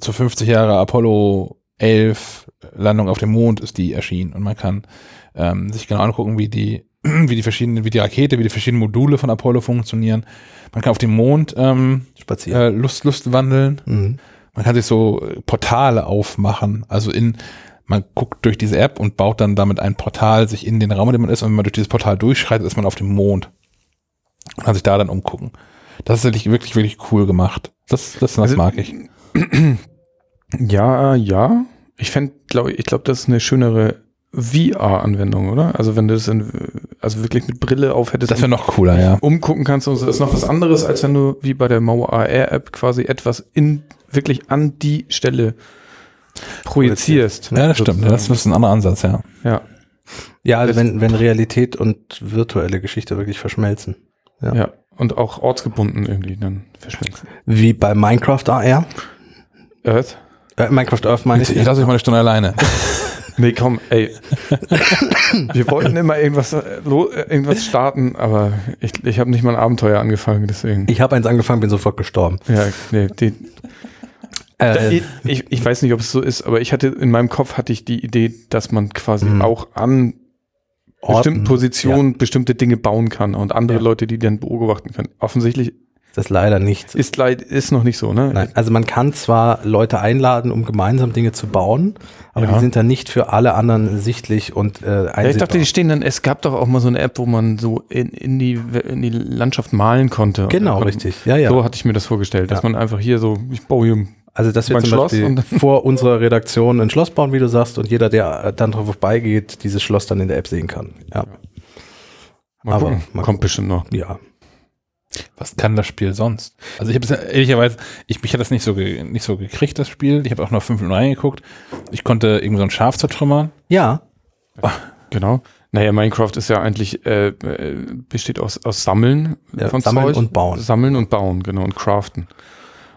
zur 50 Jahre Apollo 11 Landung auf dem Mond ist die erschienen und man kann ähm, sich genau angucken, wie die, [CLEARS THROAT] wie die verschiedenen, wie die Rakete, wie die verschiedenen Module von Apollo funktionieren. Man kann auf dem Mond ähm, Spazieren. äh, Lust, Lust wandeln. Mhm. Man kann sich so äh, Portale aufmachen. Also in, man guckt durch diese App und baut dann damit ein Portal sich in den Raum, in dem man ist. Und wenn man durch dieses Portal durchschreitet, ist man auf dem Mond. Und kann sich da dann umgucken. Das ist wirklich, wirklich, wirklich cool gemacht. Das, das, das Also- mag ich. [CLEARS THROAT] Ja, ja. Ich fände, glaube ich, glaube, das ist eine schönere VR-Anwendung, oder? Also wenn du das in, also wirklich mit Brille auf hättest Das wäre noch cooler, ja. umgucken kannst und so, ist noch was anderes, als wenn du wie bei der Mauer AR-App quasi etwas in wirklich an die Stelle projizierst. Ja, das stimmt. Das ist ein anderer Ansatz, ja. Ja, Ja, also wenn, wenn Realität und virtuelle Geschichte wirklich verschmelzen. Ja. ja. Und auch ortsgebunden irgendwie dann verschmelzen. Wie bei Minecraft AR. Earth? Äh, Minecraft Earth meine Ich, ich. ich lasse euch mal eine Stunde alleine. [LAUGHS] Nee, komm, ey. Wir wollten immer irgendwas, äh, äh, irgendwas starten, aber ich, ich habe nicht mal ein Abenteuer angefangen, deswegen. Ich habe eins angefangen, bin sofort gestorben. Ja, nee, die, Äh, ich, ich, ich weiß nicht, ob es so ist, aber ich hatte in meinem Kopf hatte ich die Idee, dass man quasi Mhm. auch an bestimmten Orten, Positionen bestimmte Dinge bauen kann und andere Ja. Leute, die dann beobachten können. Offensichtlich Das ist leider nicht ist leid, ist noch nicht so, ne? Nein, also man kann zwar Leute einladen, um gemeinsam Dinge zu bauen, aber Ja. die sind dann nicht für alle anderen sichtlich und äh, einsehbar. Ja, ich dachte, die stehen dann, es gab doch auch mal so eine App, wo man so in, in, die, in die Landschaft malen konnte. genau, Und- richtig. Ja, ja. So hatte ich mir das vorgestellt, dass Ja. man einfach hier so, ich baue hier also dass wir mein zum Schloss Beispiel und- [LAUGHS] vor unserer Redaktion ein Schloss bauen, wie du sagst, und jeder, der äh, dann drauf vorbeigeht, dieses Schloss dann in der App sehen kann. Ja, Mal Aber gucken. mal kommt bestimmt noch. ja. Was kann das Spiel sonst? Also ich habe es ja- ehrlicherweise, ich, mich hat das nicht so, ge, nicht so gekriegt, das Spiel. Ich habe auch noch fünf Minuten reingeguckt. Ich konnte irgendwie so ein Schaf zertrümmern. Ja, Genau. Naja, Minecraft ist ja eigentlich, äh, äh, besteht aus, aus Sammeln Ja, von sammeln Zeug. und bauen. Sammeln und bauen, genau, und craften.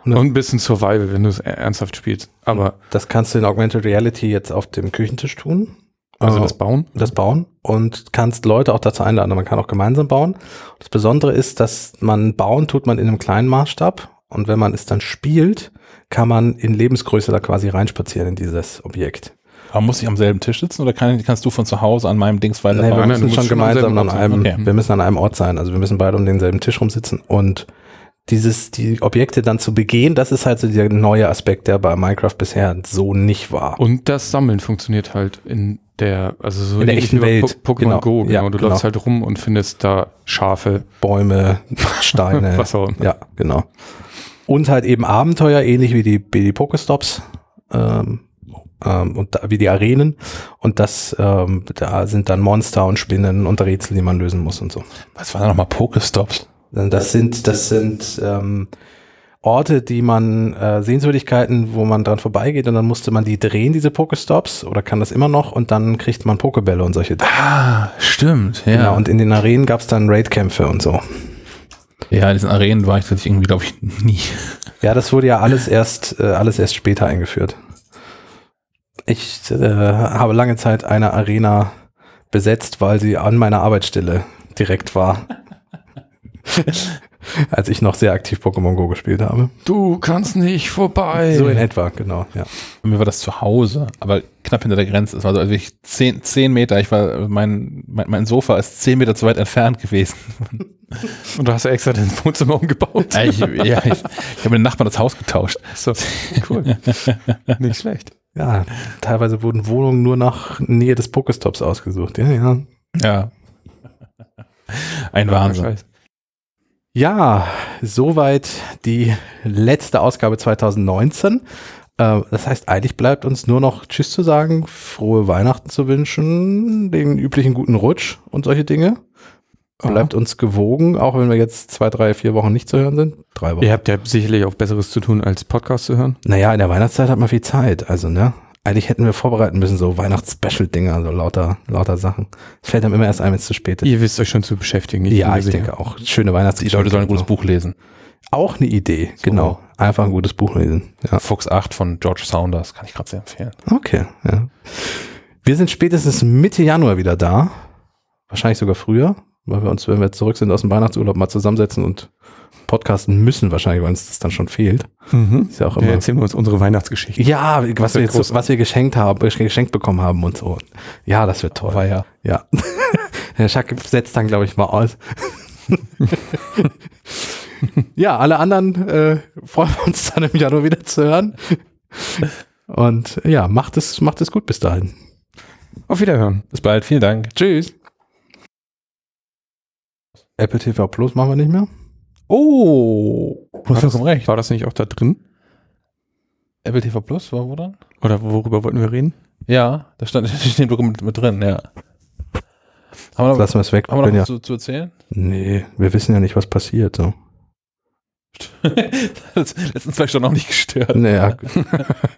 Und ein bisschen Survival, wenn du es ernsthaft spielst. Aber, das kannst du in Augmented Reality jetzt auf dem Küchentisch tun. also Äh, das Bauen. das Bauen und kannst Leute auch dazu einladen. Man kann auch gemeinsam bauen. Das Besondere ist, dass man bauen tut man in einem kleinen Maßstab und wenn man es dann spielt, kann man in Lebensgröße da quasi reinspazieren in dieses Objekt. Aber muss ich am selben Tisch sitzen oder kann, kannst du von zu Hause an meinem Dings Nee, wir weiterfahren? müssen schon schon am gemeinsam an einem, Okay. wir müssen an einem Ort sein. Also wir müssen beide um denselben Tisch rumsitzen und dieses, die Objekte dann zu begehen, das ist halt so der neue Aspekt, der bei Minecraft bisher so nicht war. Und das Sammeln funktioniert halt in der, also so In der echten Welt. Po- Pokémon Genau. Go, genau. Ja, du genau. läufst halt rum und findest da Schafe, Bäume, [LAUGHS] Steine. was auch immer. Ja, genau. Und halt eben Abenteuer, ähnlich wie die, wie die Pokestops ähm, ähm, und da, wie die Arenen. Und das, ähm, da sind dann Monster und Spinnen und Rätsel, die man lösen muss und so. Was war da nochmal Pokestops? Das sind, das sind ähm, Orte, die man, äh, Sehenswürdigkeiten, wo man dran vorbeigeht und dann musste man die drehen, diese Pokestops, oder kann das immer noch und dann kriegt man Pokebälle und solche Dinge. Ah, stimmt. Ja, Genau, und in den Arenen gab es dann Raidkämpfe und so. ja in diesen Arenen war ich tatsächlich irgendwie, glaube ich, nie. Ja, das wurde ja alles erst, äh, alles erst später eingeführt. Ich äh, habe lange Zeit eine Arena besetzt, weil sie an meiner Arbeitsstelle direkt war. [LAUGHS] Als ich noch sehr aktiv Pokémon Go gespielt habe. Du kannst nicht vorbei. So in etwa, genau, ja. Bei mir war das zu Hause, aber knapp hinter der Grenze. Es war so, also ich zehn, zehn Meter, ich war, mein, mein, mein Sofa ist zehn Meter zu weit entfernt gewesen. [LAUGHS] Und du hast ja extra dein Wohnzimmer umgebaut. Ja, ich, ja, ich, ich habe mit den Nachbarn das Haus getauscht. So, cool. [LAUGHS] nicht schlecht. Ja, teilweise wurden Wohnungen nur nach Nähe des Pokestops ausgesucht. Ja, ja. Ja. Ein Wahnsinn. Ja, soweit die letzte Ausgabe 2019. Äh, Das heißt, eigentlich bleibt uns nur noch Tschüss zu sagen, frohe Weihnachten zu wünschen, den üblichen guten Rutsch und solche Dinge. Bleibt uns gewogen, auch wenn wir jetzt zwei, drei, vier Wochen nicht zu hören sind. Drei Wochen. Ihr habt ja sicherlich auch Besseres zu tun, als Podcast zu hören. Naja, in der Weihnachtszeit hat man viel Zeit. Also, ne? Eigentlich hätten wir vorbereiten müssen, so Weihnachts-Special-Dinger, so lauter, lauter Sachen. Es fällt einem immer erst ein, wenn es zu spät ist. Ihr wisst euch schon zu beschäftigen. ja, ich mir sicher. denke auch. Schöne Die Weihnachtsgeschichte. Leute sollen ein gutes Buch lesen. Auch eine Idee, genau. Einfach ein gutes Buch lesen. Ja. Fuchs 8 von George Saunders, kann ich gerade sehr empfehlen. Okay, ja. Wir sind spätestens Mitte Januar wieder da. Wahrscheinlich sogar früher, weil wir uns, wenn wir zurück sind aus dem Weihnachtsurlaub, mal zusammensetzen und podcasten müssen, wahrscheinlich, weil uns das dann schon fehlt. Mhm. Ist ja auch Ja, immer. erzählen wir uns unsere Weihnachtsgeschichte. Ja, was wir, jetzt, was wir geschenkt haben, geschenkt bekommen haben und so. Ja, das wird toll. War ja. Ja. [LAUGHS] Herr Schack setzt dann, glaube ich, mal aus. [LAUGHS] ja, alle anderen äh, freuen wir uns dann im Januar wieder zu hören. Und ja, macht es, macht es gut bis dahin. Auf Wiederhören. Bis bald, vielen Dank. Tschüss. Apple TV Plus machen wir nicht mehr. Oh, du hast vollkommen recht. War das nicht auch da drin? Apple TV Plus war wo dann? Oder worüber wollten wir reden? Ja, da stand [LAUGHS] in dem Dokument mit drin, ja. Haben wir noch, Lassen wir es weg. haben wir noch ja, was zu, zu erzählen? nee, wir wissen ja nicht, was passiert. So. [LAUGHS] das letzten zwei Stunden noch nicht gestört. Naja, [LAUGHS]